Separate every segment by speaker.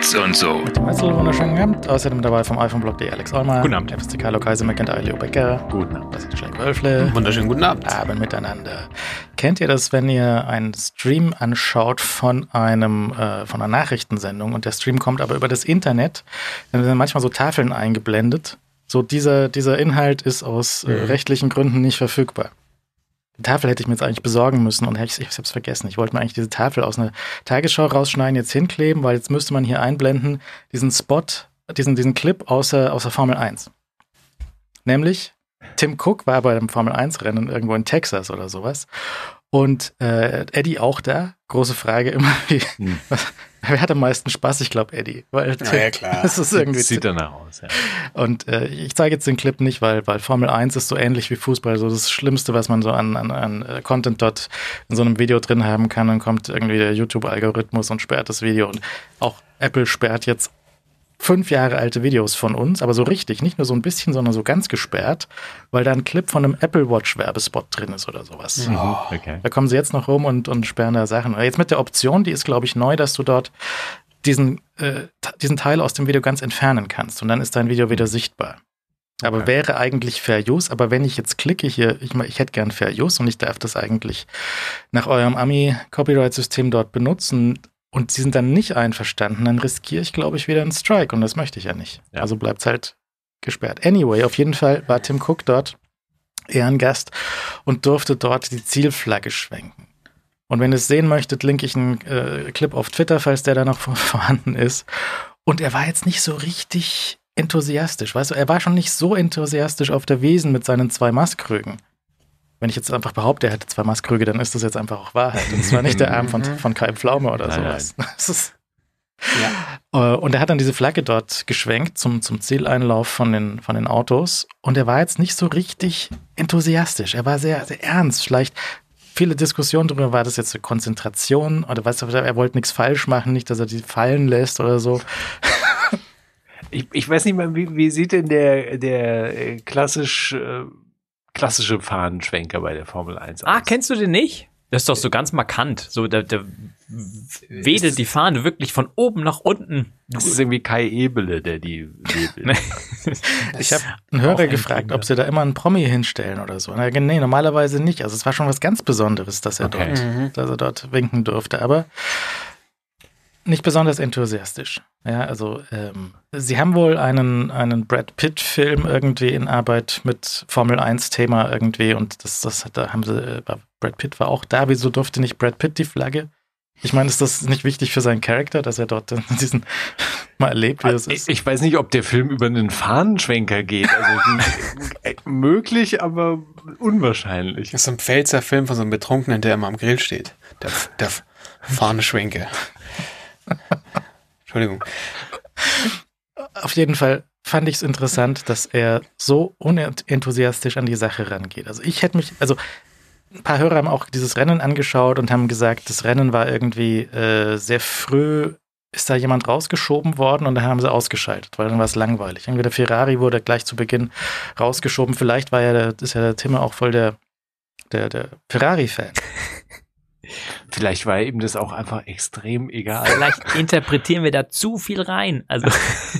Speaker 1: Bits und so.
Speaker 2: Mit dem Wetzel, wunderschönen Abend. Außerdem dabei vom iPhone-Blog.de Alex Allmann.
Speaker 3: Guten Abend.
Speaker 2: FSC Carlo Kaiser, McIntyre, Leo Becker.
Speaker 3: Guten Abend.
Speaker 2: Das ist Jake Wölfle.
Speaker 3: Wunderschönen guten Abend.
Speaker 2: Abend miteinander. Kennt ihr das, wenn ihr einen Stream anschaut von einem, äh, von einer Nachrichtensendung und der Stream kommt aber über das Internet, dann sind manchmal so Tafeln eingeblendet. So dieser, dieser Inhalt ist aus äh, rechtlichen Gründen nicht verfügbar. Die Tafel hätte ich mir jetzt eigentlich besorgen müssen und ich, ich habe es vergessen. Ich wollte mir eigentlich diese Tafel aus einer Tagesschau rausschneiden, jetzt hinkleben, weil jetzt müsste man hier einblenden, diesen Spot, diesen, diesen Clip aus der, aus der Formel 1. Nämlich, Tim Cook war bei einem Formel 1-Rennen irgendwo in Texas oder sowas. Und äh, Eddie auch da. Große Frage immer, wie,
Speaker 3: Hm.
Speaker 2: Wer hat am meisten Spaß? Ich glaube Eddie. Weil
Speaker 4: Ja, ja, klar.
Speaker 2: Das ist irgendwie
Speaker 3: Sieht danach aus, ja.
Speaker 2: und äh, ich zeige jetzt den Clip nicht, weil, weil Formel 1 ist so ähnlich wie Fußball, so das Schlimmste, was man so an, an, an äh, Content dort in so einem Video drin haben kann. Dann kommt irgendwie der YouTube-Algorithmus und sperrt das Video. Und auch Apple sperrt jetzt fünf Jahre alte Videos von uns, aber so richtig, nicht nur so ein bisschen, sondern so ganz gesperrt, weil da ein Clip von einem Apple Watch Werbespot drin ist oder sowas.
Speaker 3: Mhm. Okay.
Speaker 2: Da kommen sie jetzt noch rum und, und sperren da Sachen. Jetzt mit der Option, die ist, glaube ich, neu, dass du dort diesen, äh, diesen Teil aus dem Video ganz entfernen kannst und dann ist dein Video wieder sichtbar. Aber
Speaker 3: Okay.
Speaker 2: wäre eigentlich Fair Use, aber wenn ich jetzt klicke hier, ich, ich hätte gern Fair Use und ich darf das eigentlich nach eurem Ami-Copyright-System dort benutzen und sie sind dann nicht einverstanden, dann riskiere ich, glaube ich, wieder einen Strike und das möchte ich ja nicht.
Speaker 3: Ja.
Speaker 2: Also bleibt es halt gesperrt. Anyway, auf jeden Fall war Tim Cook dort Ehrengast und durfte dort die Zielflagge schwenken. Und wenn ihr es sehen möchtet, linke ich einen äh, Clip auf Twitter, falls der da noch vorhanden ist. Und er war jetzt nicht so richtig enthusiastisch. Weißt du, er war schon nicht so enthusiastisch auf der Wiesen mit seinen zwei Mastkrügen. Wenn ich jetzt einfach behaupte, er hätte zwei Mastkrüge, dann ist das jetzt einfach auch Wahrheit. Und es war nicht der Arm von, von Kai Pflaume oder
Speaker 3: Nein,
Speaker 2: sowas. Das ist, äh, Und er hat dann diese Flagge dort geschwenkt zum, zum Zieleinlauf von den, von den Autos. Und er war jetzt nicht so richtig enthusiastisch. Er war sehr, sehr ernst. Vielleicht viele Diskussionen darüber, war das jetzt eine Konzentration oder weißt du, er wollte nichts falsch machen, nicht, dass er die fallen lässt oder so.
Speaker 3: Ich, ich weiß nicht mal, wie, wie sieht denn der, der äh, klassisch, äh, klassische Fahnenschwenker bei der Formel 1 aus?
Speaker 4: Ah, kennst du den nicht? Das ist doch so ganz markant. So, der, der wedelt die Fahne wirklich von oben nach unten.
Speaker 3: Das ist irgendwie Kai Ebele, der die wedelt.
Speaker 2: Ich habe einen Hörer gefragt, ob sie da immer einen Promi hinstellen oder so. Er nee, normalerweise nicht. Also es war schon was ganz Besonderes, dass er,
Speaker 3: Okay.
Speaker 2: dort, dass er dort winken durfte. Aber nicht besonders enthusiastisch. Ja, also ähm, sie haben wohl einen, einen Brad Pitt-Film irgendwie in Arbeit mit Formel 1-Thema irgendwie und das, das hat- da haben sie, äh, Brad Pitt war auch da. Wieso durfte nicht Brad Pitt die Flagge? Ich meine, ist das nicht wichtig für seinen Charakter, dass er dort diesen mal erlebt, wie das
Speaker 3: ich,
Speaker 2: ist?
Speaker 3: ich weiß nicht, ob der Film über einen Fahnenschwenker geht. Also äh, möglich, aber unwahrscheinlich.
Speaker 5: Das ist so ein Pfälzer Film von so einem Betrunkenen, der immer am Grill steht. Der, der Fahne schwenke. Entschuldigung.
Speaker 2: Auf jeden Fall fand ich es interessant, dass er so unenthusiastisch an die Sache rangeht. Also ich hätte mich, also ein paar Hörer haben auch dieses Rennen angeschaut und haben gesagt, das Rennen war irgendwie äh, sehr früh, ist da jemand rausgeschoben worden und da haben sie ausgeschaltet, weil dann war es langweilig. Irgendwie der Ferrari wurde gleich zu Beginn rausgeschoben. Vielleicht war ja der, ist ja der Timme auch voll der, der, der Ferrari-Fan.
Speaker 3: Vielleicht war ihm das auch einfach extrem egal.
Speaker 4: Vielleicht interpretieren wir da zu viel rein. Also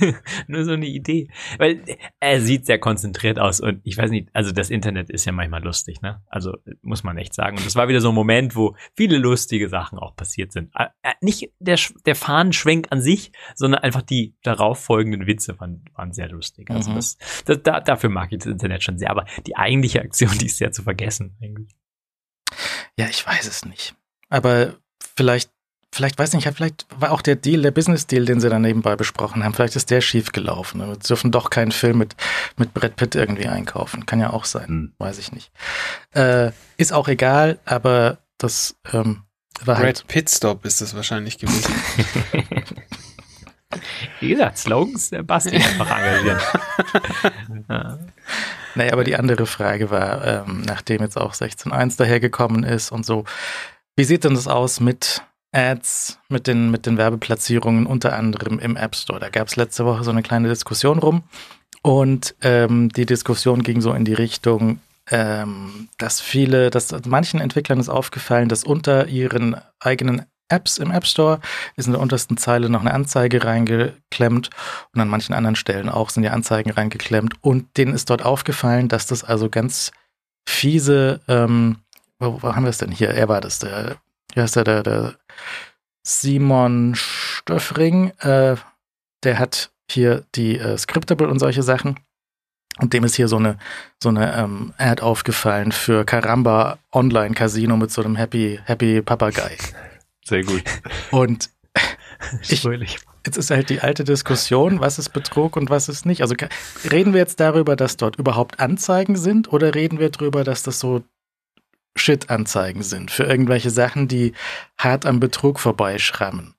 Speaker 4: nur so eine Idee. Weil er sieht sehr konzentriert aus und ich weiß nicht, also das Internet ist ja manchmal lustig, ne? Also muss man echt sagen. Und das war wieder so ein Moment, wo viele lustige Sachen auch passiert sind. Äh, äh, Nicht der, der Fahnenschwenk an sich, sondern einfach die darauf folgenden Witze waren, waren sehr lustig. Also
Speaker 2: Mhm.
Speaker 4: das, das, da, dafür mag ich das Internet schon sehr. Aber die eigentliche Aktion, die ist sehr zu vergessen. Eigentlich.
Speaker 2: Ja, ich weiß es nicht. Aber vielleicht, vielleicht weiß nicht, vielleicht war auch der Deal, der Business-Deal, den sie da nebenbei besprochen haben, vielleicht ist der schief gelaufen. Sie dürfen doch keinen Film mit, mit Brad Pitt irgendwie einkaufen. Kann ja auch sein.
Speaker 3: Hm.
Speaker 2: Weiß ich nicht. Äh, ist auch egal, aber das ähm, war halt.
Speaker 5: Brad Pitstop ist das wahrscheinlich gewesen.
Speaker 4: Wie gesagt, Slogans, der Basti einfach engagieren. ja.
Speaker 2: Naja, aber die andere Frage war, ähm, nachdem jetzt auch 16.1 dahergekommen ist und so, wie sieht denn das aus mit Ads, mit den, mit den Werbeplatzierungen, unter anderem im App Store? Da gab es letzte Woche so eine kleine Diskussion rum und ähm, die Diskussion ging so in die Richtung, ähm, dass viele, dass manchen Entwicklern ist aufgefallen, dass unter ihren eigenen Apps im App Store, ist in der untersten Zeile noch eine Anzeige reingeklemmt und an manchen anderen Stellen auch sind die Anzeigen reingeklemmt und denen ist dort aufgefallen, dass das also ganz fiese, ähm, wo, wo haben wir es denn hier? Er war das, der, wie heißt der, der, der Simon Stöffring, äh, der hat hier die äh, Scriptable und solche Sachen. Und dem ist hier so eine, so eine ähm, Ad aufgefallen für Caramba Online Casino mit so einem Happy, Happy Papagei.
Speaker 3: Sehr gut.
Speaker 2: Und ich, jetzt ist halt die alte Diskussion, was ist Betrug und was ist nicht. Also reden wir jetzt darüber, dass dort überhaupt Anzeigen sind oder reden wir darüber, dass das so Shit-Anzeigen sind für irgendwelche Sachen, die hart am Betrug vorbeischrammen?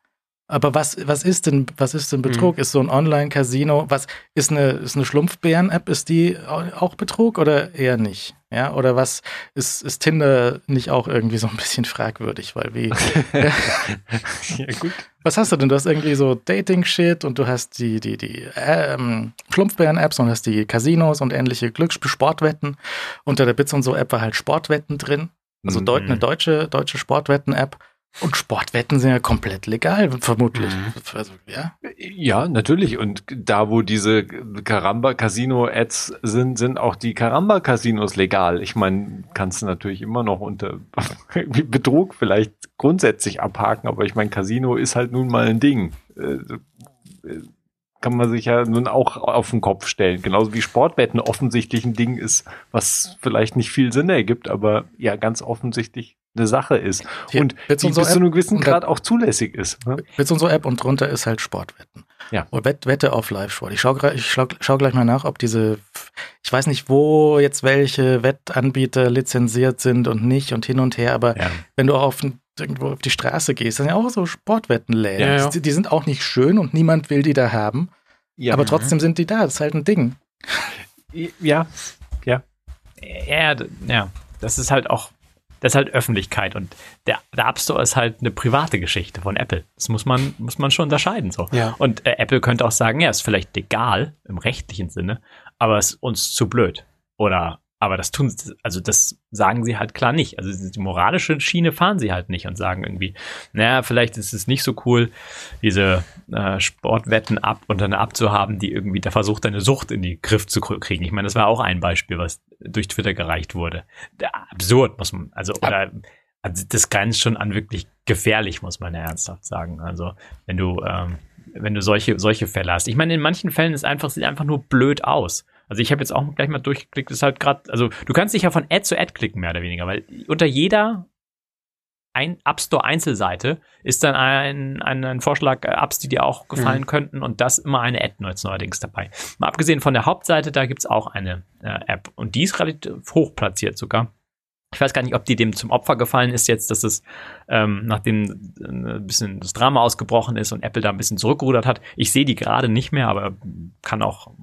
Speaker 2: Aber was, was ist denn, was ist denn Betrug? Ist so ein Online-Casino, was ist eine, ist eine Schlumpfbären-App, ist die au- auch Betrug oder eher nicht? Ja, oder was ist, ist Tinder nicht auch irgendwie so ein bisschen fragwürdig, weil wie,
Speaker 3: ja, gut.
Speaker 2: was hast du denn? Du hast irgendwie so Dating-Shit und du hast die, die, die ähm, Schlumpfbären-Apps und hast die Casinos und ähnliche Glücksspiel-Sportwetten. Unter der Bits und so App war halt Sportwetten drin. Also
Speaker 3: Mhm.
Speaker 2: eine deutsche, deutsche Sportwetten-App. Und Sportwetten sind ja komplett legal, vermutlich.
Speaker 5: Mhm.
Speaker 2: Also, ja.
Speaker 3: Ja, natürlich. Und da, wo diese Caramba-Casino-Ads sind, sind auch die Caramba-Casinos legal. Ich meine, kannst du natürlich immer noch unter Betrug vielleicht grundsätzlich abhaken, aber ich meine, Casino ist halt nun mal ein Ding. Kann man sich ja nun auch auf den Kopf stellen. Genauso wie Sportwetten offensichtlich ein Ding ist, was vielleicht nicht viel Sinn ergibt, aber ja ganz offensichtlich eine Sache ist.
Speaker 2: Hier,
Speaker 3: und die bis zu
Speaker 2: App
Speaker 3: einem gewissen Grad auch zulässig ist. Ne?
Speaker 2: Und so App und drunter ist halt Sportwetten.
Speaker 3: Ja.
Speaker 2: Und Wett, Wette auf Live-Sport. Ich schau, gra- ich schau, schau gleich mal nach, ob diese, ich weiß nicht, wo jetzt welche Wettanbieter lizenziert sind und nicht und hin und her, aber
Speaker 3: Ja.
Speaker 2: wenn du auf, irgendwo auf die Straße gehst, dann sind ja auch so Sportwettenläden.
Speaker 5: Ja, ja.
Speaker 2: Die, die sind auch nicht schön und niemand will die da haben,
Speaker 3: Ja.
Speaker 2: aber trotzdem sind die da. Das ist halt ein Ding.
Speaker 3: ja,
Speaker 4: Ja, d- ja, das ist halt auch, das ist halt Öffentlichkeit und der, der App Store ist halt eine private Geschichte von Apple. Das muss man, muss man schon unterscheiden so.
Speaker 5: Ja.
Speaker 4: Und äh, Apple könnte auch sagen, ja, ist vielleicht legal im rechtlichen Sinne, aber es ist uns zu blöd. Oder, aber das tun sie, also das sagen sie halt klar nicht. Also die moralische Schiene fahren sie halt nicht und sagen irgendwie, naja, vielleicht ist es nicht so cool, diese äh, Sportwetten ab und eine abzuhaben, die irgendwie da versucht, eine Sucht in die Griff zu kr- kriegen. Ich meine, das war auch ein Beispiel, was durch Twitter gereicht wurde. Absurd, muss man, also, oder, also das grenzt schon an wirklich gefährlich, muss man ja ernsthaft sagen. Also, wenn du, ähm, wenn du solche, solche Fälle hast. Ich meine, in manchen Fällen ist einfach, sieht einfach nur blöd aus. Also ich habe jetzt auch gleich mal durchgeklickt, ist halt gerade, also du kannst dich ja von Ad zu Ad klicken, mehr oder weniger, weil unter jeder ein App Store Einzelseite ist dann ein, ein, ein Vorschlag äh, Apps, die dir auch gefallen könnten und das immer eine Ad neuerdings dabei. Mal abgesehen von der Hauptseite, da gibt's auch eine äh, App und die ist relativ hoch platziert sogar. Ich weiß gar nicht, ob die dem zum Opfer gefallen ist jetzt, dass es, ähm, nachdem äh, ein bisschen das Drama ausgebrochen ist und Apple da ein bisschen zurückgerudert hat. Ich sehe die gerade nicht mehr, aber kann auch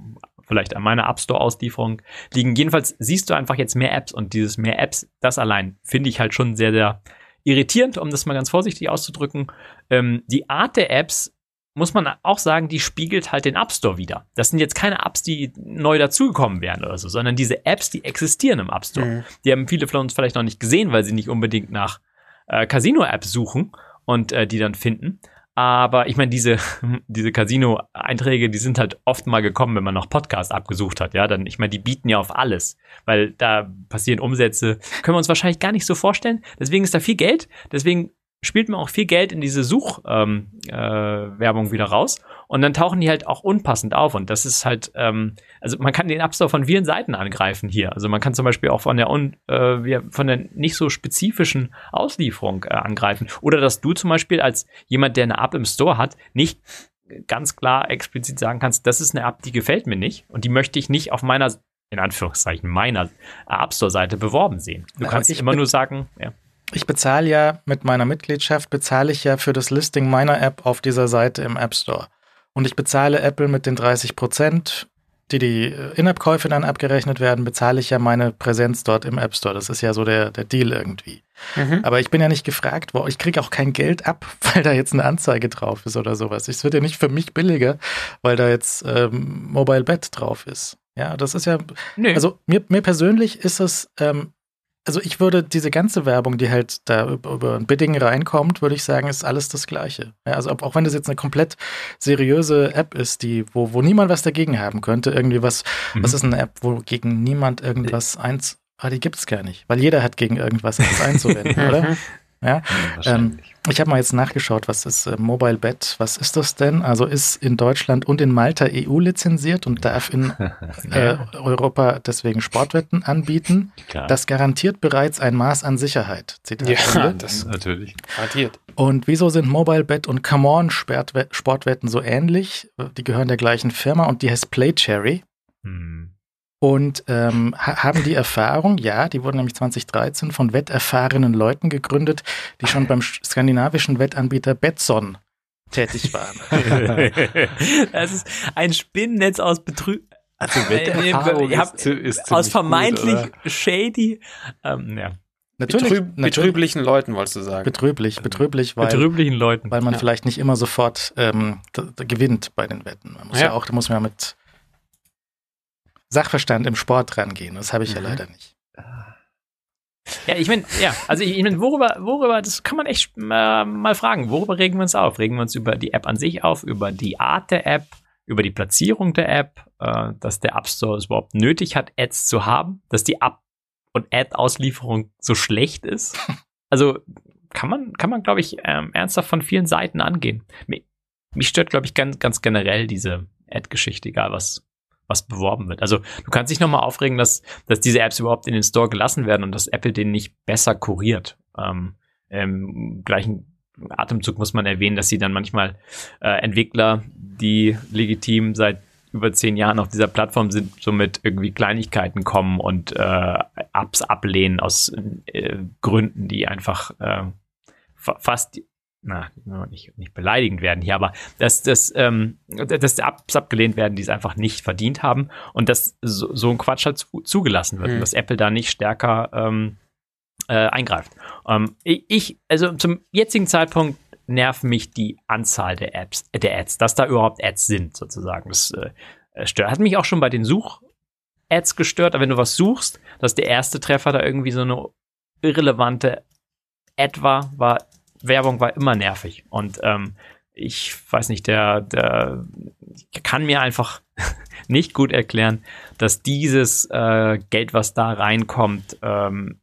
Speaker 4: vielleicht an meiner App Store Auslieferung liegen. Jedenfalls siehst du einfach jetzt mehr Apps und dieses mehr Apps, das allein finde ich halt schon sehr, sehr irritierend, um das mal ganz vorsichtig auszudrücken. Ähm, die Art der Apps muss man auch sagen, die spiegelt halt den App Store wieder. Das sind jetzt keine Apps, die neu dazugekommen wären oder so, sondern diese Apps, die existieren im App Store.
Speaker 5: Mhm.
Speaker 4: Die haben viele von uns vielleicht noch nicht gesehen, weil sie nicht unbedingt nach äh, Casino-Apps suchen und äh, die dann finden. Aber ich meine, diese, diese Casino-Einträge, die sind halt oft mal gekommen, wenn man noch Podcast abgesucht hat. Ja, dann, ich meine, die bieten ja auf alles, weil da passieren Umsätze, können wir uns wahrscheinlich gar nicht so vorstellen. Deswegen ist da viel Geld. Deswegen spielt man auch viel Geld in diese Suchwerbung ähm, äh, Werbung wieder raus. Und dann tauchen die halt auch unpassend auf. Und das ist halt, ähm, also man kann den App Store von vielen Seiten angreifen hier. Also man kann zum Beispiel auch von der, un, äh, von der nicht so spezifischen Auslieferung äh, angreifen. Oder dass du zum Beispiel als jemand, der eine App im Store hat, nicht ganz klar explizit sagen kannst, das ist eine App, die gefällt mir nicht. Und die möchte ich nicht auf meiner, in Anführungszeichen, meiner App Store-Seite beworben sehen. Du kannst immer nur sagen, ja.
Speaker 2: Ich bezahle ja mit meiner Mitgliedschaft, bezahle ich ja für das Listing meiner App auf dieser Seite im App Store. Und ich bezahle Apple mit den 30 Prozent, die die äh, In-App-Käufe dann abgerechnet werden, bezahle ich ja meine Präsenz dort im App Store. Das ist ja so der, der Deal irgendwie.
Speaker 5: Mhm.
Speaker 2: Aber ich bin ja nicht gefragt worden. Ich kriege auch kein Geld ab, weil da jetzt eine Anzeige drauf ist oder sowas. Es wird ja nicht für mich billiger, weil da jetzt ähm, Mobile Bet drauf ist. Ja, das ist ja,
Speaker 4: Nö.
Speaker 2: also mir, mir persönlich ist es, ähm, also ich würde diese ganze Werbung, die halt da über, ein Bidding reinkommt, würde ich sagen, ist alles das Gleiche. Ja, also auch wenn das jetzt eine komplett seriöse App ist, die, wo, wo niemand was dagegen haben könnte, irgendwie was, mhm. was ist eine App, wo gegen niemand irgendwas eins, ah, die gibt's gar nicht, weil jeder hat gegen irgendwas etwas einzuwenden, oder? Ja, ähm, ich habe mal jetzt nachgeschaut, was ist äh, Mobile Bet, was ist das denn? Also ist in Deutschland und in Malta EU lizenziert und darf in äh, Europa deswegen Sportwetten anbieten. Klar. Das garantiert bereits ein Maß an Sicherheit.
Speaker 3: Zitat ja, das natürlich.
Speaker 2: Garantiert. Und wieso sind Mobile Bet und Come On Sportwetten so ähnlich? Die gehören der gleichen Firma und die heißt Playcherry. Hm. Und ähm, ha haben die Erfahrung, ja, die wurden nämlich 2013 von wetterfahrenen Leuten gegründet, die schon beim skandinavischen Wettanbieter Betson tätig waren.
Speaker 4: das ist ein Spinnennetz aus Betrü also Wetterfahrung ist, ist aus vermeintlich gut, shady. Ähm, ja.
Speaker 5: Natürlich, Betrüb natürlich, betrüblichen Leuten, wolltest du sagen.
Speaker 2: Betrüblich, betrüblich, weil,
Speaker 4: betrüblichen Leuten.
Speaker 2: weil man ja. vielleicht nicht immer sofort ähm, gewinnt bei den Wetten. Man muss ja, ja auch, da muss man ja mit Sachverstand im Sport rangehen. Das habe ich mhm. ja leider nicht.
Speaker 4: Ja, ich meine, ja, also ich meine, worüber, worüber, das kann man echt äh, mal fragen. Worüber regen wir uns auf? Regen wir uns über die App an sich auf, über die Art der App, über die Platzierung der App, äh, dass der App Store es überhaupt nötig hat, Ads zu haben, dass die App- und Ad-Auslieferung so schlecht ist? Also kann man, kann man, glaube ich, ähm, ernsthaft von vielen Seiten angehen. Mich, mich stört, glaube ich, ganz, ganz generell diese Ad-Geschichte, egal was, was beworben wird. Also du kannst dich nochmal aufregen, dass, dass diese Apps überhaupt in den Store gelassen werden und dass Apple den nicht besser kuriert. Ähm, Im gleichen Atemzug muss man erwähnen, dass sie dann manchmal äh, Entwickler, die legitim seit über zehn Jahren auf dieser Plattform sind, somit irgendwie Kleinigkeiten kommen und äh, Apps ablehnen aus äh, Gründen, die einfach äh, fast na, nicht, nicht beleidigend werden hier, aber dass, dass, ähm, dass Apps abgelehnt werden, die es einfach nicht verdient haben und dass so, so ein Quatsch halt zu, zugelassen wird mhm. und dass Apple da nicht stärker ähm, äh, eingreift. Ähm, ich, also zum jetzigen Zeitpunkt nerven mich die Anzahl der Apps, äh, der Ads, dass da überhaupt Ads sind, sozusagen. Das äh, stört. Hat mich auch schon bei den Such-Ads gestört, aber wenn du was suchst, dass der erste Treffer da irgendwie so eine irrelevante Ad war, war Werbung war immer nervig. Und ähm, ich weiß nicht, der, der kann mir einfach nicht gut erklären, dass dieses äh, Geld, was da reinkommt, ähm,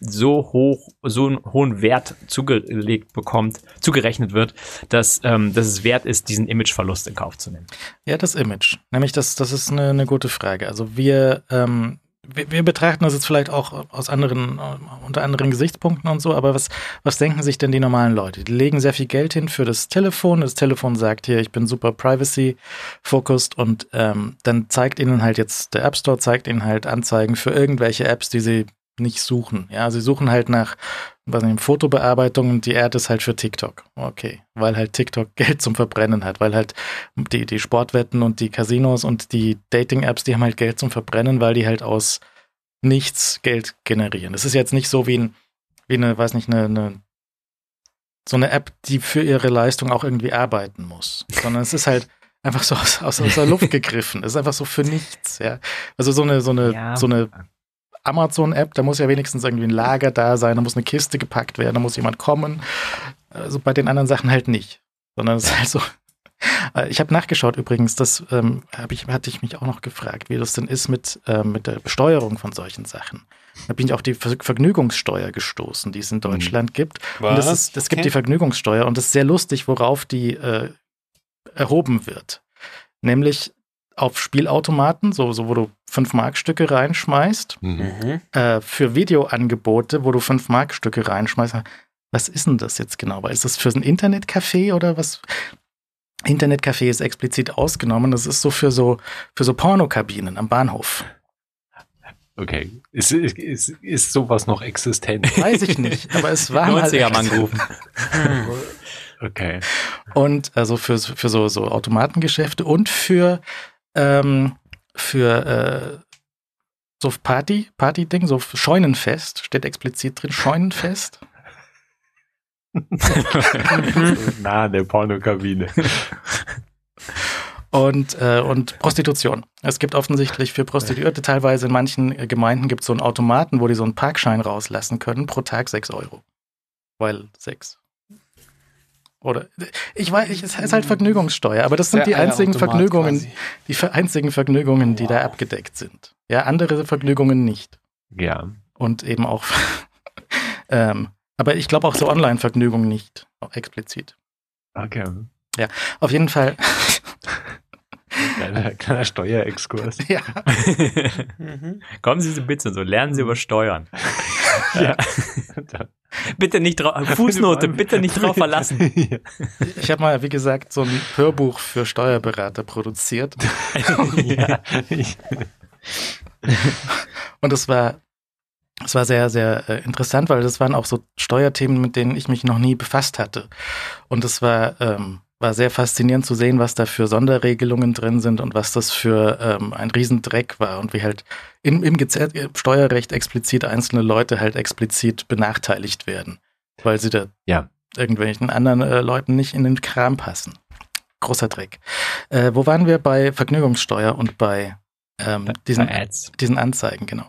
Speaker 4: so hoch, so einen hohen Wert zugelegt bekommt, zugerechnet wird, dass, ähm, dass es wert ist, diesen Imageverlust in Kauf zu nehmen.
Speaker 2: Ja, das Image. Nämlich, das, das ist eine, eine gute Frage. Also wir, ähm, wir, wir, betrachten das jetzt vielleicht auch aus anderen, äh, unter anderen Gesichtspunkten und so, aber was, was denken sich denn die normalen Leute? Die legen sehr viel Geld hin für das Telefon. Das Telefon sagt hier, ich bin super privacy-focused und ähm, dann zeigt ihnen halt jetzt, der App Store zeigt ihnen halt Anzeigen für irgendwelche Apps, die sie nicht suchen. Ja, sie suchen halt nach was nicht, Fotobearbeitung und die Ad ist halt für TikTok. Okay, weil halt TikTok Geld zum Verbrennen hat, weil halt die, die Sportwetten und die Casinos und die Dating-Apps, die haben halt Geld zum Verbrennen, weil die halt aus nichts Geld generieren. Das ist jetzt nicht so wie, ein, wie eine, weiß nicht, eine, eine so eine App, die für ihre Leistung auch irgendwie arbeiten muss, sondern es ist halt einfach so aus, aus, aus der Luft gegriffen. Es ist einfach so für nichts, ja. Also so eine, so eine, ja. so eine Amazon-App, da muss ja wenigstens irgendwie ein Lager da sein, da muss eine Kiste gepackt werden, da muss jemand kommen. Also bei den anderen Sachen halt nicht. Sondern es ist halt so. Äh, ich habe nachgeschaut übrigens, das ähm, ich, hatte ich mich auch noch gefragt, wie das denn ist mit, äh, mit der Besteuerung von solchen Sachen. Da bin ich auf die Vergnügungssteuer gestoßen, die es in mhm. Deutschland mhm. gibt. Was? Und das ist, es gibt die Vergnügungssteuer und es ist sehr lustig, worauf die äh, erhoben wird. Nämlich auf Spielautomaten, so, so wo du 5-Mark-Stücke reinschmeißt, mhm. äh, für Videoangebote, wo du 5-Mark-Stücke reinschmeißt. Was ist denn das jetzt genau? Ist das für ein Internetcafé oder was? Internetcafé ist explizit ausgenommen. Das ist so für so, für so Pornokabinen am Bahnhof.
Speaker 3: Okay. Ist, ist, ist sowas noch existent?
Speaker 2: Weiß ich nicht, aber es war
Speaker 4: 90er mal gerufen.
Speaker 3: okay.
Speaker 2: Und also für, für so, so Automatengeschäfte und für ähm, für äh, so Party, Party-Ding, so Scheunenfest, steht explizit drin, Scheunenfest.
Speaker 3: an der Pornokabine.
Speaker 2: und, äh, und Prostitution. Es gibt offensichtlich für Prostituierte teilweise in manchen Gemeinden gibt es so einen Automaten, wo die so einen Parkschein rauslassen können, pro Tag 6 Euro. Weil 6. Oder ich weiß, ich, es ist halt Vergnügungssteuer, aber das sind
Speaker 5: Der
Speaker 2: die einzigen Vergnügungen,
Speaker 5: quasi.
Speaker 2: die ver- einzigen Vergnügungen, die da
Speaker 5: Wow.
Speaker 2: abgedeckt sind. Ja, andere Vergnügungen nicht.
Speaker 3: Ja.
Speaker 2: Und eben auch, ähm, aber ich glaube auch so Online-Vergnügungen nicht, explizit.
Speaker 3: Okay.
Speaker 2: Auf jeden Fall,
Speaker 3: Kleiner, kleiner Steuerexkurs.
Speaker 2: ja,
Speaker 5: Mhm.
Speaker 4: Kommen Sie so bitte so, lernen Sie über Steuern.
Speaker 3: Ja.
Speaker 4: Bitte nicht drauf, Fußnote, bitte nicht drauf verlassen.
Speaker 2: Ich habe mal, wie gesagt, so ein Hörbuch für Steuerberater produziert.
Speaker 3: ja.
Speaker 2: Und es war, es war sehr, sehr äh, interessant, weil das waren auch so Steuerthemen, mit denen ich mich noch nie befasst hatte. Und es war, ähm, war sehr faszinierend zu sehen, was da für Sonderregelungen drin sind und was das für ähm, ein Riesendreck war und wie halt im, im äh, Steuerrecht explizit einzelne Leute halt explizit benachteiligt werden, weil sie da
Speaker 3: Ja.
Speaker 2: irgendwelchen anderen äh, Leuten nicht in den Kram passen. Großer Dreck. Äh, wo waren wir bei Vergnügungssteuer und bei ähm, diesen
Speaker 4: Bei
Speaker 2: diesen Anzeigen, genau.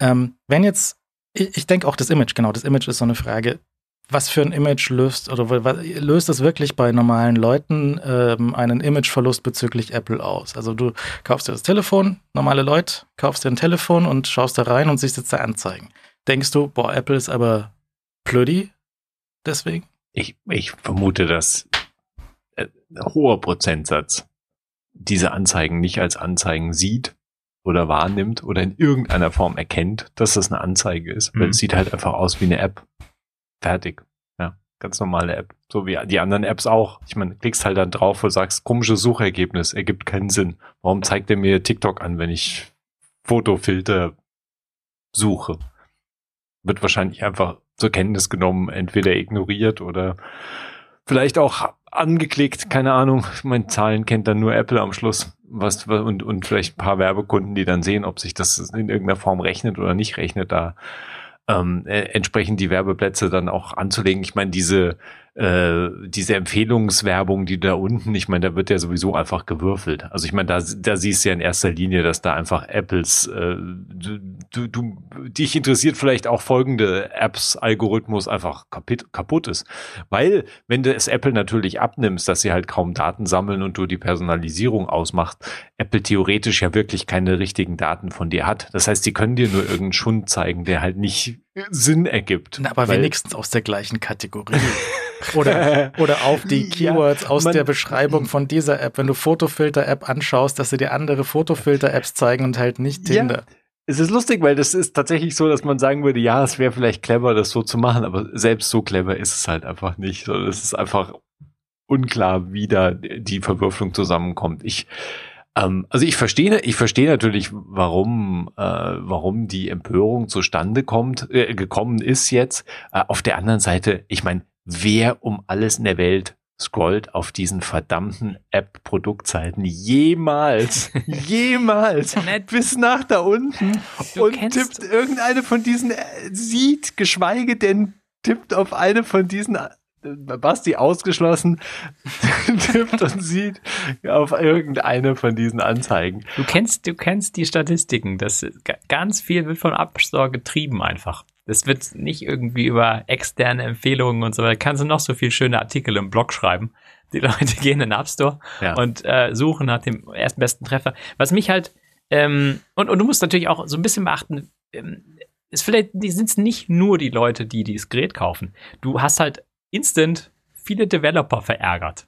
Speaker 2: Ähm, wenn jetzt, ich, ich denke auch das Image, genau, das Image ist so eine Frage, was für ein Image löst oder löst es wirklich bei normalen Leuten ähm, einen Imageverlust bezüglich Apple aus? Also du kaufst dir das Telefon, normale Leute, kaufst dir ein Telefon und schaust da rein und siehst jetzt da Anzeigen. Denkst du, boah, Apple ist aber plödi deswegen?
Speaker 3: ich, ich vermute, dass äh, ein hoher Prozentsatz diese Anzeigen nicht als Anzeigen sieht oder wahrnimmt oder in irgendeiner Form erkennt, dass das eine Anzeige ist. Weil
Speaker 4: Mhm.
Speaker 3: es sieht halt einfach aus wie eine App. Fertig. Ja, ganz normale App. So wie die anderen Apps auch. Ich meine, klickst halt dann drauf und sagst, komisches Suchergebnis, ergibt keinen Sinn. Warum zeigt er mir TikTok an, wenn ich Fotofilter suche? Wird wahrscheinlich einfach zur Kenntnis genommen, entweder ignoriert oder vielleicht auch angeklickt, keine Ahnung. Meine, Zahlen kennt dann nur Apple am Schluss. Was, und, und vielleicht ein paar Werbekunden, die dann sehen, ob sich das in irgendeiner Form rechnet oder nicht rechnet, da ähm, äh, entsprechend die Werbeplätze dann auch anzulegen. Ich meine, diese, äh, diese Empfehlungswerbung, die da unten, ich meine, da wird ja sowieso einfach gewürfelt. Also ich meine, da, da siehst du ja in erster Linie, dass da einfach Apples, äh, du, du, du, dich interessiert vielleicht auch folgende Apps-Algorithmus einfach kaputt, kaputt ist. Weil, wenn du es Apple natürlich abnimmst, dass sie halt kaum Daten sammeln und du die Personalisierung ausmachst, Apple theoretisch ja wirklich keine richtigen Daten von dir hat. Das heißt, sie können dir nur irgendeinen Schund zeigen, der halt nicht Sinn ergibt.
Speaker 2: Na, aber wenigstens aus der gleichen Kategorie. Oder, oder auf die
Speaker 3: Ja,
Speaker 2: Keywords aus
Speaker 3: man-
Speaker 2: der Beschreibung von dieser App. Wenn du Fotofilter-App anschaust, dass sie dir andere Fotofilter-Apps zeigen und halt nicht
Speaker 3: Ja.
Speaker 2: Tinder.
Speaker 3: Es ist lustig, weil das ist tatsächlich so, dass man sagen würde, ja, es wäre vielleicht clever, das so zu machen, aber selbst so clever ist es halt einfach nicht. Es ist einfach unklar, wie da die Verwürfelung zusammenkommt. Ich, ähm, also ich verstehe, ich verstehe natürlich, warum, äh, warum die Empörung zustande kommt, äh, gekommen ist jetzt. Äh, auf der anderen Seite, ich meine, wer um alles in der Welt scrollt auf diesen verdammten App-Produktseiten jemals, jemals bis nach da unten
Speaker 4: Du
Speaker 3: und tippt irgendeine von diesen, äh, sieht, geschweige denn tippt auf eine von diesen, äh, Basti ausgeschlossen, tippt und sieht auf irgendeine von diesen Anzeigen.
Speaker 4: Du kennst, du kennst die Statistiken. Das ganz viel wird vom App Store getrieben einfach. Das wird nicht irgendwie über externe Empfehlungen und so weiter. Kannst du noch so viel schöne Artikel im Blog schreiben. Die Leute gehen in den App Store
Speaker 3: Ja.
Speaker 4: und äh, suchen nach dem ersten besten Treffer. Was mich halt ähm, und, und du musst natürlich auch so ein bisschen beachten. Ähm, ist vielleicht sind es nicht nur die Leute, die dieses Gerät kaufen. Du hast halt instant viele Developer verärgert.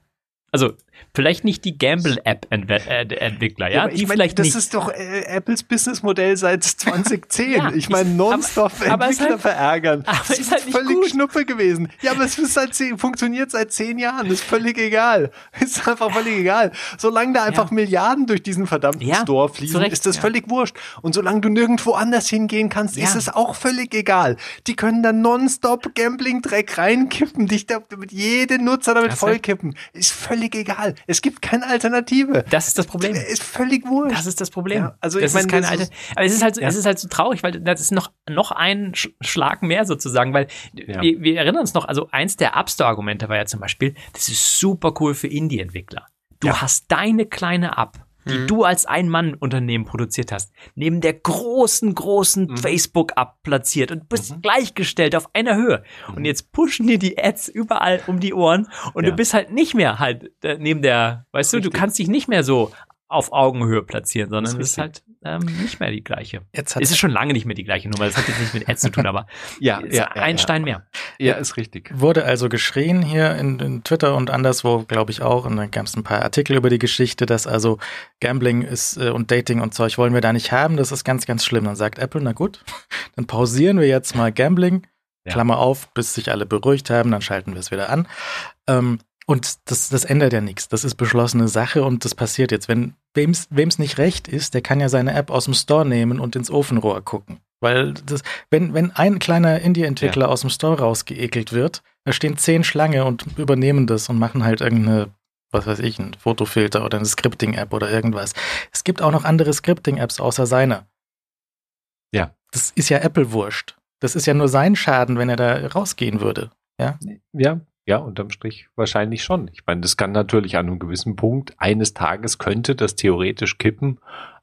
Speaker 4: Also vielleicht nicht die Gamble-App-Entwickler, ja,
Speaker 3: aber
Speaker 4: die
Speaker 3: ich mein,
Speaker 4: vielleicht
Speaker 3: das
Speaker 4: nicht.
Speaker 3: ist doch äh, Apples Businessmodell seit 2010.
Speaker 4: Ja,
Speaker 3: ich meine, nonstop
Speaker 4: aber- aber
Speaker 3: Entwickler
Speaker 4: halt-
Speaker 3: verärgern.
Speaker 4: aber
Speaker 3: das
Speaker 4: ist halt nicht
Speaker 3: völlig
Speaker 4: gut.
Speaker 3: Schnuppe gewesen. Ja, aber es ist seit zehn, funktioniert seit zehn Jahren. Ist völlig egal. Ist einfach völlig egal. Solange da einfach
Speaker 4: Ja.
Speaker 3: Milliarden durch diesen verdammten
Speaker 4: Ja,
Speaker 3: Store fließen,
Speaker 4: Recht,
Speaker 3: ist das
Speaker 4: ja.
Speaker 3: völlig wurscht. Und solange du nirgendwo anders hingehen kannst,
Speaker 4: Ja.
Speaker 3: ist es auch völlig egal. Die können da nonstop Gambling-Dreck reinkippen, dich da mit jedem Nutzer damit vollkippen. Ist völlig egal. Es gibt keine Alternative.
Speaker 4: Das ist das Problem.
Speaker 3: Ist völlig wurscht.
Speaker 4: Das ist das Problem.
Speaker 3: Ja, also
Speaker 4: das
Speaker 3: ich meine,
Speaker 4: keine
Speaker 3: das ist-
Speaker 4: aber es ist halt, so-
Speaker 3: Ja.
Speaker 4: es ist halt so traurig, weil das ist noch noch ein Sch Schlag mehr sozusagen, weil
Speaker 3: Ja.
Speaker 4: wir, wir erinnern uns noch. Also eins der App Store Argumente war ja zum Beispiel, das ist super cool für Indie-Entwickler. Du
Speaker 3: Ja.
Speaker 4: hast deine kleine App, die
Speaker 5: Mhm.
Speaker 4: du als Ein-Mann-Unternehmen produziert hast, neben der großen, großen
Speaker 3: Mhm.
Speaker 4: Facebook-App platziert und bist
Speaker 3: Mhm.
Speaker 4: gleichgestellt auf einer Höhe. Und jetzt pushen dir die Ads überall um die Ohren und
Speaker 3: Ja.
Speaker 4: du bist halt nicht mehr halt äh, neben der, weißt du, du
Speaker 3: Richtig.
Speaker 4: kannst dich nicht mehr so auf Augenhöhe platzieren, sondern es
Speaker 3: ist
Speaker 4: ist halt ähm, nicht mehr die gleiche.
Speaker 2: Jetzt hat
Speaker 4: Es ist schon lange nicht mehr die gleiche Nummer, das hat jetzt nicht mit Ads zu tun, aber
Speaker 3: Ja,
Speaker 4: ist ein Stein mehr.
Speaker 3: Ja, ist richtig.
Speaker 2: Wurde also geschrien hier in, in Twitter und anderswo, glaube ich auch. Und dann gab es ein paar Artikel über die Geschichte, dass also Gambling ist äh, und Dating und Zeug wollen wir da nicht haben. Das ist ganz, ganz schlimm. Dann sagt Apple, na gut, dann pausieren wir jetzt mal Gambling.
Speaker 3: Ja.
Speaker 2: Klammer auf, bis sich alle beruhigt haben, dann schalten wir es wieder an. Ähm, und das, das ändert ja nichts. Das ist beschlossene Sache und das passiert jetzt. Wenn wem's wem's nicht recht ist, der kann ja seine App aus dem Store nehmen und ins Ofenrohr gucken. Weil das, wenn, wenn ein kleiner Indie-Entwickler aus dem Store rausgeekelt wird, da stehen zehn Schlange und übernehmen das und machen halt irgendeine, was weiß ich, ein Fotofilter oder eine Scripting-App oder irgendwas. Es gibt auch noch andere Scripting-Apps außer seiner.
Speaker 3: Ja.
Speaker 2: Das ist ja Apple wurscht. Das ist ja nur sein Schaden, wenn er da rausgehen würde.
Speaker 3: Ja, ja, unterm Strich wahrscheinlich schon. Ich meine, das kann natürlich an einem gewissen Punkt, eines Tages könnte das theoretisch kippen,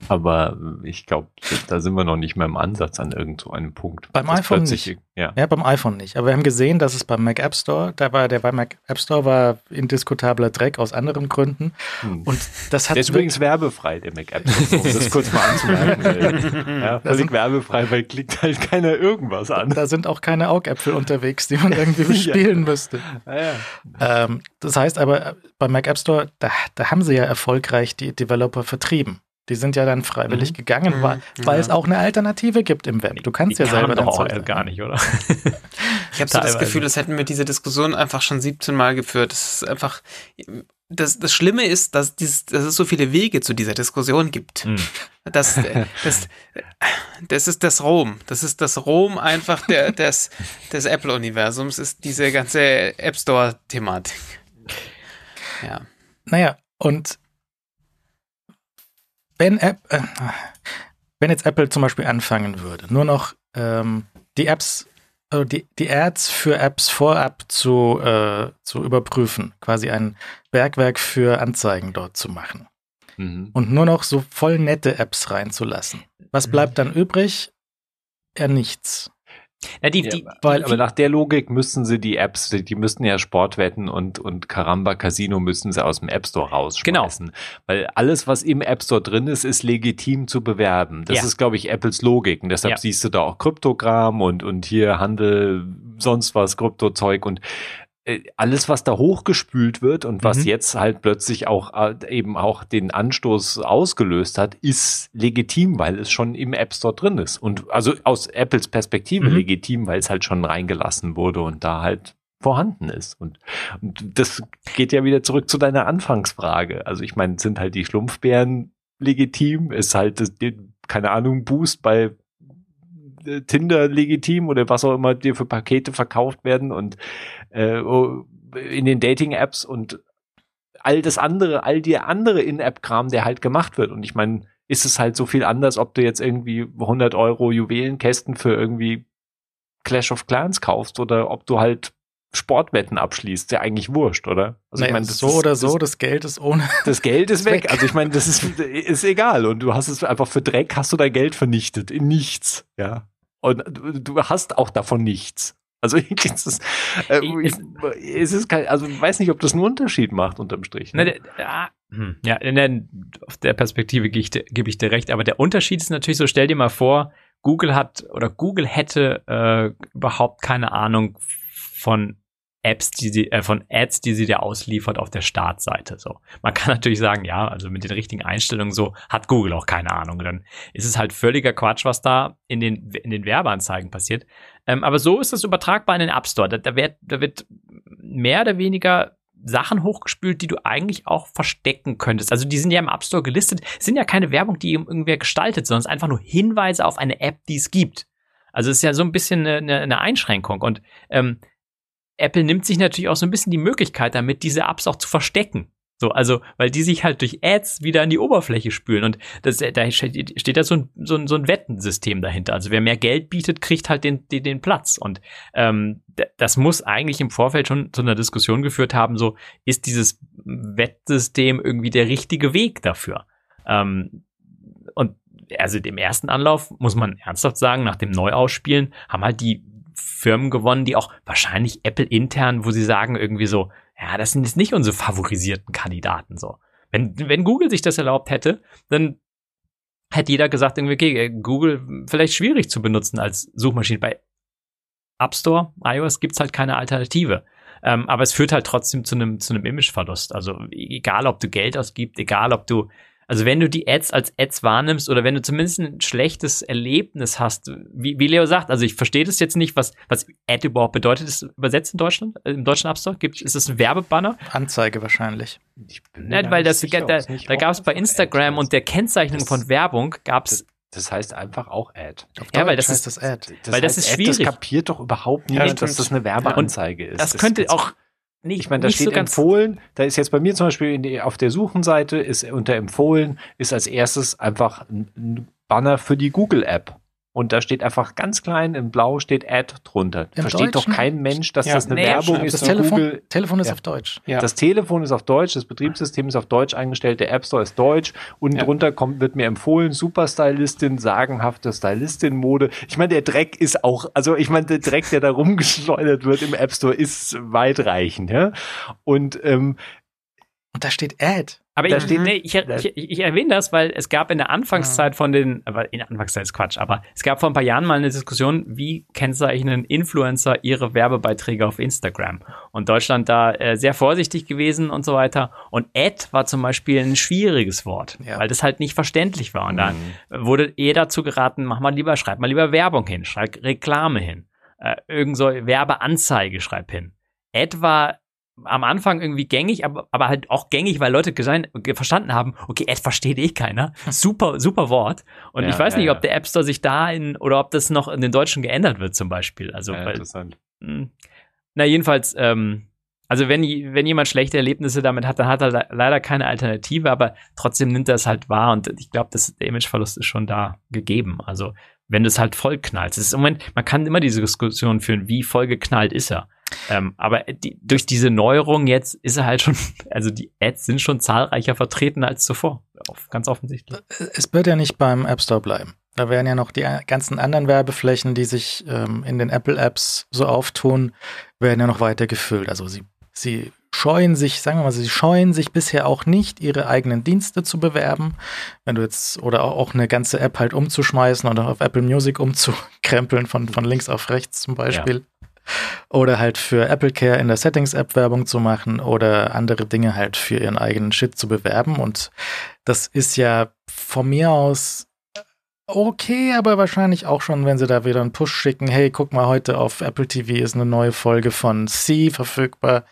Speaker 3: aber äh, ich glaube, da sind wir noch nicht mehr im Ansatz an irgend so einem Punkt.
Speaker 2: Beim
Speaker 3: Das
Speaker 2: iPhone
Speaker 3: plötzlich- Ja.
Speaker 2: Ja, beim iPhone nicht. Aber wir haben gesehen, dass es beim Mac App Store, da war der beim Mac App Store war indiskutabler Dreck aus anderen Gründen.
Speaker 3: Hm.
Speaker 2: Und das hat
Speaker 3: Der ist übrigens werbefrei, der Mac App, um das kurz mal anzumerken. Ja, völlig
Speaker 2: sind-
Speaker 3: werbefrei, weil klickt halt keiner irgendwas an.
Speaker 2: da sind auch keine Augäpfel unterwegs, die man irgendwie bespielen müsste.
Speaker 3: Ja, ja.
Speaker 2: Ähm, das heißt aber, äh, beim Mac App Store, da, da haben sie ja erfolgreich die Developer vertrieben. Die sind ja dann freiwillig
Speaker 3: Mhm.
Speaker 2: gegangen,
Speaker 5: Mhm,
Speaker 2: weil, weil
Speaker 5: ja.
Speaker 2: es auch eine Alternative gibt im Web. Du kannst
Speaker 4: Die
Speaker 2: ja selber
Speaker 4: doch auch gar nicht, oder?
Speaker 5: Ich habe so das. Gefühl, das hätten wir diese Diskussion einfach schon 17 Mal geführt. Das ist einfach. Das, das Schlimme ist, dass, dieses, dass es so viele Wege zu dieser Diskussion gibt.
Speaker 4: Hm.
Speaker 5: Das, das, das ist das Rom. Das ist das Rom einfach der, des, des Apple-Universums, ist diese ganze App Store-Thematik. Ja.
Speaker 2: Naja, und wenn, App, äh, wenn jetzt Apple zum Beispiel anfangen würde, nur noch ähm, die Apps, also die, die Ads für Apps vorab zu, äh, zu überprüfen, quasi ein Bergwerk für Anzeigen dort zu machen
Speaker 3: Mhm.
Speaker 2: und nur noch so voll nette Apps reinzulassen. Was bleibt dann übrig? Ja, nichts.
Speaker 4: Na, die,
Speaker 3: Ja,
Speaker 4: die,
Speaker 2: Weil
Speaker 3: Aber nach der Logik müssten sie die Apps, die müssten ja Sportwetten und, und Caramba Casino müssen sie aus dem App Store rausschmeißen. Weil alles, was im App Store drin ist, ist legitim zu bewerben. Das
Speaker 4: Ja.
Speaker 3: ist, glaube ich, Apples Logik. Und deshalb
Speaker 4: Ja.
Speaker 3: siehst du da auch Kryptogramm und, und hier Handel, sonst was, Kryptozeug und alles, was da hochgespült wird und was
Speaker 4: Mhm.
Speaker 3: jetzt halt plötzlich auch äh, eben auch den Anstoß ausgelöst hat, ist legitim, weil es schon im App Store drin ist. Und also aus Apples Perspektive
Speaker 4: Mhm.
Speaker 3: legitim, weil es halt schon reingelassen wurde und da halt vorhanden ist. Und, und das geht ja wieder zurück zu deiner Anfangsfrage. Also ich meine, sind halt die Schlumpfbären legitim? Ist halt das, keine Ahnung, Boost bei äh, Tinder legitim oder was auch immer dir für Pakete verkauft werden und äh, in den Dating-Apps und all das andere, all die andere In-App-Kram, der halt gemacht wird. Und ich meine, ist es halt so viel anders, ob du jetzt irgendwie 100 Euro Juwelenkästen für irgendwie Clash of Clans kaufst oder ob du halt Sportwetten abschließt, ja eigentlich wurscht, oder? Also
Speaker 2: naja,
Speaker 3: das
Speaker 2: so
Speaker 3: ist-
Speaker 2: oder
Speaker 3: das,
Speaker 2: so, das Geld ist ohne.
Speaker 3: das Geld ist
Speaker 2: ist
Speaker 3: weg.
Speaker 2: weg.
Speaker 3: Also ich meine, das ist, ist egal. Und du hast es einfach für Dreck, hast du dein Geld vernichtet. In nichts. Ja. Und du, du hast auch davon nichts. Also ich, es ist, äh, ich, es ist kein, also ich weiß nicht, ob das einen Unterschied macht unterm Strich.
Speaker 4: Na,
Speaker 3: Ne?
Speaker 4: der, ja, hm, ja, in der, auf der Perspektive gebe ich, dir- gebe ich dir recht, aber der Unterschied ist natürlich so, stell dir mal vor, Google hat oder Google hätte äh, überhaupt keine Ahnung von Apps, die sie, äh, von Ads, die sie dir ausliefert auf der Startseite. So. Man kann natürlich sagen, ja, also mit den richtigen Einstellungen so hat Google auch keine Ahnung. Dann ist es halt völliger Quatsch, was da in den, in den Werbeanzeigen passiert. Ähm, aber so ist das übertragbar in den App Store. Da, da, wird, da wird mehr oder weniger Sachen hochgespült, die du eigentlich auch verstecken könntest. Also die sind ja im App Store gelistet, sind ja keine Werbung, die irgendwer gestaltet, sondern es einfach nur Hinweise auf eine App, die es gibt. Also es ist ja so ein bisschen eine, eine, eine Einschränkung. Und ähm, Apple nimmt sich natürlich auch so ein bisschen die Möglichkeit damit, diese Apps auch zu verstecken. So, also, weil die sich halt durch Ads wieder an die Oberfläche spülen. Und das, da steht da so ein, so, ein, so ein Wettensystem dahinter. Also wer mehr Geld bietet, kriegt halt den, den, den Platz. Und ähm, das muss eigentlich im Vorfeld schon zu einer Diskussion geführt haben, so ist dieses Wettsystem irgendwie der richtige Weg dafür. Ähm, und also dem ersten Anlauf, muss man ernsthaft sagen, nach dem Neuausspielen haben halt die Firmen gewonnen, die auch wahrscheinlich Apple intern, wo sie sagen irgendwie so, ja, das sind jetzt nicht unsere favorisierten Kandidaten so. Wenn, wenn Google sich das erlaubt hätte, dann hätte jeder gesagt, irgendwie, okay, Google vielleicht schwierig zu benutzen als Suchmaschine. Bei App Store, iOS gibt's halt keine Alternative. Ähm, aber es führt halt trotzdem zu einem zu einem Imageverlust. Also egal, ob du Geld ausgibst, egal, ob du also wenn du die Ads als Ads wahrnimmst oder wenn du zumindest ein schlechtes Erlebnis hast, wie, wie Leo sagt, also ich verstehe das jetzt nicht, was, was Ad überhaupt bedeutet. Ist übersetzt in Deutschland, äh, im deutschen App Store? Gibt, ist das ein Werbebanner?
Speaker 2: Anzeige wahrscheinlich.
Speaker 4: Ja, weil das, sicher, da, da gab es bei Instagram und der Kennzeichnung das, von Werbung gab es
Speaker 3: das heißt einfach auch Ad.
Speaker 4: ja, weil das ist das Ad.
Speaker 3: Das weil das ist schwierig. Das kapiert doch überhaupt nicht, ja, dass das eine Werbeanzeige ist.
Speaker 4: Das, das könnte auch
Speaker 3: Nee, ich meine, da steht so empfohlen, da ist jetzt bei mir zum Beispiel die, auf der Suchenseite ist unter empfohlen, ist als erstes einfach ein Banner für die Google App. Und da steht einfach ganz klein in Blau steht Ad drunter. Im Versteht Deutschen? doch kein Mensch, dass ja, das eine nee, Werbung ist.
Speaker 2: Das Telefon, Google. Telefon ist ja. auf Deutsch.
Speaker 3: Ja. Das Telefon ist auf Deutsch, das Betriebssystem ist auf Deutsch eingestellt, der App Store ist deutsch. Und drunter kommt, wird mir empfohlen, Superstylistin, sagenhafte Stylistin-Mode. Ich meine, der Dreck ist auch, also ich meine, der Dreck, der da rumgeschleudert wird im App Store, ist weitreichend. Ja? Und ähm,
Speaker 2: und da steht Ad.
Speaker 4: Aber ich, steht, nee, ich, ich, ich, erwähne das, weil es gab in der Anfangszeit von den, aber in der Anfangszeit ist Quatsch, aber es gab vor ein paar Jahren mal eine Diskussion, wie kennzeichnen Influencer ihre Werbebeiträge auf Instagram? Und Deutschland da äh, sehr vorsichtig gewesen und so weiter. Und Ad war zum Beispiel ein schwieriges Wort, ja. weil das halt nicht verständlich war. Und mhm. dann wurde eher dazu geraten, mach mal lieber, schreib mal lieber Werbung hin, schreib Reklame hin, äh, irgend so Werbeanzeige schreib hin. Ad war am Anfang irgendwie gängig, aber, aber halt auch gängig, weil Leute gesein, verstanden haben, okay, Ad versteht eh keiner. Super, super Wort. Und ja, ich weiß ja, nicht, ob der App Store sich da in, oder ob das noch in den Deutschen geändert wird zum Beispiel. Also, weil, interessant. Mh, hm. na, jedenfalls, ähm, also wenn, wenn jemand schlechte Erlebnisse damit hat, dann hat er leider keine Alternative, aber trotzdem nimmt er es halt wahr und ich glaube, der Imageverlust ist schon da gegeben. Also wenn du es halt voll knallst. Es ist im Moment, man kann immer diese Diskussion führen, wie voll geknallt ist er. Ähm, aber die, durch diese Neuerung jetzt ist er halt schon, also die Ads sind schon zahlreicher vertreten als zuvor. Ganz offensichtlich.
Speaker 2: Es wird ja nicht beim App Store bleiben. Da werden ja noch die ganzen anderen Werbeflächen, die sich ähm, in den Apple-Apps so auftun, werden ja noch weiter gefüllt. Also sie, sie scheuen sich, sagen wir mal, sie scheuen sich bisher auch nicht, ihre eigenen Dienste zu bewerben. Wenn du jetzt, oder auch eine ganze App halt umzuschmeißen oder auf Apple Music umzukrempeln von, von links auf rechts zum Beispiel. Ja. Oder halt für Apple Care in der Settings-App Werbung zu machen oder andere Dinge halt für ihren eigenen Shit zu bewerben. Und das ist ja von mir aus okay, aber wahrscheinlich auch schon, wenn sie da wieder einen Push schicken, hey, guck mal, heute auf Apple TV ist eine neue Folge von C verfügbar.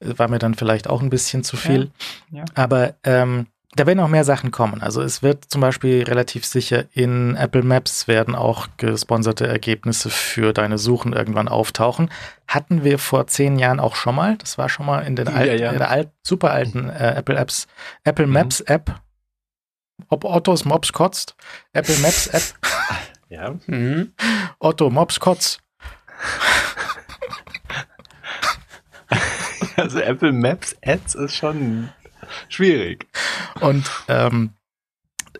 Speaker 2: War mir dann vielleicht auch ein bisschen zu viel. Ja, ja. Aber ähm, da werden auch mehr Sachen kommen. Also es wird zum Beispiel relativ sicher in Apple Maps werden auch gesponserte Ergebnisse für deine Suchen irgendwann auftauchen. Hatten wir vor zehn Jahren auch schon mal. Das war schon mal in, den ja, alten, ja. in der alt, super alten äh, Apple Apps, Apple mhm. Maps App. Ob Ottos Mops kotzt. Apple Maps App.
Speaker 3: ja. Mhm.
Speaker 2: Otto Mops kotzt.
Speaker 3: Also Apple Maps Ads ist schon Schwierig.
Speaker 2: Und ähm,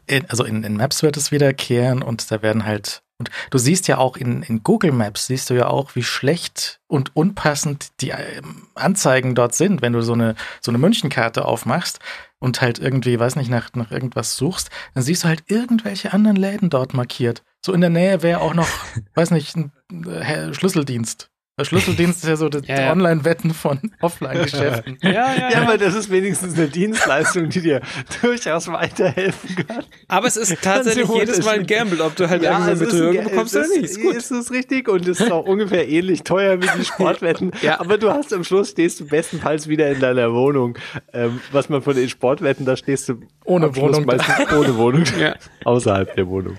Speaker 2: in, also in, in Maps wird es wiederkehren und da werden halt, und du siehst ja auch in, in Google Maps, siehst du ja auch, wie schlecht und unpassend die ähm, Anzeigen dort sind, wenn du so eine, so eine Münchenkarte aufmachst und halt irgendwie, weiß nicht, nach, nach irgendwas suchst, dann siehst du halt irgendwelche anderen Läden dort markiert. So in der Nähe wäre auch noch, weiß nicht, ein äh, Schlüsseldienst der Schlüsseldienst ist ja so das ja, ja. Online-Wetten von Offline-Geschäften.
Speaker 3: ja, ja, ja, ja, aber das ist wenigstens eine Dienstleistung, die dir durchaus weiterhelfen kann.
Speaker 5: Aber es ist tatsächlich jedes Mal ein Gamble, ob du halt ja, irgendeine Betrügerung bekommst oder nicht.
Speaker 3: Ist, gut. ist es richtig und es ist auch ungefähr ähnlich teuer wie die Sportwetten. ja. Aber du hast am Schluss stehst du bestenfalls wieder in deiner Wohnung. Ähm, was man von den Sportwetten, da stehst du
Speaker 2: ohne Wohnung.
Speaker 3: meistens ohne Wohnung. ja. Außerhalb der Wohnung.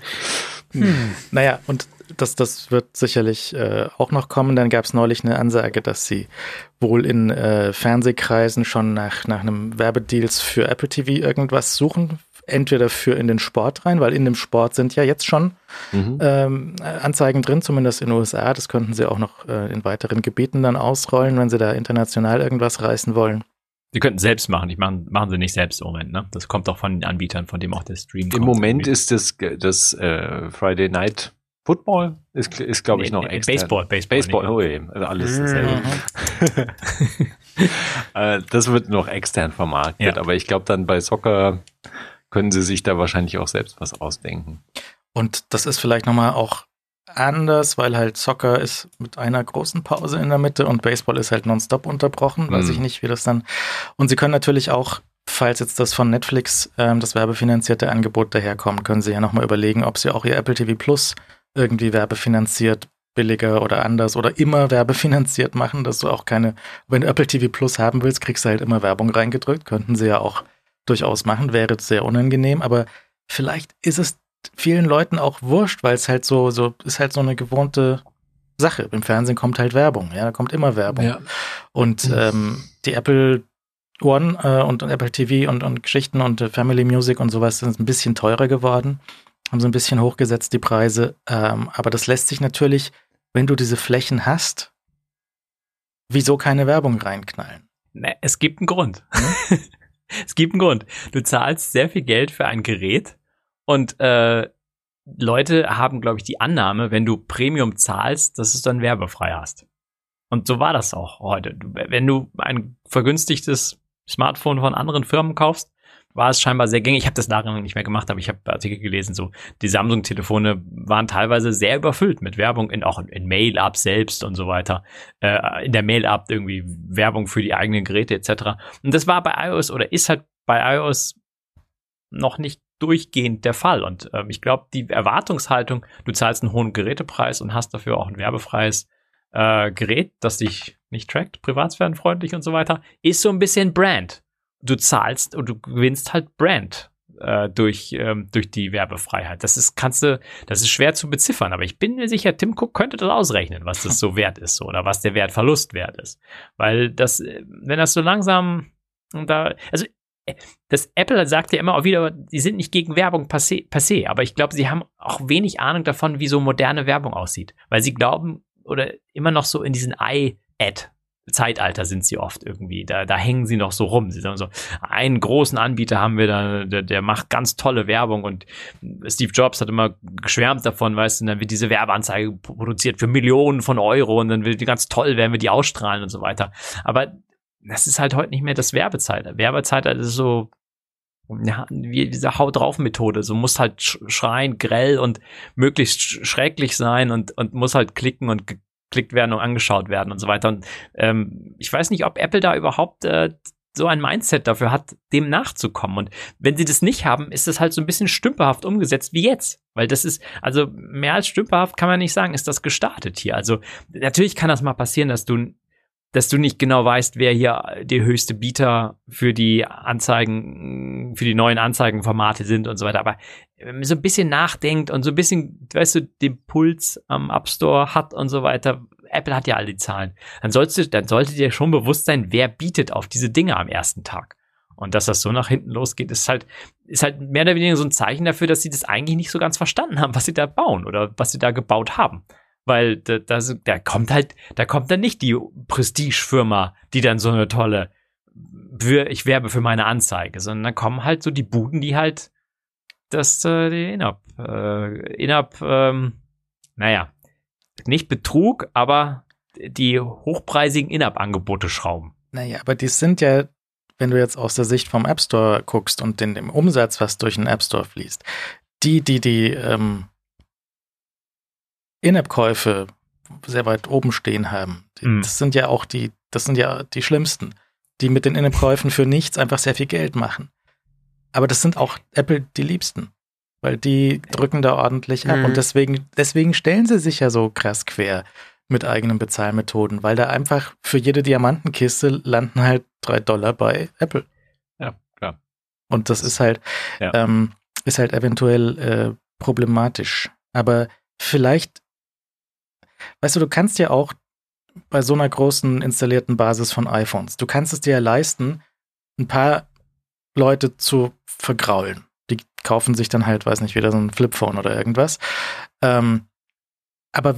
Speaker 2: Hm. Naja, und das, das wird sicherlich äh, auch noch kommen. Dann gab es neulich eine Ansage, dass sie wohl in äh, Fernsehkreisen schon nach, nach einem Werbedeals für Apple TV irgendwas suchen. Entweder für in den Sport rein, weil in dem Sport sind ja jetzt schon mhm. ähm, Anzeigen drin, zumindest in den USA. Das könnten sie auch noch äh, in weiteren Gebieten dann ausrollen, wenn sie da international irgendwas reißen wollen.
Speaker 4: Sie könnten selbst machen, ich machen, machen sie nicht selbst im Moment, ne? Das kommt auch von den Anbietern, von dem auch der Stream
Speaker 3: Im
Speaker 4: kommt.
Speaker 3: Moment irgendwie. ist das, das äh, Friday Night Football ist, ist glaube ich, noch nee, extern.
Speaker 4: Baseball, Baseball.
Speaker 3: Baseball, oh eben, also alles dasselbe. Mhm. Äh, das wird noch extern vermarktet, ja. aber ich glaube dann bei Soccer können sie sich da wahrscheinlich auch selbst was ausdenken.
Speaker 2: Und das ist vielleicht nochmal auch anders, weil halt Soccer ist mit einer großen Pause in der Mitte und Baseball ist halt nonstop unterbrochen. Weiß ich mhm. nicht, wie das dann. Und sie können natürlich auch, falls jetzt das von Netflix, ähm, das werbefinanzierte Angebot daherkommt, können sie ja nochmal überlegen, ob sie auch ihr Apple TV Plus irgendwie werbefinanziert billiger oder anders oder immer werbefinanziert machen, dass du auch keine, wenn du Apple TV Plus haben willst, kriegst du halt immer Werbung reingedrückt. Könnten sie ja auch durchaus machen, wäre sehr unangenehm, aber vielleicht ist es vielen Leuten auch wurscht, weil es halt so, so, ist halt so eine gewohnte Sache. Im Fernsehen kommt halt Werbung, ja, da kommt immer Werbung. Ja. Und ähm, die Apple One äh, und, und, Apple TV und, und Geschichten und äh, Family Music und sowas sind ein bisschen teurer geworden, haben so ein bisschen hochgesetzt, die Preise. Ähm, aber das lässt sich natürlich, wenn du diese Flächen hast, wieso keine Werbung reinknallen?
Speaker 4: Ne, es gibt einen Grund. Hm? es gibt einen Grund. Du zahlst sehr viel Geld für ein Gerät, und äh, Leute haben, glaube ich, die Annahme, wenn du Premium zahlst, dass du es dann werbefrei hast. Und so war das auch heute. Wenn du ein vergünstigtes Smartphone von anderen Firmen kaufst, war es scheinbar sehr gängig. Ich habe das nachher nicht mehr gemacht, aber ich habe Artikel gelesen, so die Samsung-Telefone waren teilweise sehr überfüllt mit Werbung, in, auch in Mail-App selbst und so weiter. Äh, in der Mail-App irgendwie Werbung für die eigenen Geräte etc. Und das war bei iOS oder ist halt bei iOS noch nicht durchgehend der Fall. Und ähm, ich glaube, die Erwartungshaltung, du zahlst einen hohen Gerätepreis und hast dafür auch ein werbefreies äh, Gerät, das dich nicht trackt, privatsphärenfreundlich und so weiter, ist so ein bisschen Brand. Du zahlst und du gewinnst halt Brand äh, durch, ähm, durch die Werbefreiheit. Das ist, kannst du, das ist schwer zu beziffern, aber ich bin mir sicher, Tim Cook könnte das ausrechnen, was das so wert ist so, oder was der Wertverlust wert ist. Weil das, äh, wenn das so langsam da, also das Apple sagt ja immer auch wieder, sie sind nicht gegen Werbung per se aber ich glaube, sie haben auch wenig Ahnung davon, wie so moderne Werbung aussieht, weil sie glauben oder immer noch so in diesen i-Ad Zeitalter sind sie oft irgendwie. Da, da hängen sie noch so rum. Sie sagen so, einen großen Anbieter haben wir da, der, der macht ganz tolle Werbung und Steve Jobs hat immer geschwärmt davon, weißt du, und dann wird diese Werbeanzeige produziert für Millionen von Euro und dann wird die ganz toll, werden wir die ausstrahlen und so weiter. Aber das ist halt heute nicht mehr das Werbezeitalter. Werbezeitalter ist so, ja, wie diese Haut drauf Methode. So muss halt schreien, grell und möglichst schrecklich sein und, und muss halt klicken und geklickt werden und angeschaut werden und so weiter. Und ähm, ich weiß nicht, ob Apple da überhaupt äh, so ein Mindset dafür hat, dem nachzukommen. Und wenn sie das nicht haben, ist das halt so ein bisschen stümperhaft umgesetzt wie jetzt. Weil das ist, also mehr als stümperhaft kann man nicht sagen, ist das gestartet hier. Also natürlich kann das mal passieren, dass du dass du nicht genau weißt, wer hier der höchste Bieter für die Anzeigen, für die neuen Anzeigenformate sind und so weiter. Aber wenn man so ein bisschen nachdenkt und so ein bisschen, weißt du, den Puls am App Store hat und so weiter, Apple hat ja all die Zahlen, dann sollst du, dann sollte dir schon bewusst sein, wer bietet auf diese Dinge am ersten Tag. Und dass das so nach hinten losgeht, ist halt, ist halt mehr oder weniger so ein Zeichen dafür, dass sie das eigentlich nicht so ganz verstanden haben, was sie da bauen oder was sie da gebaut haben. Weil da, da, da kommt halt, da kommt dann nicht die Prestigefirma, die dann so eine tolle, ich werbe für meine Anzeige, sondern da kommen halt so die Buden, die halt das, äh, die Inab, äh, Inab, ähm, naja, nicht Betrug, aber die hochpreisigen Inab-Angebote schrauben.
Speaker 2: Naja, aber die sind ja, wenn du jetzt aus der Sicht vom App Store guckst und den, dem Umsatz, was durch den App Store fließt, die, die die ähm, in-App-Käufe sehr weit oben stehen haben. Mhm. Das sind ja auch die, das sind ja die schlimmsten, die mit den In-App-Käufen für nichts einfach sehr viel Geld machen. Aber das sind auch Apple die liebsten, weil die drücken da ordentlich ab mhm. und deswegen, deswegen stellen sie sich ja so krass quer mit eigenen Bezahlmethoden, weil da einfach für jede Diamantenkiste landen halt drei Dollar bei Apple.
Speaker 3: Ja, klar.
Speaker 2: Und das ist halt, ja. ähm, ist halt eventuell äh, problematisch. Aber vielleicht weißt du, du kannst ja auch bei so einer großen installierten Basis von iPhones, du kannst es dir ja leisten, ein paar Leute zu vergraulen. Die kaufen sich dann halt, weiß nicht, wieder so ein Flipphone oder irgendwas. Ähm, aber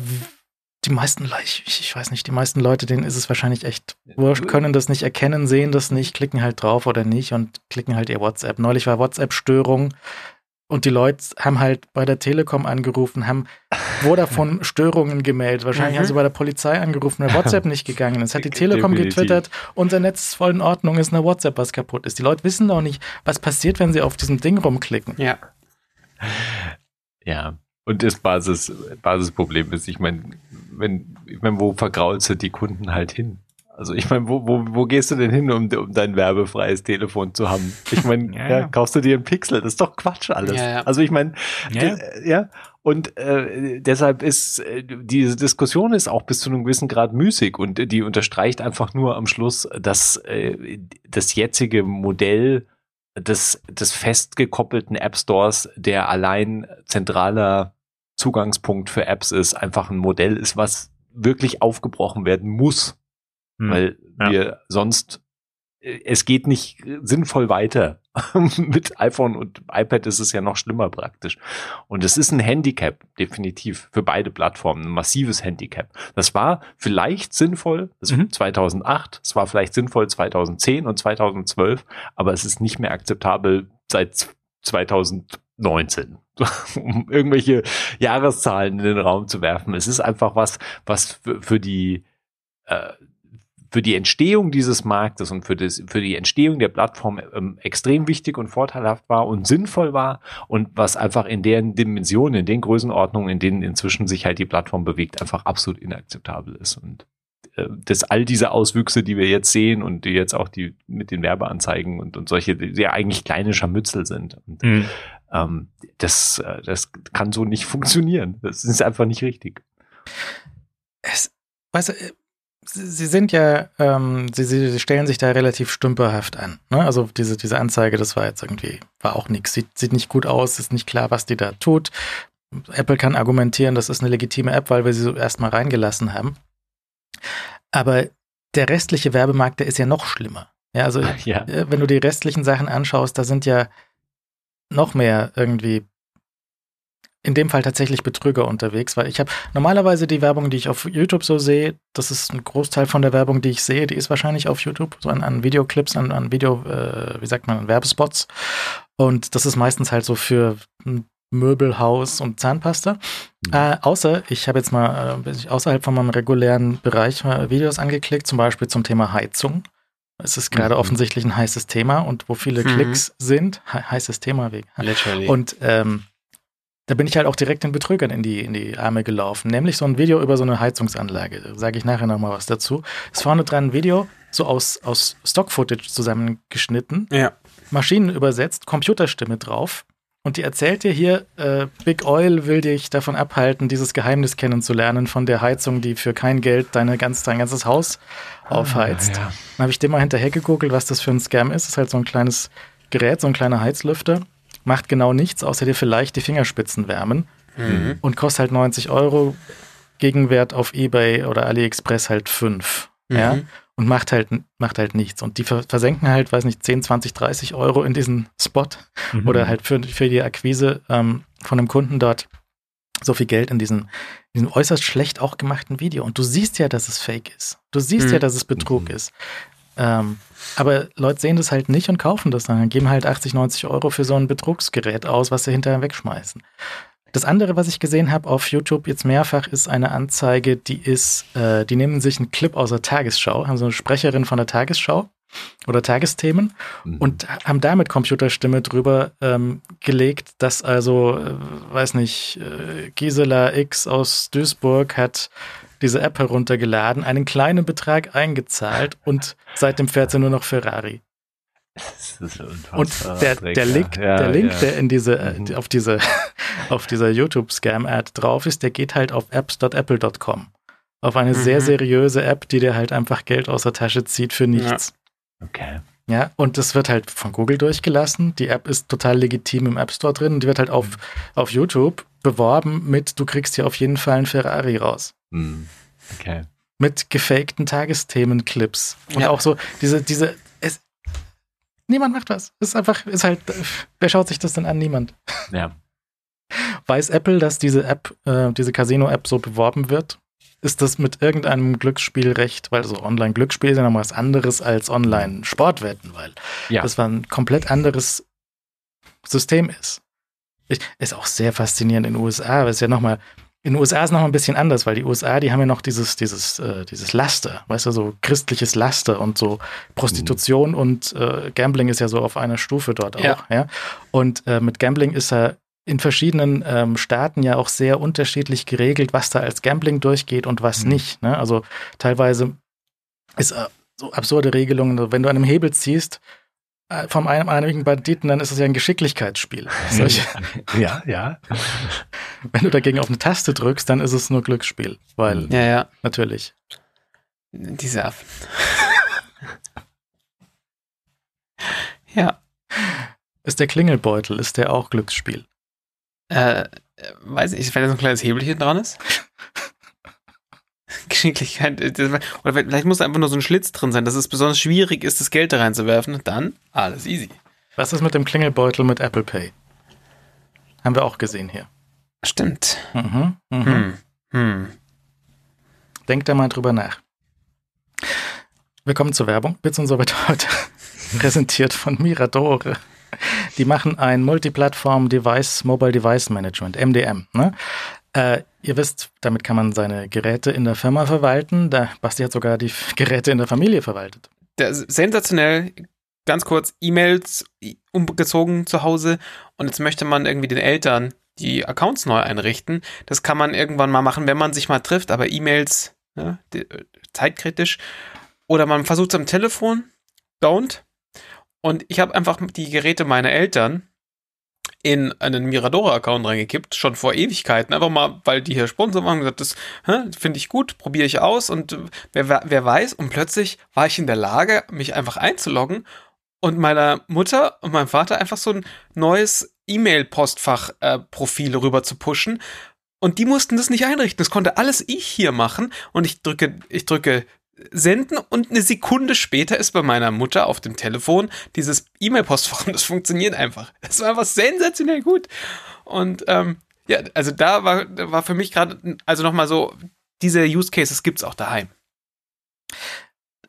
Speaker 2: die meisten, ich, ich weiß nicht, die meisten Leute, denen ist es wahrscheinlich echt wurscht, können das nicht erkennen, sehen das nicht, klicken halt drauf oder nicht und klicken halt ihr WhatsApp. Neulich war WhatsApp-Störung und die Leute haben halt bei der Telekom angerufen, haben Vodafone Störungen gemeldet. Wahrscheinlich mhm. haben sie bei der Polizei angerufen, weil WhatsApp nicht gegangen ist. Hat die Telekom Definitiv. getwittert, unser Netz ist voll in Ordnung, ist eine WhatsApp, was kaputt ist. Die Leute wissen doch nicht, was passiert, wenn sie auf diesem Ding rumklicken.
Speaker 3: Ja. Ja. Und das Basis, Basisproblem ist, ich meine, wenn, ich meine, wo vergraulst du die Kunden halt hin? Also ich meine, wo, wo, wo gehst du denn hin, um, um dein werbefreies Telefon zu haben? Ich meine, ja, ja. ja, kaufst du dir einen Pixel? Das ist doch Quatsch alles. Ja, also ich meine, ja. Und äh, deshalb ist äh, diese Diskussion ist auch bis zu einem gewissen Grad müßig und die unterstreicht einfach nur am Schluss, dass äh, das jetzige Modell des, des festgekoppelten App Stores, der allein zentraler Zugangspunkt für Apps ist, einfach ein Modell ist, was wirklich aufgebrochen werden muss hm. Weil ja. wir sonst, äh, es geht nicht sinnvoll weiter. Mit iPhone und iPad ist es ja noch schlimmer praktisch. Und es ist ein Handicap, definitiv, für beide Plattformen, ein massives Handicap. Das war vielleicht sinnvoll, das mhm. 2008, es war vielleicht sinnvoll 2010 und 2012, aber es ist nicht mehr akzeptabel seit 2019 um irgendwelche Jahreszahlen in den Raum zu werfen. Es ist einfach was, was für, für die äh, für die Entstehung dieses Marktes und für, das, für die Entstehung der Plattform ähm, extrem wichtig und vorteilhaft war und sinnvoll war und was einfach in deren Dimensionen, in den Größenordnungen, in denen inzwischen sich halt die Plattform bewegt, einfach absolut inakzeptabel ist. Und äh, dass all diese Auswüchse, die wir jetzt sehen und die jetzt auch die mit den Werbeanzeigen und, und solche, die ja eigentlich kleine Scharmützel sind. Und, mhm. ähm, das, äh, das kann so nicht funktionieren. Das ist einfach nicht richtig.
Speaker 2: Es, weißt du, Sie sind ja, ähm, sie, sie stellen sich da relativ stümperhaft an. Ne? Also diese, diese Anzeige, das war jetzt irgendwie, war auch nichts. Sieht, sieht nicht gut aus, ist nicht klar, was die da tut. Apple kann argumentieren, das ist eine legitime App, weil wir sie so erstmal reingelassen haben. Aber der restliche Werbemarkt, der ist ja noch schlimmer. Ja, also ja. Äh, wenn du die restlichen Sachen anschaust, da sind ja noch mehr irgendwie in dem Fall tatsächlich Betrüger unterwegs, weil ich habe normalerweise die Werbung, die ich auf YouTube so sehe, das ist ein Großteil von der Werbung, die ich sehe, die ist wahrscheinlich auf YouTube, so an, an Videoclips, an, an Video, äh, wie sagt man, an Werbespots. Und das ist meistens halt so für ein Möbelhaus und Zahnpasta. Mhm. Äh, außer, ich habe jetzt mal äh, außerhalb von meinem regulären Bereich Videos angeklickt, zum Beispiel zum Thema Heizung. Es ist gerade mhm. offensichtlich ein heißes Thema und wo viele mhm. Klicks sind, he heißes Thema wegen. Literally. Und ähm, da bin ich halt auch direkt den Betrügern in die, in die Arme gelaufen. Nämlich so ein Video über so eine Heizungsanlage. Da sage ich nachher nochmal was dazu. Ist vorne dran ein Video, so aus, aus Stock-Footage zusammengeschnitten. Ja. Maschinen übersetzt, Computerstimme drauf. Und die erzählt dir hier, äh, Big Oil will dich davon abhalten, dieses Geheimnis kennenzulernen von der Heizung, die für kein Geld deine ganz, dein ganzes Haus ah, aufheizt. Ah, ja. Dann habe ich dem mal hinterher gegoogelt, was das für ein Scam ist. Das ist halt so ein kleines Gerät, so ein kleiner Heizlüfter macht genau nichts, außer dir vielleicht die Fingerspitzen wärmen mhm. und kostet halt 90 Euro. Gegenwert auf Ebay oder AliExpress halt 5. Mhm. Ja? Und macht halt, macht halt nichts. Und die versenken halt, weiß nicht, 10, 20, 30 Euro in diesen Spot mhm. oder halt für, für die Akquise ähm, von einem Kunden dort so viel Geld in diesen, diesem äußerst schlecht auch gemachten Video. Und du siehst ja, dass es fake ist. Du siehst mhm. ja, dass es Betrug mhm. ist. Ähm, aber Leute sehen das halt nicht und kaufen das dann. Geben halt 80, 90 Euro für so ein Betrugsgerät aus, was sie hinterher wegschmeißen. Das andere, was ich gesehen habe auf YouTube jetzt mehrfach, ist eine Anzeige, die ist, äh, die nehmen sich einen Clip aus der Tagesschau, haben so eine Sprecherin von der Tagesschau oder Tagesthemen mhm. und haben da mit Computerstimme drüber ähm, gelegt, dass also, äh, weiß nicht, äh, Gisela X aus Duisburg hat diese App heruntergeladen, einen kleinen Betrag eingezahlt und seitdem fährt sie nur noch Ferrari. und der, der Link, ja, der, Link ja. der in diese, äh, mhm. auf diese, auf dieser YouTube-Scam-Ad drauf ist, der geht halt auf apps.apple.com. Auf eine mhm. sehr seriöse App, die dir halt einfach Geld aus der Tasche zieht für nichts.
Speaker 3: Ja. Okay.
Speaker 2: Ja, und das wird halt von Google durchgelassen. Die App ist total legitim im App Store drin. Die wird halt auf, mhm. auf YouTube beworben mit, du kriegst hier auf jeden Fall einen Ferrari raus.
Speaker 3: Hm. Okay.
Speaker 2: Mit gefakten Tagesthemenclips. Und
Speaker 5: Ja.
Speaker 2: auch so diese, diese, es, niemand macht was. Es ist einfach, ist halt, wer schaut sich das denn an? Niemand.
Speaker 3: Ja.
Speaker 2: Weiß Apple, dass diese App, äh, diese Casino-App so beworben wird? Ist das mit irgendeinem Glücksspielrecht, weil so Online-Glücksspiel ist ja noch was anderes als Online-Sportwetten, weil
Speaker 3: Ja.
Speaker 2: das war ein komplett anderes System ist. Ich, ist auch sehr faszinierend in den USA, weil es ja nochmal, in den USA ist noch mal ein bisschen anders, weil die USA, die haben ja noch dieses, dieses, äh, dieses Laster, weißt du, so christliches Laster und so Prostitution und äh, Gambling ist ja so auf einer Stufe dort auch,
Speaker 5: Ja.
Speaker 2: ja. Und äh, mit Gambling ist er in verschiedenen ähm, Staaten ja auch sehr unterschiedlich geregelt, was da als Gambling durchgeht und was
Speaker 3: Mhm.
Speaker 2: nicht. Ne? Also teilweise ist äh, so absurde Regelungen, wenn du an einem Hebel ziehst, äh, vom einem einigen Banditen, dann ist es ja ein Geschicklichkeitsspiel. Solche,
Speaker 3: Ja, ja.
Speaker 2: wenn du dagegen auf eine Taste drückst, dann ist es nur Glücksspiel, weil.
Speaker 5: Ja, ja.
Speaker 2: natürlich.
Speaker 5: Diese Affen. ja.
Speaker 2: Ist der Klingelbeutel, ist der auch Glücksspiel?
Speaker 5: Äh, weiß ich, wenn da so ein kleines Hebelchen dran ist. Geschicklichkeit. äh, Oder vielleicht muss da einfach nur so ein Schlitz drin sein, dass es besonders schwierig ist, das Geld da reinzuwerfen. Dann alles easy.
Speaker 2: Was ist mit dem Klingelbeutel mit Apple Pay? Haben wir auch gesehen hier.
Speaker 5: Stimmt.
Speaker 2: Mhm, mhm.
Speaker 5: Hm. Hm.
Speaker 2: Denkt da mal drüber nach. Wir kommen zur Werbung. Bits und so wird heute präsentiert von Miradore. Die machen ein Multiplattform Device, Mobile Device Management, MDM. Ne? Äh, ihr wisst, damit kann man seine Geräte in der Firma verwalten. Da Basti hat sogar die Geräte in der Familie verwaltet.
Speaker 5: Der, sensationell, ganz kurz, E-Mails umgezogen zu Hause und jetzt möchte man irgendwie den Eltern die Accounts neu einrichten. Das kann man irgendwann mal machen, wenn man sich mal trifft, aber E-Mails, die, äh, zeitkritisch. Oder man versucht es am Telefon, don't. Und ich habe einfach die Geräte meiner Eltern in einen Miradore-Account reingekippt, schon vor Ewigkeiten. Einfach mal, weil die hier Sponsor waren, gesagt, das finde ich gut, probiere ich aus und wer, wer weiß. Und plötzlich war ich in der Lage, mich einfach einzuloggen und meiner Mutter und meinem Vater einfach so ein neues E-Mail-Postfach-Profil rüber zu pushen. Und die mussten das nicht einrichten. Das konnte alles ich hier machen. Und ich drücke, ich drücke senden und eine Sekunde später ist bei meiner Mutter auf dem Telefon dieses E-Mail-Postfach und das funktioniert einfach. Das war einfach sensationell gut. Und ähm, ja, also da war, war für mich gerade, also nochmal so, diese Use Cases gibt's auch daheim.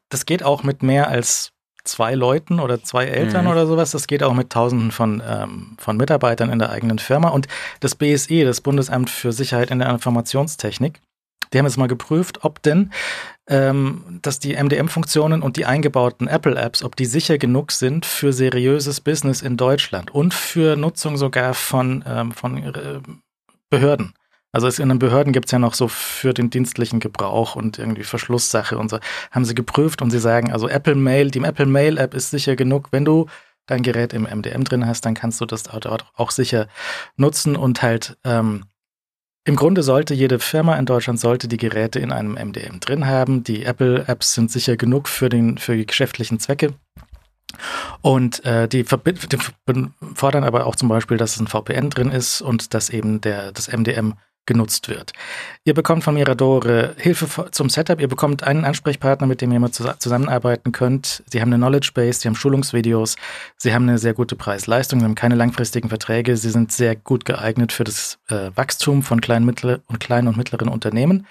Speaker 2: Das geht auch mit mehr als zwei Leuten oder zwei Eltern
Speaker 5: Mhm.
Speaker 2: oder sowas. Das geht auch mit Tausenden von, ähm, von Mitarbeitern in der eigenen Firma. Und das BSI, das Bundesamt für Sicherheit in der Informationstechnik, die haben jetzt mal geprüft, ob denn, ähm, dass die MDM-Funktionen und die eingebauten Apple-Apps, ob die sicher genug sind für seriöses Business in Deutschland und für Nutzung sogar von, ähm, von äh, Behörden. Also es in den Behörden gibt es ja noch so für den dienstlichen Gebrauch und irgendwie Verschlusssache und so. Haben sie geprüft und sie sagen, also Apple Mail, die Apple Mail App ist sicher genug. Wenn du dein Gerät im MDM drin hast, dann kannst du das dort auch sicher nutzen und halt ähm, im Grunde sollte jede Firma in Deutschland sollte die Geräte in einem MDM drin haben. Die Apple-Apps sind sicher genug für, den, für die geschäftlichen Zwecke. Und äh, die, die fordern aber auch zum Beispiel, dass ein VPN drin ist und dass eben der, das MDM genutzt wird. Ihr bekommt von Miradore Hilfe zum Setup. Ihr bekommt einen Ansprechpartner, mit dem ihr zus zusammenarbeiten könnt. Sie haben eine Knowledge Base, sie haben Schulungsvideos, sie haben eine sehr gute Preis-Leistung, sie haben keine langfristigen Verträge, sie sind sehr gut geeignet für das äh, Wachstum von kleinen, mittleren und kleinen und mittleren Unternehmen.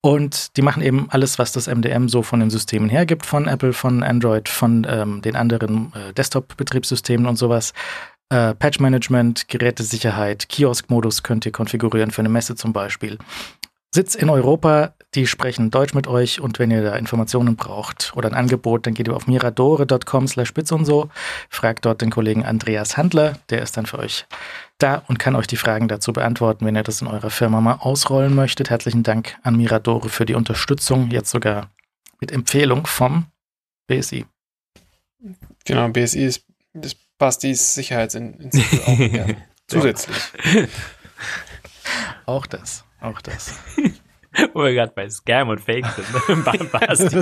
Speaker 2: Und die machen eben alles, was das MDM so von den Systemen hergibt, von Apple, von Android, von ähm, den anderen äh, Desktop-Betriebssystemen und sowas. Äh, Patch-Management, Gerätesicherheit, Kiosk-Modus könnt ihr konfigurieren für eine Messe zum Beispiel. Sitz in Europa, die sprechen Deutsch mit euch und wenn ihr da Informationen braucht oder ein Angebot, dann geht ihr auf miradore.com slash und so, fragt dort den Kollegen Andreas Handler, der ist dann für euch da und kann euch die Fragen dazu beantworten, wenn ihr das in eurer Firma mal ausrollen möchtet. Herzlichen Dank an Miradore für die Unterstützung, jetzt sogar mit Empfehlung vom BSI.
Speaker 5: Genau, BSI ist, ist Bastis Sicherheitsinstitut auch gerne. Zusätzlich.
Speaker 2: Auch das, auch das.
Speaker 4: Wo wir gerade bei Scam und Fake sind. Ba- Basti.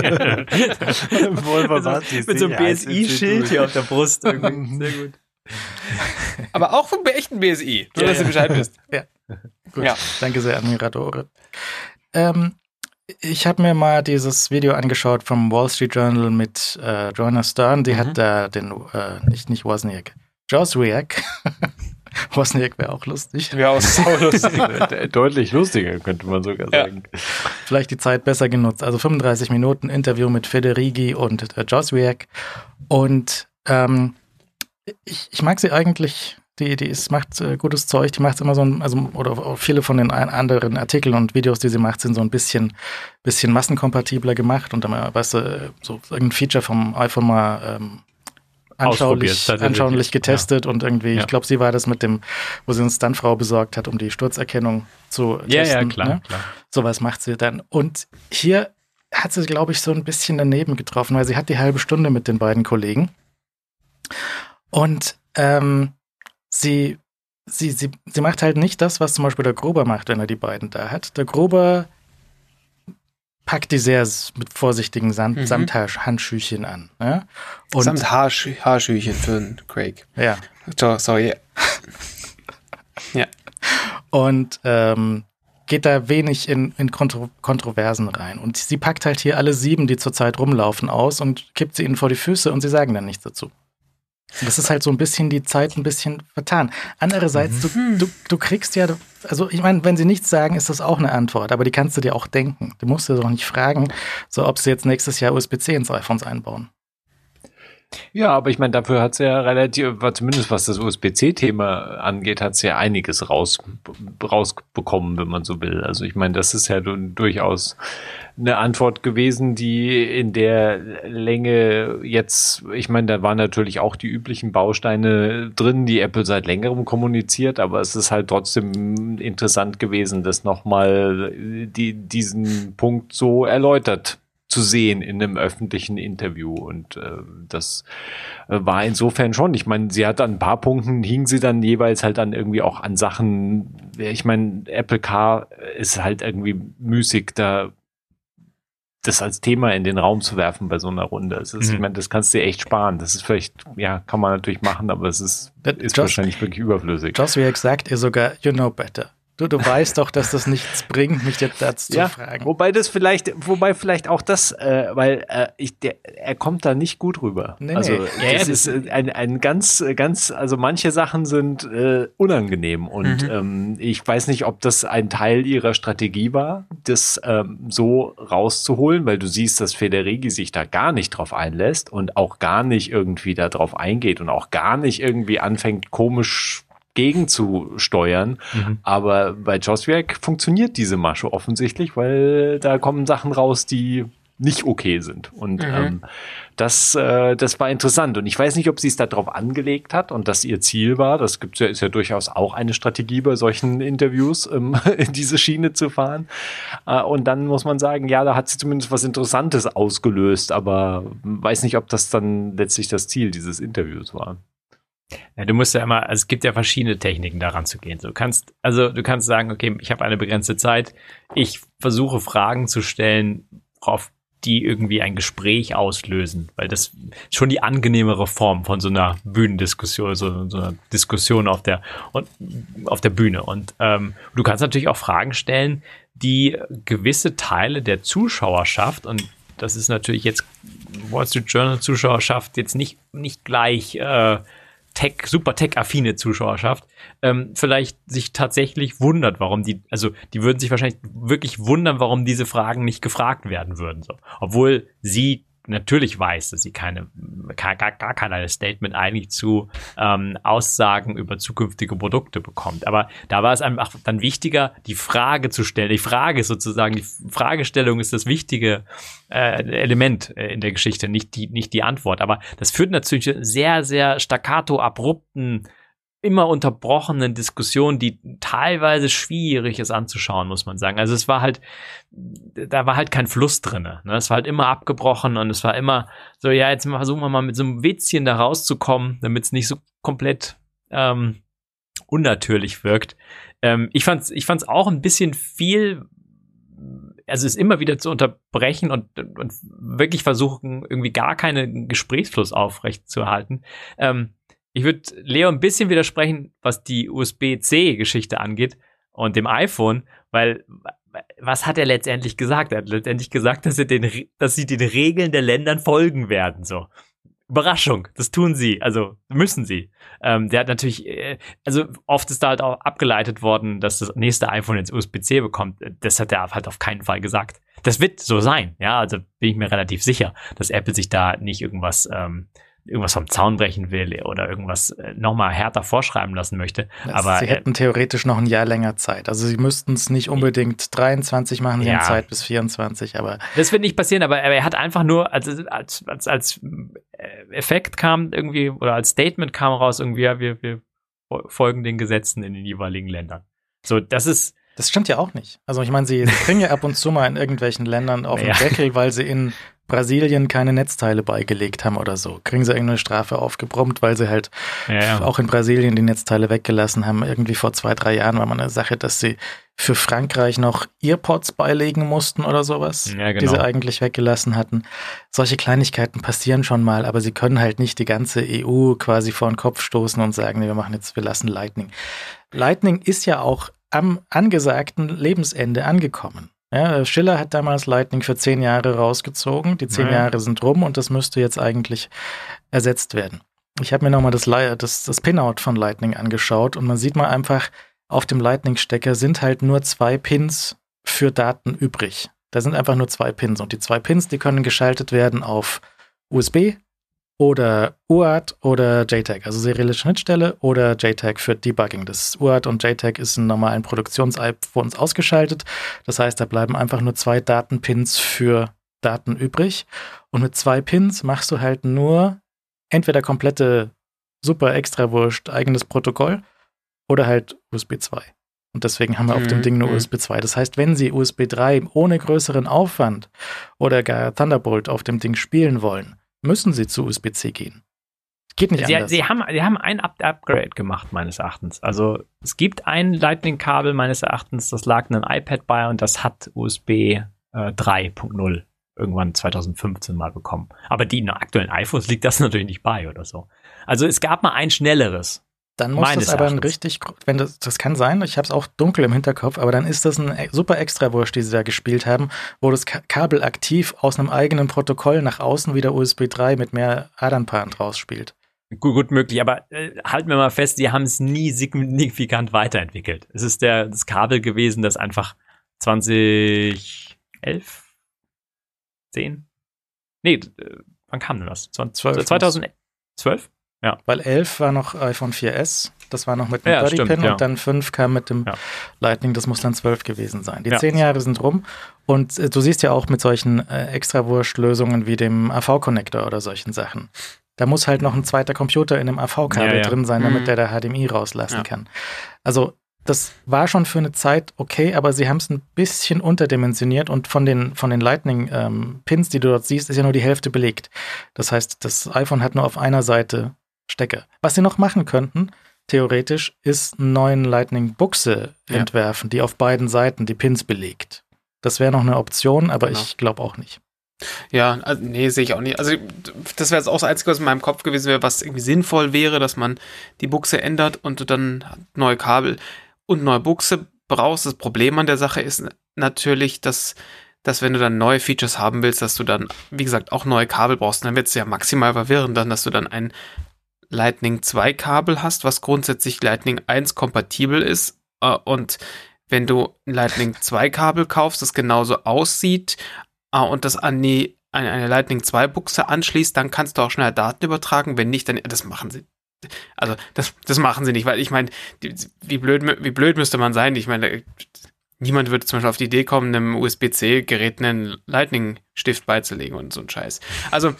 Speaker 4: Mit mit so einem. BSI-Schild hier auf der Brust. Irgendwie. Sehr gut.
Speaker 5: Aber auch vom echten BSI, nur dass
Speaker 4: Ja,
Speaker 5: ihr Bescheid wisst.
Speaker 2: Gut,
Speaker 5: Ja.
Speaker 2: danke sehr an Miradore. Ähm, ich habe mir mal dieses Video angeschaut vom Wall Street Journal mit äh, Joanna Stern. Die
Speaker 5: Mhm.
Speaker 2: hat da den, äh, nicht, nicht Wozniak, Joswiak. Wozniak wäre auch lustig.
Speaker 5: Ja, aus Saulus.
Speaker 3: De- Deutlich lustiger, könnte man sogar
Speaker 5: Ja.
Speaker 3: sagen.
Speaker 2: Vielleicht die Zeit besser genutzt. Also 35 Minuten Interview mit Federighi und äh, Joswiak. Und ähm, ich, ich mag sie eigentlich. Die, die ist, macht äh, gutes Zeug, die macht immer so ein, also, oder viele von den anderen Artikeln und Videos, die sie macht, sind so ein bisschen, bisschen massenkompatibler gemacht und dann mal, weißt du, so irgendein Feature vom iPhone mal ähm, anschaulich, anschaulich getestet und irgendwie,
Speaker 4: Ja.
Speaker 2: ich glaube, sie war das mit dem, wo sie eine Stuntfrau besorgt hat, um die Sturzerkennung zu
Speaker 4: Ja,
Speaker 2: testen.
Speaker 4: ja, klar,
Speaker 2: Ne?
Speaker 4: klar.
Speaker 2: Sowas macht sie dann. Und hier hat sie, glaube ich, so ein bisschen daneben getroffen, weil sie hat die halbe Stunde mit den beiden Kollegen. Und ähm, sie, sie, sie, sie macht halt nicht das, was zum Beispiel der Gruber macht, wenn er die beiden da hat. Der Gruber packt die sehr mit vorsichtigen Sand
Speaker 5: Mhm.
Speaker 2: Samthandschuhchen an. Ja? Und,
Speaker 5: Samt Haarschü Haarschüchen für den Craig.
Speaker 2: ja.
Speaker 5: So, sorry.
Speaker 2: und ähm, geht da wenig in, in Kontro Kontroversen rein. Und sie packt halt hier alle sieben, die zurzeit rumlaufen, aus und kippt sie ihnen vor die Füße und sie sagen dann nichts dazu. Das ist halt so ein bisschen die Zeit ein bisschen vertan. Andererseits, du, du, du kriegst ja, also ich meine, wenn sie nichts sagen, ist das auch eine Antwort, aber die kannst du dir auch denken. Du musst dir doch nicht fragen, so ob sie jetzt nächstes Jahr USB-C ins iPhones einbauen.
Speaker 3: Ja, aber ich meine, dafür hat sie ja relativ, zumindest was das USB-C-Thema angeht, hat sie ja einiges raus, rausbekommen, wenn man so will. Also ich meine, das ist ja du- durchaus eine Antwort gewesen, die in der Länge jetzt, ich meine, da waren natürlich auch die üblichen Bausteine drin, die Apple seit längerem kommuniziert, aber es ist halt trotzdem interessant gewesen, das nochmal die, diesen Punkt so erläutert zu sehen in einem öffentlichen Interview. Und äh, das äh, war insofern schon. Ich meine, sie hat an ein paar Punkten, hing sie dann jeweils halt dann irgendwie auch an Sachen. Ich meine, Apple Car ist halt irgendwie müßig, da das als Thema in den Raum zu werfen bei so einer Runde. Ist,
Speaker 4: Mhm.
Speaker 3: Ich meine, das kannst du dir echt sparen. Das ist vielleicht, ja, kann man natürlich machen, aber es ist, ist
Speaker 2: Joss-
Speaker 3: wahrscheinlich wirklich überflüssig.
Speaker 2: Joswiak sagt ihr sogar, you know better. Du, du weißt doch, dass das nichts bringt, mich jetzt dazu zu fragen.
Speaker 3: Wobei das vielleicht, wobei vielleicht auch das, äh, weil äh, ich, der, er kommt da nicht gut rüber.
Speaker 2: Nee, nee.
Speaker 3: also
Speaker 2: Ja,
Speaker 3: das
Speaker 4: ja, das-
Speaker 3: ist äh, ein, ein ganz, ganz, also manche Sachen sind äh, unangenehm und
Speaker 5: Mhm.
Speaker 3: ähm, ich weiß nicht, ob das ein Teil ihrer Strategie war, das ähm, so rauszuholen, weil du siehst, dass Federighi sich da gar nicht drauf einlässt und auch gar nicht irgendwie da drauf eingeht und auch gar nicht irgendwie anfängt komisch gegenzusteuern.
Speaker 4: Mhm.
Speaker 3: Aber bei Joswiak funktioniert diese Masche offensichtlich, weil da kommen Sachen raus, die nicht okay sind. Und
Speaker 5: Mhm.
Speaker 3: ähm, das, äh, das war interessant. Und ich weiß nicht, ob sie es darauf angelegt hat und das ihr Ziel war. Das gibt's ja, ist ja durchaus auch eine Strategie bei solchen Interviews, ähm, in diese Schiene zu fahren. Äh, und dann muss man sagen, ja, da hat sie zumindest was Interessantes ausgelöst, aber weiß nicht, ob das dann letztlich das Ziel dieses Interviews war.
Speaker 4: Ja, du musst ja immer, also es gibt ja verschiedene Techniken daran zu gehen. Du kannst, also du kannst sagen, okay, ich habe eine begrenzte Zeit, ich versuche Fragen zu stellen, auf die irgendwie ein Gespräch auslösen, weil das schon die angenehmere Form von so einer Bühnendiskussion, so, so einer Diskussion auf der und auf der Bühne. Und ähm, du kannst natürlich auch Fragen stellen, die gewisse Teile der Zuschauerschaft und das ist natürlich jetzt Wall Street Journal Zuschauerschaft jetzt nicht nicht gleich äh, Tech, super Tech-affine Zuschauerschaft, ähm, vielleicht sich tatsächlich wundert, warum die, also die würden sich wahrscheinlich wirklich wundern, warum diese Fragen nicht gefragt werden würden. So. Obwohl sie natürlich weiß, dass sie keine, gar, gar, keinerlei Statement eigentlich zu ähm, Aussagen über zukünftige Produkte bekommt. Aber da war es einfach dann wichtiger, die Frage zu stellen. Die Frage ist sozusagen, die Fragestellung ist das wichtige äh, Element äh, in der Geschichte, nicht die, nicht die Antwort. Aber das führt natürlich sehr, sehr staccato abrupten immer unterbrochenen Diskussion, die teilweise schwierig ist anzuschauen, muss man sagen. Also es war halt, da war halt kein Fluss drinne. Ne? Es war halt immer abgebrochen und es war immer so, ja, jetzt versuchen wir mal mit so einem Witzchen da rauszukommen, damit es nicht so komplett ähm, unnatürlich wirkt. Ähm, ich fand's, ich fand's auch ein bisschen viel, also es immer wieder zu unterbrechen und, und wirklich versuchen, irgendwie gar keinen Gesprächsfluss aufrecht zu erhalten. Ähm, ich würde Leo ein bisschen widersprechen, was die USB-C-Geschichte angeht und dem iPhone, weil was hat er letztendlich gesagt? Er hat letztendlich gesagt, dass, den, dass sie den Regeln der Ländern folgen werden. So. Überraschung, das tun sie, also müssen sie. Ähm, der hat natürlich, äh, also oft ist da halt auch abgeleitet worden, dass das nächste iPhone ins USB-C bekommt. Das hat er halt auf keinen Fall gesagt. Das wird so sein, ja, also bin ich mir relativ sicher, dass Apple sich da nicht irgendwas ähm, irgendwas vom Zaun brechen will oder irgendwas äh, nochmal härter vorschreiben lassen möchte.
Speaker 2: Das,
Speaker 4: aber
Speaker 2: sie hätten theoretisch noch ein Jahr länger Zeit. Also sie müssten es nicht unbedingt 23 machen, sie
Speaker 4: Ja.
Speaker 2: haben Zeit bis 24, aber
Speaker 4: das wird nicht passieren, aber er hat einfach nur, als, als, als, als äh, Effekt kam irgendwie, oder als Statement kam raus, irgendwie, ja, wir, wir folgen den Gesetzen in den jeweiligen Ländern. So, das ist,
Speaker 2: das stimmt ja auch nicht. Also ich meine, sie kriegen ja ab und zu mal in irgendwelchen Ländern auf den
Speaker 4: Ja.
Speaker 2: Deckel, weil sie in Brasilien keine Netzteile beigelegt haben oder so. Kriegen sie irgendeine Strafe aufgebrummt, weil sie halt
Speaker 4: ja, ja.
Speaker 2: auch in Brasilien die Netzteile weggelassen haben. Irgendwie vor zwei, drei Jahren war mal eine Sache, dass sie für Frankreich noch Earpods beilegen mussten oder sowas,
Speaker 4: Ja,
Speaker 2: die
Speaker 4: genau.
Speaker 2: sie eigentlich weggelassen hatten. Solche Kleinigkeiten passieren schon mal, aber sie können halt nicht die ganze EU quasi vor den Kopf stoßen und sagen, nee, wir machen jetzt, wir lassen Lightning. Lightning ist ja auch am angesagten Lebensende angekommen. Ja, Schiller hat damals Lightning für zehn Jahre rausgezogen. Die zehn
Speaker 4: Naja.
Speaker 2: Jahre sind rum und das müsste jetzt eigentlich ersetzt werden. Ich habe mir nochmal das, das, das Pinout von Lightning angeschaut und man sieht mal einfach, auf dem Lightning-Stecker sind halt nur zwei Pins für Daten übrig. Da sind einfach nur zwei Pins und die zwei Pins, die können geschaltet werden auf USB oder UART oder JTAG, also serielle Schnittstelle oder JTAG für Debugging. Das UART und JTAG ist in normalen Produktions-iPhones ausgeschaltet. Das heißt, da bleiben einfach nur zwei Datenpins für Daten übrig. Und mit zwei Pins machst du halt nur entweder komplette super extra wurscht eigenes Protokoll oder halt USB 2. Und deswegen haben wir auf dem
Speaker 5: Mhm,
Speaker 2: Ding nur
Speaker 5: mhm.
Speaker 2: USB 2. Das heißt, wenn Sie USB 3 ohne größeren Aufwand oder gar Thunderbolt auf dem Ding spielen wollen, müssen Sie zu USB-C gehen. Geht nicht
Speaker 4: Sie,
Speaker 2: anders.
Speaker 4: sie, haben, sie haben ein Up Upgrade gemacht, meines Erachtens. Also es gibt ein Lightning-Kabel, meines Erachtens, das lag in einem iPad bei und das hat USB äh, 3.0 irgendwann 2015 mal bekommen. Aber die aktuellen iPhones liegt das natürlich nicht bei oder so. Also es gab mal ein schnelleres.
Speaker 2: Dann muss
Speaker 4: Meines
Speaker 2: das aber ein
Speaker 4: Erachtens.
Speaker 2: richtig, gro- wenn das, das kann sein, ich habe es auch dunkel im Hinterkopf, aber dann ist das ein e- super Extrawurst, die sie da gespielt haben, wo das Ka Kabel aktiv aus einem eigenen Protokoll nach außen wieder USB 3 mit mehr Adernpaaren rausspielt.
Speaker 4: Gut, gut möglich, aber äh, halten wir mal fest, die haben es nie signifikant weiterentwickelt. Es ist der, das Kabel gewesen, das einfach 2011, 10? Nee, äh, wann kam denn das? 20,
Speaker 2: 12.
Speaker 4: 2012?
Speaker 2: Weil 11 war noch iPhone 4S, das war noch mit dem
Speaker 4: Ja,
Speaker 2: Pin
Speaker 4: ja.
Speaker 2: und dann 5 kam mit dem
Speaker 4: Ja.
Speaker 2: Lightning, das muss dann 12 gewesen sein. Die
Speaker 4: Ja.
Speaker 2: 10 Jahre sind rum und äh, du siehst ja auch mit solchen äh, Extrawurst-Lösungen wie dem AV-Connector oder solchen Sachen. Da muss halt noch ein zweiter Computer in dem AV-Kabel
Speaker 4: Ja, ja.
Speaker 2: drin sein, damit
Speaker 5: Mhm.
Speaker 2: der da HDMI rauslassen
Speaker 5: Ja.
Speaker 2: kann. Also das war schon für eine Zeit okay, aber sie haben es ein bisschen unterdimensioniert und von den, von den Lightning-Pins, die du dort siehst, ist ja nur die Hälfte belegt. Das heißt, das iPhone hat nur auf einer Seite Stecker. Was sie noch machen könnten, theoretisch, ist einen neuen Lightning-Buchse
Speaker 5: Ja.
Speaker 2: entwerfen, die auf beiden Seiten die Pins belegt. Das wäre noch eine Option, aber
Speaker 5: Genau.
Speaker 2: ich glaube auch nicht.
Speaker 5: Ja, also, nee, sehe ich auch nicht. Also, das wäre jetzt auch das Einzige, was in meinem Kopf gewesen wäre, was irgendwie sinnvoll wäre, dass man die Buchse ändert und du dann neue Kabel und neue Buchse brauchst. Das Problem an der Sache ist natürlich, dass, dass wenn du dann neue Features haben willst, dass du dann, wie gesagt, auch neue Kabel brauchst. Und dann wird es ja maximal verwirrend, dann, dass du dann ein Lightning 2 Kabel hast, was grundsätzlich Lightning 1 kompatibel ist. Äh, und wenn du ein Lightning 2 Kabel kaufst, das genauso aussieht, Ah, und das an die an eine Lightning 2 Buchse anschließt, dann kannst du auch schnell Daten übertragen. Wenn nicht, dann das machen sie. Also das, das machen sie nicht, weil ich meine, wie blöd, wie blöd müsste man sein? Ich meine, niemand würde zum Beispiel auf die Idee kommen, einem USB-C-Gerät einen Lightning-Stift beizulegen und so ein Scheiß. Also,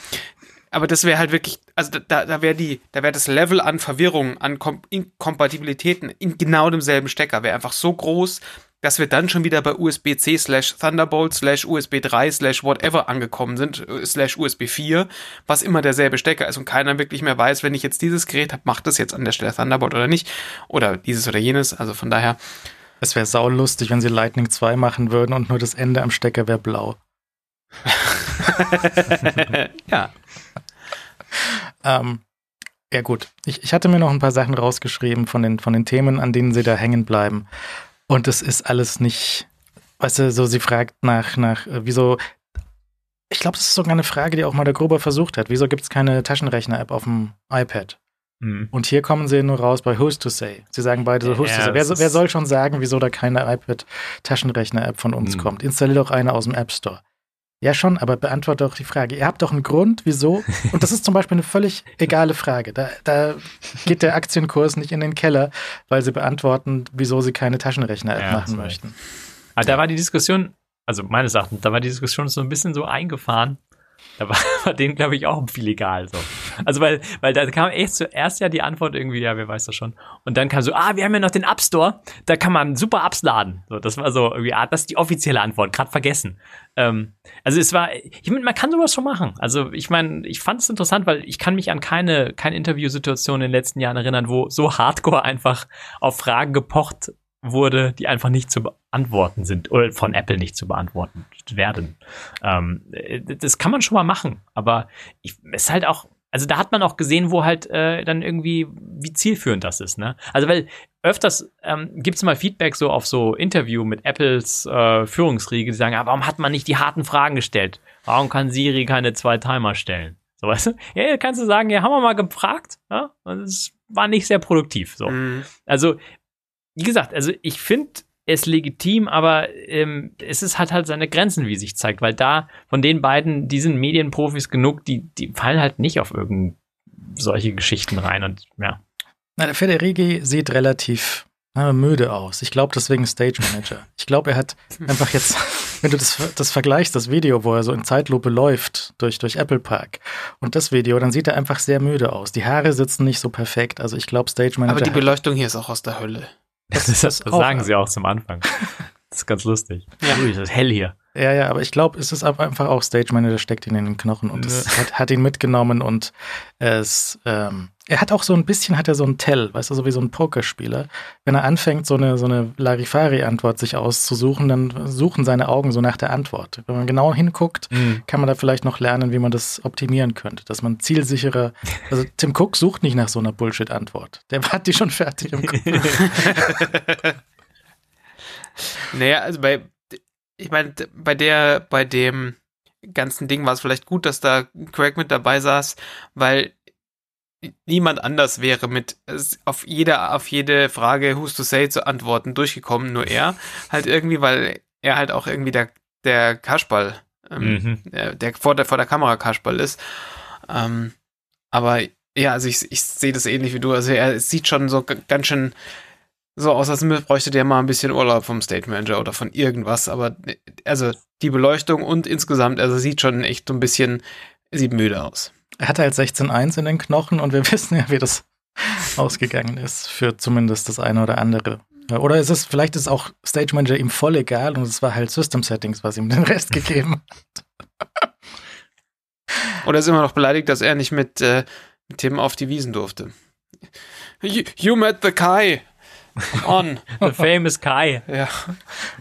Speaker 5: aber das wäre halt wirklich, also da, da wäre die, da wäre das Level an Verwirrung, an Kom Inkompatibilitäten in genau demselben Stecker, wäre einfach so groß, dass wir dann schon wieder bei USB-C slash Thunderbolt slash USB 3 slash whatever angekommen sind, äh, slash USB 4, was immer derselbe Stecker ist und keiner wirklich mehr weiß, wenn ich jetzt dieses Gerät habe, macht das jetzt an der Stelle Thunderbolt oder nicht oder dieses oder jenes, also von daher,
Speaker 2: Es wäre saulustig, wenn sie Lightning 2 machen würden und nur das Ende am Stecker wäre blau.
Speaker 5: ja.
Speaker 2: Ähm, ja gut, ich, ich hatte mir noch ein paar Sachen rausgeschrieben von den, von den Themen, an denen sie da hängen bleiben. Und es ist alles nicht weißt du, so sie fragt nach, nach, äh, wieso, ich glaube, das ist sogar eine Frage, die auch mal der Gruber versucht hat. Wieso gibt es keine Taschenrechner-App auf dem iPad?
Speaker 4: Hm.
Speaker 2: Und hier kommen sie nur raus bei Who's to Say. Sie sagen beide so Who's
Speaker 4: Ja,
Speaker 2: to Say. Wer, wer soll schon sagen, wieso da keine iPad-Taschenrechner-App von uns
Speaker 3: Hm.
Speaker 2: kommt? Installier doch eine aus dem App Store. Ja, schon, aber beantworte doch die Frage. Ihr habt doch einen Grund, wieso. Und das ist zum Beispiel eine völlig egale Frage. Da, da geht der Aktienkurs nicht in den Keller, weil sie beantworten, wieso sie keine Taschenrechner-App
Speaker 4: Ja,
Speaker 2: machen möchten.
Speaker 4: Aber da war die Diskussion, also meines Erachtens, da war die Diskussion so ein bisschen so eingefahren. Da war, war denen, glaube ich, auch viel egal. So. Also, weil, weil da kam echt zuerst ja die Antwort irgendwie, ja, wer weiß das schon. Und dann kam so, ah, wir haben ja noch den App Store, da kann man super Apps laden. So, das war so irgendwie, ah, das ist die offizielle Antwort, gerade vergessen. Ähm, also es war, ich meine, man kann sowas schon machen. Also ich meine, ich fand es interessant, weil ich kann mich an keine, keine Interviewsituation in den letzten Jahren erinnern, wo so hardcore einfach auf Fragen gepocht wurde, die einfach nicht zu beantworten sind oder von Apple nicht zu beantworten werden. Ähm, äh, das kann man schon mal machen, aber ich, es ist halt auch, also da hat man auch gesehen, wo halt äh, dann irgendwie, wie zielführend das ist, ne? Also weil öfters ähm, gibt es mal Feedback so auf so Interview mit Apples äh, Führungsriege, die sagen, ah, warum hat man nicht die harten Fragen gestellt? Warum kann Siri keine zwei Timer stellen? So weißt du? Ja, kannst du sagen, ja, haben wir mal gefragt, ja? Und es war nicht sehr produktiv. So.
Speaker 5: Mhm.
Speaker 4: Also, wie gesagt, also ich finde es legitim, aber ähm, es ist hat halt seine Grenzen, wie sich zeigt, weil da von den beiden, die sind Medienprofis genug, die, die fallen halt nicht auf irgend solche Geschichten rein und ja.
Speaker 2: Na, der Federighi sieht relativ äh, müde aus. Ich glaube deswegen Stage Manager. Ich glaube, er hat einfach jetzt, wenn du das, das vergleichst, das Video, wo er so in Zeitlupe läuft durch, durch Apple Park und das Video, dann sieht er einfach sehr müde aus. Die Haare sitzen nicht so perfekt. Also ich glaube, Stage Manager.
Speaker 5: Aber die Beleuchtung hier ist auch aus der Hölle.
Speaker 4: Das, das, das sagen sie auch zum Anfang. Das ist ganz lustig.
Speaker 5: Ja.
Speaker 4: Ui, das ist hell hier.
Speaker 2: Ja, ja, aber ich glaube, es ist einfach auch Stage Manager steckt ihn in den Knochen und es hat, hat ihn mitgenommen und es, ähm, er hat auch so ein bisschen, hat er so ein Tell, weißt du, so wie so ein Pokerspieler. Wenn er anfängt, so eine, so eine Larifari-Antwort sich auszusuchen, dann suchen seine Augen so nach der Antwort. Wenn man genau hinguckt, kann man da vielleicht noch lernen, wie man das optimieren könnte, dass man zielsicherer, also Tim Cook sucht nicht nach so einer Bullshit-Antwort. Der hat die schon fertig im Kopf.
Speaker 5: Naja, also bei, ich meine, bei der, bei dem ganzen Ding war es vielleicht gut, dass da Craig mit dabei saß, weil niemand anders wäre mit auf jede, auf jede Frage Who's to say zu antworten durchgekommen, nur er. Halt irgendwie, weil er halt auch irgendwie der, der Kasperl, ähm,
Speaker 4: Mhm.
Speaker 5: der, der vor der vor der Kamera Kasperl ist. Ähm, aber ja, also ich, ich sehe das ähnlich wie du. Also er sieht schon so ganz schön so aus, als bräuchte der mal ein bisschen Urlaub vom State Manager oder von irgendwas. Aber also die Beleuchtung und insgesamt, also sieht schon echt so ein bisschen, sieht müde aus.
Speaker 2: Er hatte halt 16.1 in den Knochen und wir wissen ja, wie das ausgegangen ist für zumindest das eine oder andere. Oder ist es, vielleicht ist auch Stage Manager ihm voll egal und es war halt System Settings, was ihm den Rest gegeben hat.
Speaker 5: Oder ist immer noch beleidigt, dass er nicht mit, äh, mit Tim auf die Wiesen durfte. You, you met the Kai. On.
Speaker 4: The famous Kai.
Speaker 5: ja.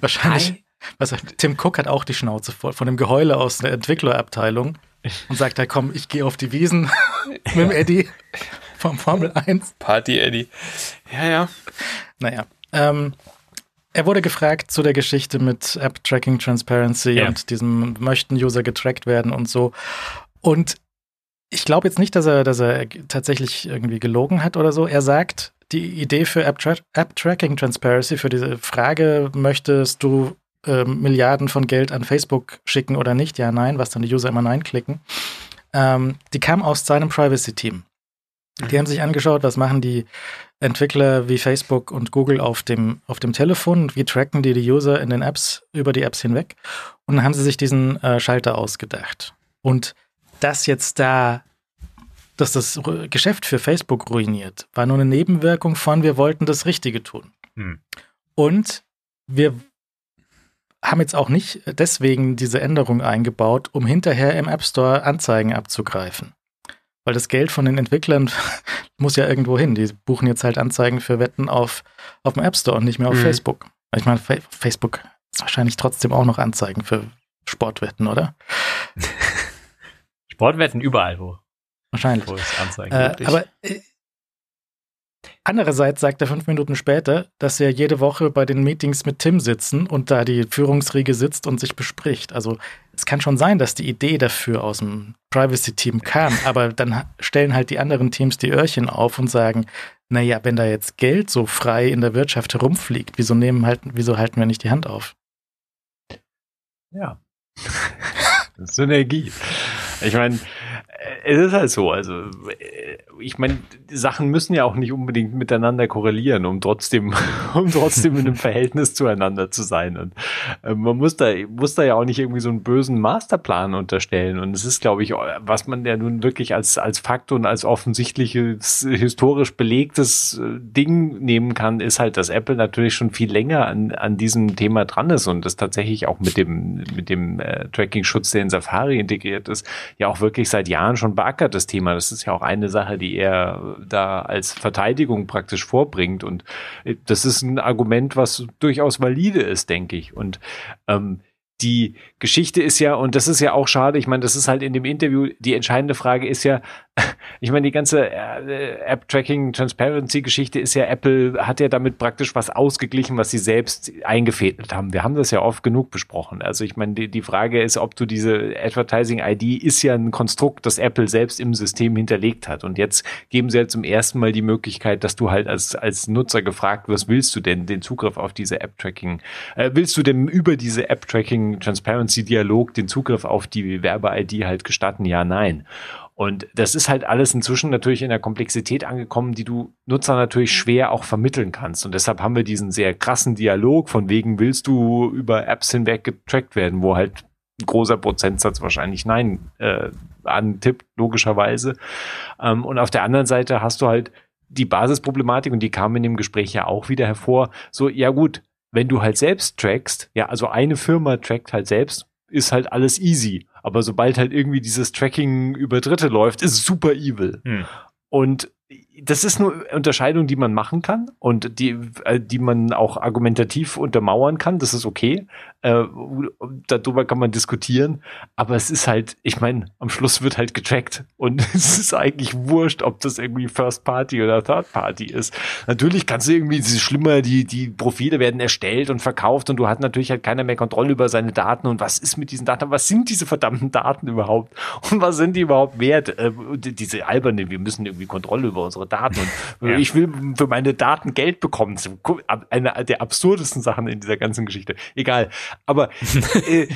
Speaker 2: Wahrscheinlich. Was, Tim Cook hat auch die Schnauze voll von dem Geheule aus der Entwicklerabteilung und sagt, ja komm, ich gehe auf die Wiesen mit dem Eddie vom Formel 1.
Speaker 5: Party Eddie. Ja, ja.
Speaker 2: Naja. Ähm, er wurde gefragt zu der Geschichte mit App Tracking Transparency
Speaker 4: Ja.
Speaker 2: und diesem möchten User getrackt werden und so. Und ich glaube jetzt nicht, dass er, dass er tatsächlich irgendwie gelogen hat oder so. Er sagt, die Idee für App, Tra App Tracking Transparency, für diese Frage, möchtest du ähm, Milliarden von Geld an Facebook schicken oder nicht? Ja, nein, was dann die User immer nein klicken. Ähm, die kam aus seinem Privacy-Team. Die haben sich angeschaut, was machen die Entwickler wie Facebook und Google auf dem, auf dem Telefon, wie tracken die die User in den Apps über die Apps hinweg. Und dann haben sie sich diesen äh, Schalter ausgedacht. Und das jetzt da, dass das Geschäft für Facebook ruiniert, war nur eine Nebenwirkung von, wir wollten das Richtige tun.
Speaker 4: Hm.
Speaker 2: Und wir haben jetzt auch nicht deswegen diese Änderung eingebaut, um hinterher im App Store Anzeigen abzugreifen. Weil das Geld von den Entwicklern muss ja irgendwo hin. Die buchen jetzt halt Anzeigen für Wetten auf, auf dem App Store und nicht mehr auf
Speaker 5: Mhm.
Speaker 2: Facebook. Ich meine, Fa Facebook ist wahrscheinlich trotzdem auch noch Anzeigen für Sportwetten, oder?
Speaker 4: Sportwetten überall, wo,
Speaker 2: Wahrscheinlich. Äh, aber äh, Andererseits sagt er fünf Minuten später, dass er jede Woche bei den Meetings mit Tim sitzen und da die Führungsriege sitzt und sich bespricht. Also es kann schon sein, dass die Idee dafür aus dem Privacy-Team kam, aber dann stellen halt die anderen Teams die Öhrchen auf und sagen, naja, wenn da jetzt Geld so frei in der Wirtschaft herumfliegt, wieso nehmen halt, wieso halten wir nicht die Hand auf?
Speaker 3: Ja. Synergie. Ich meine, es ist halt so, also äh, ich meine, Sachen müssen ja auch nicht unbedingt miteinander korrelieren, um trotzdem, um trotzdem in einem Verhältnis zueinander zu sein. Und äh, man muss da, muss da ja auch nicht irgendwie so einen bösen Masterplan unterstellen. Und es ist, glaube ich, was man ja nun wirklich als, als Fakt und als offensichtliches, historisch belegtes äh, Ding nehmen kann, ist halt, dass Apple natürlich schon viel länger an, an diesem Thema dran ist und das tatsächlich auch mit dem, mit dem äh, Tracking-Schutz, der in Safari integriert ist, ja auch wirklich seit Jahren schon beackert, das Thema. Das ist ja auch eine Sache, die er da als Verteidigung praktisch vorbringt. Und äh, das ist ein Argument, was durchaus valide ist, denke ich. Und ähm, die Geschichte ist ja, und das ist ja auch schade, ich meine, das ist halt in dem Interview, die entscheidende Frage ist ja, ich meine, die ganze äh, App-Tracking-Transparency-Geschichte ist ja, Apple hat ja damit praktisch was ausgeglichen, was sie selbst eingefädelt haben. Wir haben das ja oft genug besprochen. Also ich meine, die, die Frage ist, ob du diese Advertising-ID ist ja ein Konstrukt, das Apple selbst im System hinterlegt hat. Und jetzt geben sie ja zum ersten Mal die Möglichkeit, dass du halt als, als Nutzer gefragt wirst, willst du denn den Zugriff auf diese App-Tracking, äh, willst du denn über diese App-Tracking-Transparency-Dialog den Zugriff auf die Werbe-ID halt gestatten? Ja, nein. Und das ist halt alles inzwischen natürlich in der Komplexität angekommen, die du Nutzer natürlich schwer auch vermitteln kannst. Und deshalb haben wir diesen sehr krassen Dialog von wegen, willst du über Apps hinweg getrackt werden, wo halt ein großer Prozentsatz wahrscheinlich Nein äh, antippt, logischerweise. Ähm, und auf der anderen Seite hast du halt die Basisproblematik, und die kam in dem Gespräch ja auch wieder hervor, so, ja gut, wenn du halt selbst trackst, ja, also eine Firma trackt halt selbst, ist halt alles easy. Aber sobald halt irgendwie dieses Tracking über Dritte läuft, ist es super evil. Hm. Und das ist eine Unterscheidung, die man machen kann und die, äh, die man auch argumentativ untermauern kann. Das ist okay. Äh, darüber kann man diskutieren. Aber es ist halt, ich meine, am Schluss wird halt getrackt. Und es ist eigentlich wurscht, ob das irgendwie First Party oder Third Party ist. Natürlich kannst du irgendwie, es ist schlimmer, die, die Profile werden erstellt und verkauft und du hast natürlich halt keiner mehr Kontrolle über seine Daten. Und was ist mit diesen Daten? Was sind diese verdammten Daten überhaupt? Und was sind die überhaupt wert? Äh, diese alberne, wir müssen irgendwie Kontrolle über unsere Daten und ja. ich will für meine Daten Geld bekommen. Eine der absurdesten Sachen in dieser ganzen Geschichte. Egal. Aber äh,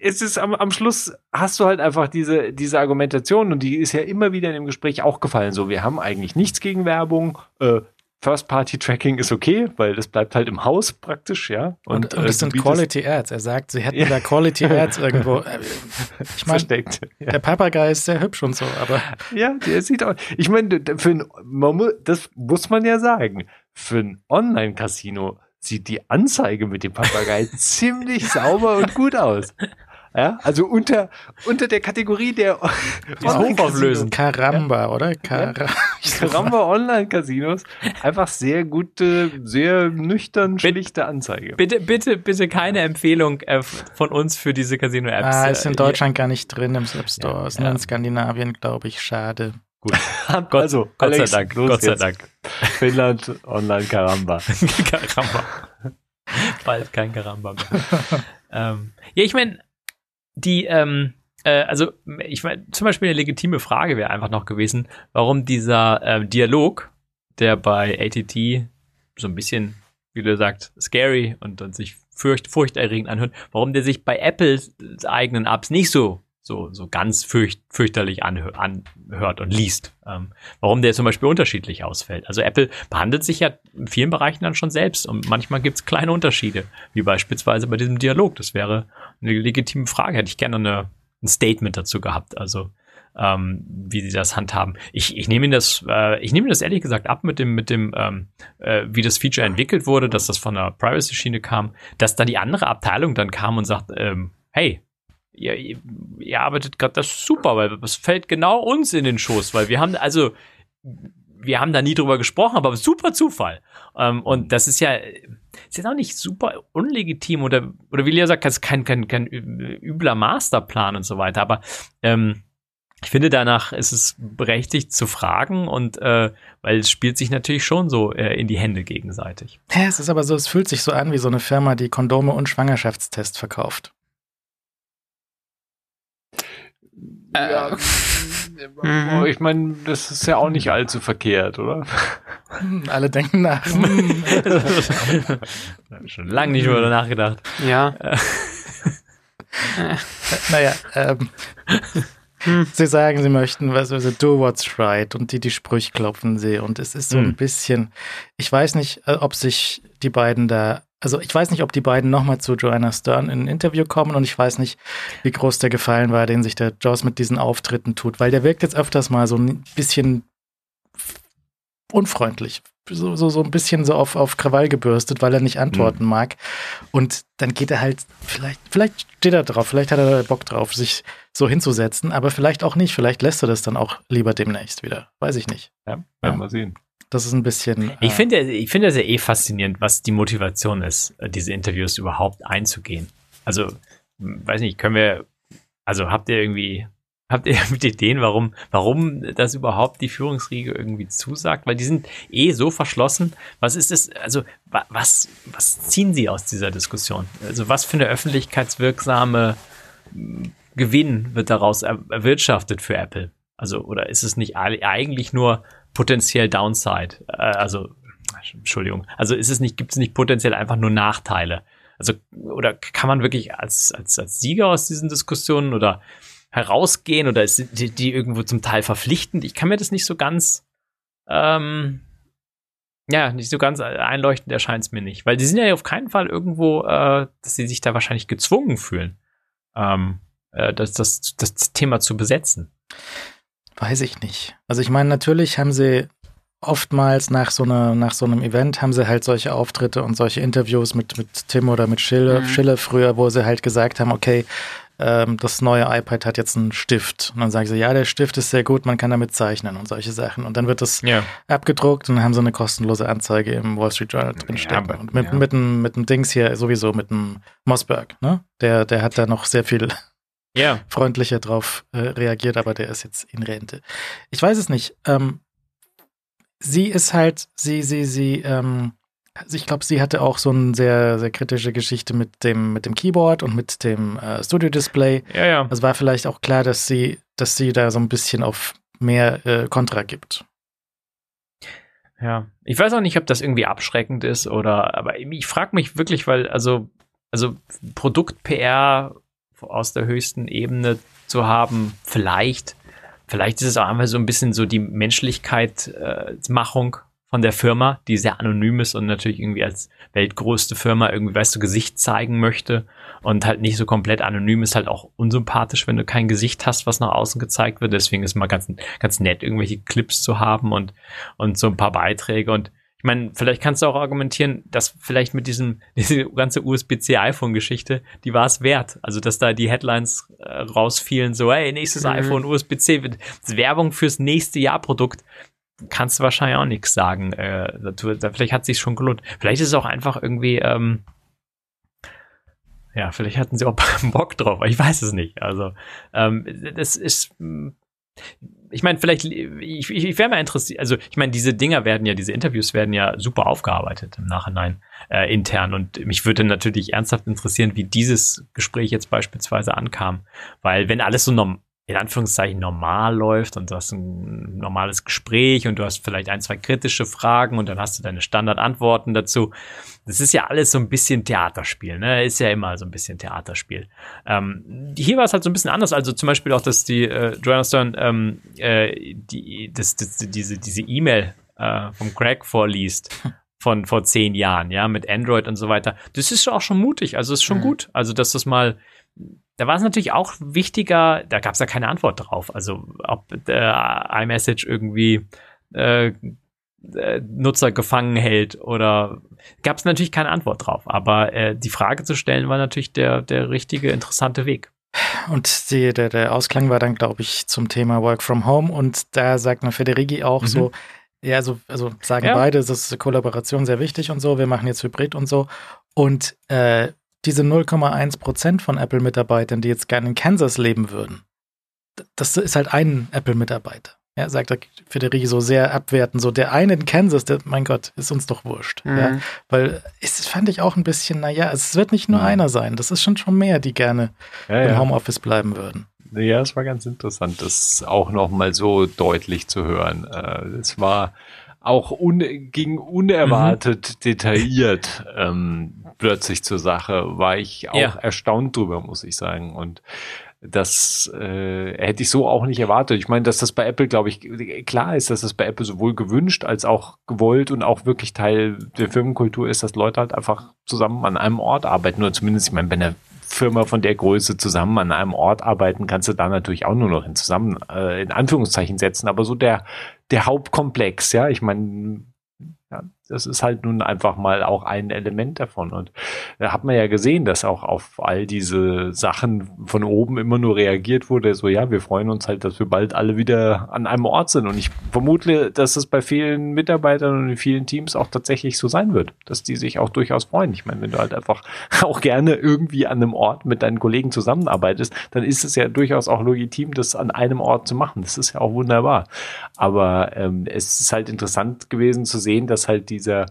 Speaker 3: es ist am, am Schluss hast du halt einfach diese, diese Argumentation und die ist ja immer wieder in dem Gespräch auch gefallen. So, wir haben eigentlich nichts gegen Werbung. Äh, First-Party-Tracking ist okay, weil das bleibt halt im Haus praktisch, ja.
Speaker 2: Und, und, und das äh, sind Quality Ads. Er sagt, sie hätten da Quality Ads irgendwo. Äh, ich meine, ja. der Papagei ist sehr hübsch und so, aber.
Speaker 3: Ja, der sieht auch. Ich meine, für ein, man, das muss man ja sagen. Für ein Online-Casino sieht die Anzeige mit dem Papagei ziemlich sauber und gut aus. Ja, also unter, unter der Kategorie der
Speaker 2: Hochauflösen. Karamba, oder?
Speaker 3: Kar Karamba Online-Casinos. Einfach sehr gute, sehr nüchtern, schlichte Anzeige.
Speaker 4: Bitte, bitte, bitte keine Empfehlung äh, von uns für diese Casino-Apps.
Speaker 2: Ah, ist in äh, Deutschland gar nicht drin im App Store. Ja, ist nur ja. in Skandinavien, glaube ich. Schade.
Speaker 3: Gut. Gott, also, Gott Alex, sei Dank. Gott sei Dank. Finnland Online Karamba.
Speaker 4: Karamba. Bald kein Karamba mehr. ähm, ja, ich meine, die, ähm, äh, also ich meine, zum Beispiel eine legitime Frage wäre einfach noch gewesen, warum dieser äh, Dialog, der bei ATT so ein bisschen, wie du sagst, scary und, und sich furcht, furchterregend anhört, warum der sich bei Apples eigenen Apps nicht so so, so ganz fürcht, fürchterlich anhört, und liest. Ähm, warum der zum Beispiel unterschiedlich ausfällt. Also Apple behandelt sich ja in vielen Bereichen dann schon selbst und manchmal gibt es kleine Unterschiede, wie beispielsweise bei diesem Dialog. Das wäre eine legitime Frage. Hätte ich gerne eine, ein Statement dazu gehabt. Also ähm, wie sie das handhaben. Ich, ich nehme das, äh, ich nehme das ehrlich gesagt ab mit dem, mit dem, ähm, äh, wie das Feature entwickelt wurde, dass das von der Privacy-Schiene kam, dass da die andere Abteilung dann kam und sagt, ähm, hey, ihr, ihr, arbeitet gerade das super, weil das fällt genau uns in den Schoß, weil wir haben, also, wir haben da nie drüber gesprochen, aber super Zufall. Ähm, und das ist ja, ist jetzt auch nicht super unlegitim oder, oder wie Lea sagt, das ist kein, kein, kein übler Masterplan und so weiter, aber ähm, ich finde, danach ist es berechtigt zu fragen und äh, weil es spielt sich natürlich schon so äh, in die Hände gegenseitig.
Speaker 2: Ja, es ist aber so, es fühlt sich so an wie so eine Firma, die Kondome und Schwangerschaftstests verkauft.
Speaker 3: Ja. Mhm. Ich meine, das ist ja auch nicht allzu verkehrt, oder?
Speaker 2: Alle denken nach.
Speaker 4: Schon lange nicht über nachgedacht.
Speaker 5: Ja.
Speaker 2: naja, ähm, sie sagen, sie möchten, was also do what's right und die die Sprüche klopfen sie und es ist so ein bisschen, ich weiß nicht, äh, ob sich die beiden da, also ich weiß nicht, ob die beiden nochmal zu Joanna Stern in ein Interview kommen und ich weiß nicht, wie groß der Gefallen war, den sich der Joss mit diesen Auftritten tut, weil der wirkt jetzt öfters mal so ein bisschen unfreundlich, so, so, so ein bisschen so auf, auf Krawall gebürstet, weil er nicht antworten mhm. mag. Und dann geht er halt, vielleicht, vielleicht steht er drauf, vielleicht hat er Bock drauf, sich so hinzusetzen, aber vielleicht auch nicht. Vielleicht lässt er das dann auch lieber demnächst wieder. Weiß ich nicht.
Speaker 3: Ja, werden ja. wir sehen.
Speaker 2: Das ist ein bisschen.
Speaker 4: Ich äh, finde ich finde das ja eh faszinierend, was die Motivation ist, äh, diese Interviews überhaupt einzugehen. Also, weiß nicht, können wir, also habt ihr irgendwie Habt ihr mit Ideen, warum, warum das überhaupt die Führungsriege irgendwie zusagt? Weil die sind eh so verschlossen. Was ist das? Also, was, was ziehen sie aus dieser Diskussion? Also, was für eine öffentlichkeitswirksame Gewinn wird daraus erwirtschaftet für Apple? Also, oder ist es nicht eigentlich nur potenziell Downside? Äh, also, Entschuldigung. Also, ist es nicht, gibt es nicht potenziell einfach nur Nachteile? Also, oder kann man wirklich als, als, als Sieger aus diesen Diskussionen oder herausgehen oder ist die, die irgendwo zum Teil verpflichtend? Ich kann mir das nicht so ganz, ähm, ja, nicht so ganz einleuchtend erscheint es mir nicht, weil die sind ja auf keinen Fall irgendwo, äh, dass sie sich da wahrscheinlich gezwungen fühlen, ähm, äh, das, das, das Thema zu besetzen.
Speaker 2: Weiß ich nicht. Also ich meine, natürlich haben sie oftmals nach so, einer, nach so einem Event haben sie halt solche Auftritte und solche Interviews mit, mit Tim oder mit Schille, mhm. Schille früher, wo sie halt gesagt haben, okay, ähm, das neue iPad hat jetzt einen Stift. Und dann sagen sie, ja, der Stift ist sehr gut, man kann damit zeichnen und solche Sachen. Und dann wird das ja. abgedruckt und dann haben sie eine kostenlose Anzeige im Wall Street Journal drinstecken. Ja, und mit, ja. mit, dem, mit dem Dings hier sowieso, mit dem Mossberg, ne? Der, der hat da noch sehr viel ja. freundlicher drauf äh, reagiert, aber der ist jetzt in Rente. Ich weiß es nicht. Ähm, sie ist halt, sie, sie, sie, ähm, also ich glaube, sie hatte auch so eine sehr, sehr kritische Geschichte mit dem, mit dem Keyboard und mit dem äh, Studio-Display.
Speaker 4: Ja, ja.
Speaker 2: Es war vielleicht auch klar, dass sie, dass sie da so ein bisschen auf mehr äh, Kontra gibt.
Speaker 4: Ja, ich weiß auch nicht, ob das irgendwie abschreckend ist oder, aber ich frage mich wirklich, weil, also, also Produkt-PR aus der höchsten Ebene zu haben, vielleicht, vielleicht ist es auch einfach so ein bisschen so die Menschlichkeit-Machung äh, von der Firma, die sehr anonym ist und natürlich irgendwie als weltgrößte Firma irgendwie, weißt du, Gesicht zeigen möchte und halt nicht so komplett anonym ist halt auch unsympathisch, wenn du kein Gesicht hast, was nach außen gezeigt wird. Deswegen ist mal ganz, ganz nett, irgendwelche Clips zu haben und, und so ein paar Beiträge und meine, vielleicht kannst du auch argumentieren, dass vielleicht mit diesem, diese ganze USB-C-iPhone-Geschichte, die war es wert. Also, dass da die Headlines äh, rausfielen, so, hey, nächstes mhm. iPhone, USB-C, Werbung fürs nächste Jahr Produkt kannst du wahrscheinlich auch nichts sagen. Äh, dazu, da, vielleicht hat es sich schon gelohnt. Vielleicht ist es auch einfach irgendwie, ähm, ja, vielleicht hatten sie auch Bock drauf, ich weiß es nicht. Also, ähm, das ist, ich meine, vielleicht, ich, ich wäre mal interessiert, also ich meine, diese Dinger werden ja, diese Interviews werden ja super aufgearbeitet im Nachhinein äh, intern. Und mich würde natürlich ernsthaft interessieren, wie dieses Gespräch jetzt beispielsweise ankam, weil wenn alles so norm in Anführungszeichen normal läuft und du hast ein normales Gespräch und du hast vielleicht ein, zwei kritische Fragen und dann hast du deine Standardantworten dazu. Das ist ja alles so ein bisschen Theaterspiel, ne? Ist ja immer so ein bisschen Theaterspiel. Ähm, hier war es halt so ein bisschen anders. Also zum Beispiel auch, dass die äh, Joanna Stern ähm, äh, die, das, das, diese diese E-Mail äh, vom Craig vorliest von vor zehn Jahren, ja, mit Android und so weiter. Das ist auch schon mutig. Also ist schon mhm. gut. Also dass das mal da war es natürlich auch wichtiger, da gab es ja keine Antwort drauf. Also ob der iMessage irgendwie äh, äh, Nutzer gefangen hält oder gab es natürlich keine Antwort drauf. Aber äh, die Frage zu stellen war natürlich der, der richtige, interessante Weg.
Speaker 2: Und die, der, der Ausklang war dann, glaube ich, zum Thema Work from Home. Und da sagt man Federighi auch mhm. so, ja, also, also sagen ja. beide, es ist Kollaboration sehr wichtig und so, wir machen jetzt Hybrid und so. Und äh, diese 0,1 Prozent von Apple-Mitarbeitern, die jetzt gerne in Kansas leben würden, das ist halt ein Apple-Mitarbeiter. Ja, sagt er Federici so sehr abwertend, so der eine in Kansas, der, mein Gott, ist uns doch wurscht.
Speaker 5: Mhm.
Speaker 2: Ja, weil es fand ich auch ein bisschen, naja, es wird nicht nur
Speaker 3: Mhm.
Speaker 2: einer sein, das ist schon schon mehr, die gerne
Speaker 3: Ja,
Speaker 2: im
Speaker 3: ja.
Speaker 2: Homeoffice bleiben würden.
Speaker 3: Ja, es war ganz interessant, das auch noch mal so deutlich zu hören. Äh, Es war auch un ging unerwartet detailliert ähm, plötzlich zur Sache. War ich auch
Speaker 4: Ja.
Speaker 3: erstaunt drüber, muss ich sagen. Und das äh, hätte ich so auch nicht erwartet. Ich meine, dass das bei Apple, glaube ich, klar ist, dass das bei Apple sowohl gewünscht als auch gewollt und auch wirklich Teil der Firmenkultur ist, dass Leute halt einfach zusammen an einem Ort arbeiten. Oder zumindest, ich meine, bei einer Firma von der Größe zusammen an einem Ort arbeiten, kannst du da natürlich auch nur noch in zusammen, äh, in Anführungszeichen setzen. Aber so der, der Hauptkomplex, ja, ich meine, ja, das ist halt nun einfach mal auch ein Element davon. Und da hat man ja gesehen, dass auch auf all diese Sachen von oben immer nur reagiert wurde, so ja, wir freuen uns halt, dass wir bald alle wieder an einem Ort sind. Und ich vermute, dass es bei vielen Mitarbeitern und in vielen Teams auch tatsächlich so sein wird, dass die sich auch durchaus freuen. Ich meine, wenn du halt einfach auch gerne irgendwie an einem Ort mit deinen Kollegen zusammenarbeitest, dann ist es ja durchaus auch legitim, das an einem Ort zu machen. Das ist ja auch wunderbar. Aber ähm, es ist halt interessant gewesen zu sehen, dass halt dieser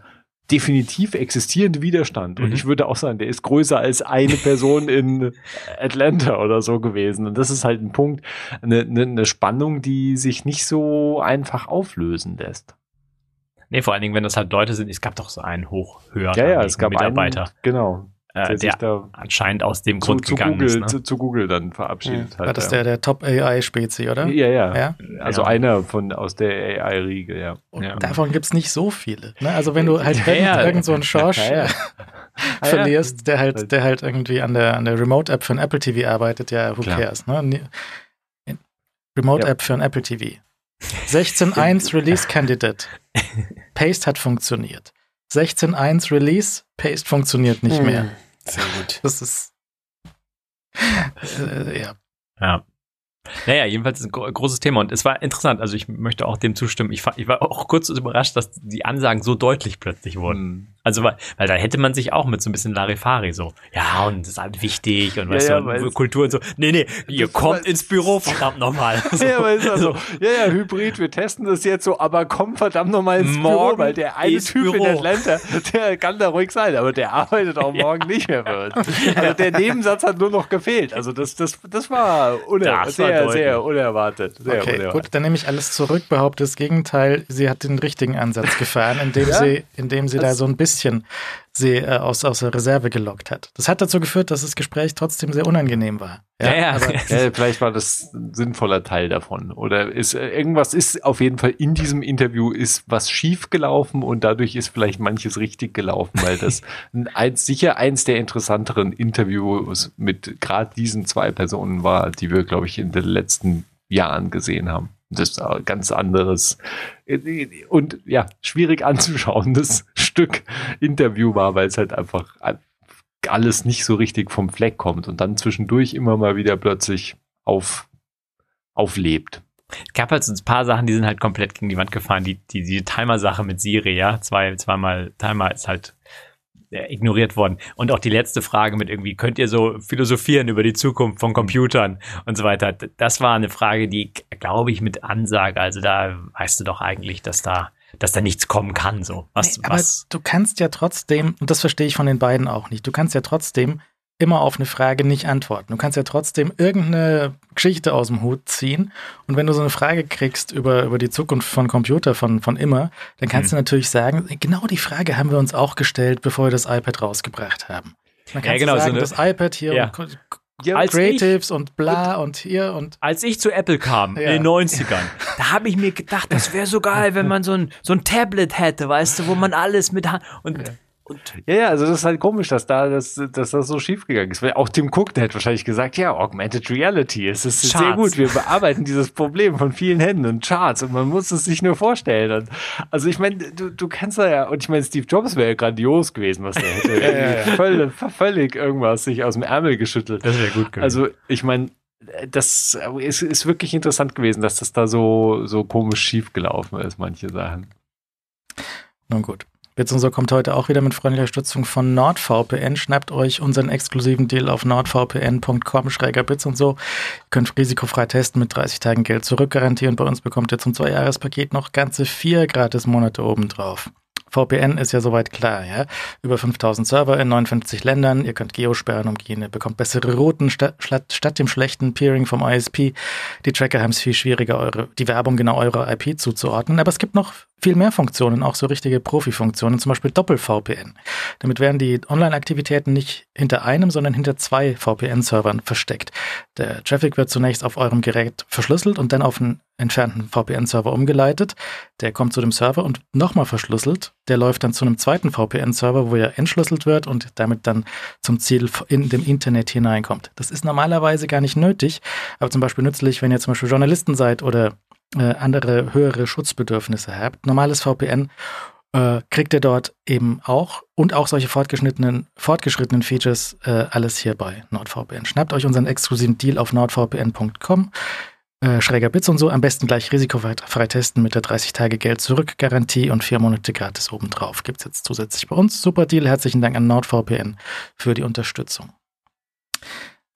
Speaker 3: definitiv existierende Widerstand, und
Speaker 4: Mhm.
Speaker 3: ich würde auch sagen, der ist größer als eine Person in Atlanta oder so gewesen. Und das ist halt ein Punkt, eine, eine, Spannung, die sich nicht so einfach auflösen lässt.
Speaker 4: Nee, vor allen Dingen, wenn das halt Leute sind, es gab doch so einen hochhöher
Speaker 3: Ja, ja, es gab
Speaker 4: Mitarbeiter,
Speaker 3: einen, genau,
Speaker 4: äh,
Speaker 3: der sich
Speaker 4: der
Speaker 3: da
Speaker 4: anscheinend aus dem
Speaker 3: zu,
Speaker 4: Grund
Speaker 3: zu,
Speaker 4: gegangen
Speaker 3: Google,
Speaker 4: ist. Ne?
Speaker 3: zu, zu Google dann verabschiedet
Speaker 2: War
Speaker 3: hat.
Speaker 2: das
Speaker 3: ja.
Speaker 2: der, der Top-AI-Spezi, oder?
Speaker 3: ja, ja,
Speaker 2: Ja?
Speaker 3: Also
Speaker 4: Ja.
Speaker 3: einer von aus der AI-Riege, ja.
Speaker 2: Und
Speaker 4: Ja.
Speaker 2: davon gibt es nicht so viele. Ne? Also wenn du halt
Speaker 4: Ja,
Speaker 2: irgend,
Speaker 4: ja.
Speaker 2: irgend so einen Schorsch
Speaker 3: Ja, ja.
Speaker 2: verlierst, der halt, der halt irgendwie an der, an der Remote-App für ein Apple TV arbeitet, ja, who
Speaker 3: Klar.
Speaker 2: cares, ne? Remote-App für ein Apple TV. 16.1 Release Candidate. Paste hat funktioniert. 16.1 Release, Paste funktioniert nicht
Speaker 5: Mhm.
Speaker 2: mehr.
Speaker 5: Sehr gut.
Speaker 2: Das ist äh, ja.
Speaker 4: Ja. Naja, jedenfalls ist ein gro großes Thema und es war interessant. Also ich möchte auch dem zustimmen. Ich, ich war auch kurz überrascht, dass die Ansagen so deutlich plötzlich wurden. Also weil, weil da hätte man sich auch mit so ein bisschen Larifari so, ja und das ist halt wichtig und
Speaker 3: Ja,
Speaker 4: weißt
Speaker 3: ja,
Speaker 4: du,
Speaker 3: weil
Speaker 4: und Kultur und so. Nee, nee, ihr kommt ins Büro, verdammt nochmal.
Speaker 3: Ja, aber ist also, ja, ja, Hybrid, wir testen das jetzt so, aber komm verdammt nochmal ins Büro,
Speaker 4: Morgen
Speaker 3: weil der eine Typ in
Speaker 4: Büro.
Speaker 3: Atlanta, der kann da ruhig sein, aber der arbeitet auch morgen nicht mehr für uns. Also der Nebensatz hat nur noch gefehlt. Also das, das, das war, uner
Speaker 4: Das war
Speaker 3: sehr,
Speaker 4: deutlich.
Speaker 3: sehr unerwartet. Sehr
Speaker 2: Okay,
Speaker 3: unerwartet.
Speaker 2: gut, dann nehme ich alles zurück, behaupte das Gegenteil. Sie hat den richtigen Ansatz gefahren, indem
Speaker 3: Ja?
Speaker 2: sie, indem sie da
Speaker 3: Das-
Speaker 2: so ein bisschen sie äh, aus, aus der Reserve gelockt hat. Das hat dazu geführt, dass das Gespräch trotzdem sehr unangenehm war.
Speaker 4: Ja, ja.
Speaker 2: aber
Speaker 3: Ja, vielleicht war das ein sinnvoller Teil davon. Oder ist äh, irgendwas ist auf jeden Fall in diesem Interview ist was schief gelaufen und dadurch ist vielleicht manches richtig gelaufen, weil das ein, eins, sicher eins der interessanteren Interviews mit gerade diesen zwei Personen war, die wir, glaube ich, in den letzten Jahren gesehen haben. Das ist ein ganz anderes und ja, schwierig anzuschauendes Stück Interview war, weil es halt einfach alles nicht so richtig vom Fleck kommt und dann zwischendurch immer mal wieder plötzlich auf, auflebt.
Speaker 4: Es gab halt so ein paar Sachen, die sind halt komplett gegen die Wand gefahren. Die, die, die Timer-Sache mit Siri, ja, zwei, zweimal Timer ist halt ignoriert worden. Und auch die letzte Frage mit irgendwie, könnt ihr so philosophieren über die Zukunft von Computern und so weiter. Das war eine Frage, die, glaube ich, mit Ansage, also da weißt du doch eigentlich, dass da, dass da nichts kommen kann, so. Was,
Speaker 2: Nee, aber
Speaker 4: was,
Speaker 2: du kannst ja trotzdem, und das verstehe ich von den beiden auch nicht, du kannst ja trotzdem immer auf eine Frage nicht antworten. Du kannst ja trotzdem irgendeine Geschichte aus dem Hut ziehen. Und wenn du so eine Frage kriegst über, über die Zukunft von Computer von, von immer, dann kannst
Speaker 4: Hm.
Speaker 2: du natürlich sagen, genau die Frage haben wir uns auch gestellt, bevor wir das iPad rausgebracht haben. Dann kannst
Speaker 4: Ja, genau, so
Speaker 2: sagen,
Speaker 4: eine-
Speaker 2: das iPad hier
Speaker 4: Ja.
Speaker 2: und
Speaker 3: Ja,
Speaker 4: Als
Speaker 2: Creatives und bla und hier und
Speaker 4: als ich zu Apple kam
Speaker 2: Ja.
Speaker 4: in den 90ern, da habe ich mir gedacht, das wäre so geil, wenn man so ein, so ein Tablet hätte, weißt du, wo man alles mit und, und
Speaker 3: Ja, ja, also das ist halt komisch, dass da das, dass das so schief gegangen ist. Weil auch Tim Cook, der hätte wahrscheinlich gesagt, ja, Augmented Reality, es ist sehr
Speaker 4: Charts.
Speaker 3: gut, wir bearbeiten dieses Problem von vielen Händen und Charts und man muss es sich nur vorstellen. Und, also ich meine, du, du kennst da ja, und ich meine, Steve Jobs wäre ja grandios gewesen, was der hätte. Irgendwie Völlig, völlig irgendwas sich aus dem Ärmel geschüttelt.
Speaker 4: das wäre gut gewesen.
Speaker 3: Also ich meine, das ist, ist wirklich interessant gewesen, dass das da so, so komisch schief gelaufen ist, manche Sachen.
Speaker 2: nun gut. Bits und so kommt heute auch wieder mit freundlicher Unterstützung von NordVPN. Schnappt euch unseren exklusiven Deal auf nordvpn.com schräger Bits und so. Ihr könnt risikofrei testen mit 30 Tagen Geld zurückgarantie und bei uns bekommt ihr zum Zweijahrespaket noch ganze vier gratis Monate obendrauf. VPN ist ja soweit klar, ja. Über 5000 Server in 59 Ländern. Ihr könnt Geosperren umgehen. Ihr bekommt bessere Routen statt, statt dem schlechten Peering vom ISP. Die Tracker haben es viel schwieriger, eure, die Werbung genau eurer IP zuzuordnen. Aber es gibt noch viel mehr Funktionen, auch so richtige Profi-Funktionen, zum Beispiel Doppel-VPN. Damit werden die Online-Aktivitäten nicht hinter einem, sondern hinter zwei VPN-Servern versteckt. Der Traffic wird zunächst auf eurem Gerät verschlüsselt und dann auf einen entfernten VPN-Server umgeleitet. Der kommt zu dem Server und nochmal verschlüsselt. Der läuft dann zu einem zweiten VPN-Server, wo er entschlüsselt wird und damit dann zum Ziel in dem Internet hineinkommt. Das ist normalerweise gar nicht nötig, aber zum Beispiel nützlich, wenn ihr zum Beispiel Journalisten seid oder äh, andere höhere Schutzbedürfnisse habt. Normales VPN äh, kriegt ihr dort eben auch und auch solche fortgeschrittenen, fortgeschrittenen Features äh, alles hier bei NordVPN. Schnappt euch unseren exklusiven Deal auf nordvpn.com. Äh, schräger Bits und so. Am besten gleich risikofrei testen mit der 30-Tage-Geld-Zurück-Garantie und vier Monate gratis obendrauf. Gibt es jetzt zusätzlich bei uns. Super Deal. Herzlichen Dank an NordVPN für die Unterstützung.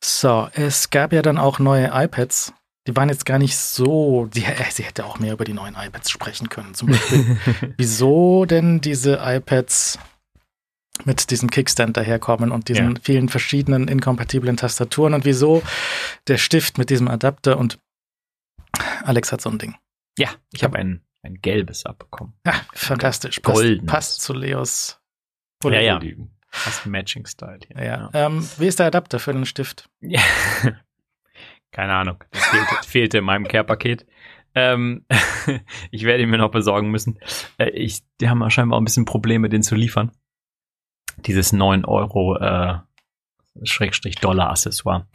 Speaker 2: So, es gab ja dann auch neue iPads die waren jetzt gar nicht so, die, sie hätte auch mehr über die neuen iPads sprechen können. Zum Beispiel, wieso denn diese iPads mit diesem Kickstand daherkommen und diesen ja. vielen verschiedenen inkompatiblen Tastaturen und wieso der Stift mit diesem Adapter und Alex hat so ein Ding.
Speaker 4: Ja, ich habe ein, ein gelbes abbekommen.
Speaker 2: Ja, fantastisch. Passt, passt zu Leos.
Speaker 4: Oder ja, ja. Passt Matching-Style.
Speaker 2: Ja. ja. Ähm, wie ist der Adapter für den Stift?
Speaker 4: Ja. Keine Ahnung. Das fehlte, fehlte in meinem Care-Paket. Ähm, ich werde ihn mir noch besorgen müssen. Äh, ich, die haben scheinbar auch ein bisschen Probleme, den zu liefern. Dieses 9 Euro äh, Schrägstrich Dollar Accessoire.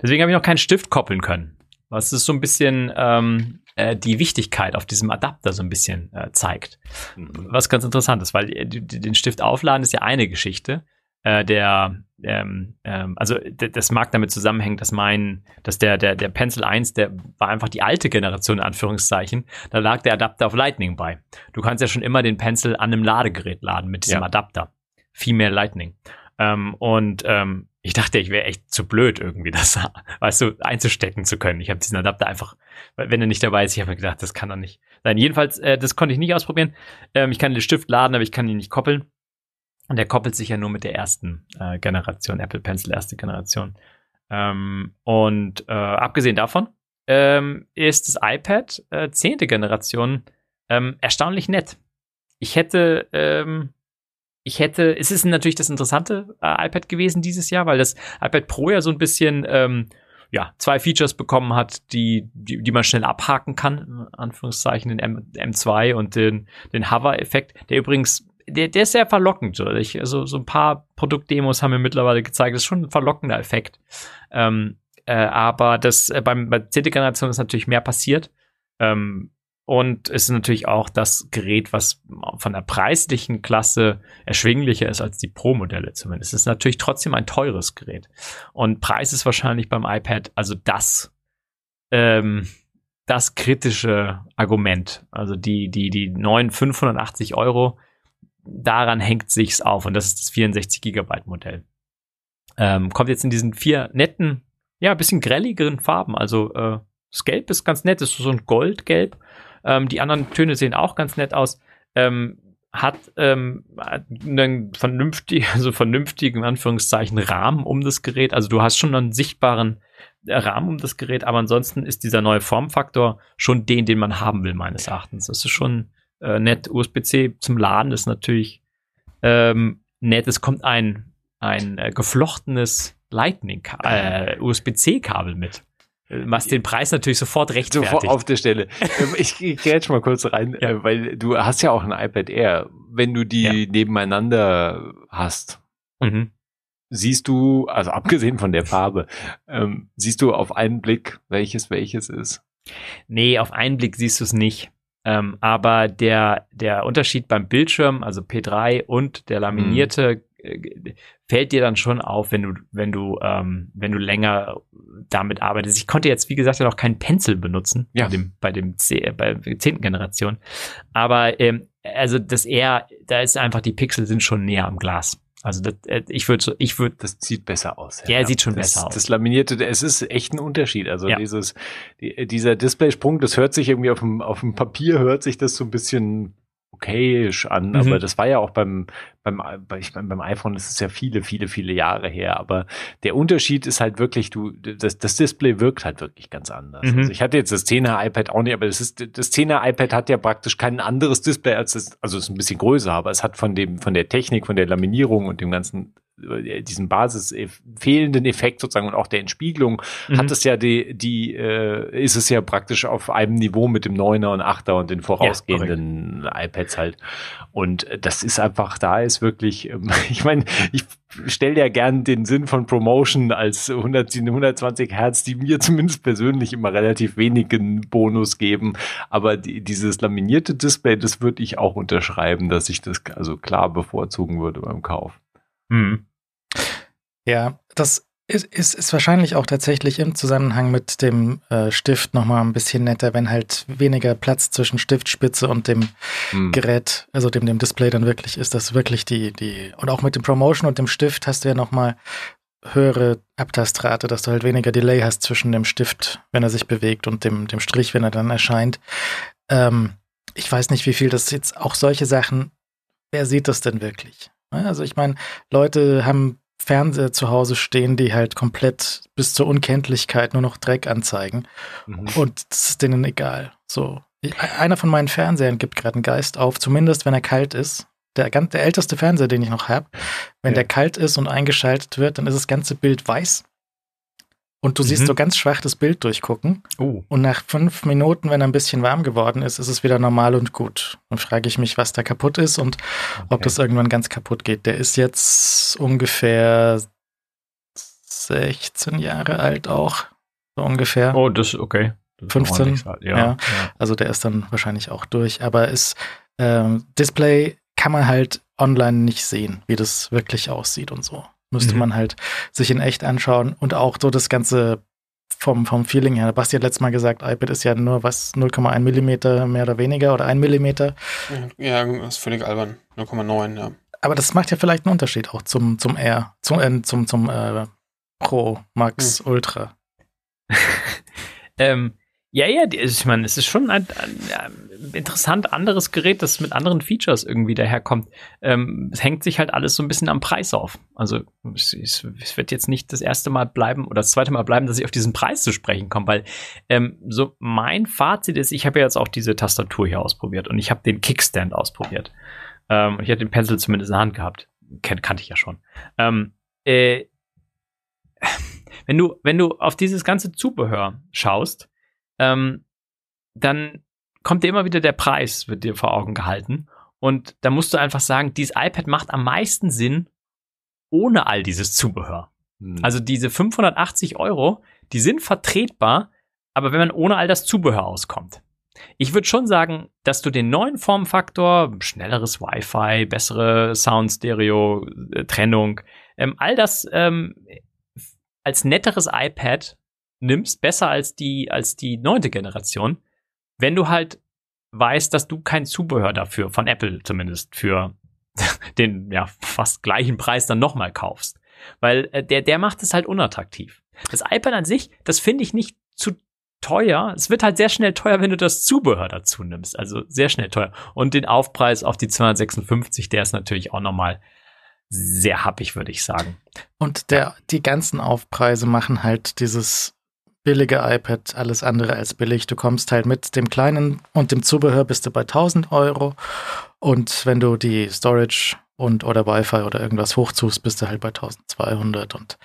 Speaker 4: Deswegen habe ich noch keinen Stift koppeln können. Was ist so ein bisschen ähm, äh, die Wichtigkeit auf diesem Adapter so ein bisschen äh, zeigt. Mhm. Was ganz interessant ist, weil äh, den Stift aufladen ist ja eine Geschichte äh, der, ähm, ähm, also das mag damit zusammenhängen, dass mein, dass der, der, der Pencil 1, der war einfach die alte Generation, in Anführungszeichen, da lag der Adapter auf Lightning bei. Du kannst ja schon immer den Pencil an einem Ladegerät laden mit diesem ja. Adapter. Female Lightning. Ähm, und ähm, ich dachte, ich wäre echt zu blöd, irgendwie das, weißt du, einzustecken zu können. Ich habe diesen Adapter einfach, wenn er nicht dabei ist, ich habe mir gedacht, das kann doch nicht sein. Jedenfalls, äh, das konnte ich nicht ausprobieren. Ähm, ich kann den Stift laden, aber ich kann ihn nicht koppeln. Und der koppelt sich ja nur mit der ersten äh, Generation, Apple Pencil erste Generation. Ähm, und äh, abgesehen davon ähm, ist das iPad äh, zehnte Generation ähm, erstaunlich nett. Ich hätte, ähm, ich hätte, es ist natürlich das interessante äh, iPad gewesen dieses Jahr, weil das iPad Pro ja so ein bisschen ähm, ja, zwei Features bekommen hat, die, die, die man schnell abhaken kann, in Anführungszeichen, den M, M2 und den, den Hover-Effekt, der übrigens der, der ist sehr verlockend. Ich, also so ein paar Produktdemos haben mir mittlerweile gezeigt, das ist schon ein verlockender Effekt. Ähm, äh, aber das äh, beim, bei zehnte Generation ist natürlich mehr passiert. Ähm, und es ist natürlich auch das Gerät, was von der preislichen Klasse erschwinglicher ist als die Pro-Modelle zumindest. Es ist natürlich trotzdem ein teures Gerät. Und Preis ist wahrscheinlich beim iPad also das, ähm, das kritische Argument. Also die, die, die neuen 580 Euro daran hängt sich's auf und das ist das 64 Gigabyte Modell. Ähm, kommt jetzt in diesen vier netten, ja, bisschen grelligeren Farben. Also äh, das Gelb ist ganz nett, ist so ein Goldgelb. Ähm, die anderen Töne sehen auch ganz nett aus. Ähm, hat ähm, einen vernünftigen, also vernünftigen Anführungszeichen Rahmen um das Gerät. Also du hast schon einen sichtbaren äh, Rahmen um das Gerät, aber ansonsten ist dieser neue Formfaktor schon den, den man haben will, meines Erachtens. Das ist schon äh, nett. USB-C zum Laden ist natürlich ähm, nett. Es kommt ein, ein äh, geflochtenes Lightning, äh, USB-C-Kabel mit. Was den Preis natürlich sofort rechtfertigt. Sofort
Speaker 3: auf der Stelle. Ähm, ich, ich gehe jetzt mal kurz rein, ja. Äh, weil du hast ja auch ein iPad Air. Wenn du die ja. nebeneinander hast, mhm. siehst du, also abgesehen von der Farbe, ähm, siehst du auf einen Blick, welches welches ist?
Speaker 4: Nee, auf einen Blick siehst du es nicht. Ähm, aber der, der Unterschied beim Bildschirm, also P3 und der laminierte, mhm. fällt dir dann schon auf, wenn du, wenn du, ähm, wenn du länger damit arbeitest. Ich konnte jetzt, wie gesagt, ja noch keinen Pencil benutzen ja. bei dem, bei dem C, bei der zehnten Generation. Aber ähm, also das eher, da ist einfach, die Pixel sind schon näher am Glas. Also das, äh, ich würde so, ich würde.
Speaker 3: Das sieht besser aus.
Speaker 4: Ja, ja sieht schon
Speaker 3: das,
Speaker 4: besser aus.
Speaker 3: Das laminierte, es ist echt ein Unterschied. Also
Speaker 4: Ja.
Speaker 3: dieses, die, dieser Displaysprung, das hört sich irgendwie auf dem, auf dem Papier hört sich das so ein bisschen okayisch an,
Speaker 4: Mhm.
Speaker 3: aber das war ja auch beim, beim, bei- ich meine, beim iPhone ist es ja viele, viele, viele Jahre her, aber der Unterschied ist halt wirklich, du, das, das Display wirkt halt wirklich ganz anders.
Speaker 4: Mhm.
Speaker 3: Also ich hatte jetzt das 10er iPad auch nicht, aber das ist, das 10er iPad hat ja praktisch kein anderes Display als das, also es ist ein bisschen größer, aber es hat von dem, von der Technik, von der Laminierung und dem ganzen, äh, diesem Basis äh, fehlenden Effekt sozusagen und auch der Entspiegelung
Speaker 4: Mhm.
Speaker 3: hat es ja die, die äh, ist es ja praktisch auf einem Niveau mit dem 9er und 8er und den vorausgehenden iPads halt. Und äh, das ist einfach, da ist wirklich, ähm, ich meine, ich stelle ja gern den Sinn von Promotion als 100, 120 Hertz, die mir zumindest persönlich immer relativ wenigen Bonus geben. Aber die, dieses laminierte Display, das würde ich auch unterschreiben, dass ich das also klar bevorzugen würde beim Kauf.
Speaker 4: Mhm.
Speaker 2: Ja, das ist, ist, ist wahrscheinlich auch tatsächlich im Zusammenhang mit dem äh, Stift nochmal ein bisschen netter, wenn halt weniger Platz zwischen Stiftspitze und dem
Speaker 3: Hm.
Speaker 2: Gerät, also dem, dem Display dann wirklich ist, das wirklich die, die, und auch mit dem Promotion und dem Stift hast du ja nochmal höhere Abtastrate, dass du halt weniger Delay hast zwischen dem Stift, wenn er sich bewegt und dem, dem Strich, wenn er dann erscheint. Ähm, ich weiß nicht, wie viel das jetzt auch solche Sachen, wer sieht das denn wirklich? Also ich meine, Leute haben Fernseher zu Hause stehen, die halt komplett bis zur Unkenntlichkeit nur noch Dreck anzeigen.
Speaker 3: Mhm.
Speaker 2: Und das ist denen egal. So. Einer von meinen Fernsehern gibt gerade einen Geist auf, zumindest wenn er kalt ist. Der, ganz, der älteste Fernseher, den ich noch habe, wenn
Speaker 3: Ja.
Speaker 2: der kalt ist und eingeschaltet wird, dann ist das ganze Bild weiß. Und du siehst
Speaker 4: Mhm.
Speaker 2: so ganz schwach das Bild durchgucken.
Speaker 4: Oh.
Speaker 2: Und nach fünf Minuten, wenn er ein bisschen warm geworden ist, ist es wieder normal und gut. Dann frage ich mich, was da kaputt ist und ob
Speaker 3: Okay.
Speaker 2: das irgendwann ganz kaputt geht. Der ist jetzt ungefähr 16 Jahre alt auch. So ungefähr.
Speaker 4: Oh, das okay. Das ist
Speaker 2: 15,
Speaker 4: ordentlich, Ja.
Speaker 2: ja.
Speaker 4: ja.
Speaker 2: Also der ist dann wahrscheinlich auch durch. Aber ist ähm, Display kann man halt online nicht sehen, wie das wirklich aussieht und so. Müsste
Speaker 4: Mhm.
Speaker 2: man halt sich in echt anschauen und auch so das Ganze vom, vom Feeling her. Basti hat letztes Mal gesagt, iPad ist ja nur was 0,1 Millimeter mehr oder weniger oder 1 Millimeter.
Speaker 5: Ja, das ist völlig albern. 0,9, ja.
Speaker 2: Aber das macht ja vielleicht einen Unterschied auch zum, zum R, zum, äh, zum, zum äh, Pro, Max, Ultra.
Speaker 4: Ähm, ja, ja, die- ich meine, es ist schon ein, ein, ein interessant anderes Gerät, das mit anderen Features irgendwie daherkommt. Ähm, es hängt sich halt alles so ein bisschen am Preis auf. Also es, es, wird jetzt nicht das erste Mal bleiben oder das zweite Mal bleiben, dass ich auf diesen Preis zu sprechen komme, weil ähm, so mein Fazit ist, ich habe ja jetzt auch diese Tastatur hier ausprobiert und ich habe den Kickstand ausprobiert. Ähm, ich hatte den Pencil zumindest in der Hand gehabt. Ken, kannte ich ja schon. Ähm, äh, wenn du, wenn du auf dieses ganze Zubehör schaust, ähm, dann kommt dir immer wieder der Preis, wird dir vor Augen gehalten. Und da musst du einfach sagen, dieses iPad macht am meisten Sinn ohne all dieses Zubehör.
Speaker 3: Hm.
Speaker 4: Also diese 580 Euro, die sind vertretbar, aber wenn man ohne all das Zubehör auskommt. Ich würde schon sagen, dass du den neuen Formfaktor, schnelleres Wi-Fi, bessere Sound-Stereo-Trennung, ähm, all das ähm, als netteres iPad nimmst, besser als die, als die neunte Generation, wenn du halt weißt, dass du kein Zubehör dafür, von Apple zumindest, für den ja fast gleichen Preis dann nochmal kaufst. Weil äh, der, der macht es halt unattraktiv. Das iPad an sich, das finde ich nicht zu teuer. Es wird halt sehr schnell teuer, wenn du das Zubehör dazu nimmst. Also sehr schnell teuer. Und den Aufpreis auf die 256, der ist natürlich auch nochmal sehr happig, würde ich sagen.
Speaker 2: Und der, die ganzen Aufpreise machen halt dieses billige iPad alles andere als billig. Du kommst halt mit dem kleinen und dem Zubehör bist du bei 1000 Euro. Und wenn du die Storage und oder Wi-Fi oder irgendwas hochzust, bist du halt bei 1200 und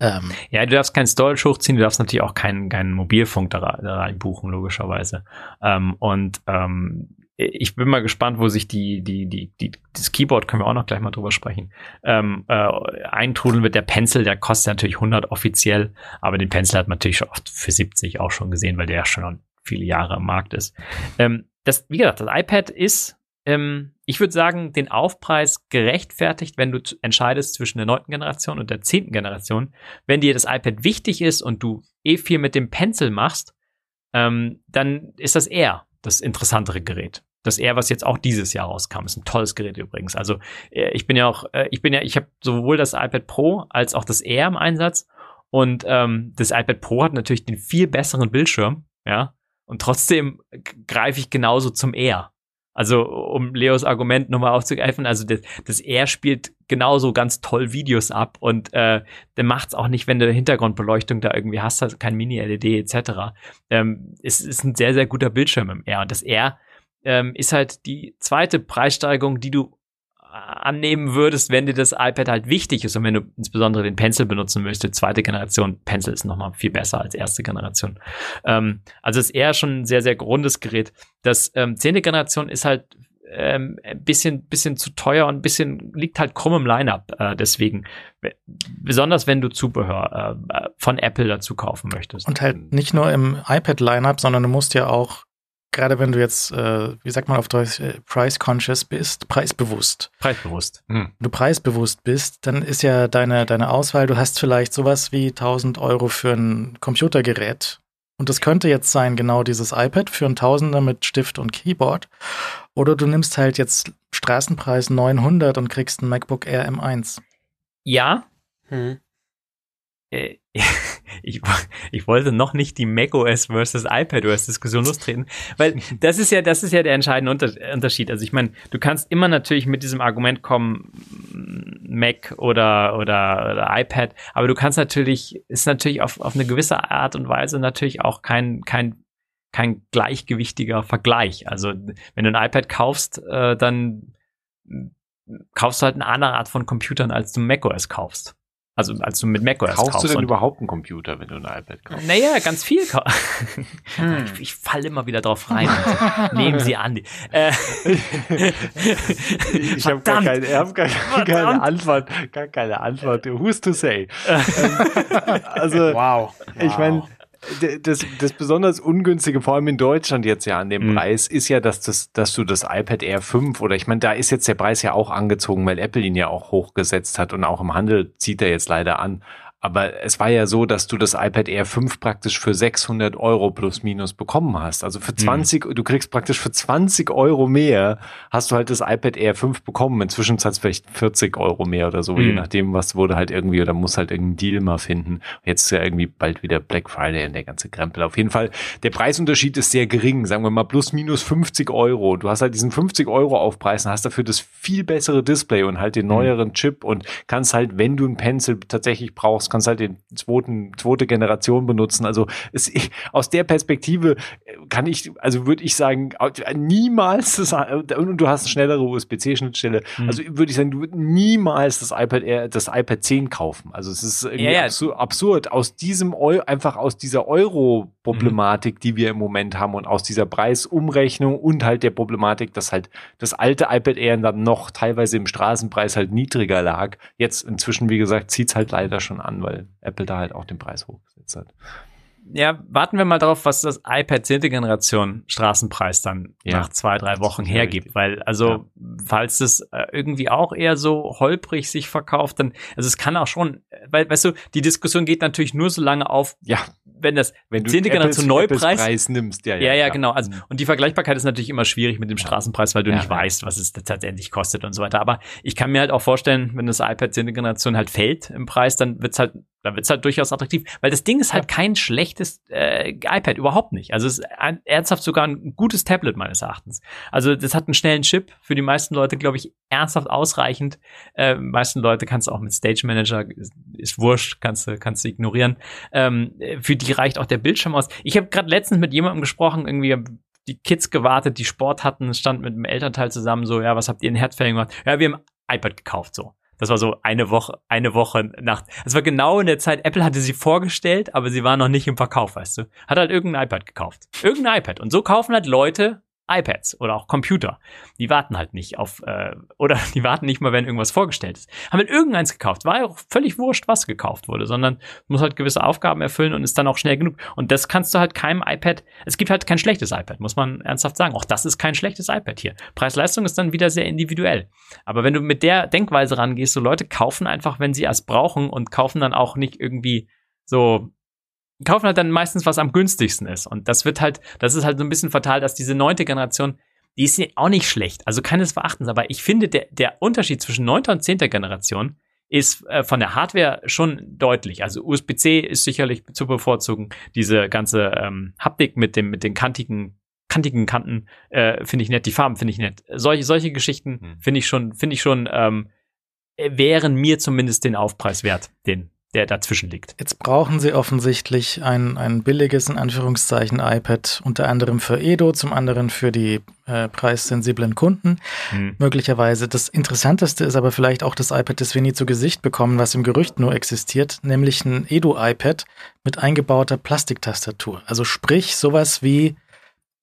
Speaker 2: ähm,
Speaker 4: Ja, du darfst kein Storage hochziehen, du darfst natürlich auch keinen, keinen Mobilfunk da, da reinbuchen, logischerweise. Ähm, und ähm, ich bin mal gespannt, wo sich die, die, die, die, das Keyboard, können wir auch noch gleich mal drüber sprechen, ähm, äh, eintrudeln wird. Der Pencil, der kostet natürlich 100 offiziell, aber den Pencil hat man natürlich schon oft für 70 auch schon gesehen, weil der ja schon viele Jahre am Markt ist. Ähm, das, wie gesagt, das iPad ist, ähm, ich würde sagen, den Aufpreis gerechtfertigt, wenn du entscheidest zwischen der neunten Generation und der zehnten Generation. Wenn dir das iPad wichtig ist und du eh viel mit dem Pencil machst, ähm, dann ist das eher das interessantere Gerät. Das Air, was jetzt auch dieses Jahr rauskam, ist ein tolles Gerät übrigens. Also äh, ich bin ja auch, äh, ich bin ja, ich habe sowohl das iPad Pro als auch das Air im Einsatz und ähm, das iPad Pro hat natürlich den viel besseren Bildschirm, ja, und trotzdem greife ich genauso zum Air. Also, um Leos Argument nochmal aufzugreifen, also das, das Air spielt genauso ganz toll Videos ab und äh, der macht's auch nicht, wenn du Hintergrundbeleuchtung da irgendwie hast, also kein Mini-LED etc. Ähm, es ist ein sehr, sehr guter Bildschirm im Air. Und das Air ähm, ist halt die zweite Preissteigerung, die du annehmen würdest, wenn dir das iPad halt wichtig ist und wenn du insbesondere den Pencil benutzen möchtest. Zweite Generation Pencil ist nochmal viel besser als erste Generation. Ähm, also ist eher schon ein sehr, sehr grundes Gerät. Das ähm, zehnte Generation ist halt ähm, ein bisschen, bisschen zu teuer und ein bisschen liegt halt krumm im Lineup. Äh, deswegen, besonders wenn du Zubehör äh, von Apple dazu kaufen möchtest.
Speaker 2: Und halt nicht nur im iPad-Lineup, sondern du musst ja auch gerade wenn du jetzt, äh, wie sagt man auf Deutsch, äh, price-conscious bist, preisbewusst.
Speaker 4: Preisbewusst.
Speaker 2: Hm. Du preisbewusst bist, dann ist ja deine, deine Auswahl, du hast vielleicht sowas wie 1000 Euro für ein Computergerät. Und das könnte jetzt sein, genau dieses iPad für ein Tausender mit Stift und Keyboard. Oder du nimmst halt jetzt Straßenpreis 900 und kriegst ein MacBook Air M1.
Speaker 4: Ja. Hm. Äh, ich, ich wollte noch nicht die macOS versus iPadOS Diskussion lostreten, weil das ist ja, das ist ja der entscheidende Unterschied. Also ich meine, du kannst immer natürlich mit diesem Argument kommen, Mac oder, oder, oder iPad, aber du kannst natürlich, ist natürlich auf, auf eine gewisse Art und Weise natürlich auch kein, kein, kein gleichgewichtiger Vergleich. Also wenn du ein iPad kaufst, äh, dann kaufst du halt eine andere Art von Computern, als du macOS kaufst. Also als du mit macOS
Speaker 3: kaufst. Kaufst du denn überhaupt einen Computer, wenn du ein iPad kaufst?
Speaker 4: Naja, ganz viel. hm. Ich, ich falle immer wieder drauf rein. Nehmen Sie an. Äh,
Speaker 3: ich habe gar, keine, hab gar, gar keine Antwort. Gar keine Antwort. Who's to say? also, wow. ich meine, das, das besonders ungünstige, vor allem in Deutschland jetzt ja an dem mhm. Preis, ist ja, dass, das, dass du das iPad Air 5 oder ich meine, da ist jetzt der Preis ja auch angezogen, weil Apple ihn ja auch hochgesetzt hat und auch im Handel zieht er jetzt leider an. Aber es war ja so, dass du das iPad Air 5 praktisch für 600 Euro plus minus bekommen hast. Also für 20, mhm. du kriegst praktisch für 20 Euro mehr, hast du halt das iPad Air 5 bekommen. Inzwischen zahlt vielleicht 40 Euro mehr oder so, mhm. je nachdem, was wurde halt irgendwie, oder muss halt irgendeinen Deal mal finden. Jetzt ist ja irgendwie bald wieder Black Friday und der ganze Krempel. Auf jeden Fall, der Preisunterschied ist sehr gering, sagen wir mal plus minus 50 Euro. Du hast halt diesen 50 Euro Aufpreis und hast dafür das viel bessere Display und halt den mhm. neueren Chip und kannst halt, wenn du ein Pencil tatsächlich brauchst, kannst, kannst halt den zweiten, zweite Generation benutzen. Also es, ich, aus der Perspektive kann ich, also würde ich sagen, niemals das, und du hast eine schnellere USB-C-Schnittstelle. Mhm. Also würde ich sagen, du würdest niemals das iPad Air, das iPad 10 kaufen. Also es ist irgendwie ja, ja. absurd, Aus diesem Eu einfach aus dieser Euro-Problematik, mhm. die wir im Moment haben und aus dieser Preisumrechnung und halt der Problematik, dass halt das alte iPad Air dann noch teilweise im Straßenpreis halt niedriger lag. Jetzt inzwischen, wie gesagt, zieht es halt leider schon an, weil Apple da halt auch den Preis hochgesetzt hat.
Speaker 4: Ja, warten wir mal darauf, was das iPad 10. Generation Straßenpreis dann ja. nach zwei, drei Wochen hergibt. Weil, also, ja. falls es äh, irgendwie auch eher so holprig sich verkauft, dann, also es kann auch schon, weil, weißt du, die Diskussion geht natürlich nur so lange auf,
Speaker 3: ja
Speaker 4: wenn das wenn du 10. Generation Neupreis
Speaker 3: Preis nimmst, ja,
Speaker 4: ja, ja, ja genau. Also mhm. und die Vergleichbarkeit ist natürlich immer schwierig mit dem Straßenpreis, weil du nicht weißt, was es tatsächlich kostet und so weiter. Aber ich kann mir halt auch vorstellen, wenn das iPad 10. Generation halt fällt im Preis, dann wird's halt dann wird's halt durchaus attraktiv, weil das Ding ist halt kein schlechtes äh, iPad überhaupt nicht. Also es ist ein, ernsthaft sogar ein gutes Tablet meines Erachtens. Also das hat einen schnellen Chip für die meisten Leute, glaube ich, ernsthaft ausreichend. Äh, meisten Leute kannst du auch mit Stage Manager ist, ist wurscht, kannst du kannst du ignorieren. Ähm, für die reicht auch der Bildschirm aus. Ich habe gerade letztens mit jemandem gesprochen, irgendwie die Kids gewartet, die Sport hatten, stand mit dem Elternteil zusammen so, ja, was habt ihr in Herzfällen gemacht? Ja, wir haben iPad gekauft so. Das war so eine Woche, eine Woche nach. Es war genau in der Zeit, Apple hatte sie vorgestellt, aber sie war noch nicht im Verkauf, weißt du. Hat halt irgendein iPad gekauft. Irgendein iPad. Und so kaufen halt Leute iPads oder auch Computer. Die warten halt nicht auf, äh, oder die warten nicht mal, wenn irgendwas vorgestellt ist. Haben halt irgendeins gekauft. War ja auch völlig wurscht, was gekauft wurde, sondern muss halt gewisse Aufgaben erfüllen und ist dann auch schnell genug. Und das kannst du halt keinem iPad, es gibt halt kein schlechtes iPad, muss man ernsthaft sagen. Auch das ist kein schlechtes iPad hier. Preis-Leistung ist dann wieder sehr individuell. Aber wenn du mit der Denkweise rangehst, so Leute kaufen einfach, wenn sie es brauchen und kaufen dann auch nicht irgendwie so kaufen halt dann meistens, was am günstigsten ist. Und das wird halt, das ist halt so ein bisschen fatal, dass diese neunte Generation, die ist auch nicht schlecht, also keines Verachtens, aber ich finde, der, der Unterschied zwischen 9. und 10. Generation ist äh, von der Hardware schon deutlich. Also USB-C ist sicherlich zu bevorzugen. Diese ganze ähm, Haptik mit dem mit den kantigen kantigen Kanten äh, finde ich nett. Die Farben finde ich nett. Solche solche Geschichten
Speaker 3: Hm.
Speaker 4: finde ich schon finde ich schon ähm, wären mir zumindest den Aufpreis wert, den der dazwischen liegt.
Speaker 2: Jetzt brauchen sie offensichtlich ein, ein billiges, in Anführungszeichen, iPad, unter anderem für Edo, zum anderen für die äh, preissensiblen Kunden.
Speaker 4: Hm.
Speaker 2: Möglicherweise. Das Interessanteste ist aber vielleicht auch das iPad, das wir nie zu Gesicht bekommen, was im Gerücht nur existiert, nämlich ein Edo-iPad mit eingebauter Plastiktastatur. Also sprich sowas wie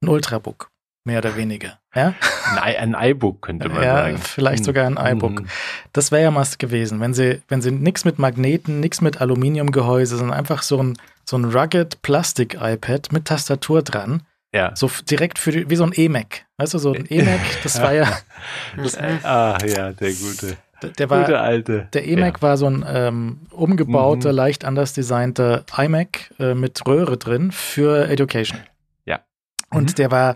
Speaker 2: ein Ultrabook, mehr oder weniger. Ja,
Speaker 3: Ein, ein iBook könnte man
Speaker 2: ja
Speaker 3: sagen.
Speaker 2: vielleicht
Speaker 3: Hm.
Speaker 2: sogar ein iBook.
Speaker 3: Mhm.
Speaker 2: Das wäre ja was gewesen, wenn sie, wenn sie nichts mit Magneten, nichts mit Aluminiumgehäuse, sondern einfach so ein, so ein rugged Plastik-iPad mit Tastatur dran,
Speaker 3: Ja.
Speaker 2: so direkt für die, wie so ein E-Mac. Weißt du, so ein E-Mac, das war ja,
Speaker 3: Das, ah, ja, der gute.
Speaker 2: der- der
Speaker 3: gute
Speaker 2: war,
Speaker 3: alte.
Speaker 2: der E-Mac war so ein ähm, umgebauter,
Speaker 3: Mhm.
Speaker 2: leicht anders designter iMac äh, mit Röhre drin für Education.
Speaker 3: Ja.
Speaker 2: Und
Speaker 3: Mhm.
Speaker 2: der war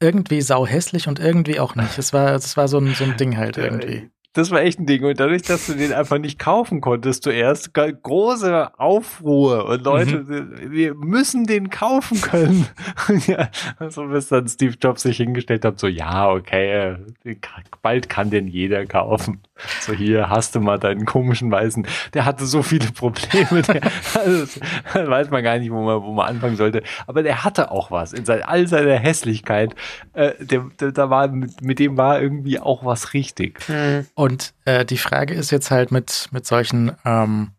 Speaker 2: irgendwie sauhässlich und irgendwie auch nicht. Es war, es war so ein, so ein Ding halt irgendwie.
Speaker 3: Das war echt ein Ding. Und dadurch, dass du den einfach nicht kaufen konntest zuerst, große Aufruhr und Leute, wir müssen den kaufen können. ja, so bis dann Steve Jobs sich hingestellt hat, so, ja, okay, äh, bald kann den jeder kaufen. So, hier hast du mal deinen komischen Weißen. Der hatte so viele Probleme. Der, also, weiß man gar nicht, wo man, wo man anfangen sollte. Aber der hatte auch was. In sein, all seiner Hässlichkeit, äh, der, der, da war, mit, mit dem war irgendwie auch was richtig.
Speaker 5: Hm.
Speaker 2: Und äh, die Frage ist jetzt halt mit, mit solchen ähm,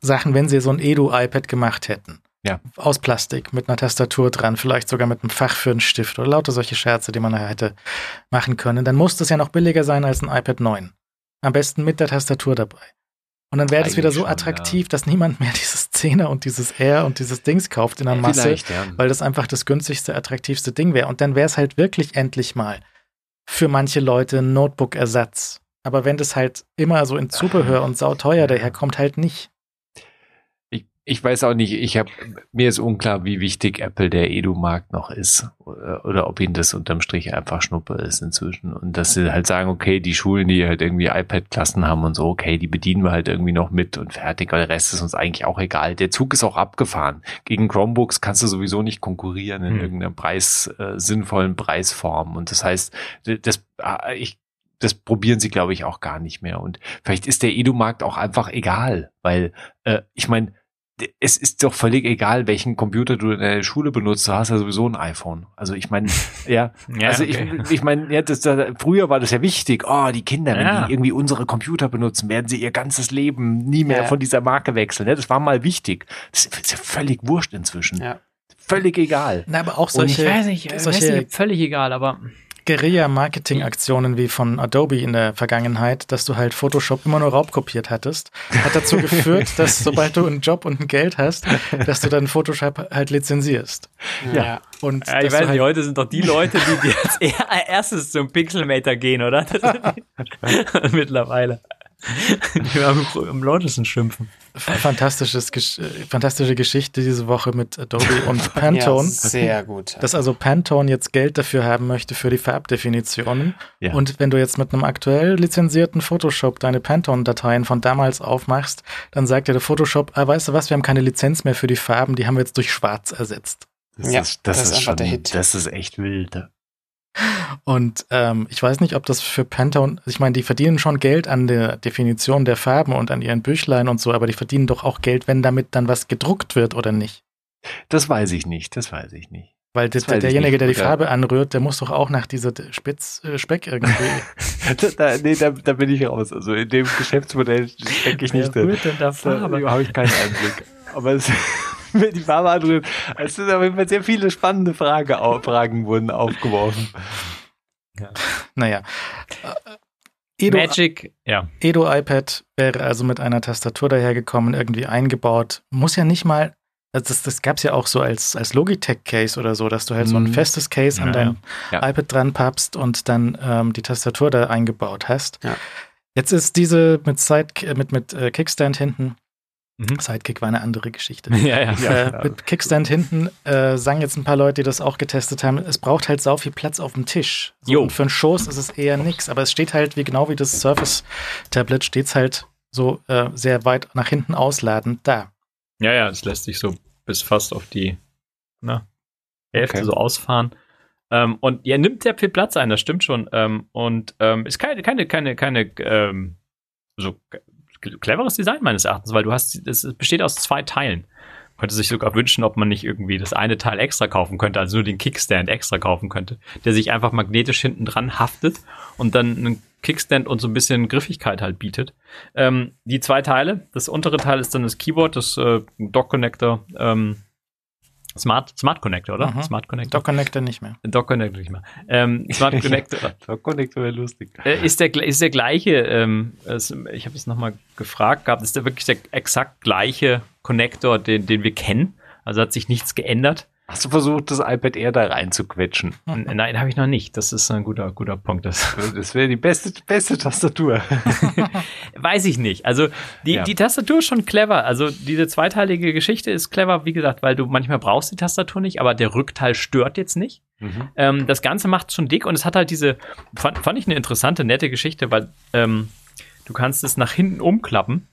Speaker 2: Sachen, wenn sie so ein Edu-iPad gemacht hätten.
Speaker 3: Ja.
Speaker 2: Aus Plastik, mit einer Tastatur dran, vielleicht sogar mit einem Fach für einen Stift oder lauter solche Scherze, die man hätte machen können, dann muss das ja noch billiger sein als ein iPad 9. Am besten mit der Tastatur dabei. Und dann wäre das wieder so
Speaker 3: schon,
Speaker 2: attraktiv, dass niemand mehr dieses 10er und dieses R und dieses Dings kauft in der Masse,
Speaker 3: ja.
Speaker 2: weil das einfach das günstigste, attraktivste Ding wäre. Und dann wäre es halt wirklich endlich mal für manche Leute ein Notebook-Ersatz. Aber wenn das halt immer so in Zubehör und sauteuer daherkommt, halt nicht.
Speaker 3: Ich, ich weiß auch nicht, ich habe mir ist unklar, wie wichtig Apple der Edu-Markt noch ist oder, oder ob ihnen das unterm Strich einfach Schnuppe ist inzwischen und dass sie halt sagen, okay, die Schulen, die halt irgendwie iPad-Klassen haben und so, okay, die bedienen wir halt irgendwie noch mit und fertig, aber der Rest ist uns eigentlich auch egal. Der Zug ist auch abgefahren. Gegen Chromebooks kannst du sowieso nicht konkurrieren in
Speaker 4: Hm.
Speaker 3: irgendeiner Preis äh, sinnvollen Preisform und das heißt, das äh, ich das probieren sie, glaube ich, auch gar nicht mehr. Und vielleicht ist der Edu-Markt auch einfach egal, weil äh, ich meine, es ist doch völlig egal, welchen Computer du in der Schule benutzt. Du hast ja sowieso ein iPhone. Also ich meine, ja,
Speaker 4: Ja,
Speaker 3: also
Speaker 4: okay.
Speaker 3: ich, ich meine, ja, das, das, früher war das ja wichtig. Oh, die Kinder, wenn
Speaker 4: Ja.
Speaker 3: die irgendwie unsere Computer benutzen, werden sie ihr ganzes Leben nie mehr
Speaker 5: Ja.
Speaker 3: von dieser Marke wechseln. Ja, das war mal wichtig. Das ist ja völlig wurscht inzwischen.
Speaker 5: Ja.
Speaker 3: Völlig egal.
Speaker 2: Na, aber auch
Speaker 4: Und ich
Speaker 2: solche,
Speaker 4: weiß nicht, ich
Speaker 2: solche
Speaker 4: weiß nicht, völlig egal, aber
Speaker 2: Guerilla-Marketing-Aktionen wie von Adobe in der Vergangenheit, dass du halt Photoshop immer nur raubkopiert hattest, hat dazu geführt, dass sobald du einen Job und ein Geld hast, dass du dann Photoshop halt lizenzierst.
Speaker 5: Ja.
Speaker 2: Und
Speaker 4: Ja, ich weiß
Speaker 2: halt
Speaker 4: nicht, heute sind doch die Leute, die, die als er- erstes zum Pixelmator gehen, oder? Mittlerweile. Die am, am lautesten schimpfen.
Speaker 2: fantastisches, Gesch- äh, fantastische Geschichte diese Woche mit Adobe und
Speaker 5: ja,
Speaker 2: Pantone.
Speaker 5: sehr gut.
Speaker 2: dass also Pantone jetzt Geld dafür haben möchte für die Farbdefinitionen.
Speaker 3: Ja.
Speaker 2: Und wenn du jetzt mit einem aktuell lizenzierten Photoshop deine Pantone-Dateien von damals aufmachst, dann sagt dir der Photoshop, ah, weißt du was, wir haben keine Lizenz mehr für die Farben, die haben wir jetzt durch Schwarz ersetzt.
Speaker 3: Das
Speaker 5: Ja,
Speaker 3: ist, das,
Speaker 5: das ist
Speaker 3: ist schon,
Speaker 5: der Hit.
Speaker 3: das ist echt wild.
Speaker 2: Und ähm, ich weiß nicht, ob das für Pantone, ich meine, die verdienen schon Geld an der Definition der Farben und an ihren Büchlein und so, aber die verdienen doch auch Geld, wenn damit dann was gedruckt wird oder nicht.
Speaker 3: Das weiß ich nicht, das weiß ich nicht.
Speaker 2: Weil das,
Speaker 3: ich
Speaker 2: derjenige,
Speaker 3: nicht.
Speaker 2: der die Farbe anrührt, der muss doch auch nach dieser Spitz, äh, Speck irgendwie.
Speaker 3: da, da, nee, da, da bin ich raus. Also in dem Geschäftsmodell stecke ich nicht
Speaker 4: Wer
Speaker 3: drin.
Speaker 4: rührt denn da
Speaker 3: Da habe ich keinen Einblick. Aber es, die Farbe anrühren, es sind auf jeden Fall sehr viele spannende Frage, Fragen wurden aufgeworfen.
Speaker 2: naja. Äh, Edo,
Speaker 4: Magic, ja.
Speaker 2: Edo iPad wäre also mit einer Tastatur dahergekommen, irgendwie eingebaut. Muss ja nicht mal, also das, das gab es ja auch so als, als Logitech-Case oder so, dass du halt so ein
Speaker 3: Mhm.
Speaker 2: festes Case an
Speaker 4: Ja,
Speaker 2: dein
Speaker 3: ja.
Speaker 2: iPad dran pappst und dann ähm, die Tastatur da eingebaut hast.
Speaker 5: Ja.
Speaker 2: Jetzt ist diese mit Side, äh, mit, mit äh, Kickstand hinten,
Speaker 4: Mhm.
Speaker 2: Sidekick war eine andere Geschichte.
Speaker 4: Ja, ja.
Speaker 2: äh, mit Kickstand hinten äh, sagen jetzt ein paar Leute, die das auch getestet haben, es braucht halt sau viel Platz auf dem Tisch. So,
Speaker 4: Jo.
Speaker 2: und für einen Schoß ist es eher nix, aber es steht halt, wie genau wie das Surface-Tablet, steht es halt so äh, sehr weit nach hinten ausladend da.
Speaker 4: Ja, ja, es lässt sich so bis fast auf die na, Hälfte
Speaker 3: Okay.
Speaker 4: so ausfahren. Ähm, und ja, nimmt sehr viel Platz ein, das stimmt schon. Ähm, und ähm, ist keine, keine, keine, keine ähm, so cleveres Design meines Erachtens, weil du hast, es besteht aus zwei Teilen. Könnte sich sogar wünschen, ob man nicht irgendwie das eine Teil extra kaufen könnte, also nur den Kickstand extra kaufen könnte, der sich einfach magnetisch hinten dran haftet und dann einen Kickstand und so ein bisschen Griffigkeit halt bietet. Ähm, die zwei Teile, das untere Teil ist dann das Keyboard, das äh, Dock Connector, ähm, Smart, Smart Connector, oder?
Speaker 2: Mhm.
Speaker 4: Smart Connector.
Speaker 2: Dock Connector nicht mehr.
Speaker 4: Dock Connector nicht mehr. Ähm, Smart Connector
Speaker 3: Der Connector wäre lustig.
Speaker 4: äh, ist, der, ist der gleiche, ähm, es, ich habe es nochmal gefragt gehabt, ist der wirklich der exakt gleiche Connector, den, den wir kennen? Also hat sich nichts geändert?
Speaker 3: Hast du versucht, das iPad Air da reinzuquetschen?
Speaker 4: Nein, habe ich noch nicht. Das ist ein guter, guter Punkt. Das
Speaker 3: Das wäre die beste, beste Tastatur.
Speaker 4: weiß ich nicht. Also die,
Speaker 3: Ja.
Speaker 4: die Tastatur ist schon clever. Also diese zweiteilige Geschichte ist clever, wie gesagt, weil du manchmal brauchst die Tastatur nicht, aber der Rückteil stört jetzt nicht.
Speaker 3: Mhm.
Speaker 4: Ähm, das Ganze macht schon dick und es hat halt diese, fand, fand ich eine interessante, nette Geschichte, weil ähm, du kannst es nach hinten umklappen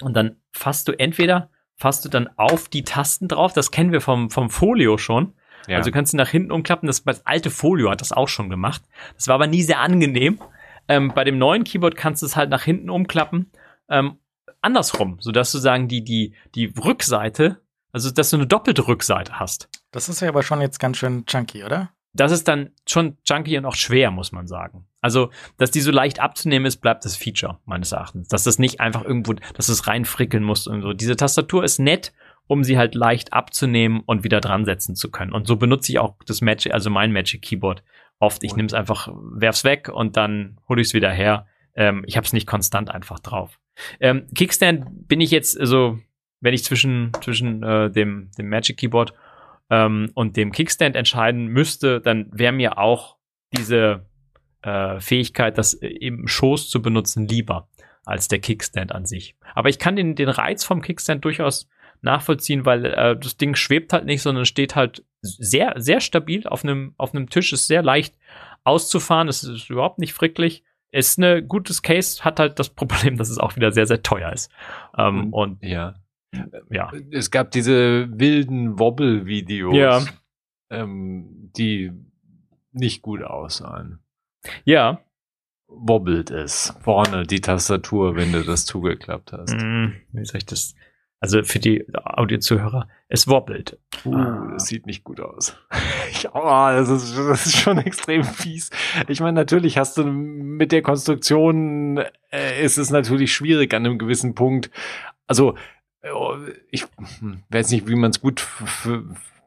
Speaker 4: und dann fasst du entweder, fasst du dann auf die Tasten drauf, das kennen wir vom, vom Folio schon.
Speaker 3: Ja.
Speaker 4: Also du kannst du nach hinten umklappen, das, das alte Folio hat das auch schon gemacht. Das war aber nie sehr angenehm. Ähm, bei dem neuen Keyboard kannst du es halt nach hinten umklappen, ähm, andersrum, sodass du sagen, die, die, die Rückseite, also dass du eine doppelte Rückseite hast.
Speaker 2: Das ist ja aber schon jetzt ganz schön chunky, oder?
Speaker 4: das ist dann schon junky und auch schwer, muss man sagen. Also, dass die so leicht abzunehmen ist, bleibt das Feature, meines Erachtens. Dass das nicht einfach irgendwo, dass du es reinfrickeln musst und so. Diese Tastatur ist nett, um sie halt leicht abzunehmen und wieder dran setzen zu können. Und so benutze ich auch das Magic, also mein Magic Keyboard oft. Ich nehme es einfach, werf's weg und dann hole ich es wieder her. Ähm, ich habe es nicht konstant einfach drauf. Ähm, Kickstand bin ich jetzt, also, wenn ich zwischen, zwischen äh, dem, dem Magic Keyboard ähm, und dem Kickstand entscheiden müsste, dann wäre mir auch diese äh, Fähigkeit, das äh, im Schoß zu benutzen, lieber als der Kickstand an sich. Aber ich kann den, den Reiz vom Kickstand durchaus nachvollziehen, weil äh, das Ding schwebt halt nicht, sondern steht halt sehr, sehr stabil auf einem, auf einem Tisch, ist sehr leicht auszufahren, es ist überhaupt nicht fricklich. Ist ein gutes Case, hat halt das Problem, dass es auch wieder sehr, sehr teuer ist. Ähm, und
Speaker 3: ja.
Speaker 4: ja,
Speaker 3: Es gab diese wilden Wobble-Videos,
Speaker 4: Ja.
Speaker 3: ähm, die nicht gut aussahen.
Speaker 4: Ja,
Speaker 3: Wobbelt es vorne die Tastatur, wenn du das zugeklappt hast.
Speaker 4: Mm, wie soll ich das? Also für die Audiozuhörer, es wobbelt.
Speaker 3: Uh,
Speaker 4: Ah.
Speaker 3: das sieht nicht gut aus. Ich, oh, das, ist, das ist schon extrem fies. Ich meine, natürlich hast du mit der Konstruktion, äh, ist es natürlich schwierig an einem gewissen Punkt. Also, äh, ich hm, weiß nicht, wie man es gut für, für,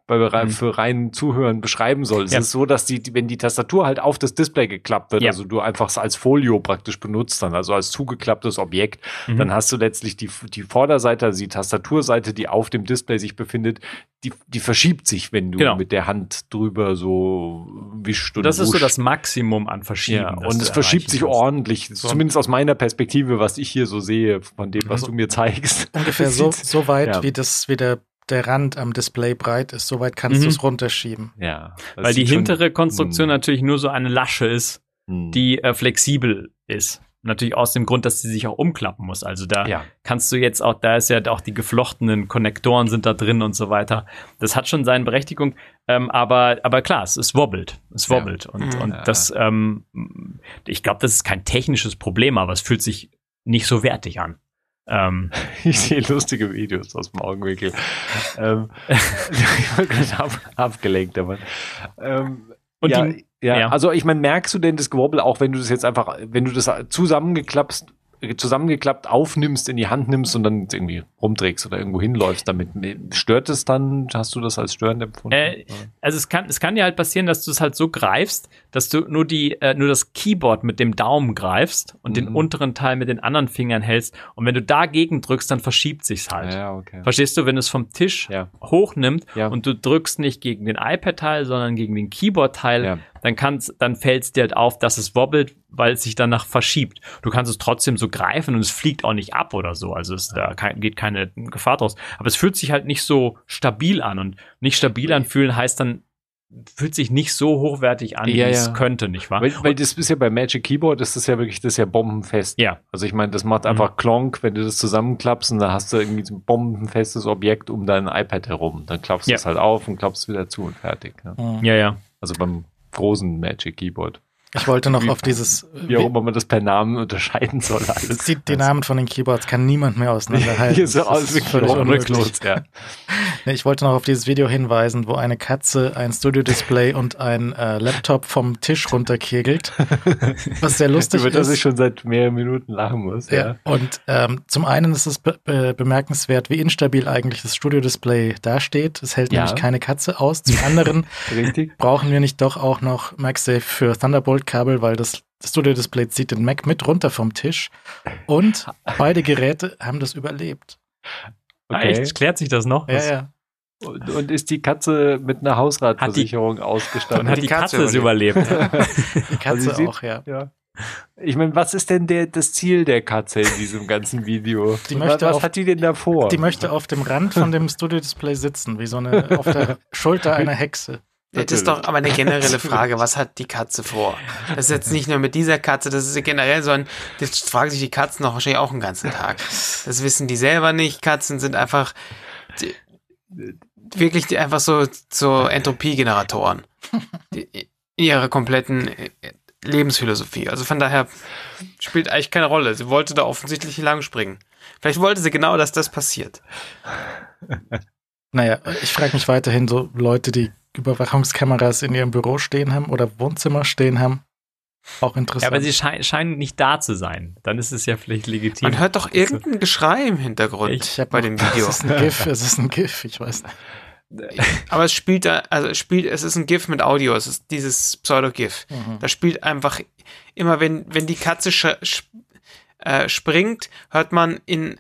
Speaker 3: bei,
Speaker 4: Mhm.
Speaker 3: für rein Zuhören beschreiben soll. Es
Speaker 4: Ja.
Speaker 3: ist so, dass die, wenn die Tastatur halt auf das Display geklappt wird,
Speaker 4: Ja.
Speaker 3: also du einfach es als Folio praktisch benutzt dann, also als zugeklapptes Objekt,
Speaker 4: Mhm.
Speaker 3: dann hast du letztlich die, die Vorderseite, also die Tastaturseite, die auf dem Display sich befindet, die, die verschiebt sich, wenn du
Speaker 4: Genau.
Speaker 3: mit der Hand drüber so wischt und
Speaker 4: das ist so das Maximum an Verschieben.
Speaker 3: ja, und es verschiebt sich
Speaker 4: kannst.
Speaker 3: ordentlich,
Speaker 2: So.
Speaker 3: zumindest aus meiner Perspektive, was ich hier so sehe, von dem, was
Speaker 2: Also-
Speaker 3: du mir zeigst.
Speaker 2: Ungefähr so, so weit,
Speaker 3: ja.
Speaker 2: wie das, wie der, der Rand am Display breit ist, so weit kannst
Speaker 4: Mhm.
Speaker 2: du es runterschieben.
Speaker 3: Ja,
Speaker 4: Weil die hintere Konstruktion
Speaker 3: Hm.
Speaker 4: natürlich nur so eine Lasche ist,
Speaker 3: Hm.
Speaker 4: die äh, flexibel ist. Natürlich aus dem Grund, dass sie sich auch umklappen muss. Also da
Speaker 3: ja.
Speaker 4: kannst du jetzt auch, da ist ja auch die geflochtenen Konnektoren sind da drin und so weiter. Das hat schon seine Berechtigung, ähm, aber, aber klar, es, es wobbelt. Es
Speaker 3: Ja.
Speaker 4: wobbelt. Und,
Speaker 5: Mhm.
Speaker 4: und
Speaker 3: Ja.
Speaker 4: das, ähm, ich glaube, das ist kein technisches Problem, aber es fühlt sich nicht so wertig an. Ähm,
Speaker 3: Ich sehe lustige Videos aus dem Augenwinkel. ähm, ich war gerade ab, abgelenkt, aber. Ähm,
Speaker 4: und
Speaker 3: ja,
Speaker 4: die,
Speaker 3: ja,
Speaker 4: ja.
Speaker 3: also ich meine, merkst du denn das Gewobbel auch, wenn du das jetzt einfach, wenn du das zusammengeklappst, zusammengeklappt aufnimmst, in die Hand nimmst und dann irgendwie rumträgst oder irgendwo hinläufst damit? Stört es dann? Hast du das als störend empfunden?
Speaker 4: Äh, also es kann, es kann dir halt passieren, dass du es halt so greifst, dass du nur die, äh, nur das Keyboard mit dem Daumen greifst und den
Speaker 3: Mhm.
Speaker 4: unteren Teil mit den anderen Fingern hältst. Und wenn du dagegen drückst, dann verschiebt sich's halt.
Speaker 3: ja, okay.
Speaker 4: Verstehst du, wenn es vom Tisch
Speaker 3: Ja.
Speaker 4: hochnimmt
Speaker 3: Ja.
Speaker 4: und du drückst nicht gegen den iPad-Teil, sondern gegen den Keyboard-Teil,
Speaker 3: Ja.
Speaker 4: dann kann's, dann fällt es dir halt auf, dass es wobbelt, weil es sich danach verschiebt. Du kannst es trotzdem so greifen und es fliegt auch nicht ab oder so. Also es da kein, geht keine Gefahr draus. Aber es fühlt sich halt nicht so stabil an und nicht stabil anfühlen heißt dann fühlt sich nicht so hochwertig an,
Speaker 3: Ja,
Speaker 4: wie es
Speaker 3: ja.
Speaker 4: könnte, nicht wahr?
Speaker 3: Weil, weil das ist ja bei Magic Keyboard ist das ja wirklich, das ist ja bombenfest.
Speaker 4: Ja.
Speaker 3: Also ich meine, das macht einfach Klonk, wenn du das zusammenklappst und da hast du irgendwie so ein bombenfestes Objekt um dein iPad herum. Dann klappst du
Speaker 4: Ja.
Speaker 3: es halt auf und klappst es wieder zu und fertig. Ja.
Speaker 2: Mhm.
Speaker 4: ja, ja.
Speaker 3: Also beim großen Magic Keyboard.
Speaker 2: Ich wollte noch auf dieses.
Speaker 3: Wie auch immer man das per Namen unterscheiden soll. Alles.
Speaker 2: Die, die Namen von den Keyboards kann niemand mehr auseinanderhalten.
Speaker 3: Hier so
Speaker 2: Das
Speaker 3: aus
Speaker 2: unmöglich.
Speaker 3: rücklos, ja.
Speaker 2: Ich wollte noch auf dieses Video hinweisen, wo eine Katze ein Studio-Display und ein äh, Laptop vom Tisch runterkegelt. Was sehr lustig
Speaker 3: Über das
Speaker 2: ist.
Speaker 3: ich schon seit mehreren Minuten lachen muss.
Speaker 2: Ja.
Speaker 3: Ja.
Speaker 2: Und ähm, zum einen ist es be be bemerkenswert, wie instabil eigentlich das Studio-Display dasteht. Es hält
Speaker 3: Ja.
Speaker 2: nämlich keine Katze aus. Zum anderen brauchen wir nicht doch auch noch MagSafe für Thunderbolt-Kabel, weil das, das Studio-Display zieht den Mac mit runter vom Tisch. Und beide Geräte haben das überlebt.
Speaker 4: Ah,
Speaker 3: Okay.
Speaker 4: Echt? Klärt sich das noch?
Speaker 2: Ja,
Speaker 4: Das-
Speaker 2: ja.
Speaker 3: Und, und ist die Katze mit einer Hausratversicherung
Speaker 4: Und
Speaker 3: ausgestattet?
Speaker 4: hat
Speaker 5: die
Speaker 4: die
Speaker 5: Katze
Speaker 4: Katze es überlebt?
Speaker 2: Die Katze
Speaker 3: Also
Speaker 2: auch, ja.
Speaker 3: Ja. Ich meine, was ist denn der, das Ziel der Katze in diesem ganzen Video?
Speaker 2: Die
Speaker 3: was
Speaker 2: möchte
Speaker 3: was
Speaker 2: auf-
Speaker 3: hat die denn davor?
Speaker 2: Die möchte auf dem Rand von dem Studio-Display sitzen, wie so eine auf der Schulter einer Hexe.
Speaker 5: Das ist doch aber eine generelle Frage. Was hat die Katze vor? Das ist jetzt nicht nur mit dieser Katze, das ist generell so ein, das fragen sich die Katzen doch wahrscheinlich auch den ganzen Tag. Das wissen die selber nicht. Katzen sind einfach die, wirklich die, einfach so, so Entropiegeneratoren. In ihrer kompletten äh, Lebensphilosophie. Also von daher spielt eigentlich keine Rolle. Sie wollte da offensichtlich lang springen. Vielleicht wollte sie genau, dass das passiert.
Speaker 2: Naja, ich frage mich weiterhin so Leute, die Überwachungskameras in ihrem Büro stehen haben oder Wohnzimmer stehen haben. Auch
Speaker 4: Ja,
Speaker 2: interessant.
Speaker 4: aber sie schei scheinen nicht da zu sein. Dann ist es ja vielleicht legitim.
Speaker 5: Man hört doch irgendein Geschrei im Hintergrund
Speaker 2: ich hab
Speaker 5: bei dem Video.
Speaker 2: Es ist ein GIF, es ist ein GIF, ich weiß nicht.
Speaker 5: Aber es spielt da, also es spielt, es ist ein GIF mit Audio, es ist dieses Pseudo-GIF.
Speaker 2: Mhm.
Speaker 5: Da spielt einfach immer, wenn, wenn die Katze sch, sch, äh, springt, hört man in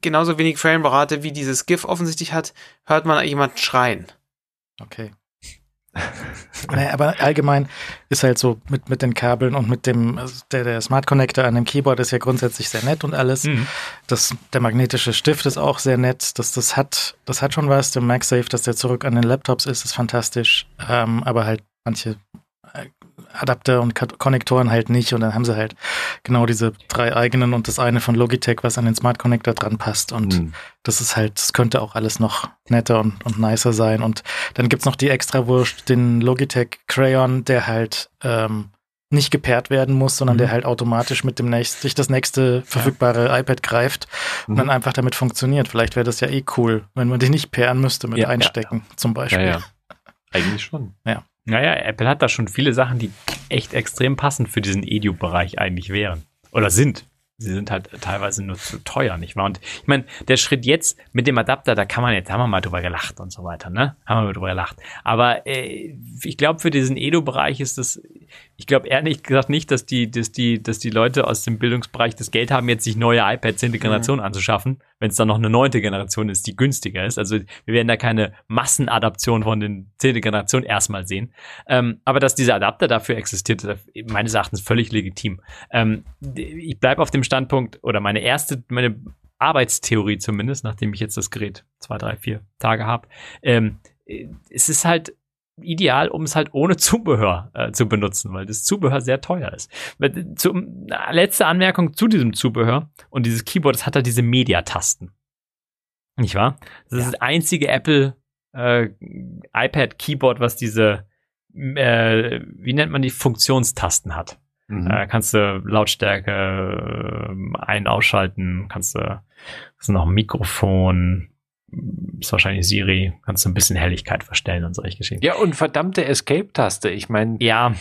Speaker 5: genauso wenig Framerate wie dieses GIF offensichtlich hat, hört man jemanden schreien.
Speaker 2: Okay. Aber allgemein ist halt so mit, mit den Kabeln und mit dem, also der, der Smart Connector an dem Keyboard ist ja grundsätzlich sehr nett und alles.
Speaker 4: Mhm.
Speaker 2: Das, der magnetische Stift ist auch sehr nett. Das, das, hat, das hat schon was. Der MagSafe, dass der zurück an den Laptops ist, ist fantastisch. Ähm, aber halt manche Adapter und Konnektoren halt nicht. Und dann haben sie halt genau diese drei eigenen und das eine von Logitech, was an den Smart Connector dran passt. Und
Speaker 3: Hm.
Speaker 2: das ist halt, das könnte auch alles noch netter und, und nicer sein. Und dann gibt's noch die Extrawurst, den Logitech Crayon, der halt ähm, nicht gepaart werden muss, sondern
Speaker 3: Mhm.
Speaker 2: der halt automatisch mit dem nächsten, sich das nächste verfügbare iPad greift und
Speaker 3: Mhm.
Speaker 2: dann einfach damit funktioniert. Vielleicht wäre das ja eh cool, wenn man die nicht pairen müsste mit
Speaker 3: Ja, ja,
Speaker 2: Einstecken zum Beispiel.
Speaker 3: Ja, ja. Eigentlich schon.
Speaker 4: Naja, Apple hat da schon viele Sachen, die echt extrem passend für diesen Edu-Bereich eigentlich wären. Oder sind. Sie sind halt teilweise nur zu teuer, nicht wahr? Und ich meine, der Schritt jetzt mit dem Adapter, da kann man jetzt, haben wir mal drüber gelacht und so weiter, ne? Haben wir mal drüber gelacht. Aber äh, ich glaube, für diesen Edu-Bereich ist das, ich glaube ehrlich gesagt nicht, dass die, dass die, dass die Leute aus dem Bildungsbereich das Geld haben, jetzt sich neue iPad 10. Generation anzuschaffen, wenn es dann noch eine neunte Generation ist, die günstiger ist. Also wir werden da keine Massenadaption von den 10. Generation erstmal sehen. Ähm, aber dass dieser Adapter dafür existiert, ist meines Erachtens völlig legitim. Ähm, ich bleibe auf dem Standpunkt, oder meine erste, meine Arbeitstheorie zumindest, nachdem ich jetzt das Gerät zwei, drei, vier Tage habe, ähm, äh, es ist halt ideal, um es halt ohne Zubehör äh, zu benutzen, weil das Zubehör sehr teuer ist. Zum, letzte Anmerkung zu diesem Zubehör und dieses Keyboard, das hat halt diese Mediatasten. Nicht wahr? Das ist das einzige Apple äh, iPad Keyboard, was diese, äh, wie nennt man die, Funktionstasten hat.
Speaker 3: Mhm.
Speaker 4: Äh, kannst du Lautstärke äh, ein- ausschalten, kannst du, hast du noch ein Mikrofon, ist wahrscheinlich Siri, kannst du ein bisschen Helligkeit verstellen und solche Geschichten.
Speaker 3: Ja, und verdammte Escape-Taste. Ich meine,
Speaker 4: Ja,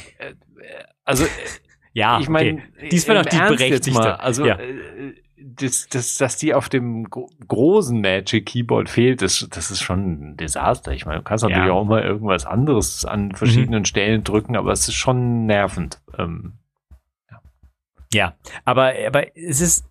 Speaker 3: also
Speaker 4: ja,
Speaker 3: ich meine,
Speaker 4: okay. Dies wäre doch die
Speaker 3: Ernst
Speaker 4: berechtigte.
Speaker 3: Also,
Speaker 4: Ja.
Speaker 3: äh, das, das, dass die auf dem gro großen Magic Keyboard fehlt, das, das ist schon ein Desaster. Ich meine, du kannst natürlich
Speaker 4: Ja.
Speaker 3: auch mal irgendwas anderes an verschiedenen Stellen drücken, aber es ist schon nervend. Ähm,
Speaker 4: Ja, aber, aber es ist,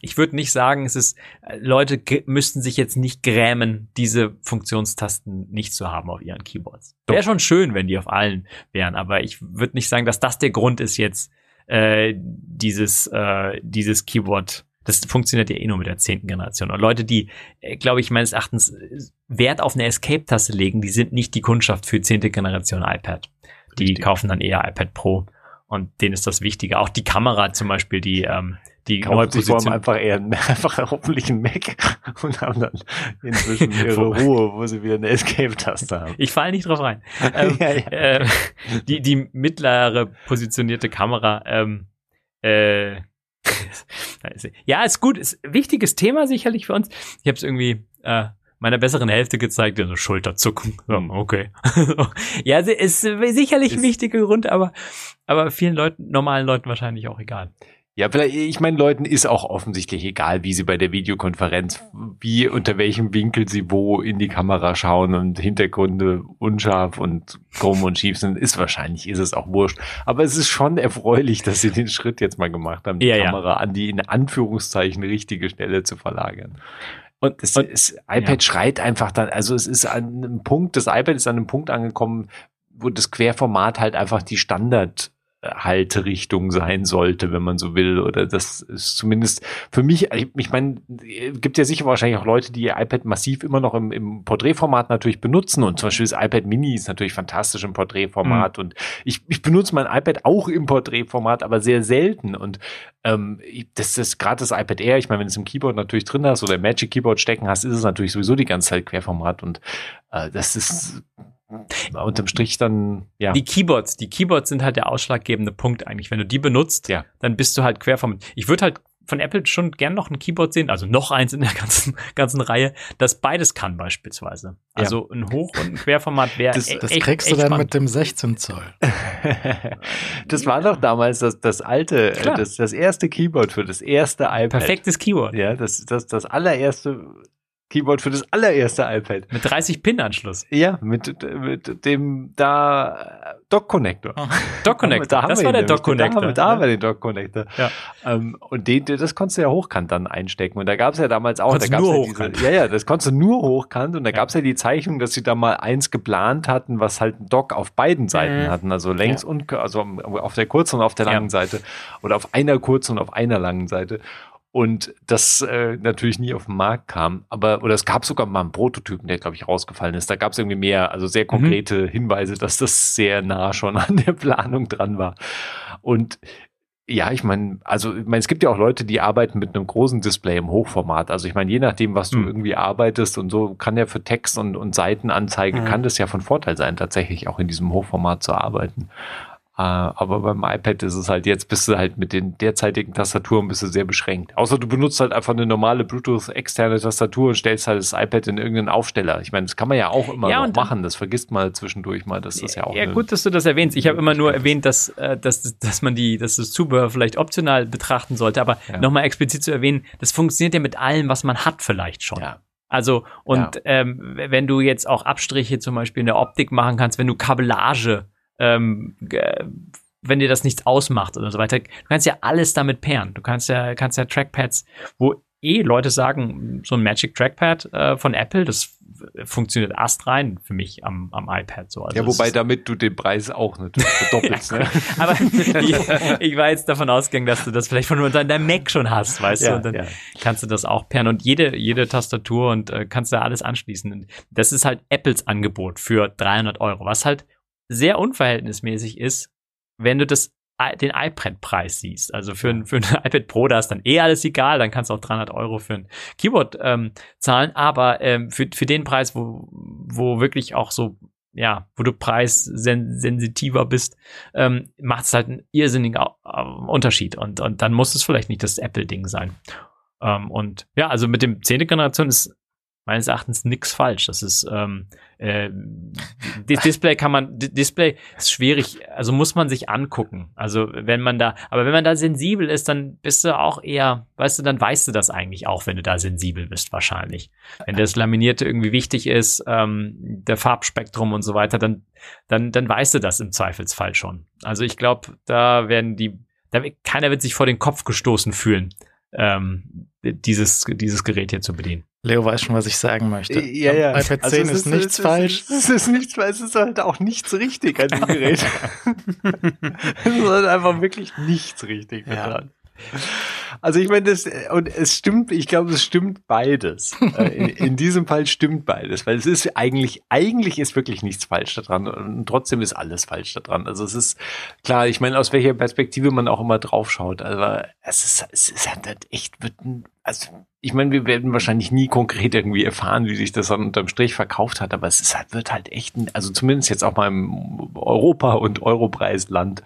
Speaker 4: ich würde nicht sagen, es ist, äh, Leute müssten sich jetzt nicht grämen, diese Funktionstasten nicht zu haben auf ihren Keyboards. Wäre schon schön, wenn die auf allen wären, aber ich würde nicht sagen, dass das der Grund ist jetzt, äh, dieses, äh, dieses Keyboard. Das funktioniert ja eh nur mit der zehnten Generation. Und Leute, die, äh, glaube ich, meines Erachtens äh, Wert auf eine Escape-Taste legen, die sind nicht die Kundschaft für zehnte Generation iPad. Die
Speaker 3: Richtig.
Speaker 4: kaufen dann eher iPad Pro. Und denen ist das wichtiger. Auch die Kamera zum Beispiel, die, ähm, die neue
Speaker 3: Kaufen vor allem
Speaker 4: Position.
Speaker 3: einfach eher einfach hoffentlich einen Mac und haben dann inzwischen ihre Ruhe, wo sie wieder eine Escape-Taste haben.
Speaker 4: Ich falle nicht drauf rein. Ähm,
Speaker 3: ja, ja.
Speaker 4: äh, die, die mittlere positionierte Kamera, ähm, äh, ja, ist gut, ist ein wichtiges Thema sicherlich für uns. Ich habe es irgendwie äh, meiner besseren Hälfte gezeigt, also Schulterzucken. Ja, okay. ja, ist sicherlich ein wichtiger Grund, aber, aber vielen Leuten, normalen Leuten wahrscheinlich auch egal.
Speaker 3: Ja, vielleicht, ich meine, Leuten ist auch offensichtlich egal, wie sie bei der Videokonferenz, wie, unter welchem Winkel sie wo in die Kamera schauen und Hintergründe unscharf und krumm und schief sind, ist wahrscheinlich, ist es auch wurscht. Aber es ist schon erfreulich, dass sie den Schritt jetzt mal gemacht haben, die
Speaker 4: Ja, ja.
Speaker 3: Kamera an die in Anführungszeichen richtige Stelle zu verlagern. Und das
Speaker 4: Und-
Speaker 3: ist, iPad schreit einfach dann, also es ist an einem Punkt, das iPad ist an einem Punkt angekommen, wo das Querformat halt einfach die Standard Halterichtung sein sollte, wenn man so will. Oder das ist zumindest für mich, ich, ich meine, gibt ja sicher wahrscheinlich auch Leute, die ihr iPad massiv immer noch im, im Porträtformat natürlich benutzen. Und zum Beispiel das iPad Mini ist natürlich fantastisch im Porträtformat. Und ich, ich benutze mein iPad auch im Porträtformat, aber sehr selten. Und ähm, das ist gerade das iPad Air, ich meine, wenn du es im Keyboard natürlich drin hast oder im Magic Keyboard stecken hast, ist es natürlich sowieso die ganze Zeit Querformat. Und äh, das ist unterm Strich dann, ja.
Speaker 4: Die Keyboards, die Keyboards sind halt der ausschlaggebende Punkt eigentlich. Wenn du die benutzt,
Speaker 3: Ja.
Speaker 4: dann bist du halt quer vom. Ich würde halt von Apple schon gern noch ein Keyboard sehen, also noch eins in der ganzen, ganzen Reihe, das beides kann beispielsweise. Also ein Hoch- und ein Querformat wäre
Speaker 3: Das-
Speaker 4: e-
Speaker 2: Das
Speaker 4: echt,
Speaker 2: kriegst du
Speaker 4: echt
Speaker 2: dann
Speaker 4: spannend.
Speaker 2: mit dem 16 Zoll.
Speaker 3: das war doch damals das, das alte, äh,
Speaker 4: Klar.
Speaker 3: das, das erste Keyboard für das erste iPad.
Speaker 4: Perfektes Keyboard.
Speaker 3: Ja, das, das, das allererste Keyboard für das allererste iPad.
Speaker 4: Mit 30 Pin-Anschluss.
Speaker 3: Ja, mit, mit dem da Dock Connector.
Speaker 4: Dock Connector.
Speaker 3: Da haben
Speaker 4: das
Speaker 3: wir
Speaker 4: war der
Speaker 3: nämlich.
Speaker 4: Dock Connector.
Speaker 3: Da haben, wir- den Dock Connector.
Speaker 4: Ja.
Speaker 3: Ähm, und den, das konntest du ja hochkant dann einstecken. Und da gab es ja damals auch.
Speaker 4: Konntest
Speaker 3: da gab's
Speaker 4: nur
Speaker 3: ja
Speaker 4: hochkant.
Speaker 3: Diese, ja, ja, das konntest du nur hochkant. Und da gab es ja die Zeichnung, dass sie da mal eins geplant hatten, was halt ein Dock auf beiden Seiten
Speaker 5: Mhm.
Speaker 3: hatten. Also längs und also auf der kurzen und auf der
Speaker 4: Ja.
Speaker 3: langen Seite. Oder auf einer kurzen und auf einer langen Seite. Und das äh, natürlich nie auf den Markt kam. Aber, oder es gab sogar mal einen Prototypen, der, glaube ich, rausgefallen ist. Da gab es irgendwie mehr, also sehr konkrete Hinweise, dass das sehr nah schon an der Planung dran war. Und ja, ich meine, also ich meine, es gibt ja auch Leute, die arbeiten mit einem großen Display im Hochformat. Also ich meine, je nachdem, was du
Speaker 4: Hm.
Speaker 3: irgendwie arbeitest und so, kann ja für Text und, und Seitenanzeige,
Speaker 5: Mhm.
Speaker 3: kann das ja von Vorteil sein, tatsächlich auch in diesem Hochformat zu arbeiten. Äh, aber beim iPad ist es halt jetzt, bist du halt mit den derzeitigen Tastaturen bist du sehr beschränkt. Außer du benutzt halt einfach eine normale Bluetooth-externe Tastatur und stellst halt das iPad in irgendeinen Aufsteller. Ich meine, das kann man ja auch immer
Speaker 4: Ja,
Speaker 3: noch machen. Das vergisst man zwischendurch mal. Das ist ja auch
Speaker 4: ja, gut, dass du das erwähnst. Ich habe immer nur erwähnt, dass, äh, dass, dass man die, dass das Zubehör vielleicht optional betrachten sollte, aber
Speaker 3: Ja.
Speaker 4: nochmal explizit zu erwähnen, das funktioniert ja mit allem, was man hat, vielleicht schon.
Speaker 3: Ja.
Speaker 4: Also, und ähm, wenn du jetzt auch Abstriche zum Beispiel in der Optik machen kannst, wenn du Kabellage, ähm, wenn dir das nichts ausmacht oder so weiter, du kannst ja alles damit pairen. Du kannst ja, kannst ja Trackpads, wo eh Leute sagen, so ein Magic Trackpad äh, von Apple, das funktioniert astrein für mich am, am iPad so. Also
Speaker 3: ja, wobei damit du den Preis auch natürlich verdoppelst. ne?
Speaker 4: aber ich, ich war jetzt davon ausgegangen, dass du das vielleicht von nur deinem Mac schon hast, weißt du,
Speaker 3: Ja,
Speaker 4: und dann
Speaker 3: ja.
Speaker 4: kannst du das auch pairen und jede, jede Tastatur und äh, kannst da alles anschließen. Und das ist halt Apples Angebot für 300 Euro, was halt sehr unverhältnismäßig ist, wenn du das den iPad-Preis siehst. Also für, ein, für ein iPad Pro, da ist dann eh alles egal, dann kannst du auch 300 Euro für ein Keyboard ähm, zahlen, aber ähm, für, für den Preis, wo, wo wirklich auch so ja, wo du preissensitiver bist, ähm, macht es halt einen irrsinnigen Unterschied. Und, und dann muss es vielleicht nicht das Apple-Ding sein. Ähm, und ja, also mit dem 10. Generation ist meines Erachtens nichts falsch. Das ist ähm, äh, Display kann man Display ist schwierig, also muss man sich angucken. Also wenn man da, aber wenn man da sensibel ist, dann bist du auch eher, weißt du, dann weißt du das eigentlich auch, wenn du da sensibel bist wahrscheinlich. Wenn das Laminierte irgendwie wichtig ist, ähm, der Farbspektrum und so weiter, dann dann dann weißt du das im Zweifelsfall schon. Also ich glaube, da werden die, da, keiner wird sich vor den Kopf gestoßen fühlen, ähm, dieses, dieses Gerät hier zu bedienen.
Speaker 2: Leo weiß schon, was ich sagen möchte.
Speaker 3: Ja, ja.
Speaker 2: Am iPad 10
Speaker 3: Also es
Speaker 2: ist, nichts
Speaker 3: es
Speaker 2: falsch.
Speaker 3: Es ist nichts falsch, es ist halt auch nichts richtig an dem Gerät. es ist halt einfach wirklich nichts richtig
Speaker 2: Ja.
Speaker 3: Also ich meine, das und es stimmt, ich glaube, es stimmt beides. Äh, in, in diesem Fall stimmt beides, weil es ist eigentlich, eigentlich ist wirklich nichts falsch daran und trotzdem ist alles falsch daran. Also es ist klar, ich meine, aus welcher Perspektive man auch immer drauf schaut, aber es ist, es ist halt echt, wird ein, also ich meine, wir werden wahrscheinlich nie konkret irgendwie erfahren, wie sich das dann unterm Strich verkauft hat, aber es ist halt, wird halt echt, ein, also zumindest jetzt auch mal im Europa- und Europreisland,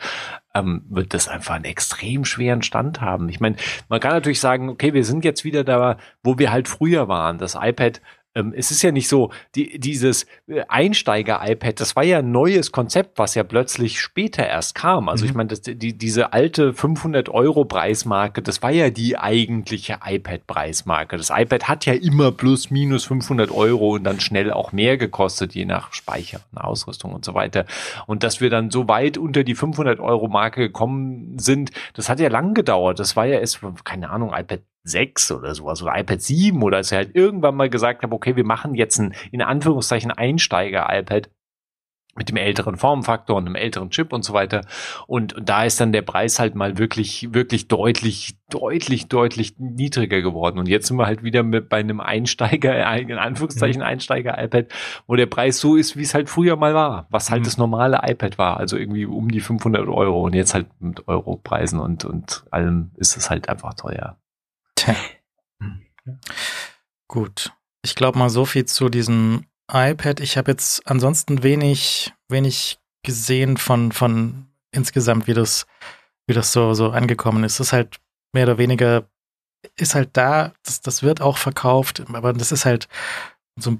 Speaker 3: ähm, wird das einfach einen extrem schweren Stand haben. Ich meine, man kann natürlich sagen, okay, wir sind jetzt wieder da, wo wir halt früher waren. Das iPad, es ist ja nicht so, die, dieses äh, Einsteiger-iPad, das war ja ein neues Konzept, was ja plötzlich später erst kam. Also ich meine, die, diese alte 500 Euro Preismarke, das war ja die eigentliche iPad-Preismarke. Das iPad hat ja immer plus minus 500 Euro und dann schnell auch mehr gekostet, je nach Speicher und Ausrüstung und so weiter. Und dass wir dann so weit unter die 500 Euro Marke gekommen sind, das hat ja lang gedauert. Das war ja erst, keine Ahnung, iPad 6 oder sowas oder iPad 7 oder als ich halt irgendwann mal gesagt habe, okay, wir machen jetzt ein in Anführungszeichen Einsteiger-iPad mit dem älteren Formfaktor und einem älteren Chip und so weiter. Und, und da ist dann der Preis halt mal wirklich, wirklich deutlich, deutlich, deutlich niedriger geworden. Und jetzt sind wir halt wieder mit bei einem Einsteiger, in Anführungszeichen Einsteiger-iPad, wo der Preis so ist, wie es halt früher mal war, was halt
Speaker 4: Mhm.
Speaker 3: das normale iPad war, also irgendwie um die 500 Euro. Und jetzt halt mit Europreisen und, und allem ist es halt einfach teuer.
Speaker 2: Tja. Gut. Ich glaube mal so viel zu diesem iPad. Ich habe jetzt ansonsten wenig, wenig gesehen von, von insgesamt, wie das, wie das so, so angekommen ist. Es ist halt mehr oder weniger, ist halt da, das, das wird auch verkauft, aber das ist halt so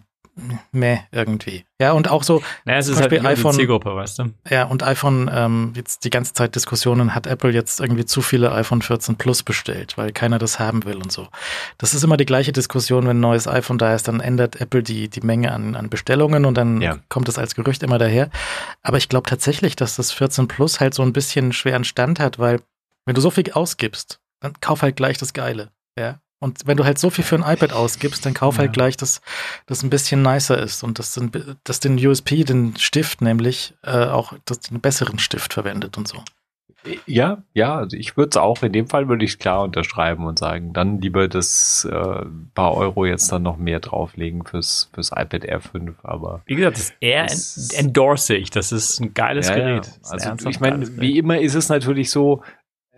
Speaker 2: meh irgendwie. Ja, und auch so,
Speaker 4: Naja, es
Speaker 2: Zum
Speaker 4: ist halt
Speaker 2: Beispiel
Speaker 4: unsere
Speaker 2: iPhone-
Speaker 4: Zielgruppe, weißt du?
Speaker 2: ja, und iPhone, ähm, jetzt die ganze Zeit Diskussionen, hat Apple jetzt irgendwie zu viele iPhone 14 Plus bestellt, weil keiner das haben will und so. Das ist immer die gleiche Diskussion, wenn ein neues iPhone da ist, dann ändert Apple die, die Menge an, an Bestellungen und dann
Speaker 3: Ja.
Speaker 2: kommt es als Gerücht immer daher. Aber ich glaube tatsächlich, dass das 14 Plus halt so ein bisschen schweren Stand hat, weil wenn du so viel ausgibst, dann kauf halt gleich das Geile. Ja. Und wenn du halt so viel für ein iPad ausgibst, dann kauf
Speaker 3: Ja.
Speaker 2: halt gleich das, das ein bisschen nicer ist und das, den- das den USP, den Stift nämlich, äh, auch das, den besseren Stift verwendet und so.
Speaker 3: Ja, ja, also ich würde es auch, in dem Fall würde ich klar unterschreiben und sagen, dann lieber das äh, paar Euro jetzt dann noch mehr drauflegen fürs, fürs iPad Air 5, aber
Speaker 4: Wie gesagt, das Air
Speaker 3: Das-
Speaker 4: endorse ich. Das ist ein geiles
Speaker 3: Ja,
Speaker 4: Gerät.
Speaker 3: ja. Also ich meine,
Speaker 4: geiles Gerät.
Speaker 3: wie immer ist es natürlich so,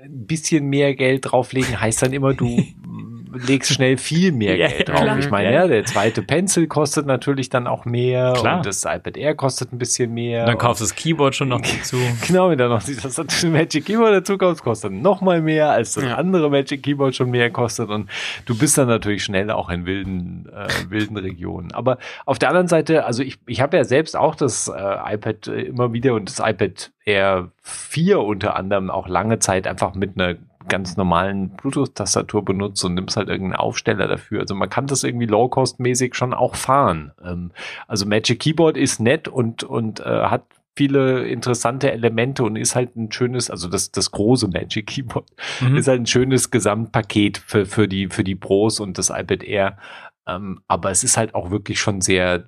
Speaker 3: ein bisschen mehr Geld drauflegen heißt dann immer, du legst schnell viel mehr
Speaker 4: Ja,
Speaker 3: Geld drauf.
Speaker 4: klar.
Speaker 3: Ich meine,
Speaker 4: Ja.
Speaker 3: ja, der zweite Pencil kostet natürlich dann auch mehr
Speaker 4: Klar.
Speaker 3: und das iPad Air kostet ein bisschen mehr.
Speaker 4: Und dann kaufst du das Keyboard schon noch dazu.
Speaker 3: Genau, wenn dann noch das Magic Keyboard dazu kommst, kostet noch mal mehr, als das
Speaker 5: Ja.
Speaker 3: andere Magic Keyboard schon mehr kostet und du bist dann natürlich schnell auch in wilden, äh, wilden Regionen. Aber auf der anderen Seite, also ich, ich habe ja selbst auch das äh, iPad äh, immer wieder und das iPad Air 4 unter anderem auch lange Zeit einfach mit einer ganz normalen Bluetooth-Tastatur benutzt und nimmst halt irgendeinen Aufsteller dafür. Also man kann das irgendwie low-cost-mäßig schon auch fahren. Ähm, also Magic Keyboard ist nett und, und äh, hat viele interessante Elemente und ist halt ein schönes, also das, das große Magic Keyboard
Speaker 4: Mhm.
Speaker 3: ist halt ein schönes Gesamtpaket für, für die, für die Pros und das iPad Air. Ähm, aber es ist halt auch wirklich schon sehr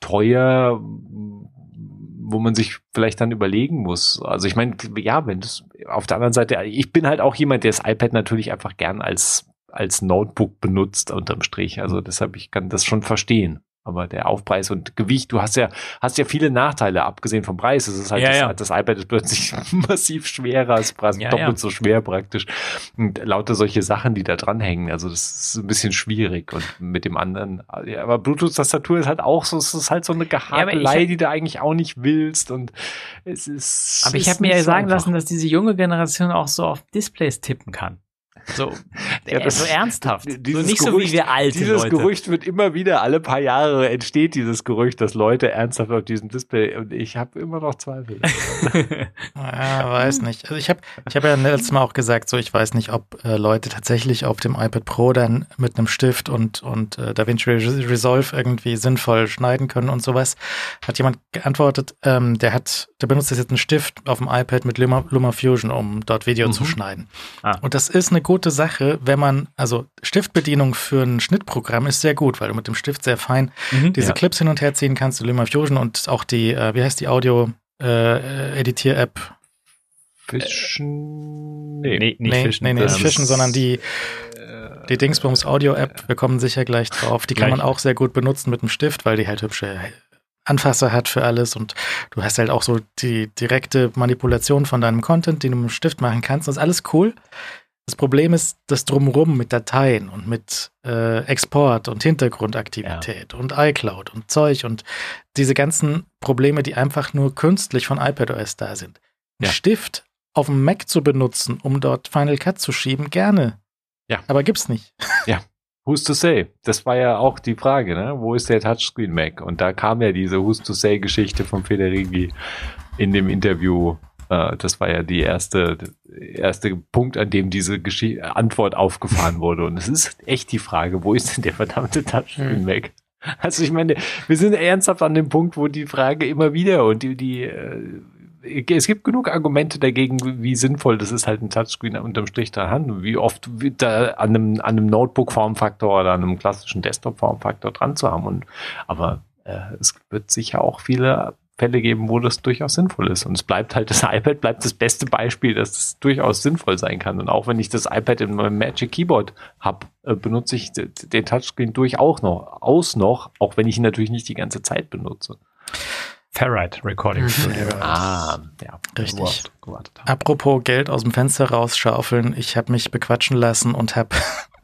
Speaker 3: teuer, wo man sich vielleicht dann überlegen muss. Also ich meine, ja, wenn das auf der anderen Seite, ich bin halt auch jemand, der das iPad natürlich einfach gern als, als Notebook benutzt unterm Strich. Also deshalb, ich kann das schon verstehen. Aber der Aufpreis und Gewicht, du hast ja, hast ja viele Nachteile, abgesehen vom Preis. Es ist halt,
Speaker 4: Ja,
Speaker 3: das,
Speaker 4: ja.
Speaker 3: das iPad ist plötzlich massiv schwerer, es ist
Speaker 4: Ja,
Speaker 3: doppelt so schwer praktisch. Und lauter solche Sachen, die da dranhängen. Also das ist ein bisschen schwierig. Und mit dem anderen, ja, aber Bluetooth-Tastatur ist halt auch so, es ist halt so eine Gehakelei, die du eigentlich auch nicht willst. Und es ist.
Speaker 4: Aber ich habe mir ja sagen
Speaker 3: einfach.
Speaker 4: lassen, dass diese junge Generation auch so auf Displays tippen kann. So,
Speaker 3: Ja, das-
Speaker 4: so ernsthaft. So nicht so wie
Speaker 3: Gerücht-
Speaker 4: wir alte
Speaker 3: Dieses
Speaker 4: Leute.
Speaker 3: Gerücht wird immer wieder, alle paar Jahre entsteht dieses Gerücht, dass Leute ernsthaft auf diesem Display und ich habe immer noch Zweifel.
Speaker 2: Ja, weiß nicht. Also ich habe ich hab ja letztes Mal auch gesagt, so ich weiß nicht, ob äh, Leute tatsächlich auf dem iPad Pro dann mit einem Stift und, und äh, DaVinci Res- Resolve irgendwie sinnvoll schneiden können und sowas. Hat jemand geantwortet, ähm, der hat, der benutzt jetzt einen Stift auf dem iPad mit Luma, Luma Fusion, um dort Video
Speaker 3: Mhm.
Speaker 2: zu schneiden.
Speaker 4: Ah.
Speaker 2: Und das ist eine gute Sache, wenn man, also Stiftbedienung für ein Schnittprogramm ist sehr gut, weil du mit dem Stift sehr fein
Speaker 4: Mhm.
Speaker 2: diese
Speaker 3: Ja.
Speaker 2: Clips hin und her ziehen kannst, LumaFusion und auch die, äh, wie heißt die Audio-Editier-App?
Speaker 3: Fischen. Nee.
Speaker 4: Nee, nicht
Speaker 2: nee,
Speaker 4: fischen.
Speaker 2: nee, nee, nicht Fischen, sondern die, die Dingsbums Audio-App, wir kommen sicher gleich drauf. Die kann
Speaker 4: Gleich.
Speaker 2: man auch sehr gut benutzen mit dem Stift, weil die halt hübsche Anfasser hat für alles und du hast halt auch so die direkte Manipulation von deinem Content, den du mit dem Stift machen kannst. Das ist alles cool. Das Problem ist das Drumrum mit Dateien und mit äh, Export und Hintergrundaktivität und iCloud und Zeug und diese ganzen Probleme, die einfach nur künstlich von iPadOS da sind. Ein
Speaker 3: Ja.
Speaker 2: Stift auf dem Mac zu benutzen, um dort Final Cut zu schieben, gerne.
Speaker 3: Ja.
Speaker 2: Aber gibt's nicht.
Speaker 3: Who's to say? Das war ja auch die Frage, ne? Wo ist der Touchscreen Mac? Und da kam ja diese Who's to say Geschichte von Federighi in dem Interview. Äh, Das war ja die erste, erste Punkt, an dem diese Geschi Antwort aufgefahren wurde. Und es ist echt die Frage, wo ist denn der verdammte Touchscreen
Speaker 5: Hm.
Speaker 3: Mac? Also ich meine, wir sind ernsthaft an dem Punkt, wo die Frage immer wieder und die, die äh, es gibt genug Argumente dagegen, wie sinnvoll das ist, halt ein Touchscreen unterm Strich da haben. Wie oft da an einem, an einem Notebook-Formfaktor oder an einem klassischen Desktop-Formfaktor dran zu haben. Und, aber äh, es wird sicher auch viele Fälle geben, wo das durchaus sinnvoll ist. Und es bleibt halt, das iPad bleibt das beste Beispiel, dass es durchaus sinnvoll sein kann. Und auch wenn ich das iPad in meinem Magic Keyboard habe, äh, benutze ich den Touchscreen durchaus noch, aus noch, auch wenn ich ihn natürlich nicht die ganze Zeit benutze.
Speaker 4: Ferrite Recording Studio.
Speaker 3: Ah, ja.
Speaker 2: Richtig.
Speaker 3: Gewartet, gewartet haben.
Speaker 2: Apropos Geld aus dem Fenster rausschaufeln, ich habe mich bequatschen lassen und habe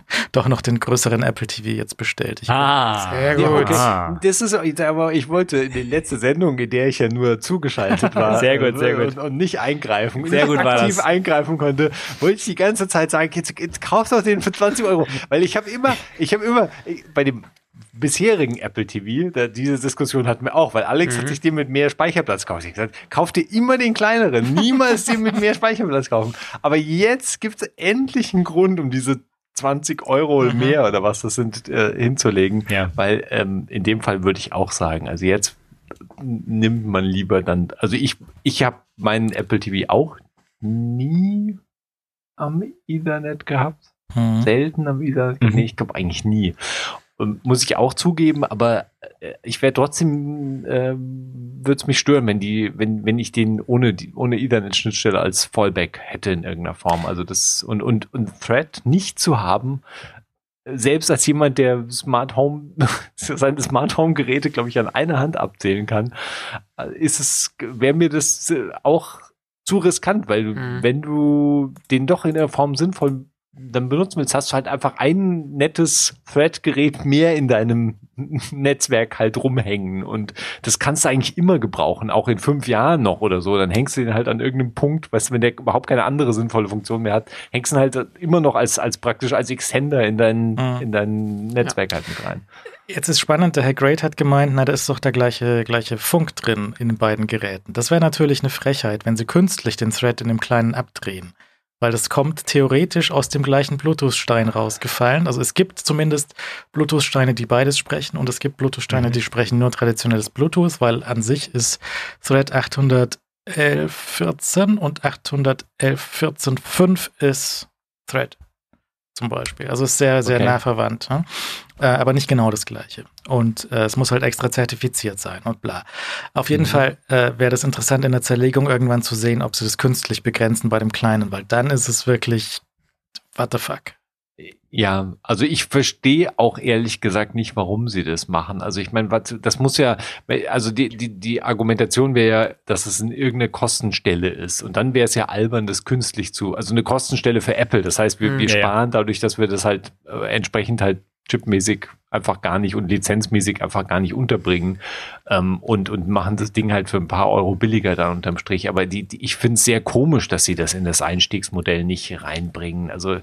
Speaker 2: doch noch den größeren Apple TV jetzt bestellt. Ich
Speaker 4: Ah,
Speaker 5: Sehr
Speaker 3: Ja,
Speaker 5: gut.
Speaker 3: okay.
Speaker 4: Ah.
Speaker 3: Das ist, aber ich wollte in die letzte Sendung, in der ich ja nur zugeschaltet war.
Speaker 4: Sehr gut, sehr gut.
Speaker 3: Und, und nicht eingreifen,
Speaker 4: Sehr
Speaker 3: nicht
Speaker 4: gut war
Speaker 3: aktiv eingreifen konnte, wollte ich die ganze Zeit sagen, jetzt, jetzt kauf doch den für 20 Euro. Weil ich habe immer, ich habe immer, bei dem bisherigen Apple TV, da, diese Diskussion hatten wir auch, weil Alex hat sich den mit mehr Speicherplatz gekauft. Ich hab gesagt, kauf dir immer den kleineren, niemals den mit mehr Speicherplatz kaufen. Aber jetzt gibt es endlich einen Grund, um diese 20 Euro mehr oder was das sind, äh, hinzulegen.
Speaker 4: Ja.
Speaker 3: Weil ähm, in dem Fall würde ich auch sagen, also jetzt nimmt man lieber dann, also ich, ich habe meinen Apple TV auch nie am Ethernet gehabt.
Speaker 2: Hm.
Speaker 3: Selten am Ethernet.
Speaker 4: Mhm.
Speaker 3: Nee, ich glaube eigentlich nie. Muss ich auch zugeben, aber äh, ich wäre trotzdem, ähm, würde es mich stören, wenn die, wenn, wenn ich den ohne die, ohne Ethernet-Schnittstelle als Fallback hätte in irgendeiner Form. Also das und und und Thread nicht zu haben, selbst als jemand, der Smart Home, seine Smart Home Geräte, glaube ich, an einer Hand abzählen kann, äh, ist es, wäre mir das äh, auch zu riskant, weil
Speaker 5: Mhm.
Speaker 3: wenn du den doch in der Form sinnvoll dann benutzen willst, hast du halt einfach ein nettes Thread-Gerät mehr in deinem Netzwerk halt rumhängen und das kannst du eigentlich immer gebrauchen, auch in fünf Jahren noch oder so, dann hängst du den halt an irgendeinem Punkt, weißt du, wenn der überhaupt keine andere sinnvolle Funktion mehr hat, hängst du ihn halt immer noch als, als praktisch als Extender in dein,
Speaker 2: Mhm.
Speaker 3: in dein Netzwerk halt mit rein.
Speaker 2: Jetzt ist spannend, der Herr Great hat gemeint, na, da ist doch der gleiche, gleiche Funk drin in den beiden Geräten. Das wäre natürlich eine Frechheit, wenn sie künstlich den Thread in dem kleinen abdrehen. Weil das kommt theoretisch aus dem gleichen Bluetooth-Stein rausgefallen. Also es gibt zumindest Bluetooth-Steine, die beides sprechen und es gibt Bluetooth-Steine, die sprechen nur traditionelles Bluetooth, weil an sich ist Thread 811.14 und 811.14.5 ist Thread zum Beispiel. Also ist sehr, sehr
Speaker 3: Okay.
Speaker 2: nah verwandt. Ne? Äh, aber nicht genau das gleiche. Und äh, es muss halt extra zertifiziert sein und bla. Auf jeden
Speaker 3: Mhm.
Speaker 2: Fall äh, wäre das interessant in der Zerlegung irgendwann zu sehen, ob sie das künstlich begrenzen bei dem Kleinen, weil dann ist es wirklich what the fuck.
Speaker 3: Ja, also ich verstehe auch ehrlich gesagt nicht, warum sie das machen. Also ich meine, das muss ja, also die, die, die Argumentation wäre ja, dass es in irgendeine Kostenstelle ist. Und dann wäre es ja albern, das künstlich zu, also eine Kostenstelle für Apple. Das heißt, wir,
Speaker 5: Hm,
Speaker 3: wir
Speaker 4: ja.
Speaker 3: sparen dadurch, dass wir das halt äh, entsprechend halt chipmäßig einfach gar nicht und lizenzmäßig einfach gar nicht unterbringen ähm, und, und machen das Ding halt für ein paar Euro billiger dann unterm Strich. Aber die, die, ich finde es sehr komisch, dass sie das in das Einstiegsmodell nicht reinbringen. Also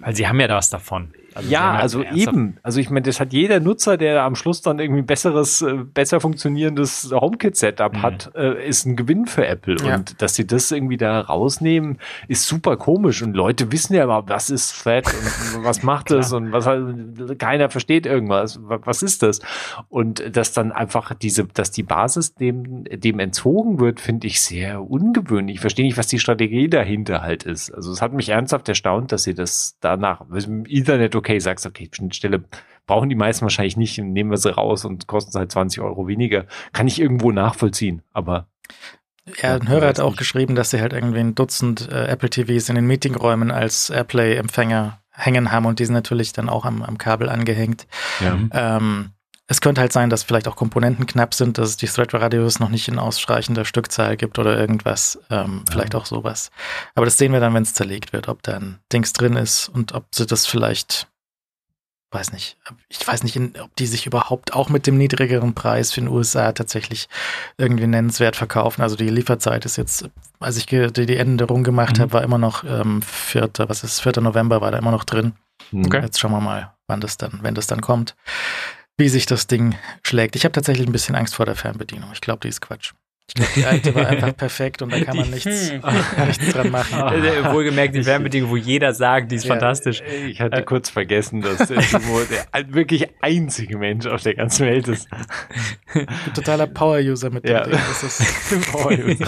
Speaker 4: Weil sie haben ja da was davon.
Speaker 3: Also ja, also eben. Also ich meine, das hat jeder Nutzer, der am Schluss dann irgendwie ein besseres, äh, besser funktionierendes HomeKit-Setup mhm. hat, äh, ist ein Gewinn für Apple. Ja. Und dass sie das irgendwie da rausnehmen, ist super komisch. Und Leute wissen ja aber, was ist Fett und was macht das und was keiner versteht irgendwas. Was ist das? Und dass dann einfach diese, dass die Basis dem, dem entzogen wird, finde ich sehr ungewöhnlich. Ich verstehe nicht, was die Strategie dahinter halt ist. Also es hat mich ernsthaft erstaunt, dass sie das danach, im Internet okay sagst, okay, Schnittstelle brauchen die meisten wahrscheinlich nicht, nehmen wir sie raus und kosten halt 20 Euro weniger. Kann ich irgendwo nachvollziehen, aber
Speaker 2: ja, ein Hörer hat auch nicht. geschrieben, dass sie halt irgendwie ein Dutzend äh, Apple TVs in den Meetingräumen als Airplay-Empfänger hängen haben und die sind natürlich dann auch am, am Kabel angehängt. Ja. Ähm, es könnte halt sein, dass vielleicht auch Komponenten knapp sind, dass es die Thread-Radios noch nicht in ausreichender Stückzahl gibt oder irgendwas. Ähm, ja. Vielleicht auch sowas. Aber das sehen wir dann, wenn es zerlegt wird, ob da ein Dings drin ist und ob sie das vielleicht, weiß nicht, ich weiß nicht, ob die sich überhaupt auch mit dem niedrigeren Preis für den USA tatsächlich irgendwie nennenswert verkaufen. Also die Lieferzeit ist jetzt, als ich die, Änderung gemacht mhm. habe, war immer noch ähm, 4., was ist, 4. November war da immer noch drin. Okay. Jetzt schauen wir mal, wann das dann, wenn das dann kommt wie sich das Ding schlägt. Ich habe tatsächlich ein bisschen Angst vor der Fernbedienung. Ich glaube, die ist Quatsch. Ich glaube, die alte war einfach perfekt und da kann man nichts, hm. nichts dran machen.
Speaker 4: Oh. Wohlgemerkt die Fernbedienung, wo jeder sagt, die ist ja, fantastisch.
Speaker 3: Ich hatte äh, kurz vergessen, dass der Timo der wirklich einzige Mensch auf der ganzen Welt ist.
Speaker 2: Totaler Power-User mit dem ja. Ding. Das ist
Speaker 3: Power-User.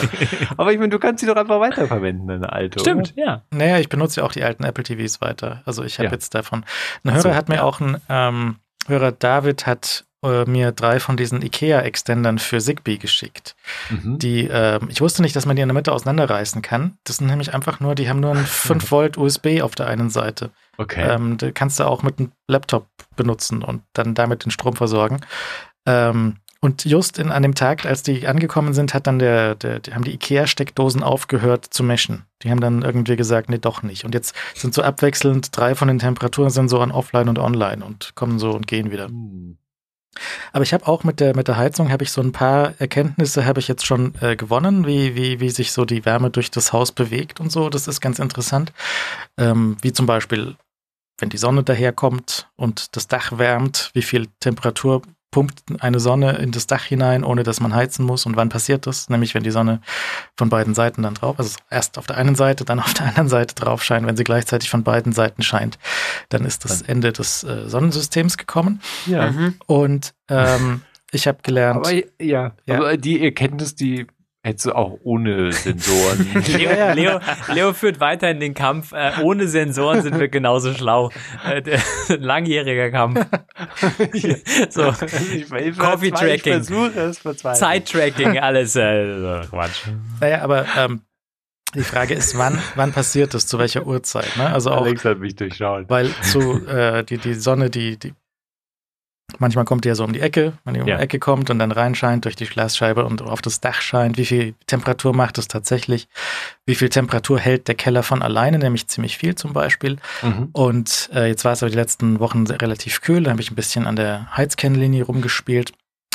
Speaker 3: Aber ich meine, du kannst sie doch einfach weiterverwenden, deine alte.
Speaker 4: Stimmt,
Speaker 3: oder?
Speaker 4: ja.
Speaker 2: Naja, ich benutze ja auch die alten Apple TVs weiter. Also ich habe ja. jetzt davon. Ein Hörer so, hat mir ja. auch ein ähm, Hörer David hat äh, mir drei von diesen IKEA-Extendern für Zigbee geschickt. Mhm. Die, äh, ich wusste nicht, dass man die in der Mitte auseinanderreißen kann. Das sind nämlich einfach nur, die haben nur ein 5 Volt USB auf der einen Seite.
Speaker 3: Okay.
Speaker 2: Ähm, kannst du auch mit einem Laptop benutzen und dann damit den Strom versorgen. Ähm, und just in, an dem Tag, als die angekommen sind, hat dann der, der die haben die IKEA-Steckdosen aufgehört zu meschen. Die haben dann irgendwie gesagt, nee, doch nicht. Und jetzt sind so abwechselnd drei von den Temperaturensensoren offline und online und kommen so und gehen wieder. Hm. Aber ich habe auch mit der, mit der Heizung habe ich so ein paar Erkenntnisse habe ich jetzt schon äh, gewonnen, wie, wie, wie sich so die Wärme durch das Haus bewegt und so. Das ist ganz interessant. Ähm, wie zum Beispiel, wenn die Sonne daherkommt und das Dach wärmt, wie viel Temperatur pumpt eine Sonne in das Dach hinein, ohne dass man heizen muss. Und wann passiert das? Nämlich, wenn die Sonne von beiden Seiten dann drauf, also erst auf der einen Seite, dann auf der anderen Seite drauf scheint. Wenn sie gleichzeitig von beiden Seiten scheint, dann ist das Ende des äh, Sonnensystems gekommen.
Speaker 3: Ja. Mhm.
Speaker 2: Und ähm, ich habe gelernt.
Speaker 3: Aber, ja, ja, aber die Erkenntnis, die Hättest du auch ohne Sensoren.
Speaker 4: Leo, Leo, Leo, führt weiterhin den Kampf. Äh, ohne Sensoren sind wir genauso schlau. Äh, der, langjähriger Kampf. so, Coffee Tracking, Zeit Tracking, alles. Äh, Quatsch.
Speaker 2: Naja, aber ähm, die Frage ist, wann, wann passiert das, zu welcher Uhrzeit? Ne? Also auch,
Speaker 3: Alex hat mich durchschaut.
Speaker 2: Weil zu äh, die die Sonne, die die Manchmal kommt die ja so um die Ecke, wenn die um ja. die Ecke kommt und dann reinscheint durch die Glasscheibe und auf das Dach scheint. Wie viel Temperatur macht es tatsächlich? Wie viel Temperatur hält der Keller von alleine? Nämlich ziemlich viel zum Beispiel. Mhm. Und äh, jetzt war es aber die letzten Wochen relativ kühl. Da habe ich ein bisschen an der Heizkennlinie rumgespielt.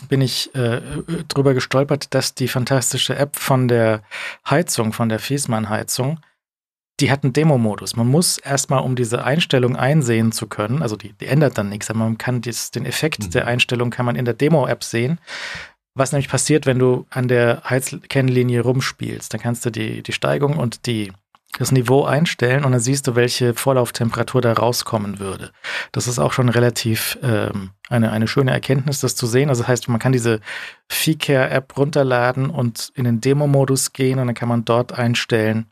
Speaker 2: Bin ich äh, drüber gestolpert, dass die fantastische App von der Heizung, von der Fiesmann-Heizung, die hat einen Demo-Modus. Man muss erstmal, um diese Einstellung einsehen zu können, also die, die ändert dann nichts, aber man kann dies, den Effekt mhm. der Einstellung kann man in der Demo-App sehen. Was nämlich passiert, wenn du an der Heizkennlinie rumspielst, dann kannst du die, die Steigung und die, das Niveau einstellen und dann siehst du, welche Vorlauftemperatur da rauskommen würde. Das ist auch schon relativ ähm, eine, eine schöne Erkenntnis, das zu sehen. Also das heißt, man kann diese Feecare-App runterladen und in den Demo-Modus gehen und dann kann man dort einstellen,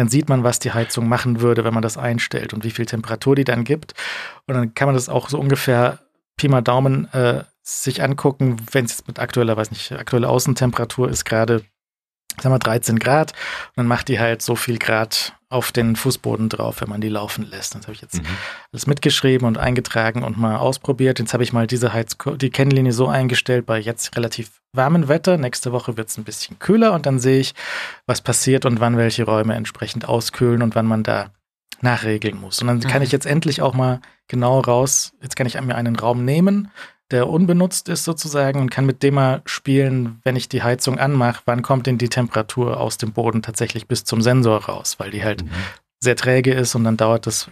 Speaker 2: dann sieht man, was die Heizung machen würde, wenn man das einstellt und wie viel Temperatur die dann gibt. Und dann kann man das auch so ungefähr Pi mal Daumen äh, sich angucken, wenn es jetzt mit aktueller, weiß nicht, aktuelle Außentemperatur ist gerade sagen wir 13 Grad und dann macht die halt so viel Grad auf den Fußboden drauf, wenn man die laufen lässt. Das habe ich jetzt mhm. alles mitgeschrieben und eingetragen und mal ausprobiert. Jetzt habe ich mal diese Heiz die Kennlinie so eingestellt bei jetzt relativ warmem Wetter. Nächste Woche wird es ein bisschen kühler und dann sehe ich, was passiert und wann welche Räume entsprechend auskühlen und wann man da nachregeln muss. Und dann kann mhm. ich jetzt endlich auch mal genau raus, jetzt kann ich mir einen Raum nehmen, der unbenutzt ist sozusagen und kann mit dem mal spielen, wenn ich die Heizung anmache, wann kommt denn die Temperatur aus dem Boden tatsächlich bis zum Sensor raus, weil die halt mhm. sehr träge ist und dann dauert das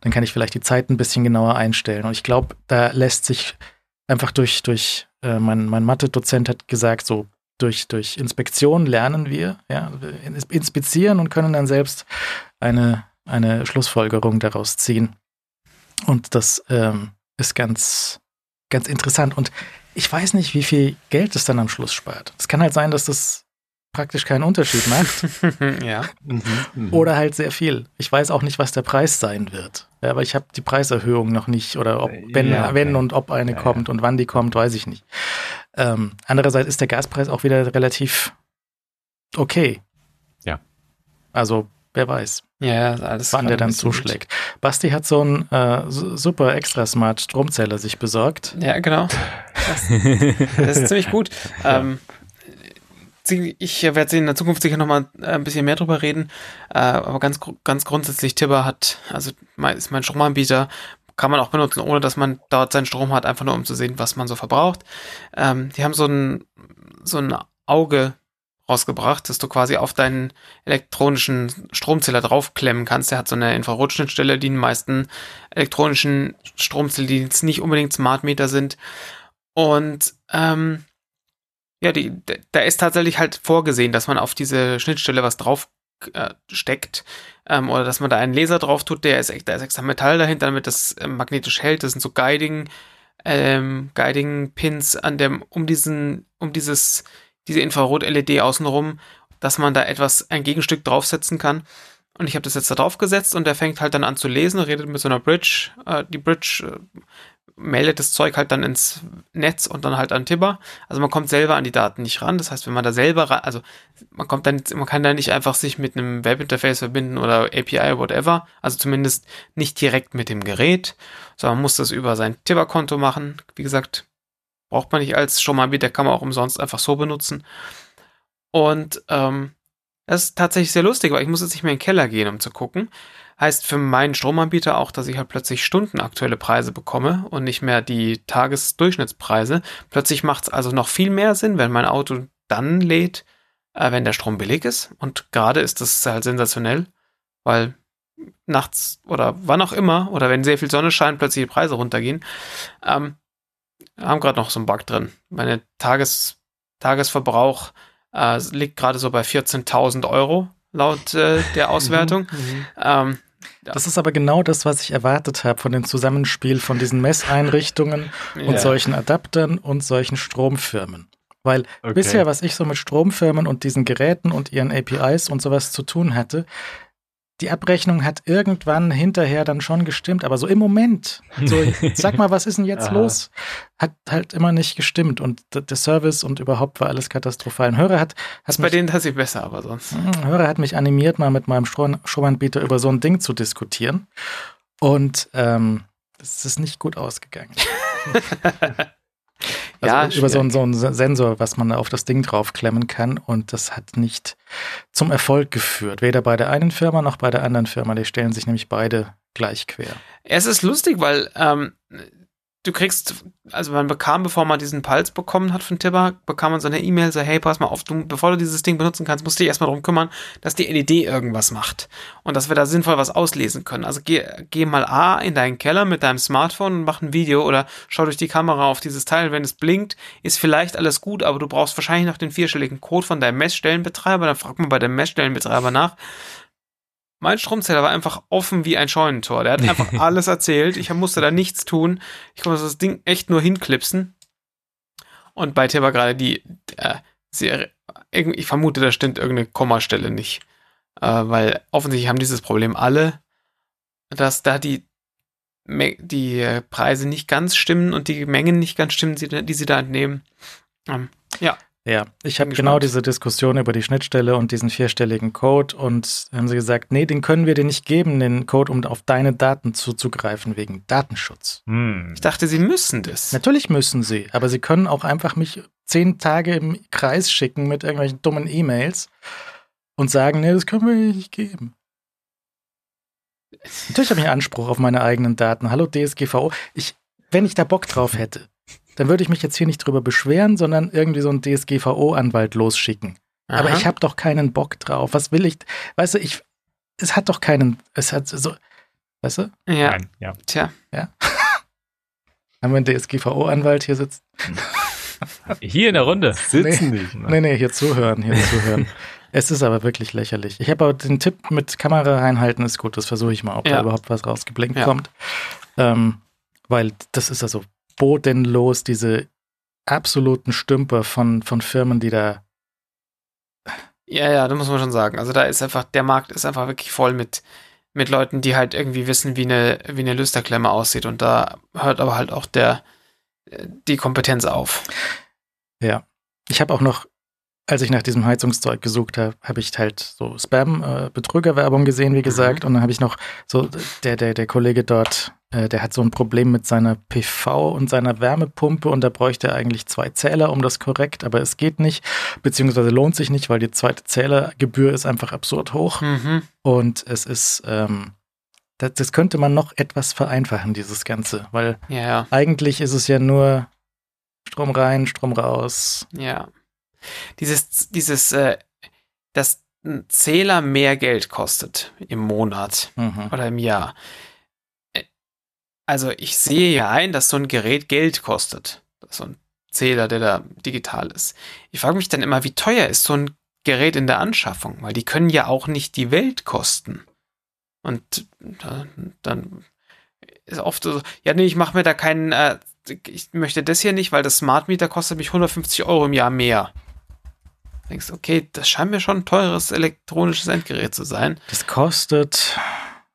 Speaker 2: dann kann ich vielleicht die Zeit ein bisschen genauer einstellen. Und ich glaube, da lässt sich einfach durch, durch äh, mein, mein Mathe-Dozent hat gesagt, so durch, durch Inspektion lernen wir, ja, inspizieren und können dann selbst eine, eine Schlussfolgerung daraus ziehen. Und das ähm, ist ganz, ganz interessant. Und ich weiß nicht, wie viel Geld es dann am Schluss spart. Es kann halt sein, dass das praktisch keinen Unterschied macht.
Speaker 5: ja.
Speaker 2: Mhm, mhm. Oder halt sehr viel. Ich weiß auch nicht, was der Preis sein wird. Ja, aber ich habe die Preiserhöhung noch nicht oder ob, äh, wenn, ja, okay. wenn und ob eine ja, kommt ja. und wann die kommt, weiß ich nicht. Ähm, andererseits ist der Gaspreis auch wieder relativ okay.
Speaker 3: Ja.
Speaker 2: Also, wer weiß.
Speaker 5: Ja, alles
Speaker 2: Wann der dann zuschlägt. Gut. Basti hat so einen äh, super extra smart Stromzähler sich besorgt.
Speaker 5: Ja, genau. Das, das ist ziemlich gut. Ähm, ich werde in der Zukunft sicher nochmal äh, ein bisschen mehr drüber reden. Äh, aber ganz, ganz grundsätzlich, Tibber hat, also ist mein Stromanbieter, kann man auch benutzen, ohne dass man dort seinen Strom hat, einfach nur um zu sehen, was man so verbraucht. Ähm, die haben so ein, so ein Auge rausgebracht, dass du quasi auf deinen elektronischen Stromzähler draufklemmen kannst. Der hat so eine Infrarotschnittstelle, die die meisten elektronischen Stromzähler, die jetzt nicht unbedingt Smart Meter sind. Und ähm, ja, die, da ist tatsächlich halt vorgesehen, dass man auf diese Schnittstelle was drauf äh, steckt ähm, oder dass man da einen Laser drauf tut, der ist, da ist extra Metall dahinter, damit das äh, magnetisch hält. Das sind so Guiding, ähm, Guiding Pins an dem um diesen um dieses diese Infrarot-LED außenrum, dass man da etwas ein Gegenstück draufsetzen kann. Und ich habe das jetzt da drauf gesetzt und der fängt halt dann an zu lesen, redet mit so einer Bridge. Äh, die Bridge äh, meldet das Zeug halt dann ins Netz und dann halt an Tibber. Also man kommt selber an die Daten nicht ran. Das heißt, wenn man da selber, also man kommt dann, man kann da nicht einfach sich mit einem Webinterface verbinden oder API, whatever. Also zumindest nicht direkt mit dem Gerät, sondern man muss das über sein Tibber-Konto machen. Wie gesagt, braucht man nicht als Stromanbieter, kann man auch umsonst einfach so benutzen. Und ähm, das ist tatsächlich sehr lustig, weil ich muss jetzt nicht mehr in den Keller gehen, um zu gucken. Heißt für meinen Stromanbieter auch, dass ich halt plötzlich stundenaktuelle Preise bekomme und nicht mehr die Tagesdurchschnittspreise. Plötzlich macht es also noch viel mehr Sinn, wenn mein Auto dann lädt, äh, wenn der Strom billig ist. Und gerade ist das halt sensationell, weil nachts oder wann auch immer oder wenn sehr viel Sonne scheint, plötzlich die Preise runtergehen. Ähm, haben gerade noch so einen Bug drin. Meine Tages, Tagesverbrauch äh, liegt gerade so bei 14.000 Euro laut äh, der Auswertung. Mhm, ähm,
Speaker 2: das ist aber genau das, was ich erwartet habe von dem Zusammenspiel von diesen Messeinrichtungen und yeah. solchen Adaptern und solchen Stromfirmen. Weil okay. bisher, was ich so mit Stromfirmen und diesen Geräten und ihren APIs und sowas zu tun hatte, die Abrechnung hat irgendwann hinterher dann schon gestimmt, aber so im Moment, so, sag mal, was ist denn jetzt los? Hat halt immer nicht gestimmt und der Service und überhaupt war alles katastrophal. Ein Hörer hat,
Speaker 5: hat bei denen tatsächlich besser, aber sonst.
Speaker 2: Ein hm, Hörer hat mich animiert, mal mit meinem Stromanbieter über so ein Ding zu diskutieren und ähm, das ist nicht gut ausgegangen. Also ja, über so einen, so einen Sensor, was man auf das Ding draufklemmen kann. Und das hat nicht zum Erfolg geführt. Weder bei der einen Firma noch bei der anderen Firma. Die stellen sich nämlich beide gleich quer.
Speaker 5: Es ist lustig, weil ähm, du kriegst, also man bekam, bevor man diesen Puls bekommen hat von Tibber, bekam man so eine E-Mail, so, hey, pass mal auf, du, bevor du dieses Ding benutzen kannst, musst du dich erstmal darum kümmern, dass die LED irgendwas macht. Und dass wir da sinnvoll was auslesen können. Also geh, geh mal A in deinen Keller mit deinem Smartphone und mach ein Video oder schau durch die Kamera auf dieses Teil. Wenn es blinkt, ist vielleicht alles gut, aber du brauchst wahrscheinlich noch den vierstelligen Code von deinem Messstellenbetreiber. Dann frag mal bei dem Messstellenbetreiber nach. Mein Stromzähler war einfach offen wie ein Scheunentor. Der hat einfach alles erzählt. Ich musste da nichts tun. Ich konnte das Ding echt nur hinklipsen. Und bei Tim war gerade die, äh, sehr, ich vermute, da stimmt irgendeine Kommastelle nicht. Äh, weil offensichtlich haben dieses Problem alle, dass da die, die Preise nicht ganz stimmen und die Mengen nicht ganz stimmen, die, die sie da entnehmen. Ähm, ja.
Speaker 2: Ja, ich habe genau diese Diskussion über die Schnittstelle und diesen vierstelligen Code und haben sie gesagt, nee, den können wir dir nicht geben, den Code, um auf deine Daten zuzugreifen wegen Datenschutz.
Speaker 5: Hm. Ich dachte, sie müssen das.
Speaker 2: Natürlich müssen sie, aber sie können auch einfach mich zehn Tage im Kreis schicken mit irgendwelchen dummen E-Mails und sagen, nee, das können wir nicht geben. Natürlich habe ich einen Anspruch auf meine eigenen Daten. Hallo DSGVO. Ich, wenn ich da Bock drauf hätte, dann würde ich mich jetzt hier nicht drüber beschweren, sondern irgendwie so einen DSGVO-Anwalt losschicken. Aha. Aber ich habe doch keinen Bock drauf. Was will ich? Weißt du, ich, es hat doch keinen, es hat so, Weißt du?
Speaker 5: Ja,
Speaker 4: Nein, ja.
Speaker 5: tja.
Speaker 2: Haben wir einen DSGVO-Anwalt hier sitzen?
Speaker 4: Hier in der Runde.
Speaker 3: Sitzen nicht.
Speaker 2: Nee, nee, hier zuhören, hier zuhören. Es ist aber wirklich lächerlich. Ich habe aber den Tipp mit Kamera reinhalten ist gut. Das versuche ich mal, ob
Speaker 5: Ja.
Speaker 2: da überhaupt was rausgeblinkt
Speaker 5: Ja.
Speaker 2: kommt. Ähm, weil das ist also bodenlos, diese absoluten Stümper von, von Firmen, die da.
Speaker 5: Ja, ja, da muss man schon sagen. Also da ist einfach, der Markt ist einfach wirklich voll mit, mit Leuten, die halt irgendwie wissen, wie eine, wie eine Lüsterklemme aussieht. Und da hört aber halt auch der, äh, die Kompetenz auf.
Speaker 2: Ja. Ich habe auch noch, als ich nach diesem Heizungszeug gesucht habe, habe ich halt so Spam-Betrügerwerbung gesehen, wie gesagt. Und dann habe ich noch so, der, der, der Kollege dort, äh, der hat so ein Problem mit seiner PV und seiner Wärmepumpe und da bräuchte er eigentlich zwei Zähler, um das korrekt, aber es geht nicht, beziehungsweise lohnt sich nicht, weil die zweite Zählergebühr ist einfach absurd hoch.
Speaker 5: Mhm.
Speaker 2: Und es ist, ähm, das, das könnte man noch etwas vereinfachen, dieses Ganze, weil
Speaker 5: Ja, ja,
Speaker 2: eigentlich ist es ja nur Strom rein, Strom raus.
Speaker 5: ja. Dieses, dieses, äh, dass ein Zähler mehr Geld kostet im Monat
Speaker 2: Mhm.
Speaker 5: oder im Jahr. Äh, Also ich sehe ja ein, dass so ein Gerät Geld kostet. So ein Zähler, der da digital ist. Ich frage mich dann immer, wie teuer ist so ein Gerät in der Anschaffung? Weil die können ja auch nicht die Welt kosten. Und da, dann ist oft so, ja, nee, ich mache mir da keinen, äh, ich möchte das hier nicht, weil das Smart Meter kostet mich 150 Euro im Jahr mehr. Denkst, okay, das scheint mir schon ein teures elektronisches Endgerät zu sein.
Speaker 2: Das kostet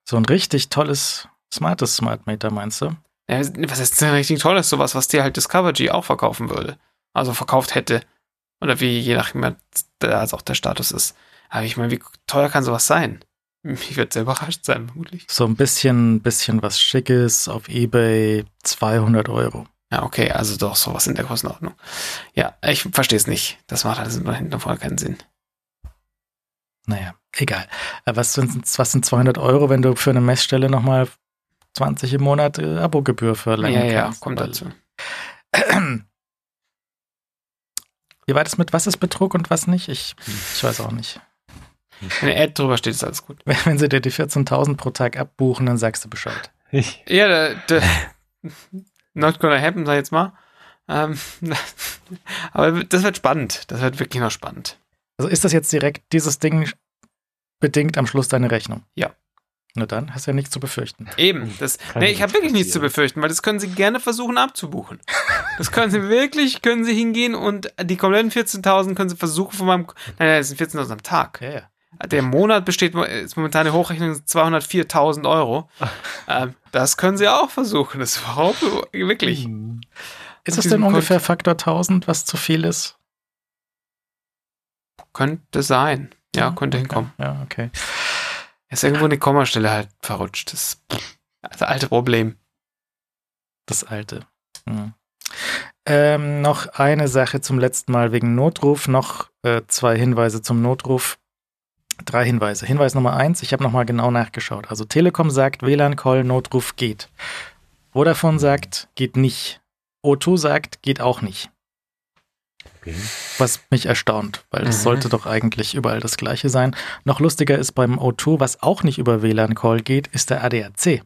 Speaker 2: so ein richtig tolles, smartes Smart Meter, meinst du?
Speaker 5: Ja, was ist denn richtig tolles? Sowas, was dir halt Discover G auch verkaufen würde. Also verkauft hätte. Oder wie, je nachdem, als auch der Status ist. Aber ich meine, wie teuer kann sowas sein? Ich würde sehr überrascht sein, vermutlich.
Speaker 2: So ein bisschen, bisschen was Schickes auf Ebay, 200 Euro.
Speaker 5: Ja, okay, also doch sowas in der Größenordnung. Ja, ich verstehe es nicht. Das macht alles nur hinten und vorne keinen Sinn.
Speaker 2: Naja, egal. Äh, Was sind, was sind 200 Euro, wenn du für eine Messstelle nochmal 20 im Monat äh, Abogebühr verlängern
Speaker 5: ja, ja,
Speaker 2: kannst?
Speaker 5: kommt
Speaker 2: Weil-
Speaker 5: dazu.
Speaker 2: Wie war das mit was ist Betrug und was nicht? Ich, ich weiß auch nicht.
Speaker 5: Wenn eine Ad drüber steht, ist alles gut.
Speaker 2: Wenn wenn sie dir die 14.000 pro Tag abbuchen, dann sagst du Bescheid.
Speaker 3: Ich,
Speaker 5: Ja, der, der not gonna happen, sag ich jetzt mal. Ähm, aber das wird spannend. Das wird wirklich noch spannend.
Speaker 2: Also ist das jetzt direkt dieses Ding bedingt am Schluss deine Rechnung?
Speaker 5: Ja.
Speaker 2: Na dann, hast du ja nichts zu befürchten.
Speaker 5: Eben. Das,
Speaker 3: Kann
Speaker 5: nee, ich habe wirklich nichts zu befürchten, weil das können Sie gerne versuchen abzubuchen. Das können Sie wirklich, können Sie hingehen und die kompletten 14.000 können Sie versuchen von meinem, nein, nein, das sind 14.000 am Tag.
Speaker 2: Ja, ja.
Speaker 5: Der Monat besteht, ist momentan eine Hochrechnung 204.000 Euro. ähm, das können Sie auch versuchen. Das ist überhaupt wirklich.
Speaker 2: Ist
Speaker 5: Und
Speaker 2: es denn ungefähr
Speaker 5: Code-
Speaker 2: Faktor 1000, was zu viel ist?
Speaker 5: Könnte sein. Ja, könnte hinkommen.
Speaker 2: Ja, okay.
Speaker 5: Ist irgendwo eine Kommastelle halt verrutscht. Das ist das alte Problem.
Speaker 2: Das alte. Hm. Ähm, noch eine Sache zum letzten Mal wegen Notruf. Noch äh, zwei Hinweise zum Notruf. Drei Hinweise. Hinweis Nummer eins, ich habe nochmal genau nachgeschaut. Also Telekom sagt, WLAN-Call, Notruf geht. Vodafone sagt, geht nicht. O2 sagt, geht auch nicht.
Speaker 3: okay.
Speaker 2: Was mich erstaunt, weil es
Speaker 5: Mhm.
Speaker 2: sollte doch eigentlich überall das gleiche sein. Noch lustiger ist beim O2, was auch nicht über WLAN-Call geht, ist der ADAC.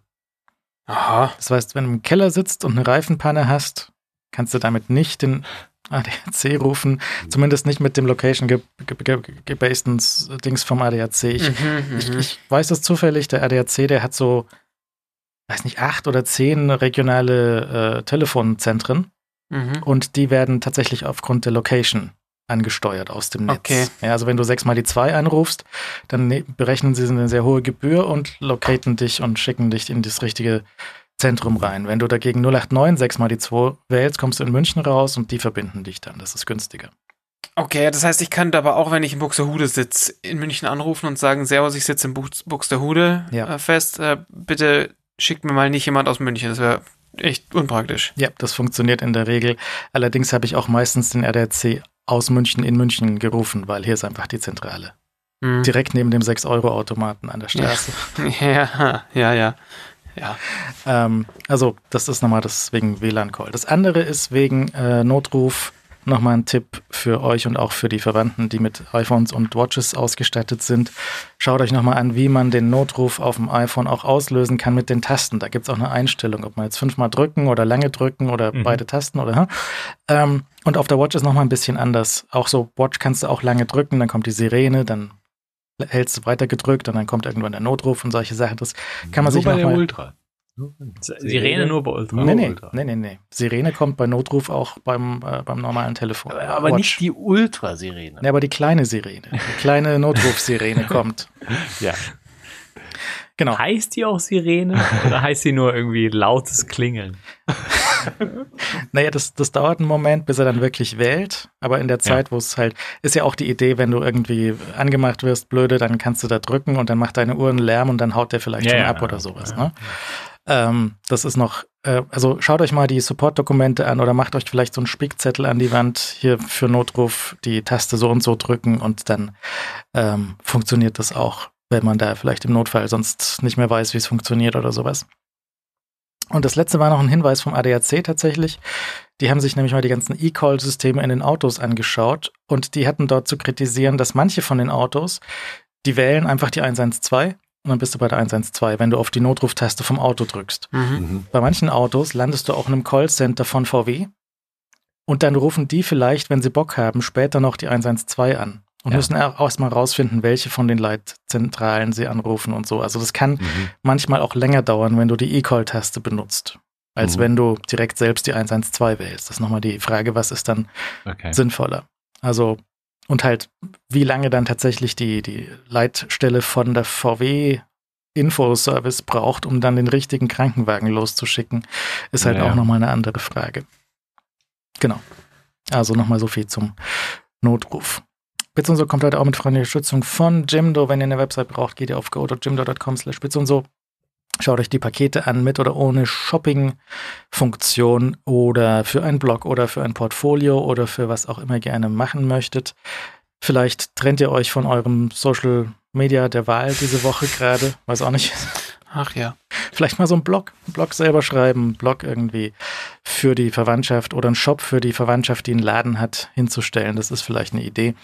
Speaker 5: Aha.
Speaker 2: Das heißt, wenn du im Keller sitzt und eine Reifenpanne hast, kannst du damit nicht den ADAC rufen. Zumindest nicht mit dem Location-gebasten Dings vom ADAC. Ich,
Speaker 5: Mhm,
Speaker 2: ich,
Speaker 5: mhm.
Speaker 2: ich weiß das zufällig, der ADAC, der hat so, weiß nicht, acht oder zehn regionale äh, Telefonzentren
Speaker 5: Mhm.
Speaker 2: und die werden tatsächlich aufgrund der Location angesteuert aus dem Netz.
Speaker 5: Okay.
Speaker 2: Ja, also wenn du sechs mal die zwei anrufst, dann ne berechnen sie eine sehr hohe Gebühr und locaten dich und schicken dich in das richtige Zentrum rein. Wenn du dagegen 089 sechs mal die zwei wählst, kommst du in München raus und die verbinden dich dann. Das ist günstiger.
Speaker 5: Okay, das heißt, ich könnte aber auch, wenn ich in Buxtehude sitze, in München anrufen und sagen, Servus, ich sitze in Bux Buxtehude
Speaker 2: Ja.
Speaker 5: äh, fest. Äh, bitte schickt mir mal nicht jemand aus München. Das wäre echt unpraktisch.
Speaker 2: Ja, das funktioniert in der Regel. Allerdings habe ich auch meistens den RDC aus München in München gerufen, weil hier ist einfach die Zentrale.
Speaker 5: Hm.
Speaker 2: Direkt neben dem 6-Euro-Automaten an der Straße.
Speaker 5: Ja, ja, ja. Ja.
Speaker 2: Ähm, also, das ist nochmal das wegen WLAN-Call. Das andere ist wegen äh, Notruf nochmal ein Tipp für euch und auch für die Verwandten, die mit iPhones und Watches ausgestattet sind. Schaut euch nochmal an, wie man den Notruf auf dem iPhone auch auslösen kann mit den Tasten. Da gibt es auch eine Einstellung, ob man jetzt fünfmal drücken oder lange drücken oder mhm. beide Tasten oder. Ähm, und auf der Watch ist nochmal ein bisschen anders. Auch so Watch kannst du auch lange drücken, dann kommt die Sirene, dann hältst du weiter gedrückt und dann kommt irgendwann der Notruf und solche Sachen. Das kann man
Speaker 3: Nur
Speaker 2: sich
Speaker 3: bei
Speaker 2: noch
Speaker 3: der
Speaker 2: mal
Speaker 3: Ultra.
Speaker 4: Sirene nur bei Ultra.
Speaker 2: Nee, nee,
Speaker 3: Ultra.
Speaker 2: nee, nee, nee. Sirene kommt bei Notruf auch beim, äh, beim normalen Telefon.
Speaker 3: Aber
Speaker 2: Watch.
Speaker 3: nicht die Ultra-Sirene.
Speaker 2: Nee, aber die kleine Sirene. Die kleine Notrufsirene kommt.
Speaker 3: Ja.
Speaker 2: Genau.
Speaker 4: Heißt die auch Sirene oder heißt sie nur irgendwie lautes Klingeln?
Speaker 2: Naja, das, das dauert einen Moment, bis er dann wirklich wählt. Aber in der Zeit, wo es halt, ist ja auch die Idee, wenn du irgendwie angemacht wirst, blöde, dann kannst du da drücken und dann macht deine Uhr einen Lärm und dann haut der vielleicht
Speaker 4: Ja,
Speaker 2: schon
Speaker 4: ja,
Speaker 2: ab
Speaker 4: ja.
Speaker 2: oder sowas. Ne? Ähm, das ist noch, äh, also schaut euch mal die Support-Dokumente an oder macht euch vielleicht so einen Spickzettel an die Wand hier für Notruf, die Taste so und so drücken und dann ähm, funktioniert das auch, wenn man da vielleicht im Notfall sonst nicht mehr weiß, wie es funktioniert oder sowas. Und das letzte war noch ein Hinweis vom ADAC tatsächlich. Die haben sich nämlich mal die ganzen E-Call-Systeme in den Autos angeschaut und die hatten dort zu kritisieren, dass manche von den Autos, die wählen einfach die 112 und dann bist du bei der 112, wenn du auf die Notruftaste vom Auto drückst.
Speaker 5: Mhm.
Speaker 3: Mhm.
Speaker 2: Bei manchen Autos landest du auch in einem Callcenter von VW und dann rufen die vielleicht, wenn sie Bock haben, später noch die 112 an und
Speaker 3: Ja.
Speaker 2: müssen auch erstmal rausfinden, welche von den Leitzentralen sie anrufen und so. Also das kann
Speaker 3: Mhm.
Speaker 2: manchmal auch länger dauern, wenn du die E-Call-Taste benutzt, als
Speaker 3: Mhm.
Speaker 2: wenn du direkt selbst die 112 wählst. Das ist nochmal die Frage, was ist dann
Speaker 3: Okay.
Speaker 2: sinnvoller? Also, und halt, wie lange dann tatsächlich die, die Leitstelle von der VW Infoservice braucht, um dann den richtigen Krankenwagen loszuschicken, ist halt
Speaker 3: Ja,
Speaker 2: auch nochmal eine andere Frage. Genau. Also nochmal so viel zum Notruf. Bits und so kommt heute auch mit freundlicher Unterstützung von Jimdo. Wenn ihr eine Website braucht, geht ihr auf go.jimdo.com slash bits und so. Schaut euch die Pakete an mit oder ohne Shopping-Funktion oder für einen Blog oder für ein Portfolio oder für was auch immer ihr gerne machen möchtet. Vielleicht trennt ihr euch von eurem Social Media der Wahl diese Woche gerade. Weiß auch nicht.
Speaker 5: Ach ja.
Speaker 2: Vielleicht mal so einen Blog, einen Blog selber schreiben, einen Blog irgendwie für die Verwandtschaft oder einen Shop für die Verwandtschaft, die einen Laden hat, hinzustellen. Das ist vielleicht eine Idee.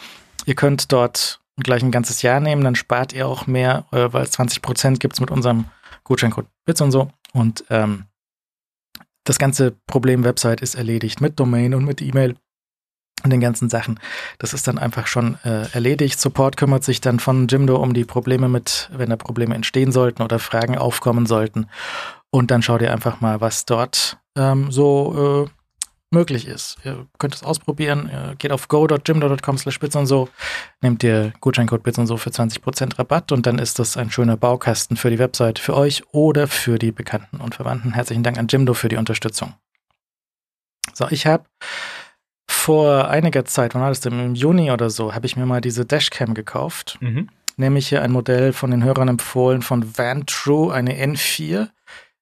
Speaker 2: Ihr könnt dort gleich ein ganzes Jahr nehmen, dann spart ihr auch mehr, äh, weil 20 Prozent gibt es mit unserem Gutscheincode Bits und so. Und ähm, das ganze Problem Website ist erledigt mit Domain und mit E-Mail und den ganzen Sachen. Das ist dann einfach schon äh, erledigt. Support kümmert sich dann von Jimdo um die Probleme mit, wenn da Probleme entstehen sollten oder Fragen aufkommen sollten. Und dann schaut ihr einfach mal, was dort ähm, so äh, möglich ist. Ihr könnt es ausprobieren. Ihr geht auf go.jimdo.com slash bits und so, nehmt ihr Gutscheincode bits und so für 20% Rabatt und dann ist das ein schöner Baukasten für die Website für euch oder für die Bekannten und Verwandten. Herzlichen Dank an Jimdo für die Unterstützung. So, ich habe vor einiger Zeit, wann war das denn, im Juni oder so, habe ich mir mal diese Dashcam gekauft.
Speaker 4: Mhm.
Speaker 2: Nämlich hier ein Modell von den Hörern empfohlen von Van True, eine N4.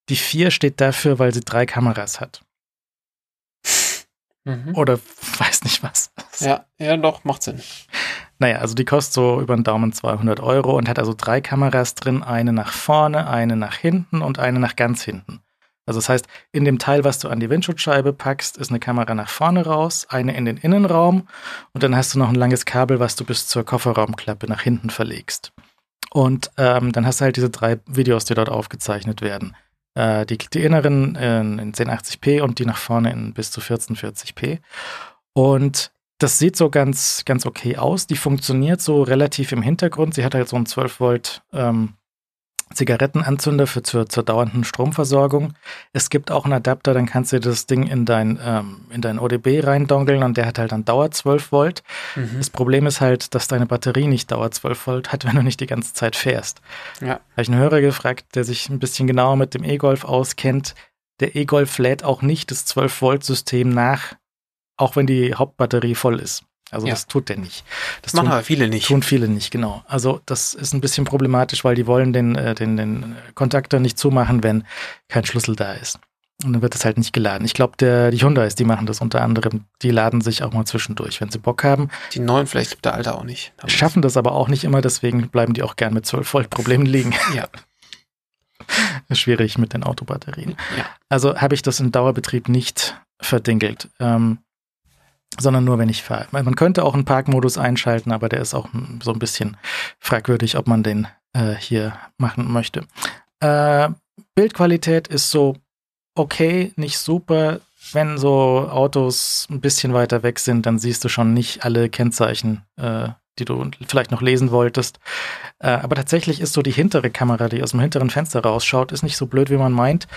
Speaker 2: Die 4 steht dafür, weil sie drei Kameras hat.
Speaker 5: Mhm.
Speaker 2: Oder weiß nicht was.
Speaker 5: Ja, ja, doch, macht Sinn.
Speaker 2: Naja, also die kostet so über den Daumen 200 Euro und hat also drei Kameras drin, eine nach vorne, eine nach hinten und eine nach ganz hinten. Also das heißt, in dem Teil, was du an die Windschutzscheibe packst, ist eine Kamera nach vorne raus, eine in den Innenraum und dann hast du noch ein langes Kabel, was du bis zur Kofferraumklappe nach hinten verlegst. Und ähm, dann hast du halt diese drei Videos, die dort aufgezeichnet werden. Äh, die, die inneren in, in 1080p und die nach vorne in bis zu 1440p. Und das sieht so ganz, ganz okay aus. Die funktioniert so relativ im Hintergrund. Sie hat halt so einen 12 Volt ähm, Zigarettenanzünder für zur, zur dauernden Stromversorgung. Es gibt auch einen Adapter, dann kannst du das Ding in dein, ähm, in dein ODB reindongeln und der hat halt dann Dauer 12 Volt.
Speaker 5: Mhm.
Speaker 2: Das Problem ist halt, dass deine Batterie nicht Dauer 12 Volt hat, wenn du nicht die ganze Zeit fährst.
Speaker 5: Ja.
Speaker 2: Habe ich einen Hörer gefragt, der sich ein bisschen genauer mit dem E-Golf auskennt. Der E-Golf lädt auch nicht das 12 Volt System nach, auch wenn die Hauptbatterie voll ist. Also
Speaker 5: Ja.
Speaker 2: das tut der nicht. Das
Speaker 5: machen
Speaker 2: tun-
Speaker 5: aber viele nicht.
Speaker 2: Tun viele nicht, genau. Also das ist ein bisschen problematisch, weil die wollen den, äh, den, den Kontaktor nicht zumachen, wenn kein Schlüssel da ist. Und dann wird das halt nicht geladen. Ich glaube, der die Hyundais, die machen das unter anderem. Die laden sich auch mal zwischendurch, wenn sie Bock haben.
Speaker 5: Die neuen vielleicht gibt der Alte auch nicht.
Speaker 2: Schaffen das aber auch nicht immer, deswegen bleiben die auch gern mit 12 Volt Problemen liegen.
Speaker 5: Ja.
Speaker 2: schwierig mit den Autobatterien.
Speaker 5: Ja.
Speaker 2: Also habe ich das im Dauerbetrieb nicht verdinkelt. Ähm, sondern nur, wenn ich fahre. Man könnte auch einen Parkmodus einschalten, aber der ist auch so ein bisschen fragwürdig, ob man den äh, hier machen möchte. Äh, Bildqualität ist so okay, nicht super. Wenn so Autos ein bisschen weiter weg sind, dann siehst du schon nicht alle Kennzeichen, äh, die du vielleicht noch lesen wolltest. Äh, aber tatsächlich ist so die hintere Kamera, die aus dem hinteren Fenster rausschaut, ist nicht so blöd, wie man meint,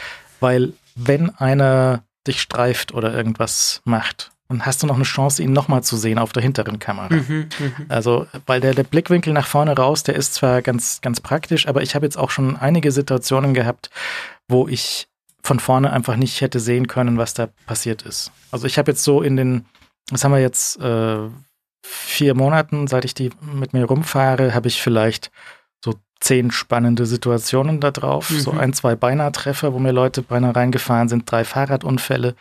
Speaker 2: weil wenn einer dich streift oder irgendwas macht, dann hast du noch eine Chance, ihn nochmal zu sehen auf der hinteren Kamera. Mhm, mh. Also, weil der, der Blickwinkel nach vorne raus, der ist zwar ganz, ganz praktisch, aber ich habe jetzt auch schon einige Situationen gehabt, wo ich von vorne einfach nicht hätte sehen können, was da passiert ist. Also ich habe jetzt so in den, was haben wir jetzt, äh, vier Monaten, seit ich die mit mir rumfahre, habe ich vielleicht so zehn spannende Situationen da drauf. Mhm. So ein, zwei Beinahe-Treffer, wo mir Leute beinahe reingefahren sind, drei Fahrradunfälle,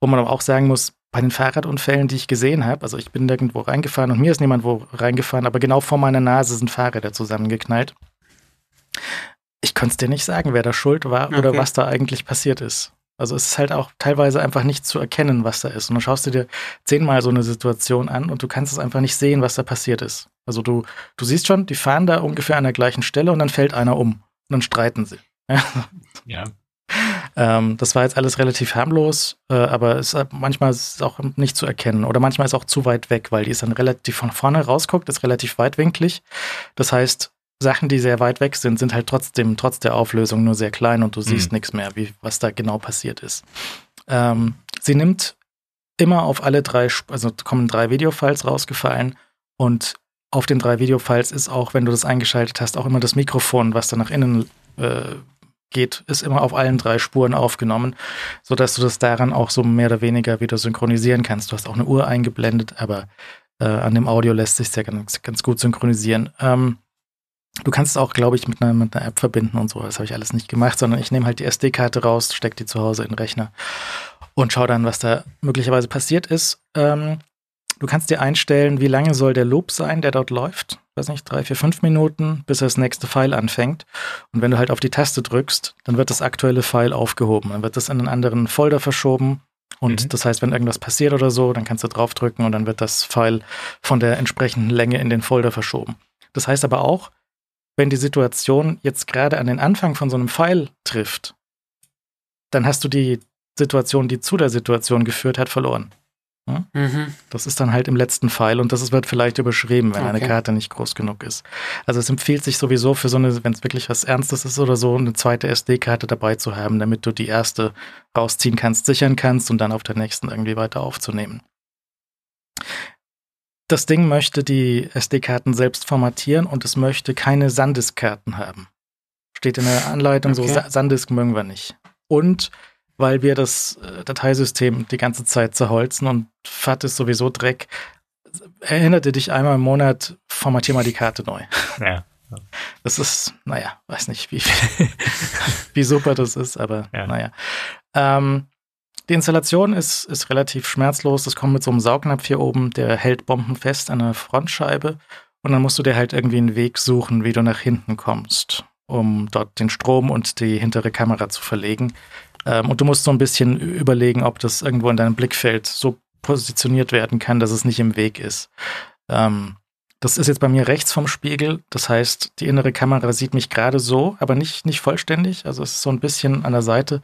Speaker 2: wo man aber auch sagen muss, bei den Fahrradunfällen, die ich gesehen habe, also ich bin nirgendwo reingefahren und mir ist niemand wo reingefahren, aber genau vor meiner Nase sind Fahrräder zusammengeknallt. Ich konnte es dir nicht sagen, wer da schuld war okay. oder was da eigentlich passiert ist. Also es ist halt auch teilweise einfach nicht zu erkennen, was da ist. Und dann schaust du dir zehnmal so eine Situation an und du kannst es einfach nicht sehen, was da passiert ist. Also du, du siehst schon, die fahren da ungefähr an der gleichen Stelle und dann fällt einer um. Und dann streiten sie.
Speaker 4: ja.
Speaker 2: Ähm, das war jetzt alles relativ harmlos, äh, aber es, manchmal ist es auch nicht zu erkennen oder manchmal ist es auch zu weit weg, weil die ist dann relativ von vorne rausguckt, ist relativ weitwinklig. Das heißt, Sachen, die sehr weit weg sind, sind halt trotzdem, trotz der Auflösung nur sehr klein und du mhm. siehst nichts mehr, wie, was da genau passiert ist. Ähm, sie nimmt immer auf alle drei, also kommen drei Videofiles rausgefallen und auf den drei Videofiles ist auch, wenn du das eingeschaltet hast, auch immer das Mikrofon, was da nach innen äh, geht, ist immer auf allen drei Spuren aufgenommen, sodass du das daran auch so mehr oder weniger wieder synchronisieren kannst. Du hast auch eine Uhr eingeblendet, aber äh, an dem Audio lässt sich sehr ganz, ganz gut synchronisieren. Ähm, du kannst es auch, glaube ich, mit einer, mit einer App verbinden und so. Das habe ich alles nicht gemacht, sondern ich nehme halt die SD-Karte raus, stecke die zu Hause in den Rechner und schaue dann, was da möglicherweise passiert ist. Ähm, Du kannst dir einstellen, wie lange soll der Loop sein, der dort läuft. Weiß nicht, drei, vier, fünf Minuten, bis das nächste File anfängt. Und wenn du halt auf die Taste drückst, dann wird das aktuelle File aufgehoben. Dann wird das in einen anderen Folder verschoben. Und mhm. das heißt, wenn irgendwas passiert oder so, dann kannst du draufdrücken und dann wird das File von der entsprechenden Länge in den Folder verschoben. Das heißt aber auch, wenn die Situation jetzt gerade an den Anfang von so einem File trifft, dann hast du die Situation, die zu der Situation geführt hat, verloren. Mhm. Das ist dann halt im letzten Pfeil und das wird vielleicht überschrieben, wenn okay. eine Karte nicht groß genug ist. Also es empfiehlt sich sowieso für so eine, wenn es wirklich was Ernstes ist oder so, eine zweite SD-Karte dabei zu haben, damit du die erste rausziehen kannst, sichern kannst und dann auf der nächsten irgendwie weiter aufzunehmen. Das Ding möchte die SD-Karten selbst formatieren und es möchte keine Sandisk-Karten haben. Steht in der Anleitung okay. so, Sandisk mögen wir nicht. Und weil wir das äh, Dateisystem die ganze Zeit zerholzen und FAT ist sowieso Dreck. Erinnerte dich einmal im Monat, formatier mal die Karte neu.
Speaker 4: Ja.
Speaker 2: Das ist, naja, weiß nicht, wie, wie super das ist, aber ja. naja. Ähm, die Installation ist, ist relativ schmerzlos. Das kommt mit so einem Saugnapf hier oben, der hält Bomben fest an der Frontscheibe. Und dann musst du dir halt irgendwie einen Weg suchen, wie du nach hinten kommst, um dort den Strom und die hintere Kamera zu verlegen. Ähm, und du musst so ein bisschen überlegen, ob das irgendwo in deinem Blickfeld so positioniert werden kann, dass es nicht im Weg ist. Ähm, das ist jetzt bei mir rechts vom Spiegel. Das heißt, die innere Kamera sieht mich gerade so, aber nicht, nicht vollständig. Also es ist so ein bisschen an der Seite.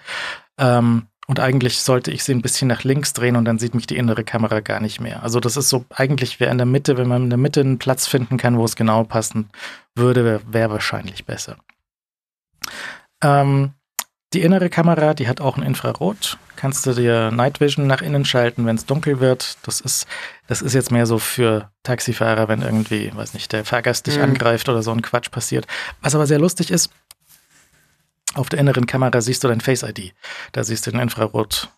Speaker 2: Ähm, und eigentlich sollte ich sie ein bisschen nach links drehen und dann sieht mich die innere Kamera gar nicht mehr. Also das ist so, eigentlich wäre in der Mitte, wenn man in der Mitte einen Platz finden kann, wo es genau passen würde, wäre wär wahrscheinlich besser. Ähm, die innere Kamera, die hat auch ein Infrarot. Kannst du dir Night Vision nach innen schalten, wenn es dunkel wird. Das ist, das ist jetzt mehr so für Taxifahrer, wenn irgendwie, weiß nicht, der Fahrgast dich mhm. angreift oder so ein Quatsch passiert. Was aber sehr lustig ist, auf der inneren Kamera siehst du dein Face ID. Da siehst du den Infrarot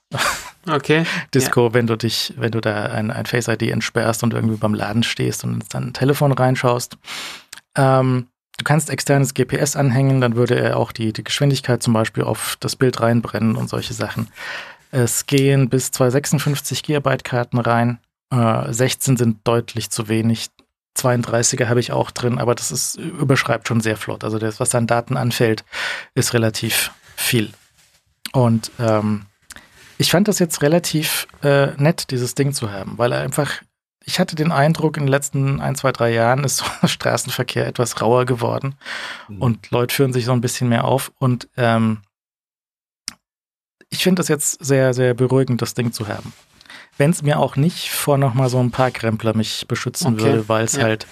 Speaker 5: okay.
Speaker 2: Disco, ja. wenn du dich, wenn du da ein, ein Face ID entsperrst und irgendwie beim Laden stehst und ins dein Telefon reinschaust. Ähm, Du kannst externes GPS anhängen, dann würde er auch die, die Geschwindigkeit zum Beispiel auf das Bild reinbrennen und solche Sachen. Es gehen bis 256 Gigabyte Karten rein. Äh, 16 sind deutlich zu wenig. 32er habe ich auch drin, aber das ist, überschreibt schon sehr flott. Also das, was an Daten anfällt, ist relativ viel. Und ähm, ich fand das jetzt relativ äh, nett, dieses Ding zu haben, weil er einfach, ich hatte den Eindruck, in den letzten ein, zwei, drei Jahren ist so Straßenverkehr etwas rauer geworden
Speaker 3: Mhm.
Speaker 2: und Leute führen sich so ein bisschen mehr auf und ähm, ich finde das jetzt sehr, sehr beruhigend, das Ding zu haben. Wenn es mir auch nicht vor nochmal so ein paar Krempler mich beschützen
Speaker 5: Okay,
Speaker 2: würde, weil es
Speaker 5: ja.
Speaker 2: halt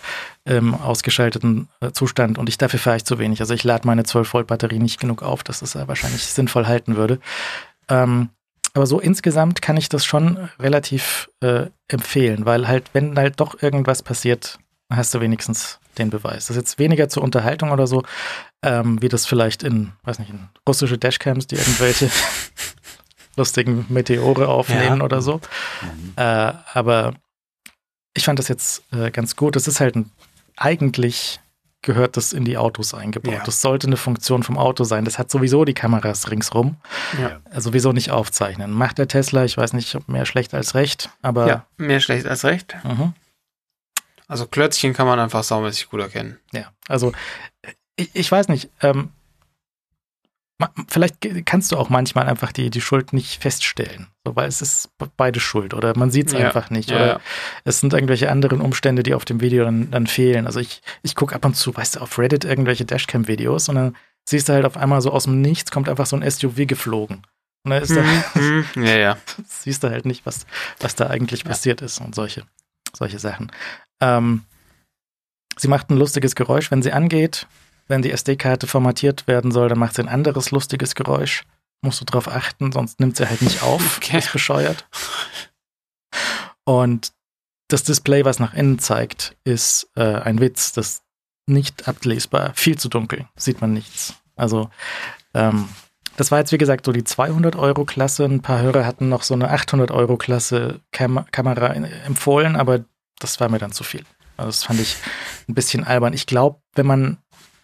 Speaker 2: im ausgeschalteten äh, Zustand und ich dafür fahre ich zu wenig. Also ich lade meine 12 Volt Batterie nicht genug auf, dass es äh, wahrscheinlich sinnvoll halten würde. Ähm, aber so insgesamt kann ich das schon relativ äh, empfehlen, weil halt, wenn halt doch irgendwas passiert, hast du wenigstens den Beweis. Das ist jetzt weniger zur Unterhaltung oder so, ähm, wie das vielleicht in, weiß nicht, in russische Dashcams, die irgendwelche lustigen Meteore aufnehmen
Speaker 5: Ja.
Speaker 2: oder so. Äh, aber ich fand das jetzt äh, ganz gut. Das ist halt ein, eigentlich gehört das in die Autos eingebaut.
Speaker 5: Ja.
Speaker 2: Das sollte eine Funktion vom Auto sein. Das hat sowieso die Kameras ringsrum.
Speaker 5: Ja.
Speaker 2: Äh, Sowieso nicht aufzeichnen. Macht der Tesla, ich weiß nicht, ob mehr schlecht als recht, aber
Speaker 5: ja, mehr schlecht als recht.
Speaker 2: mhm.
Speaker 5: Also Klötzchen kann man einfach saumäßig gut erkennen.
Speaker 2: Ja, also ich, ich weiß nicht, ähm, vielleicht kannst du auch manchmal einfach die, die Schuld nicht feststellen, so, weil es ist be- beide schuld oder man sieht es
Speaker 5: Ja,
Speaker 2: einfach nicht
Speaker 5: ja,
Speaker 2: oder es sind irgendwelche anderen Umstände, die auf dem Video dann, dann fehlen. Also ich, ich gucke ab und zu, weißt du, auf Reddit irgendwelche Dashcam-Videos und dann siehst du halt auf einmal so aus dem Nichts kommt einfach so ein SUV geflogen. Und dann ist da,
Speaker 5: Mhm, mhm. Ja, ja.
Speaker 2: siehst du halt nicht, was, was da eigentlich passiert ist und solche, solche Sachen. Ähm, sie macht ein lustiges Geräusch, wenn sie angeht. Wenn die SD-Karte formatiert werden soll, dann macht sie ein anderes lustiges Geräusch. Musst du drauf achten, sonst nimmt sie halt nicht auf.
Speaker 5: Okay.
Speaker 2: Ist bescheuert. Und das Display, was nach innen zeigt, ist äh, ein Witz. Das ist nicht ablesbar. Viel zu dunkel. Sieht man nichts. Also, ähm, das war jetzt, wie gesagt, so die 200-Euro-Klasse. Ein paar Hörer hatten noch so eine 800-Euro-Klasse Kam Kamera in- empfohlen, aber das war mir dann zu viel. Also das fand ich ein bisschen albern. Ich glaube, wenn man,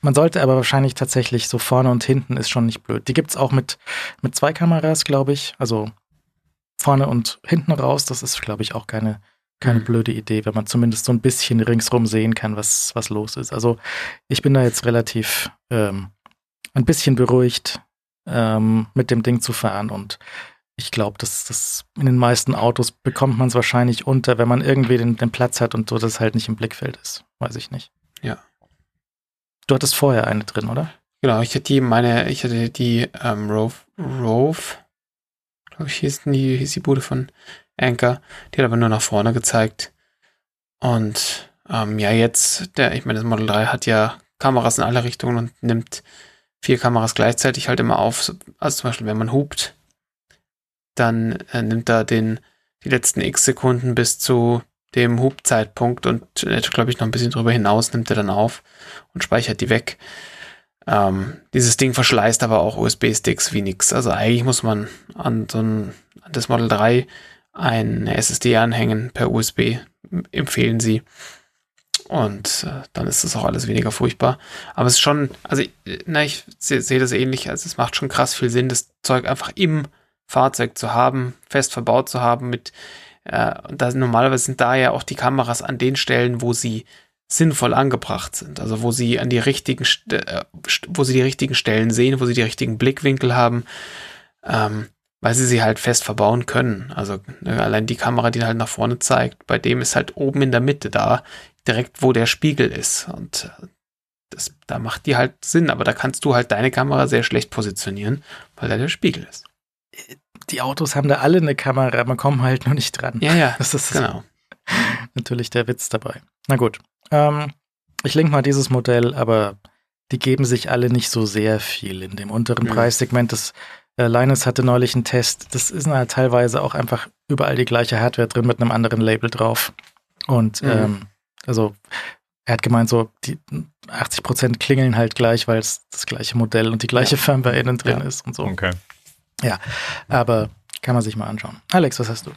Speaker 2: man sollte aber wahrscheinlich tatsächlich so vorne und hinten ist schon nicht blöd. Die gibt's auch mit, mit zwei Kameras, glaube ich. Also vorne und hinten raus. Das ist, glaube ich, auch keine, keine
Speaker 5: Mhm.
Speaker 2: blöde Idee, wenn man zumindest so ein bisschen ringsrum sehen kann, was, was los ist. Also ich bin da jetzt relativ ähm, ein bisschen beruhigt, ähm, mit dem Ding zu fahren und ich glaube, dass das in den meisten Autos bekommt man es wahrscheinlich unter, wenn man irgendwie den, den Platz hat und so das halt nicht im Blickfeld ist. Weiß ich nicht.
Speaker 5: Ja.
Speaker 2: Du hattest vorher eine drin, oder?
Speaker 5: Genau, ich hatte die, meine, ich hatte die ähm, Rove, Rove, glaube ich, hieß die, hieß die Bude von Anchor. Die hat aber nur nach vorne gezeigt. Und ähm, ja, jetzt, der, ich meine, das Model 3 hat ja Kameras in alle Richtungen und nimmt vier Kameras gleichzeitig halt immer auf. Also zum Beispiel, wenn man hupt, dann äh, nimmt er den, die letzten x Sekunden bis zu dem Hubzeitpunkt und glaube ich noch ein bisschen drüber hinaus nimmt er dann auf und speichert die weg. Ähm, dieses Ding verschleißt aber auch USB-Sticks wie nix. Also eigentlich muss man an so ein, an das Model 3 eine SSD anhängen per USB, empfehlen sie. Und äh, dann ist das auch alles weniger furchtbar. Aber es ist schon, also na, ich sehe seh das ähnlich. Also es macht schon krass viel Sinn, das Zeug einfach im Fahrzeug zu haben, fest verbaut zu haben mit äh, und da sind normalerweise sind da ja auch die Kameras an den Stellen, wo sie sinnvoll angebracht sind. Also wo sie an die richtigen, äh, wo sie die richtigen Stellen sehen, wo sie die richtigen Blickwinkel haben, ähm, weil sie sie halt fest verbauen können. Also ne, allein die Kamera, die halt nach vorne zeigt, bei dem ist halt oben in der Mitte da, direkt wo der Spiegel ist. Und äh, das, da macht die halt Sinn, aber da kannst du halt deine Kamera sehr schlecht positionieren, weil da der Spiegel ist.
Speaker 2: Die Autos haben da alle eine Kamera, man kommt halt nur nicht dran.
Speaker 5: Ja, ja,
Speaker 2: Das ist
Speaker 5: genau.
Speaker 2: natürlich der Witz dabei. Na gut. Ähm, ich link mal dieses Modell, aber die geben sich alle nicht so sehr viel in dem unteren
Speaker 5: Mhm.
Speaker 2: Preissegment. Das äh, Linus hatte neulich einen Test. Das ist halt teilweise auch einfach überall die gleiche Hardware drin mit einem anderen Label drauf. Und
Speaker 5: Mhm.
Speaker 2: ähm, also er hat gemeint, so die 80 Prozent klingeln halt gleich, weil es das gleiche Modell und die gleiche Firmware innen drin
Speaker 5: Ja.
Speaker 2: ist und so.
Speaker 4: Okay.
Speaker 2: Aber kann man sich mal anschauen. Alex, was hast du?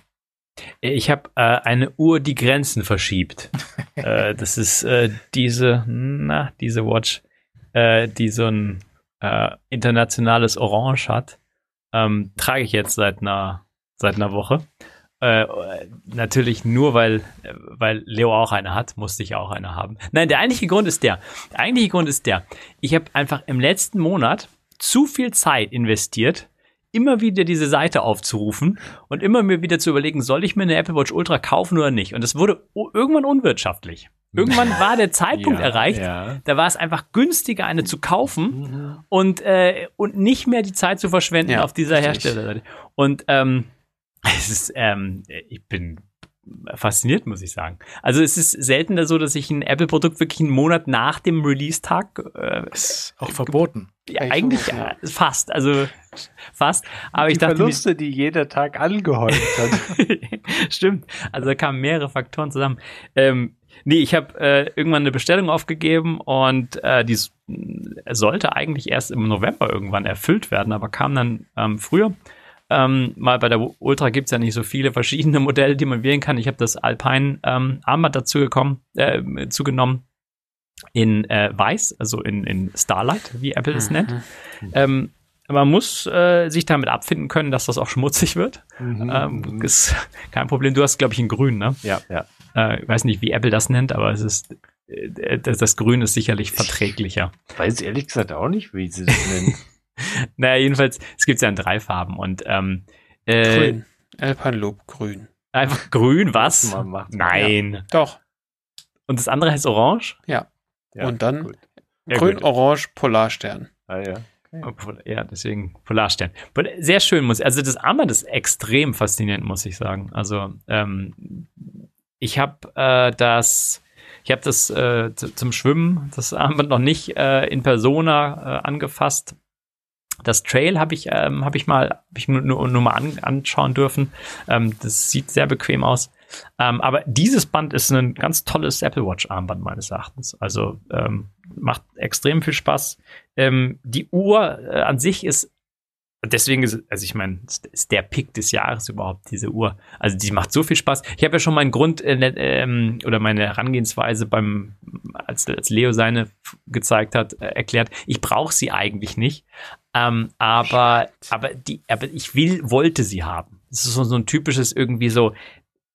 Speaker 4: Ich habe äh, eine Uhr, die Grenzen verschiebt. äh, das ist äh, diese, na, diese Watch, äh, die so ein äh, internationales Orange hat. Ähm, trage ich jetzt seit einer, seit einer Woche. Äh, natürlich nur, weil, weil Leo auch eine hat, musste ich auch eine haben. Nein, der eigentliche Grund ist der. Der eigentliche Grund ist der. Ich habe einfach im letzten Monat zu viel Zeit investiert immer wieder diese Seite aufzurufen und immer mir wieder zu überlegen, soll ich mir eine Apple Watch Ultra kaufen oder nicht? Und es wurde irgendwann unwirtschaftlich. Irgendwann war der Zeitpunkt
Speaker 3: Ja,
Speaker 4: erreicht,
Speaker 3: ja.
Speaker 4: da war es einfach günstiger, eine zu kaufen
Speaker 3: Mhm.
Speaker 4: und, äh, und nicht mehr die Zeit zu verschwenden
Speaker 5: Ja,
Speaker 4: auf dieser
Speaker 5: richtig.
Speaker 4: Herstellerseite. Und ähm, es ist, ähm, ich bin fasziniert, muss ich sagen. Also es ist seltener so, dass ich ein Apple-Produkt wirklich einen Monat nach dem Release-Tag äh,
Speaker 2: Ist auch verboten.
Speaker 4: Ja,
Speaker 5: Eigentlich
Speaker 4: äh, fast, also fast. Aber
Speaker 3: die
Speaker 4: ich dachte
Speaker 3: Verluste, die jeder Tag angehäuft hat.
Speaker 4: Stimmt. Also da kamen mehrere Faktoren zusammen. Ähm, nee, ich habe äh, irgendwann eine Bestellung aufgegeben und äh, die sollte eigentlich erst im November irgendwann erfüllt werden, aber kam dann ähm, früher. Ähm, mal bei der Ultra gibt es ja nicht so viele verschiedene Modelle, die man wählen kann. Ich habe das Alpine ähm, Armband dazu gekommen, äh, zugenommen in äh, Weiß, also in, in Starlight, wie Apple es nennt. Ähm, man muss äh, sich damit abfinden können, dass das auch schmutzig wird.
Speaker 3: Mhm.
Speaker 4: Ähm, ist kein Problem. Du hast, glaube ich, ein Grün, ne?
Speaker 3: ja, ja.
Speaker 4: Äh, ich weiß nicht, wie Apple das nennt, aber es ist äh, das, das Grün ist sicherlich verträglicher.
Speaker 3: Weiß ehrlich gesagt auch nicht, wie sie das nennen.
Speaker 4: Naja, jedenfalls, es gibt ja in drei Farben und ähm, äh,
Speaker 5: Grün. Alpine Loop, grün.
Speaker 4: einfach grün, was?
Speaker 3: Man macht-
Speaker 4: Nein.
Speaker 5: Doch.
Speaker 4: Und das andere heißt Orange?
Speaker 3: Ja,
Speaker 5: Und dann
Speaker 3: gut.
Speaker 4: Ja,
Speaker 5: grün,
Speaker 4: gut.
Speaker 5: orange, Polarstern.
Speaker 3: Ah, ja.
Speaker 4: Obwohl, Ja, deswegen Polarstern. Sehr schön muss. Also das Armband ist extrem faszinierend, muss ich sagen. Also ähm, ich habe äh, das, ich habe das äh, zu- zum Schwimmen das Armband noch nicht äh, in Persona äh, angefasst. Das Trail habe ich, ähm, habe ich mal, hab ich nur, nur, nur mal an, anschauen dürfen. Ähm, das sieht sehr bequem aus. Ähm, aber dieses Band ist ein ganz tolles Apple Watch Armband meines Erachtens. Also ähm, macht extrem viel Spaß. Ähm, die Uhr äh, an sich ist Deswegen ist, also ich meine, ist der Pick des Jahres überhaupt, diese Uhr. Also die macht so viel Spaß. Ich habe ja schon meinen Grund äh, ähm, oder meine Herangehensweise beim, als, als Leo seine gezeigt hat, äh, erklärt. Ich brauche sie eigentlich nicht. Ähm, aber, aber die, aber ich will, wollte sie haben. Das ist so, so ein typisches irgendwie so,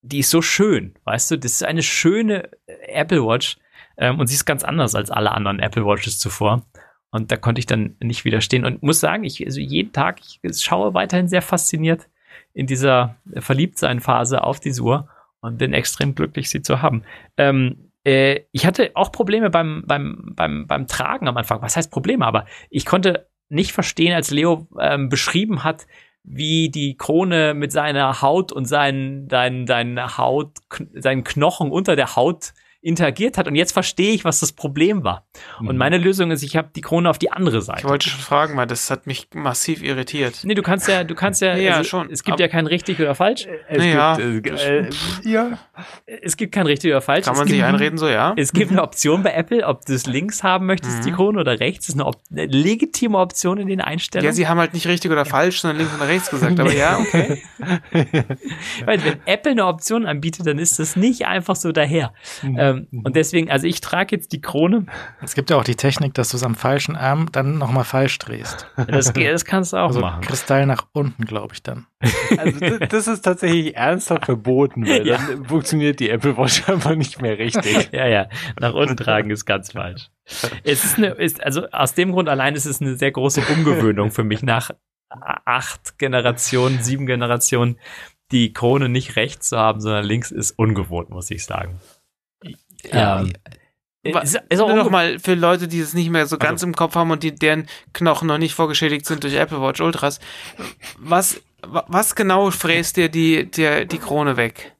Speaker 4: die ist so schön, weißt du, das ist eine schöne äh, Apple Watch ähm, und sie ist ganz anders als alle anderen Apple Watches zuvor. Und da konnte ich dann nicht widerstehen und muss sagen, ich also jeden Tag, ich schaue weiterhin sehr fasziniert in dieser Verliebtsein-Phase auf diese Uhr und bin extrem glücklich, sie zu haben. Ähm, äh, ich hatte auch Probleme beim, beim, beim, beim Tragen am Anfang. Was heißt Probleme? Aber ich konnte nicht verstehen, als Leo ähm, beschrieben hat, wie die Krone mit seiner Haut und seinen, seinen, seinen Haut, seinen Knochen unter der Haut interagiert hat. Und jetzt verstehe ich, was das Problem war.
Speaker 3: Mhm.
Speaker 4: Und meine Lösung ist, ich habe die Krone auf die andere
Speaker 5: Ich
Speaker 4: Seite.
Speaker 5: wollte schon fragen, weil das hat mich massiv irritiert.
Speaker 4: Nee, du kannst ja, du kannst ja,
Speaker 5: Ja,
Speaker 4: also,
Speaker 5: schon.
Speaker 4: es gibt
Speaker 5: Aber-
Speaker 4: ja kein richtig oder falsch.
Speaker 3: Es
Speaker 5: Naja,
Speaker 3: gibt, äh, äh, ja.
Speaker 4: Es gibt kein richtig oder falsch.
Speaker 5: Kann
Speaker 4: es
Speaker 5: man
Speaker 4: gibt,
Speaker 5: sich einreden, so ja?
Speaker 4: Es gibt eine Option bei Apple, ob du es links haben möchtest,
Speaker 5: Mhm.
Speaker 4: die Krone, oder rechts. Das ist eine, Op eine legitime Option in den Einstellungen.
Speaker 5: Ja, sie haben halt nicht richtig oder falsch, sondern links und rechts gesagt, aber ja, okay.
Speaker 4: Weil wenn Apple eine Option anbietet, dann ist das nicht einfach so daher. Ähm, und deswegen, also ich trage jetzt die Krone.
Speaker 2: Es gibt ja auch die Technik, dass du es am falschen Arm dann nochmal falsch drehst.
Speaker 4: Das, das kannst du auch
Speaker 2: Also
Speaker 4: machen.
Speaker 2: Kristall nach unten, glaube ich dann.
Speaker 3: Also das, das ist tatsächlich ernsthaft verboten, weil
Speaker 4: Ja.
Speaker 3: dann funktioniert die Apple Watch einfach nicht mehr richtig.
Speaker 4: Ja, ja. Nach unten tragen ist ganz falsch. Es ist eine, ist, also aus dem Grund allein ist es eine sehr große Umgewöhnung für mich nach acht Generationen, sieben Generationen, die Krone nicht rechts zu haben, sondern links ist ungewohnt, muss ich sagen.
Speaker 5: Ja.
Speaker 4: Ähm, ist, ist auch
Speaker 5: Nur noch mal für Leute, die es nicht mehr so ganz im Kopf haben und die, deren Knochen noch nicht vorgeschädigt sind durch Apple Watch Ultras. Was, wa- was genau fräst dir die, die, die Krone weg?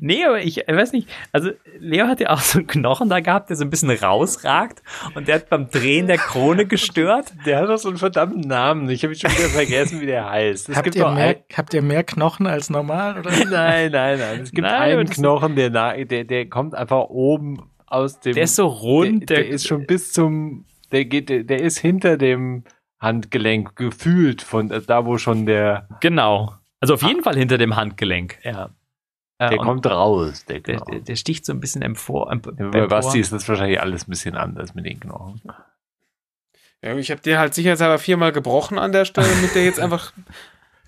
Speaker 4: Nee, aber ich äh, weiß nicht. Also, Leo hat ja auch so einen Knochen da gehabt, der so ein bisschen rausragt und der hat beim Drehen der Krone gestört.
Speaker 3: Der hat doch so einen verdammten Namen. Ich habe schon wieder vergessen, wie der heißt. Es
Speaker 2: Habt
Speaker 3: gibt
Speaker 2: ihr, mehr,
Speaker 3: ein,
Speaker 2: habt ihr mehr Knochen als normal? Oder?
Speaker 3: Nein, nein, nein. Es gibt
Speaker 4: Nein,
Speaker 3: einen Knochen, der, der, der kommt einfach oben aus dem.
Speaker 4: Der ist so rund,
Speaker 3: der, der ist schon bis zum, der geht, der, der ist hinter dem Handgelenk gefühlt von da, wo schon der,
Speaker 4: Genau. Also auf jeden Fall hinter dem Handgelenk.
Speaker 3: ja,
Speaker 4: Äh,
Speaker 3: der
Speaker 4: und
Speaker 3: kommt raus, der
Speaker 4: der,
Speaker 3: Knochen.
Speaker 4: der, der sticht so ein bisschen empor. Em,
Speaker 3: Ja, Bei Basti ist das wahrscheinlich alles ein bisschen anders mit den Knochen.
Speaker 5: Ja, ich habe den halt sicherheitshalber viermal gebrochen an der Stelle, damit der jetzt einfach.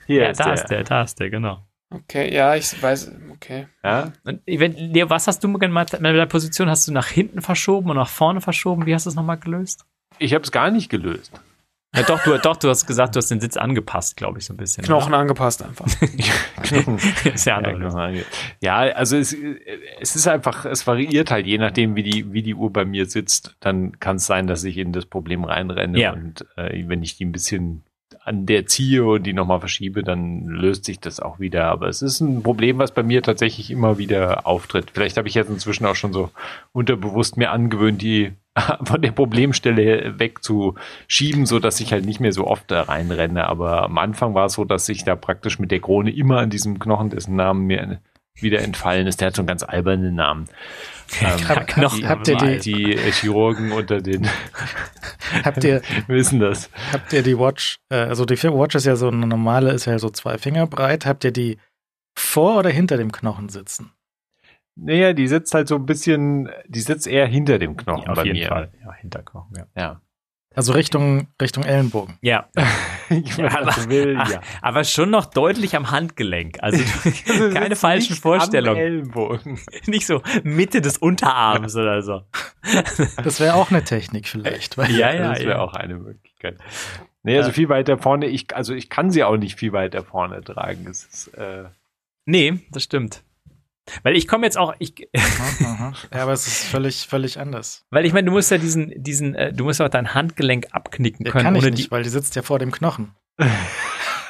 Speaker 3: Hier
Speaker 4: Ja, da ist der, da ist der, genau.
Speaker 5: Okay, ja, ich weiß, okay.
Speaker 3: Ja?
Speaker 4: Und wenn, was hast du mit der Position? Hast du nach hinten verschoben und nach vorne verschoben? Wie hast du es nochmal gelöst?
Speaker 3: Ich habe es gar nicht gelöst.
Speaker 4: Ja, doch, du, doch, du hast gesagt, du hast den Sitz angepasst, glaube ich, so ein bisschen.
Speaker 5: Knochen angepasst einfach.
Speaker 4: ist ja,
Speaker 3: Ja, ja, also es, es ist einfach, es variiert halt je nachdem, wie die, wie die Uhr bei mir sitzt. Dann kann es sein, dass ich in das Problem reinrenne
Speaker 4: Ja.
Speaker 3: und äh, wenn ich die ein bisschen an der ziehe und die nochmal verschiebe, dann löst sich das auch wieder. Aber es ist ein Problem, was bei mir tatsächlich immer wieder auftritt. Vielleicht habe ich jetzt inzwischen auch schon so unterbewusst mir angewöhnt, die von der Problemstelle wegzuschieben, so dass ich halt nicht mehr so oft da reinrenne. Aber am Anfang war es so, dass ich da praktisch mit der Krone immer an diesem Knochen, dessen Namen mir wieder entfallen ist. Der hat so einen ganz albernen Namen. Ähm,
Speaker 2: Hab-
Speaker 4: Knochen,
Speaker 2: hab- habt ihr
Speaker 3: die,
Speaker 2: die,
Speaker 3: die äh, Chirurgen unter den
Speaker 2: habt ihr,
Speaker 3: wissen das.
Speaker 2: habt ihr die Watch, äh, also die Watch ist ja so eine normale, ist ja so zwei Finger breit. Habt ihr die vor oder hinter dem Knochen sitzen?
Speaker 3: Naja, die sitzt halt so ein bisschen, die sitzt eher hinter dem Knochen
Speaker 4: auf
Speaker 3: bei
Speaker 4: jeden
Speaker 3: mir.
Speaker 4: Fall. Ja, Hinterknochen, ja.
Speaker 3: Ja.
Speaker 2: Also Richtung, Richtung Ellenbogen.
Speaker 4: Ja,
Speaker 3: ich
Speaker 4: Ja, aber-
Speaker 3: das will,
Speaker 4: ach,
Speaker 3: ja.
Speaker 4: aber schon noch deutlich am Handgelenk. Also keine falschen
Speaker 3: Nicht
Speaker 4: Vorstellungen.
Speaker 3: Am Ellenbogen.
Speaker 4: Nicht so Mitte des Unterarms oder so.
Speaker 2: Das wäre auch eine Technik vielleicht. Weil
Speaker 4: Ja, ja,
Speaker 3: das wäre
Speaker 4: ja.
Speaker 3: auch eine Möglichkeit. Nee, also
Speaker 4: Ja.
Speaker 3: viel weiter vorne, ich, also ich kann sie auch nicht viel weiter vorne tragen. Es ist, äh,
Speaker 4: Nee, das stimmt. Weil ich komme jetzt auch, ich,
Speaker 2: Aha. Ja, aber es ist völlig, völlig anders.
Speaker 4: weil ich meine, du musst ja diesen, diesen, äh, du musst auch dein Handgelenk abknicken
Speaker 2: Ja,
Speaker 4: können,
Speaker 2: kann ich
Speaker 4: ohne
Speaker 2: nicht,
Speaker 4: die.
Speaker 2: weil die sitzt ja vor dem Knochen.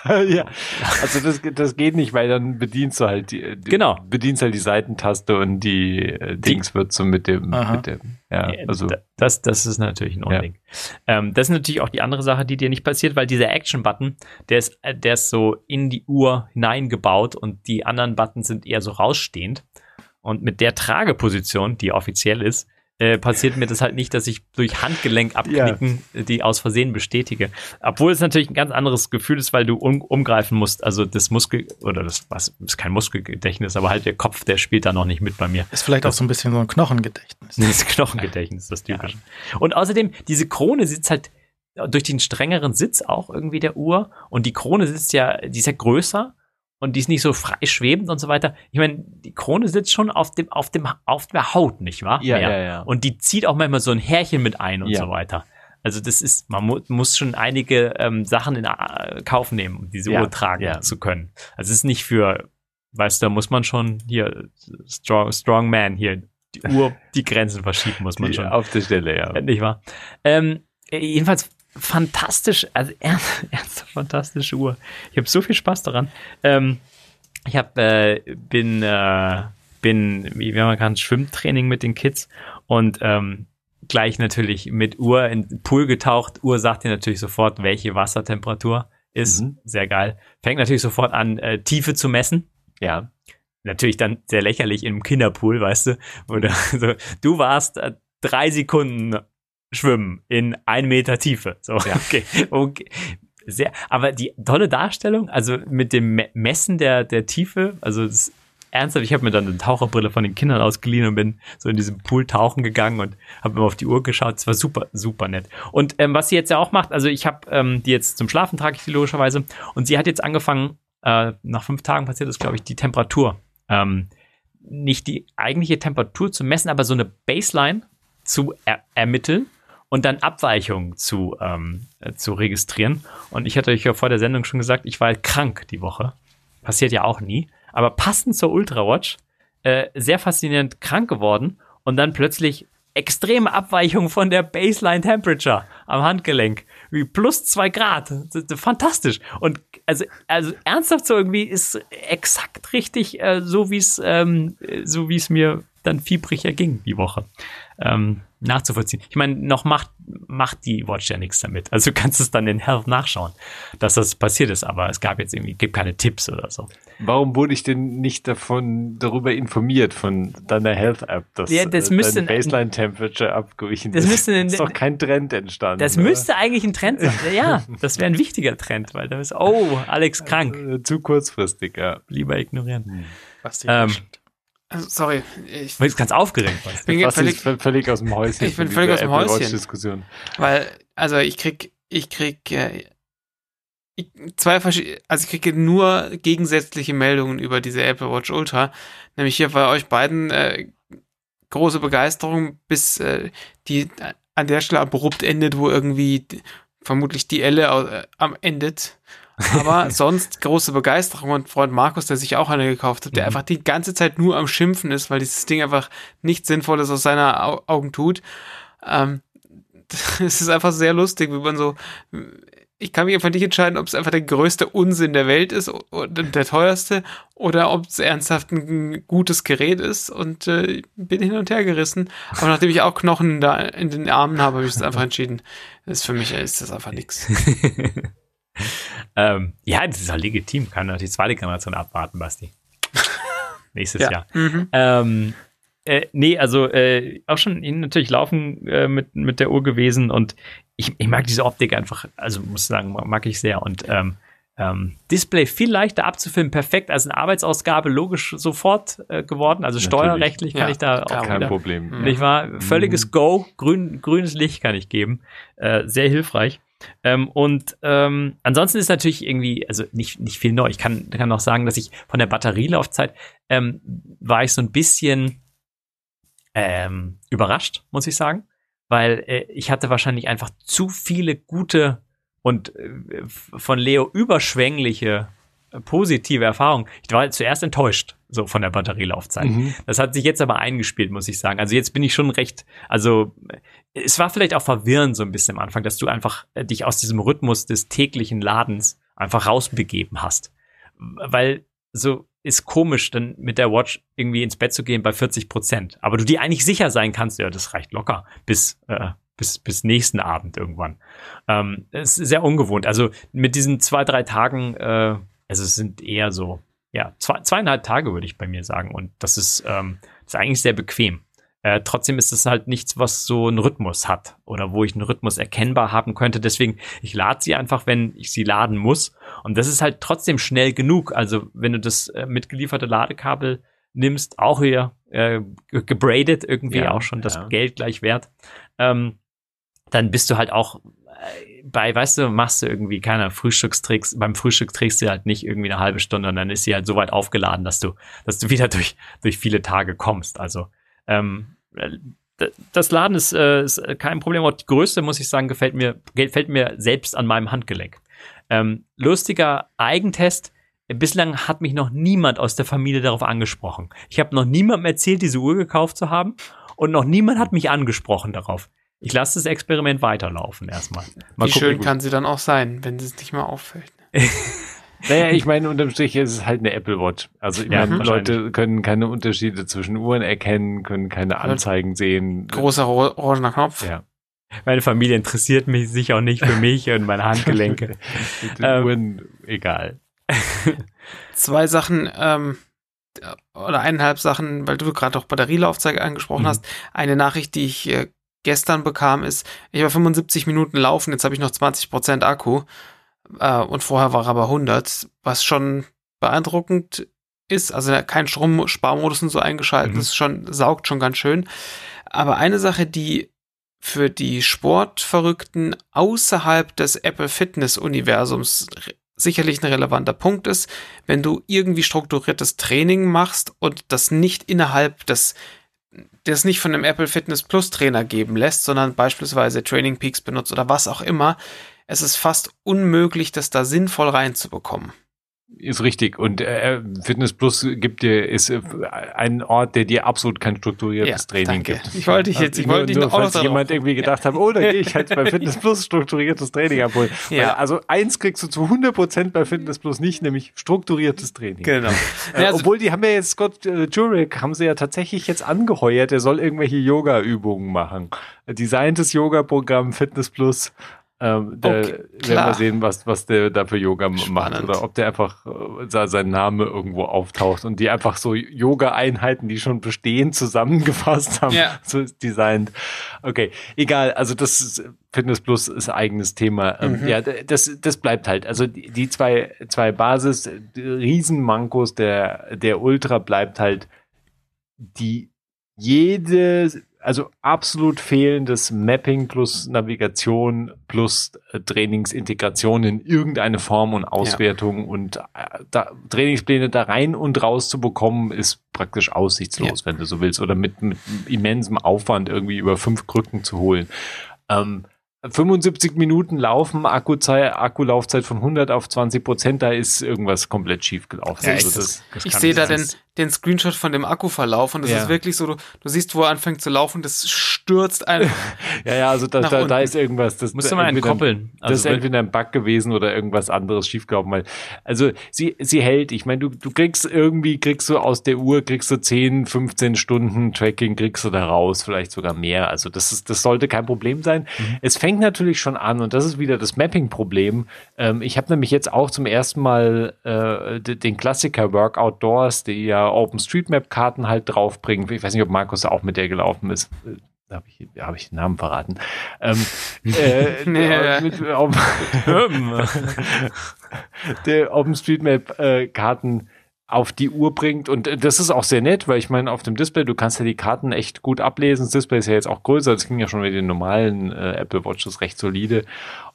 Speaker 3: ja, also das, das geht nicht, weil dann bedienst du halt die, die
Speaker 4: Genau.
Speaker 3: bedienst halt die Seitentaste und die, äh, Dings wird so mit dem,
Speaker 2: Aha.
Speaker 3: mit dem, ja,
Speaker 4: Ja,
Speaker 3: also
Speaker 4: da- das, das ist natürlich ein Unding. Ähm, das ist natürlich auch die andere Sache, die dir nicht passiert, weil dieser Action-Button, der ist, äh, der ist so in die Uhr hineingebaut und die anderen Buttons sind eher so rausstehend. Und mit der Trageposition, die offiziell ist, äh, passiert mir das halt nicht, dass ich durch Handgelenk abknicken äh, die aus Versehen bestätige. Obwohl es natürlich ein ganz anderes Gefühl ist, weil du um, umgreifen musst. Also das Muskel, oder das was, ist kein Muskelgedächtnis, aber halt der Kopf, der spielt da noch nicht mit bei mir.
Speaker 2: Ist vielleicht auch so ein bisschen so ein Knochengedächtnis.
Speaker 4: Das Knochengedächtnis, das typische. Und außerdem, diese Krone sitzt halt durch den strengeren Sitz auch irgendwie der Uhr. Und die Krone sitzt ja, die ist ja größer und die ist nicht so frei schwebend und so weiter. Ich meine, die Krone sitzt schon auf dem, auf dem, auf der Haut, nicht wahr?
Speaker 3: Ja, ja, ja.
Speaker 4: Und die zieht auch manchmal so ein Härchen mit ein und
Speaker 3: Ja.
Speaker 4: so weiter. Also das ist, man mu muss schon einige ähm, Sachen in äh, Kauf nehmen, um diese
Speaker 3: Ja,
Speaker 4: Uhr tragen
Speaker 3: ja.
Speaker 4: zu können. Also es ist nicht für, weißt du, da muss man schon hier, strong, strong man hier, die Uhr, die Grenzen verschieben muss man
Speaker 3: die,
Speaker 4: schon.
Speaker 3: auf der Stelle, ja.
Speaker 4: Nicht wahr? Ähm, jedenfalls fantastisch, also ernst, ernst fantastische Uhr. Ich habe so viel Spaß daran. Ähm, ich hab, äh, bin, äh, bin, wie wenn man kann, Schwimmtraining mit den Kids und ähm, gleich natürlich mit Uhr in den Pool getaucht. Uhr sagt dir natürlich sofort, welche Wassertemperatur ist.
Speaker 3: Mhm.
Speaker 4: Sehr geil. Fängt natürlich sofort an, äh, Tiefe zu messen
Speaker 3: Ja.
Speaker 4: natürlich dann sehr lächerlich im Kinderpool, weißt du, oder so, du warst äh, drei Sekunden schwimmen in ein Meter Tiefe. So, okay, okay. Sehr, aber die tolle Darstellung, also mit dem Me Messen der, der Tiefe, also das, ernsthaft, ich habe mir dann eine Taucherbrille von den Kindern ausgeliehen und bin so in diesem Pool tauchen gegangen und habe immer auf die Uhr geschaut. Es war super, super nett. Und ähm, was sie jetzt ja auch macht, also ich habe ähm, die jetzt zum Schlafen trage ich die logischerweise und sie hat jetzt angefangen, äh, nach fünf Tagen passiert ist, glaube ich, die Temperatur. Ähm, nicht die eigentliche Temperatur zu messen, aber so eine Baseline zu er ermitteln und dann Abweichungen zu, ähm, äh, zu registrieren. Und ich hatte euch ja vor der Sendung schon gesagt, ich war halt krank die Woche. Passiert ja auch nie. Aber passend zur Ultrawatch, äh, sehr faszinierend krank geworden und dann plötzlich extreme Abweichung von der Baseline Temperature am Handgelenk. Wie plus zwei Grad. Fantastisch. Und also, also ernsthaft so irgendwie ist exakt richtig, äh, so wie es, ähm, äh, so wie es mir dann fiebrig erging die Woche. Ähm, nachzuvollziehen. Ich meine, noch macht, macht die Watch ja nichts damit. Also du kannst es dann in Health nachschauen, dass das passiert ist, aber es gab jetzt irgendwie, gibt keine Tipps oder so.
Speaker 3: Warum wurde ich denn nicht davon darüber informiert von deiner Health App, dass
Speaker 4: Ja, das
Speaker 3: äh,
Speaker 4: müsste
Speaker 3: Baseline Temperature abgewichen
Speaker 4: Das
Speaker 3: ist?
Speaker 4: müsste ein-
Speaker 3: ist doch kein Trend entstanden.
Speaker 4: Das
Speaker 3: oder?
Speaker 4: müsste eigentlich ein Trend sein. Ja, das wäre ein wichtiger Trend, weil da ist, oh, Alex krank.
Speaker 3: Äh, zu kurzfristig, ja.
Speaker 4: Lieber ignorieren.
Speaker 2: Was die
Speaker 4: Ähm,
Speaker 5: Also, sorry, ich
Speaker 4: bist ganz aufgeregt.
Speaker 5: Bin
Speaker 3: Was
Speaker 5: völlig,
Speaker 3: ist völlig, völlig aus dem Häuschen?
Speaker 5: Ich bin völlig aus dem
Speaker 3: Apple
Speaker 5: Häuschen.
Speaker 3: Diskussion.
Speaker 5: weil, also ich krieg, ich krieg, äh, ich, zwei verschiedene, also ich kriege nur gegensätzliche Meldungen über diese Apple Watch Ultra, nämlich hier bei euch beiden äh, große Begeisterung, bis äh, die an der Stelle abrupt endet, wo irgendwie vermutlich die Elle äh, am endet. Aber sonst große Begeisterung und Freund Markus, der sich auch eine gekauft hat, der
Speaker 4: Mhm.
Speaker 5: einfach die ganze Zeit nur am Schimpfen ist, weil dieses Ding einfach nichts Sinnvolles aus seiner Au Augen tut. Ähm, es ist einfach sehr lustig, wie man so. Ich kann mich einfach nicht entscheiden, ob es einfach der größte Unsinn der Welt ist und der teuerste oder ob es ernsthaft ein gutes Gerät ist und äh, bin hin und her gerissen. Aber nachdem ich auch Knochen da in den Armen habe, habe ich es einfach entschieden. Das ist für mich ist das einfach nichts.
Speaker 4: Ähm, ja, das ist auch legitim. Kann natürlich die zweite Generation abwarten, Basti. Nächstes
Speaker 5: Ja.
Speaker 4: Jahr.
Speaker 5: Mhm.
Speaker 4: Ähm, äh, nee, also äh, auch schon natürlich laufen äh, mit, mit der Uhr gewesen und ich, ich mag diese Optik einfach, also muss sagen, mag ich sehr und ähm, ähm, Display viel leichter abzufilmen, perfekt als eine Arbeitsausgabe, logisch sofort äh, geworden, also
Speaker 3: Natürlich.
Speaker 4: steuerrechtlich kann
Speaker 5: Ja,
Speaker 4: ich da auch
Speaker 3: Kein
Speaker 4: wieder,
Speaker 3: Problem.
Speaker 5: Mhm.
Speaker 4: nicht wahr? Völliges Go, grün, grünes Licht kann ich geben, äh, sehr hilfreich. Ähm, und ähm, ansonsten ist natürlich irgendwie, also nicht, nicht viel neu. Ich kann, kann noch sagen, dass ich von der Batterielaufzeit ähm, war ich so ein bisschen ähm, überrascht, muss ich sagen, weil äh, ich hatte wahrscheinlich einfach zu viele gute und äh, von Leo überschwängliche positive Erfahrungen. Ich war zuerst enttäuscht so von der Batterielaufzeit.
Speaker 3: Mhm.
Speaker 4: Das hat sich jetzt aber eingespielt, muss ich sagen. Also jetzt bin ich schon recht, also es war vielleicht auch verwirrend so ein bisschen am Anfang, dass du einfach äh, dich aus diesem Rhythmus des täglichen Ladens einfach rausbegeben hast. Weil so ist komisch, dann mit der Watch irgendwie ins Bett zu gehen bei 40 Prozent. Aber du dir eigentlich sicher sein kannst, ja, das reicht locker bis, äh, bis, bis nächsten Abend irgendwann. Ähm, es ist sehr ungewohnt. Also mit diesen zwei, drei Tagen, äh, also es sind eher so, ja, zwei, zweieinhalb Tage würde ich bei mir sagen. Und das ist, ähm, das ist eigentlich sehr bequem. Äh, trotzdem ist es halt nichts, was so einen Rhythmus hat oder wo ich einen Rhythmus erkennbar haben könnte. Deswegen, ich lade sie einfach, wenn ich sie laden muss. Und das ist halt trotzdem schnell genug. Also, wenn du das äh, mitgelieferte Ladekabel nimmst, auch hier äh, ge- gebradet irgendwie
Speaker 3: Ja,
Speaker 4: auch schon das
Speaker 3: ja.
Speaker 4: Geld gleich wert, ähm, dann bist du halt auch äh, bei, weißt du, machst du irgendwie keine Frühstückstricks, beim Frühstück trägst du halt nicht irgendwie eine halbe Stunde und dann ist sie halt so weit aufgeladen, dass du, dass du wieder durch, durch viele Tage kommst. Also ähm, äh, das Laden ist, äh, ist kein Problem. Die Größe, muss ich sagen, gefällt mir, gefällt mir selbst an meinem Handgelenk. Ähm, lustiger Eigentest. Bislang hat mich noch niemand aus der Familie darauf angesprochen. Ich habe noch niemandem erzählt, diese Uhr gekauft zu haben und noch niemand hat mich angesprochen darauf. Ich lasse das Experiment weiterlaufen erstmal. Mal
Speaker 5: Wie
Speaker 4: gucken,
Speaker 5: schön kann sie dann auch sein, wenn es nicht mal auffällt.
Speaker 3: Naja, ich meine, unterm Strich ist es halt eine Apple Watch. Also ich
Speaker 4: Ja,
Speaker 3: meine. Leute können keine Unterschiede zwischen Uhren erkennen, können keine Anzeigen sehen.
Speaker 5: Großer ro- orangener Knopf.
Speaker 3: Ja.
Speaker 4: Meine Familie interessiert mich sich auch nicht für mich und meine Handgelenke.
Speaker 3: Mit den
Speaker 4: Ähm,
Speaker 3: Uhren egal.
Speaker 5: Zwei Sachen, ähm, oder eineinhalb Sachen, weil du gerade auch Batterielaufzeit angesprochen
Speaker 4: Mhm.
Speaker 5: hast. Eine Nachricht, die ich äh, gestern bekam, ist, ich war 75 Minuten laufen, jetzt habe ich noch 20% Akku. Äh, und vorher war er aber 100, was schon beeindruckend ist. Also kein Stromsparmodus und so eingeschaltet,
Speaker 4: Mhm.
Speaker 5: das ist schon, saugt schon ganz schön. Aber eine Sache, die für die Sportverrückten außerhalb des Apple Fitness Universums sicherlich ein relevanter Punkt ist, wenn du irgendwie strukturiertes Training machst und das nicht innerhalb des das nicht von einem Apple Fitness Plus Trainer geben lässt, sondern beispielsweise Training Peaks benutzt oder was auch immer. Es ist fast unmöglich, das da sinnvoll reinzubekommen.
Speaker 3: Ist richtig. Und äh, Fitness Plus gibt dir, ist äh, ein Ort, der dir absolut kein strukturiertes
Speaker 5: Ja,
Speaker 3: Training
Speaker 5: danke.
Speaker 3: gibt.
Speaker 5: Ich wollte dich jetzt, ich
Speaker 3: nur,
Speaker 5: wollte dich
Speaker 3: nur,
Speaker 5: noch
Speaker 3: falls
Speaker 5: darauf-
Speaker 3: jemand irgendwie gedacht hat, oh, da gehe ich halt bei Fitness Plus strukturiertes Training abholen.
Speaker 5: Ja.
Speaker 3: Also eins kriegst du zu 100% bei Fitness Plus nicht, nämlich strukturiertes Training.
Speaker 5: Genau.
Speaker 3: Äh,
Speaker 5: Ja, also-
Speaker 3: obwohl die haben ja jetzt Scott äh, Jurek haben sie ja tatsächlich jetzt angeheuert, der soll irgendwelche Yoga-Übungen machen. Designtes Yoga-Programm Fitness Plus. Ähm, der,
Speaker 5: Okay,
Speaker 3: werden wir sehen, was, was der da für Yoga macht.
Speaker 5: Spannend.
Speaker 3: Oder ob der einfach äh, sein Name irgendwo auftaucht und die einfach so Yoga-Einheiten, die schon bestehen, zusammengefasst haben,
Speaker 5: Ja.
Speaker 3: so designt. Okay, egal. Also das ist, Fitness Plus ist eigenes Thema. Ähm,
Speaker 5: Mhm.
Speaker 3: Ja, das, das bleibt halt. Also die, die zwei, zwei Basis, Riesenmankos der, der Ultra bleibt halt die jede, also absolut fehlendes Mapping plus Navigation plus äh, Trainingsintegration in irgendeine Form und Auswertung und äh, da, Trainingspläne da rein und raus zu bekommen, ist praktisch aussichtslos, wenn du so willst, oder mit, mit immensem Aufwand irgendwie über fünf Krücken zu holen. Ähm, 75 Minuten laufen, Akkuzeit, Akkulaufzeit von 100 auf 20 Prozent, da ist irgendwas komplett schief gelaufen.
Speaker 5: Ja,
Speaker 3: also
Speaker 5: ich-
Speaker 3: das,
Speaker 5: Ich sehe da den, den Screenshot von dem Akkuverlauf und das
Speaker 3: Ja.
Speaker 5: ist wirklich so, du, du siehst, wo er anfängt zu laufen, das stürzt einfach.
Speaker 3: ja, ja, also da, da, da ist irgendwas. Das,
Speaker 4: du mal
Speaker 3: entweder-
Speaker 4: entkoppeln.
Speaker 3: Das ist
Speaker 4: Also,
Speaker 3: entweder ein Bug gewesen oder irgendwas anderes schiefgelaufen. Weil, also sie, sie hält. Ich meine, du, du kriegst irgendwie, kriegst du aus der Uhr, kriegst du 10, 15 Stunden Tracking, kriegst du da raus, vielleicht sogar mehr. Also das ist, das sollte kein Problem sein. Es fängt natürlich schon an und das ist wieder das Mapping-Problem. Ähm, ich habe nämlich jetzt auch zum ersten Mal äh, den Klassiker Work Outdoors, die ja OpenStreetMap-Karten halt draufbringen. Ich weiß nicht, ob Markus auch mit der gelaufen ist. Äh, Da habe ich, hab ich den Namen verraten. Ähm, äh, äh, mit, auf, der OpenStreetMap-Karten auf die Uhr bringt. Und äh, das ist auch sehr nett, weil ich meine, auf dem Display, du kannst ja die Karten echt gut ablesen. Das Display ist ja jetzt auch größer. Das ging ja schon mit den normalen äh, Apple Watches recht solide.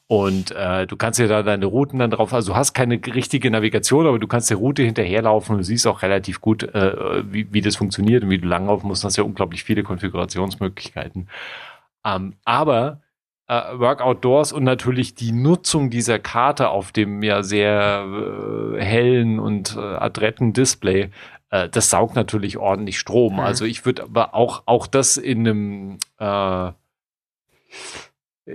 Speaker 3: Und äh, du kannst ja da deine Routen dann drauf, also du hast keine richtige Navigation, aber du kannst der Route hinterherlaufen und du siehst auch relativ gut, äh, wie, wie das funktioniert und wie du langlaufen musst. Du hast ja unglaublich viele Konfigurationsmöglichkeiten. Ähm, aber äh, Work Outdoors und natürlich die Nutzung dieser Karte auf dem ja sehr äh, hellen und äh, adretten Display, äh, das saugt natürlich ordentlich Strom.
Speaker 5: Mhm.
Speaker 3: Also ich würde aber auch, auch das in einem, äh,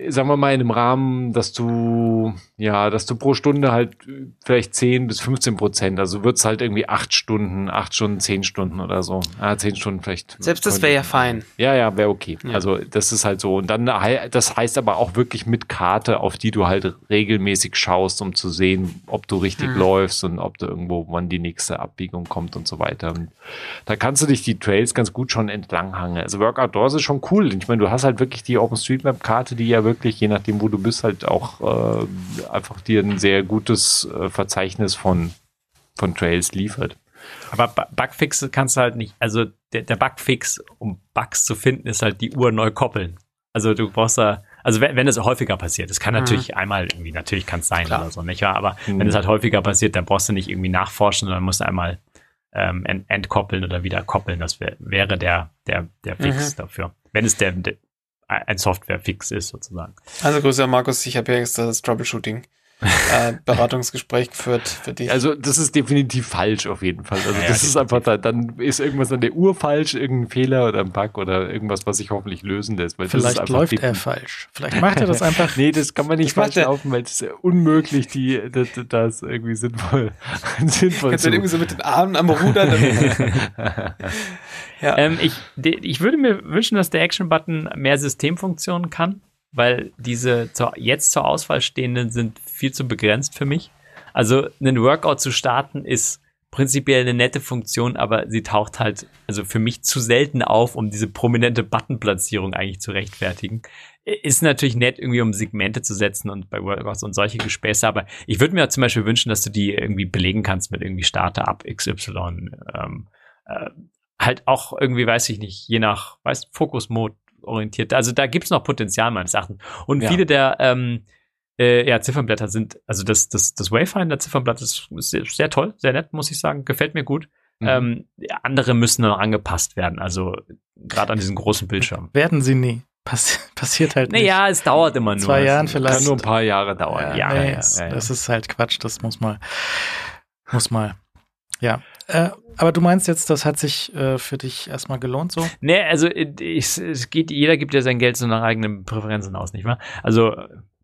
Speaker 3: sagen wir mal, in einem Rahmen, dass du, ja, dass du pro Stunde halt äh, vielleicht 10 bis 15 Prozent, also wird's halt irgendwie acht Stunden, acht Stunden, zehn Stunden oder so. Ah, zehn Stunden vielleicht.
Speaker 5: Selbst das wäre ja fein.
Speaker 3: Ja, ja, wäre okay.
Speaker 5: Ja.
Speaker 3: Also das ist halt so. Und dann, das heißt aber auch wirklich mit Karte, auf die du halt regelmäßig schaust, um zu sehen, ob du richtig
Speaker 5: Mhm.
Speaker 3: läufst und ob du irgendwo, wann die nächste Abbiegung kommt und so weiter. Und da kannst du dich die Trails ganz gut schon entlanghangen. Also Work Outdoors ist schon cool. Ich meine, du hast halt wirklich die OpenStreetMap-Karte, die ja wirklich, je nachdem, wo du bist, halt auch äh, einfach dir ein sehr gutes äh, Verzeichnis von, von Trails liefert.
Speaker 4: Aber Bu- Bugfixe kannst du halt nicht. Also der, der Bugfix, um Bugs zu finden, ist halt die Uhr neu koppeln. Also du brauchst da, also wenn, wenn es häufiger passiert, das kann
Speaker 5: Mhm.
Speaker 4: natürlich einmal irgendwie, natürlich kann es sein
Speaker 5: Klar.
Speaker 4: oder so, nicht wahr? Aber
Speaker 3: Mhm.
Speaker 4: wenn es halt häufiger passiert, dann brauchst du nicht irgendwie nachforschen, sondern musst du einmal ähm, ent, entkoppeln oder wieder koppeln. Das wär, wäre der, der, der Fix dafür. Wenn es der, der ein Software-Fix ist, sozusagen.
Speaker 5: Also Grüße an Markus, ich habe ja extra das Troubleshooting äh, Beratungsgespräch geführt für dich.
Speaker 3: Also das ist definitiv falsch auf jeden Fall. Also
Speaker 4: Ja,
Speaker 3: das
Speaker 4: ja,
Speaker 3: ist einfach, da, dann ist irgendwas an der Uhr falsch, irgendein Fehler oder ein Bug oder irgendwas, was sich hoffentlich lösen lässt.
Speaker 2: Vielleicht läuft er falsch. Vielleicht macht er das einfach.
Speaker 3: Nee, das kann man nicht falsch laufen, weil es ist unmöglich, die, das, das irgendwie sinnvoll, sinnvoll
Speaker 5: Kannst du dann irgendwie so mit den Armen am Ruder. Ja.
Speaker 4: Ähm, ich, ich würde mir wünschen, dass der Action-Button mehr Systemfunktionen kann, weil diese zur, jetzt zur Auswahl stehenden sind viel zu begrenzt für mich. Also einen Workout zu starten ist prinzipiell eine nette Funktion, aber sie taucht halt also für mich zu selten auf, um diese prominente Buttonplatzierung eigentlich zu rechtfertigen. Ist natürlich nett, irgendwie um Segmente zu setzen und bei Workouts und solche Gespäße, aber ich würde mir zum Beispiel wünschen, dass du die irgendwie belegen kannst mit irgendwie Starte ab XY. Ähm, äh, halt auch irgendwie, weiß ich nicht, je nach, weiß, Fokus-Mode orientiert. Also da gibt's noch Potenzial meines Erachtens. Und
Speaker 3: Ja.
Speaker 4: viele der ähm, äh, ja, Ziffernblätter sind, also das, das, das Wayfinder-Ziffernblatt ist sehr, sehr toll, sehr nett, muss ich sagen, gefällt mir gut.
Speaker 3: Mhm.
Speaker 4: Ähm, andere müssen noch angepasst werden, also gerade an diesen großen Bildschirm.
Speaker 2: Werden sie nie. Passi passiert halt nicht.
Speaker 4: Naja, es dauert immer nur.
Speaker 2: Zwei Jahren
Speaker 4: Es-
Speaker 2: vielleicht.
Speaker 3: Kann nur ein paar Jahre dauern.
Speaker 4: Ja,
Speaker 2: nee,
Speaker 4: ja,
Speaker 2: es-
Speaker 3: ja, ja.
Speaker 2: Das ist halt Quatsch, das muss mal, muss mal. Ja. Äh, aber du meinst jetzt, das hat sich äh, für dich erstmal gelohnt so?
Speaker 4: Nee, also äh, ich, es geht, jeder gibt ja sein Geld so nach eigenen Präferenzen aus, nicht wahr? Also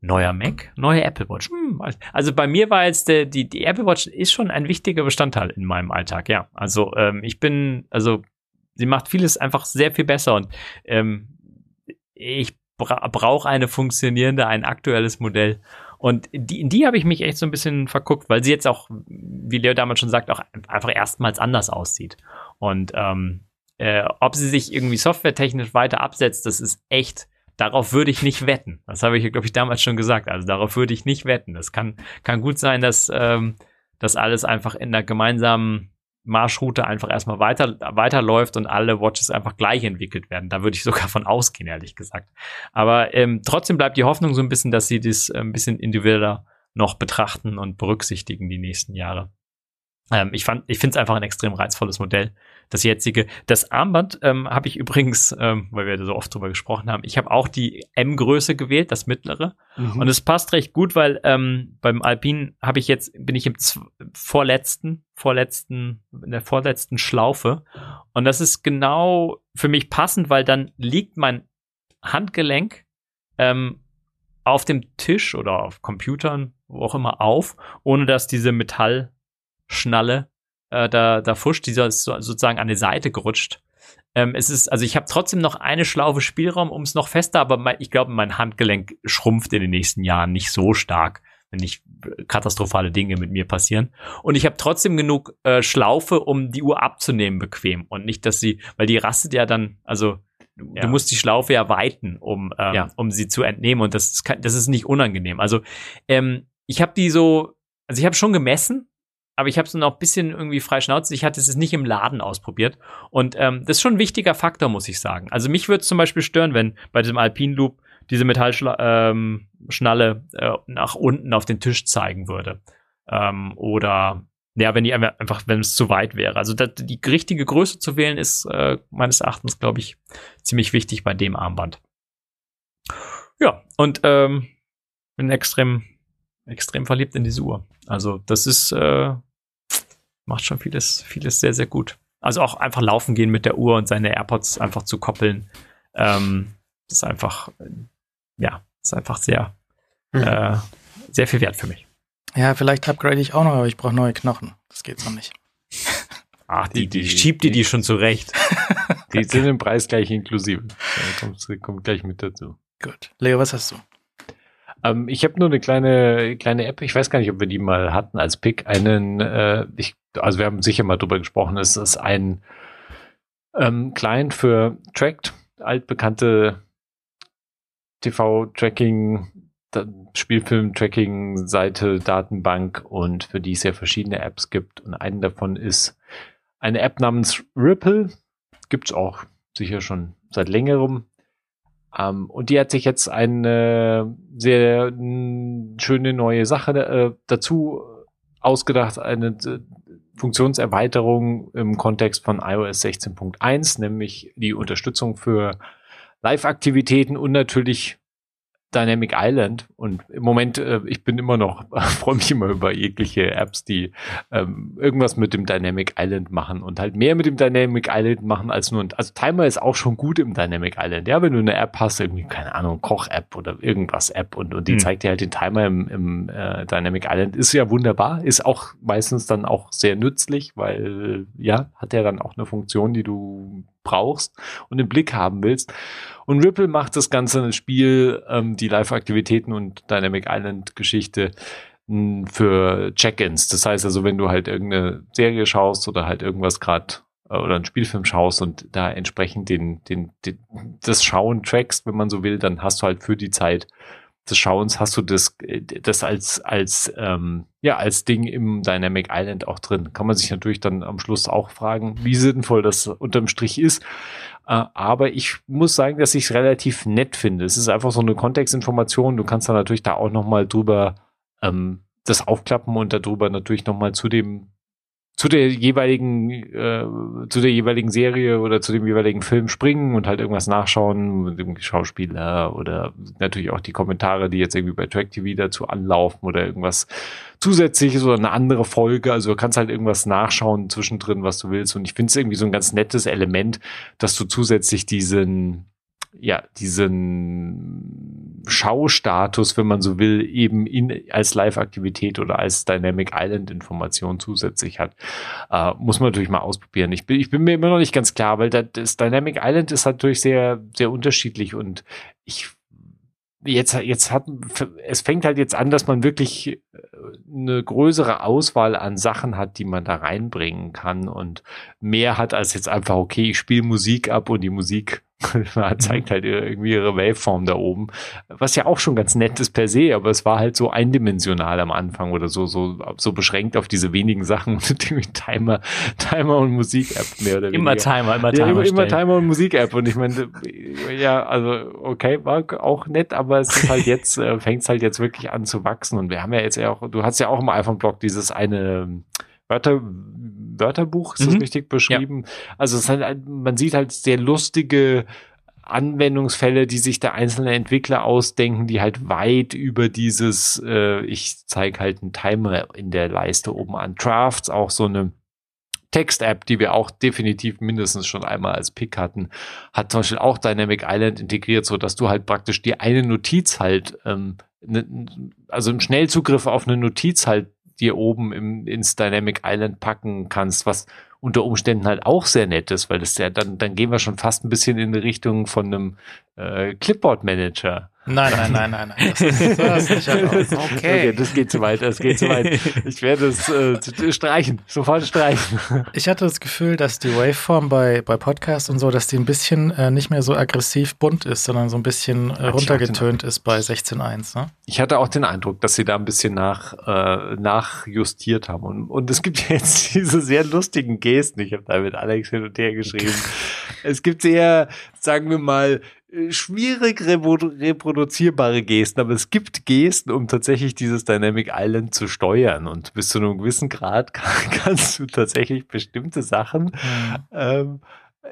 Speaker 4: neuer Mac, neue Apple Watch. Hm, also bei mir war jetzt der, die, die Apple Watch ist schon ein wichtiger Bestandteil in meinem Alltag, ja. Also ähm, ich bin, also sie macht vieles einfach sehr viel besser und ähm, ich bra brauche eine funktionierende, ein aktuelles Modell. Und die, in die habe ich mich echt so ein bisschen verguckt, weil sie jetzt auch, wie Leo damals schon sagt, auch einfach erstmals anders aussieht. Und ähm, äh, ob sie sich irgendwie softwaretechnisch weiter absetzt, das ist echt, darauf würde ich nicht wetten. Das habe ich, glaube ich, damals schon gesagt. Also darauf würde ich nicht wetten. Das kann, kann gut sein, dass ähm, das alles einfach in der gemeinsamen Marschroute einfach erstmal weiter, weiterläuft und alle Watches einfach gleich entwickelt werden. Da würde ich sogar von ausgehen, ehrlich gesagt. Aber ähm, trotzdem bleibt die Hoffnung so ein bisschen, dass sie das äh, ein bisschen individueller noch betrachten und berücksichtigen die nächsten Jahre. Ähm, ich fand, ich finde es einfach ein extrem reizvolles Modell. Das jetzige. Das Armband ähm, habe ich übrigens, ähm, weil wir so oft drüber gesprochen haben, ich habe auch die M-Größe gewählt, das mittlere. Mhm. Und es passt recht gut, weil ähm, beim Alpin habe ich jetzt, bin ich im vorletzten, vorletzten, in der vorletzten Schlaufe. Und das ist genau für mich passend, weil dann liegt mein Handgelenk ähm, auf dem Tisch oder auf Computern, wo auch immer, auf, ohne dass diese Metall Schnalle äh, da, da fuscht, dieser ist so, sozusagen an die Seite gerutscht. Ähm, es ist, also ich habe trotzdem noch eine Schlaufe Spielraum, um es noch fester, aber mein, ich glaube, mein Handgelenk schrumpft in den nächsten Jahren nicht so stark, wenn nicht katastrophale Dinge mit mir passieren. Und ich habe trotzdem genug äh, Schlaufe, um die Uhr abzunehmen, bequem. Und nicht, dass sie, weil die rastet ja dann, also ja. du musst die Schlaufe ja weiten, um, ähm, ja. um sie zu entnehmen. Und das ist, das ist nicht unangenehm. Also ähm, ich habe die so, also ich habe schon gemessen, aber ich habe es noch ein bisschen irgendwie frei Schnauze. Ich hatte es nicht im Laden ausprobiert. Und ähm, das ist schon ein wichtiger Faktor, muss ich sagen. Also mich würde es zum Beispiel stören, wenn bei diesem Alpine Loop diese Metallschnalle ähm, äh, nach unten auf den Tisch zeigen würde. Ähm, oder ja, wenn die einfach, wenn es zu weit wäre. Also das, die richtige Größe zu wählen, ist äh, meines Erachtens, glaube ich, ziemlich wichtig bei dem Armband. Ja, und ähm, bin extrem, extrem verliebt in diese Uhr. Also das ist äh, macht schon vieles, vieles sehr, sehr gut. Also auch einfach laufen gehen mit der Uhr und seine AirPods einfach zu koppeln. Ähm, ist einfach, ja, ist einfach sehr, mhm. äh, sehr viel wert für mich.
Speaker 2: Ja, vielleicht upgrade ich auch noch, aber ich brauche neue Knochen. Das geht so nicht.
Speaker 4: Ach, die, die, die schiebt dir die schon zurecht.
Speaker 3: Die sind im Preis gleich inklusive. kommt, kommt gleich mit dazu.
Speaker 2: Gut. Leo, was hast du?
Speaker 3: Ähm, ich habe nur eine kleine, kleine App, ich weiß gar nicht, ob wir die mal hatten als Pick. Einen, äh, ich, also wir haben sicher mal drüber gesprochen, es ist ein ähm, Client für Tracked, altbekannte TV-Tracking, Spielfilm-Tracking-Seite, Datenbank und für die es ja verschiedene Apps gibt. Und eine davon ist eine App namens Ripple. Gibt es auch sicher schon seit längerem. Um, ähm, und die hat sich jetzt eine sehr schöne neue Sache äh, dazu ausgedacht, eine äh, Funktionserweiterung im Kontext von iOS 16.1, nämlich die Unterstützung für Live-Aktivitäten und natürlich Dynamic Island und im Moment, äh, ich bin immer noch, freue mich immer über jegliche Apps, die ähm, irgendwas mit dem Dynamic Island machen und halt mehr mit dem Dynamic Island machen als nur, also Timer ist auch schon gut im Dynamic Island, ja, wenn du eine App hast, irgendwie, keine Ahnung, Koch-App oder irgendwas App und, und die mhm. zeigt dir halt den Timer im, im äh, Dynamic Island, ist ja wunderbar, ist auch meistens dann auch sehr nützlich, weil, ja, hat ja dann auch eine Funktion, die du brauchst und im Blick haben willst. Und Ripple macht das ganze Spiel, ähm, die Live-Aktivitäten und Dynamic Island-Geschichte hm, für Check-ins. Das heißt also, wenn du halt irgendeine Serie schaust oder halt irgendwas gerade äh, oder einen Spielfilm schaust und da entsprechend den, den, den, das Schauen trackst, wenn man so will, dann hast du halt für die Zeit des Schauens hast du das, das als, als, ähm, ja, als Ding im Dynamic Island auch drin. Kann man sich natürlich dann am Schluss auch fragen, wie sinnvoll das unterm Strich ist. Äh, aber ich muss sagen, dass ich es relativ nett finde. Es ist einfach so eine Kontextinformation. Du kannst dann natürlich da auch nochmal drüber ähm, das aufklappen und darüber natürlich nochmal zu dem zu der jeweiligen, äh, zu der jeweiligen Serie oder zu dem jeweiligen Film springen und halt irgendwas nachschauen mit dem Schauspieler oder natürlich auch die Kommentare, die jetzt irgendwie bei Track TV dazu anlaufen oder irgendwas zusätzliches oder eine andere Folge. Also du kannst halt irgendwas nachschauen zwischendrin, was du willst. Und ich finde es irgendwie so ein ganz nettes Element, dass du zusätzlich diesen ja, diesen Schaustatus, wenn man so will, eben in, als Live-Aktivität oder als Dynamic Island-Information zusätzlich hat. Äh, muss man natürlich mal ausprobieren. Ich bin, ich bin mir immer noch nicht ganz klar, weil das, Dynamic Island ist natürlich sehr, sehr unterschiedlich und ich jetzt, jetzt hat, es fängt halt jetzt an, dass man wirklich äh, eine größere Auswahl an Sachen hat, die man da reinbringen kann und mehr hat als jetzt einfach, okay, ich spiele Musik ab und die Musik man zeigt halt irgendwie ihre Waveform da oben, was ja auch schon ganz nett ist per se, aber es war halt so eindimensional am Anfang oder so, so, so beschränkt auf diese wenigen Sachen mit Timer, Timer und Musik-App mehr oder weniger.
Speaker 4: Immer Timer, immer Timer.
Speaker 3: Ja, immer, immer Timer und Musik-App und ich meine, ja, also okay, war auch nett, aber es ist halt jetzt, äh, fängt es halt jetzt wirklich an zu wachsen und wir haben ja jetzt ja auch, du hast ja auch im iPhone-Blog dieses eine Wörter, Wörterbuch, ist das
Speaker 4: Mhm.
Speaker 3: richtig beschrieben? Also es ist halt, man sieht halt sehr lustige Anwendungsfälle, die sich der einzelne Entwickler ausdenken, die halt weit über dieses, äh, ich zeige halt einen Timer in der Leiste oben an Drafts, auch so eine Text-App, die wir auch definitiv mindestens schon einmal als Pick hatten, hat zum Beispiel auch Dynamic Island integriert, so dass du halt praktisch die eine Notiz halt, ähm, ne, also einen Schnellzugriff auf eine Notiz halt dir oben im, ins Dynamic Island packen kannst, was unter Umständen halt auch sehr nett ist, weil das ja dann, dann gehen wir schon fast ein bisschen in die Richtung von einem äh, Clipboard-Manager.
Speaker 2: Nein, nein, nein, nein, nein. Das, ist- das ist erlaubt.
Speaker 5: Okay.
Speaker 3: das geht zu weit, das geht zu weit. Ich werde es äh, streichen, sofort streichen.
Speaker 2: Ich hatte das Gefühl, dass die Waveform bei, bei Podcasts und so, dass die ein bisschen äh, nicht mehr so aggressiv bunt ist, sondern so ein bisschen äh, runtergetönt ist bei 16.1. Ne?
Speaker 3: Ich hatte auch den Eindruck, dass sie da ein bisschen nach, äh, nachjustiert haben. Und, und es gibt jetzt diese sehr lustigen Gesten. Ich habe da mit Alex hin und her geschrieben. es gibt sehr, sagen wir mal, schwierig reprodu reproduzierbare Gesten, aber es gibt Gesten, um tatsächlich dieses Dynamic Island zu steuern. Und bis zu einem gewissen Grad kann, kannst du tatsächlich bestimmte Sachen ähm,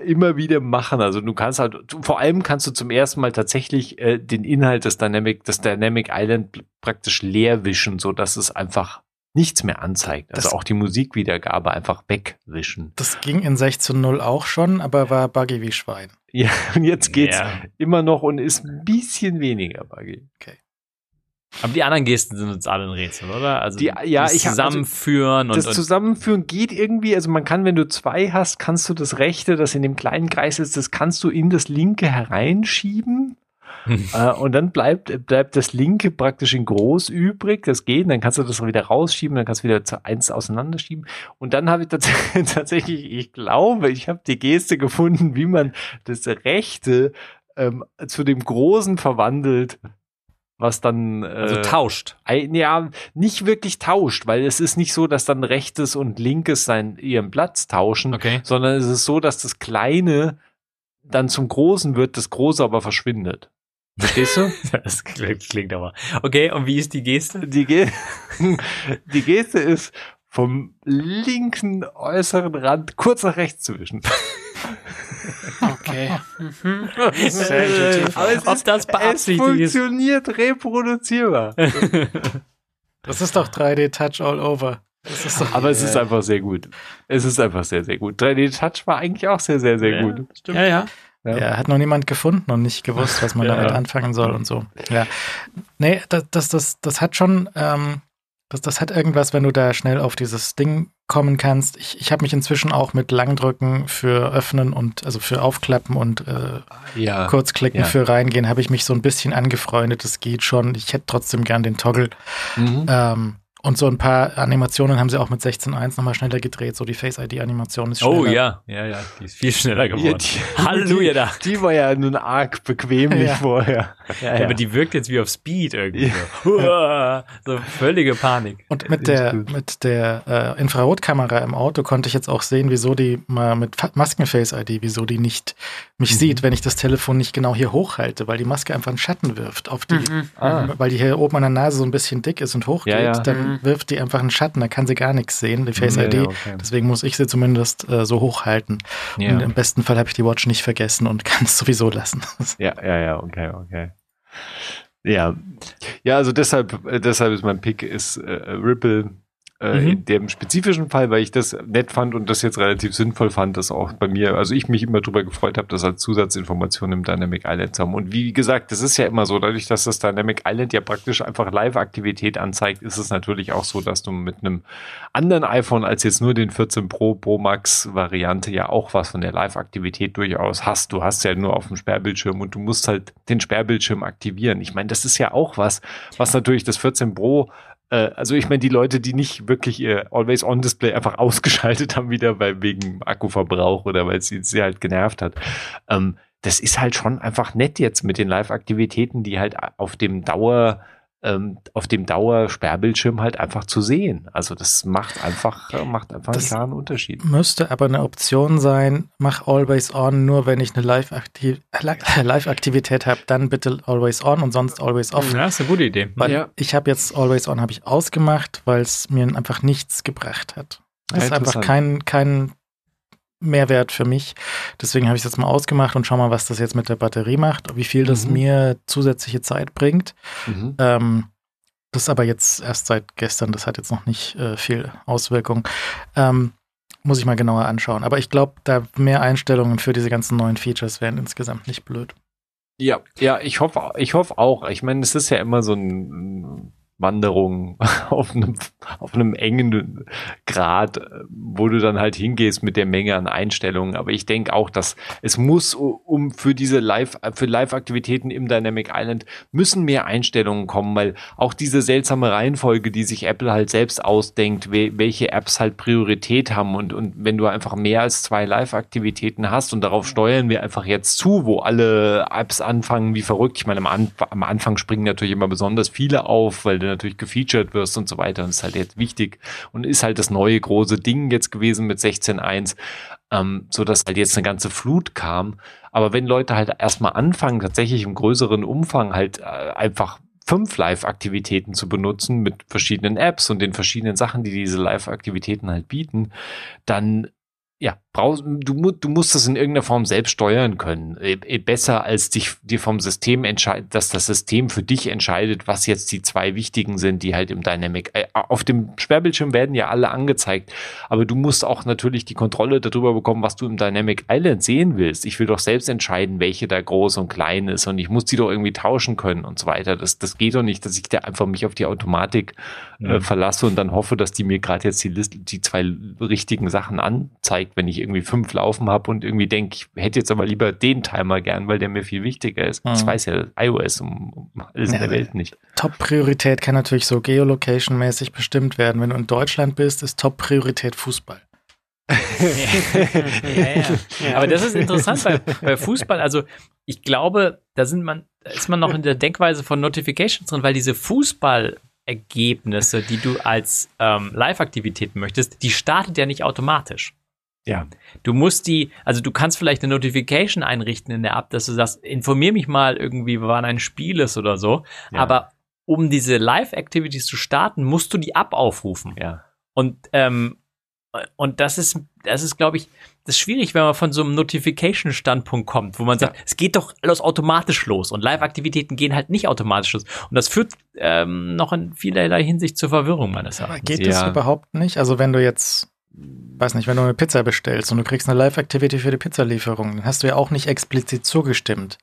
Speaker 3: immer wieder machen. Also du kannst halt, du, vor allem kannst du zum ersten Mal tatsächlich äh, den Inhalt des Dynamic, des Dynamic Island praktisch leer wischen, so dass es einfach nichts mehr anzeigt. Also
Speaker 2: Das-
Speaker 3: auch die Musikwiedergabe einfach wegwischen.
Speaker 2: Das ging in 16.0 auch schon, aber war buggy wie Schwein.
Speaker 3: Ja, und jetzt geht's
Speaker 4: Ja.
Speaker 3: immer noch und ist ein bisschen weniger buggy.
Speaker 4: Aber die anderen Gesten sind uns alle ein Rätsel, oder? Also
Speaker 3: Die- ja,
Speaker 4: das
Speaker 3: also
Speaker 4: Zusammenführen
Speaker 3: das
Speaker 4: und, und
Speaker 3: Zusammenführen geht irgendwie, also man kann, wenn du zwei hast, kannst du das rechte, das in dem kleinen Kreis ist, das kannst du in das linke hereinschieben. äh, und dann bleibt, bleibt das linke praktisch in groß übrig. Das geht, dann kannst du das wieder rausschieben, dann kannst du wieder zu eins auseinanderschieben. Und dann habe ich tats tatsächlich, ich glaube, ich habe die Geste gefunden, wie man das rechte ähm, zu dem großen verwandelt, was dann äh,
Speaker 4: also tauscht.
Speaker 3: ein, ja, nicht wirklich tauscht, weil es ist nicht so, dass dann rechtes und linkes sein, ihren Platz tauschen,
Speaker 4: Okay.
Speaker 3: sondern es ist so, dass das Kleine dann zum Großen wird, das Große aber verschwindet. Verstehst du?
Speaker 4: Das klingt, klingt aber. Okay, und wie ist die Geste?
Speaker 3: Die, Ge die Geste ist vom linken äußeren Rand kurz nach rechts zu wischen.
Speaker 5: Okay. Mhm.
Speaker 2: Sensitive.
Speaker 3: Aber es,
Speaker 4: Ob
Speaker 3: ist,
Speaker 4: das
Speaker 3: es
Speaker 4: beabsichtigt ist.
Speaker 3: funktioniert reproduzierbar.
Speaker 2: Das ist doch 3D Touch all over. Das ist doch,
Speaker 3: Aber es ist einfach sehr gut. Es ist einfach sehr, sehr gut. 3D Touch war eigentlich auch sehr, sehr, sehr gut.
Speaker 4: stimmt.
Speaker 5: Ja, ja.
Speaker 3: Ja.
Speaker 2: ja, hat noch niemand gefunden und nicht gewusst, was man
Speaker 4: Ja.
Speaker 2: damit anfangen soll und so. Ja. Nee, das, das, das, das hat schon, ähm, das, das hat irgendwas, wenn du da schnell auf dieses Ding kommen kannst. Ich, ich habe mich inzwischen auch mit Langdrücken für Öffnen und also für Aufklappen und äh,
Speaker 3: Ja.
Speaker 2: Kurzklicken
Speaker 3: Ja.
Speaker 2: für Reingehen habe ich mich so ein bisschen angefreundet. Das geht schon. Ich hätte trotzdem gern den Toggle.
Speaker 3: Mhm.
Speaker 2: Ähm, und so ein paar Animationen haben sie auch mit 16.1 nochmal schneller gedreht. So die Face-ID-Animation ist schneller.
Speaker 4: Oh ja, ja, ja. Die ist viel schneller geworden.
Speaker 3: Ja, die-
Speaker 4: Halleluja da.
Speaker 3: Die war ja nun arg bequemlich
Speaker 2: Ja.
Speaker 3: vorher. Ja,
Speaker 4: Aber die wirkt jetzt wie auf Speed irgendwie. So, so völlige Panik.
Speaker 2: Und mit der, mit der äh, Infrarotkamera im Auto konnte ich jetzt auch sehen, wieso die mal mit Fa- Maskenface-ID, wieso die nicht mich
Speaker 3: Mhm.
Speaker 2: sieht, wenn ich das Telefon nicht genau hier hochhalte, weil die Maske einfach einen Schatten wirft auf die,
Speaker 5: Mhm.
Speaker 3: Ah.
Speaker 2: weil die hier oben an der Nase so ein bisschen dick ist und hochgeht,
Speaker 3: Ja, ja.
Speaker 2: dann
Speaker 5: Mhm.
Speaker 2: wirft die einfach einen Schatten, da kann sie gar nichts sehen, die Face-ID.
Speaker 3: Ja, ja, okay.
Speaker 2: Deswegen muss ich sie zumindest äh, so hochhalten.
Speaker 3: Ja.
Speaker 2: Und im besten Fall habe ich die Watch nicht vergessen und kann es sowieso lassen.
Speaker 3: Ja, ja, ja, okay, okay. Ja, ja, also deshalb, äh, deshalb ist mein Pick ist äh, Ripple äh,
Speaker 4: Mhm.
Speaker 3: in dem spezifischen Fall, weil ich das nett fand und das jetzt relativ sinnvoll fand, dass auch bei mir, also ich mich immer drüber gefreut habe, das als Zusatzinformation im Dynamic Island zu haben. Und wie gesagt, das ist ja immer so, dadurch, dass das Dynamic Island ja praktisch einfach Live-Aktivität anzeigt, ist es natürlich auch so, dass du mit einem anderen iPhone als jetzt nur den 14 Pro Pro Max Variante ja auch was von der Live-Aktivität durchaus hast. Du hast ja nur auf dem Sperrbildschirm und du musst halt den Sperrbildschirm aktivieren. Ich meine, das ist ja auch was, was natürlich das 14 Pro also ich meine, die Leute, die nicht wirklich ihr Always-On-Display einfach ausgeschaltet haben, wieder bei wegen Akkuverbrauch oder weil sie sie halt genervt hat, ähm, das ist halt schon einfach nett jetzt mit den Live-Aktivitäten, die halt auf dem Dauer ähm, auf dem Dauersperrbildschirm halt einfach zu sehen. Also das macht einfach, äh, macht einfach einen
Speaker 2: Das-
Speaker 3: klaren Unterschied.
Speaker 2: Müsste aber eine Option sein, mach Always On, nur wenn ich eine Live-Aktiv- Live-Aktivität habe, dann bitte Always On und sonst Always Off.
Speaker 4: Ja, ist eine gute Idee.
Speaker 2: Weil
Speaker 3: Ja.
Speaker 2: ich habe jetzt Always On habe ich ausgemacht, weil es mir einfach nichts gebracht hat. Das ist einfach kein, kein Mehrwert für mich. Deswegen habe ich es jetzt mal ausgemacht und schau mal, was das jetzt mit der Batterie macht, wie viel das mhm. mir zusätzliche Zeit bringt. Mhm. Ähm, das ist aber jetzt erst seit gestern, das hat jetzt noch nicht äh, viel Auswirkung. Ähm, muss ich mal genauer anschauen. Aber ich glaube, da mehr Einstellungen für diese ganzen neuen Features wären insgesamt nicht blöd.
Speaker 3: Ja, ja, ich hoffe, ich hoffe auch. Ich meine, es ist ja immer so ein Wanderung auf einem, auf einem engen Grad, wo du dann halt hingehst mit der Menge an Einstellungen. Aber ich denke auch, dass es muss, um für diese Live, für Live-Aktivitäten im Dynamic Island müssen mehr Einstellungen kommen, weil auch diese seltsame Reihenfolge, die sich Apple halt selbst ausdenkt, welche Apps halt Priorität haben und, und wenn du einfach mehr als zwei Live-Aktivitäten hast und darauf steuern wir einfach jetzt zu, wo alle Apps anfangen wie verrückt. Ich meine, am, am Anfang springen natürlich immer besonders viele auf, weil du natürlich gefeatured wirst und so weiter. Und ist halt jetzt wichtig und ist halt das neue große Ding jetzt gewesen mit 16.1, ähm, so dass halt jetzt eine ganze Flut kam. Aber wenn Leute halt erstmal anfangen, tatsächlich im größeren Umfang halt äh, einfach fünf Live-Aktivitäten zu benutzen mit verschiedenen Apps und den verschiedenen Sachen, die diese Live-Aktivitäten halt bieten, dann ja, brauchst, du, du musst das in irgendeiner Form selbst steuern können. E, e, besser als dich dir vom System entscheidet, dass das System für dich entscheidet, was jetzt die zwei wichtigen sind, die halt im Dynamic. Äh, auf dem Sperrbildschirm werden ja alle angezeigt, aber du musst auch natürlich die Kontrolle darüber bekommen, was du im Dynamic Island sehen willst. Ich will doch selbst entscheiden, welche da groß und klein ist und ich muss die doch irgendwie tauschen können und so weiter. Das, das geht doch nicht, dass ich da einfach mich auf die Automatik äh, mhm. verlasse und dann hoffe, dass die mir gerade jetzt die Liste, die zwei richtigen Sachen anzeigt, wenn ich irgendwie fünf laufen habe und irgendwie denke, ich hätte jetzt aber lieber den Timer gern, weil der mir viel wichtiger ist. Mhm. Das weiß ja iOS um, um alles ja, in der Welt nicht.
Speaker 2: Top-Priorität kann natürlich so Geolocation-mäßig bestimmt werden. Wenn du in Deutschland bist, ist Top-Priorität Fußball.
Speaker 4: ja, ja. Aber das ist interessant bei, bei Fußball. Also ich glaube, da sind man, ist man noch in der Denkweise von Notifications drin, weil diese Fußball Ergebnisse, die du als ähm, Live-Aktivitäten möchtest, die startet ja nicht automatisch. Ja. Du musst die, also du kannst vielleicht eine Notification einrichten in der App, dass du sagst, informier mich mal irgendwie, wann ein Spiel ist oder so. Ja. Aber um diese Live-Activities zu starten, musst du die App aufrufen. Ja. Und, ähm, und das ist, das ist, glaube ich, das ist schwierig, wenn man von so einem Notification-Standpunkt kommt, wo man sagt, ja. es geht doch alles automatisch los und Live-Aktivitäten gehen halt nicht automatisch los. Und das führt ähm, noch in vielerlei Hinsicht zur Verwirrung meines Erachtens.
Speaker 2: Geht ja. das überhaupt nicht? Also wenn du jetzt weiß nicht, wenn du eine Pizza bestellst und du kriegst eine Live-Activity für die Pizzalieferung, dann hast du ja auch nicht explizit zugestimmt.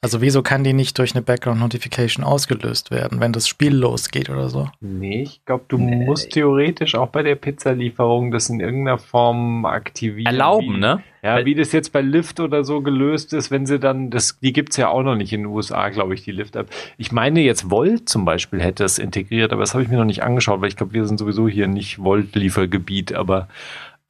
Speaker 2: Also wieso kann die nicht durch eine Background-Notification ausgelöst werden, wenn das Spiel losgeht oder so?
Speaker 3: Nee, ich glaube, du nee. musst theoretisch auch bei der Pizzalieferung das in irgendeiner Form aktivieren.
Speaker 4: Erlauben, ne?
Speaker 3: Ja, wie das jetzt bei Lyft oder so gelöst ist, wenn sie dann, das, die gibt's ja auch noch nicht in den USA, glaube ich, die Lyft-App. Ich meine jetzt Volt zum Beispiel hätte es integriert, aber das habe ich mir noch nicht angeschaut, weil ich glaube, wir sind sowieso hier nicht Volt-Liefergebiet, aber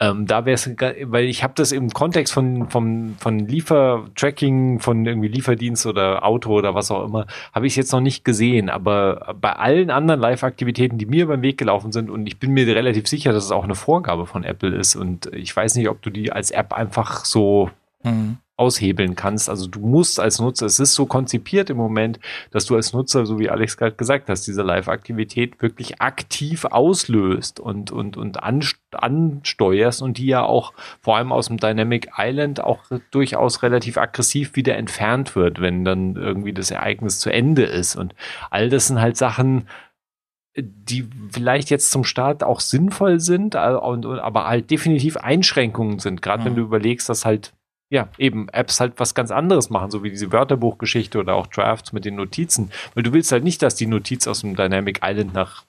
Speaker 3: ähm, da wäre es, weil ich habe das im Kontext von, von, von Liefertracking, von irgendwie Lieferdienst oder Auto oder was auch immer, habe ich es jetzt noch nicht gesehen. Aber bei allen anderen Live-Aktivitäten, die mir beim Weg gelaufen sind, und ich bin mir relativ sicher, dass es auch eine Vorgabe von Apple ist. Und ich weiß nicht, ob du die als App einfach so mhm aushebeln kannst. Also du musst als Nutzer, es ist so konzipiert im Moment, dass du als Nutzer, so wie Alex gerade gesagt hast, diese Live-Aktivität wirklich aktiv auslöst und, und, und ansteuerst und die ja auch vor allem aus dem Dynamic Island auch durchaus relativ aggressiv wieder entfernt wird, wenn dann irgendwie das Ereignis zu Ende ist. Und all das sind halt Sachen, die vielleicht jetzt zum Start auch sinnvoll sind, aber halt definitiv Einschränkungen sind. Gerade mhm. wenn du überlegst, dass halt ja, eben Apps halt was ganz anderes machen, so wie diese Wörterbuchgeschichte oder auch Drafts mit den Notizen. Weil du willst halt nicht, dass die Notiz aus dem Dynamic Island nach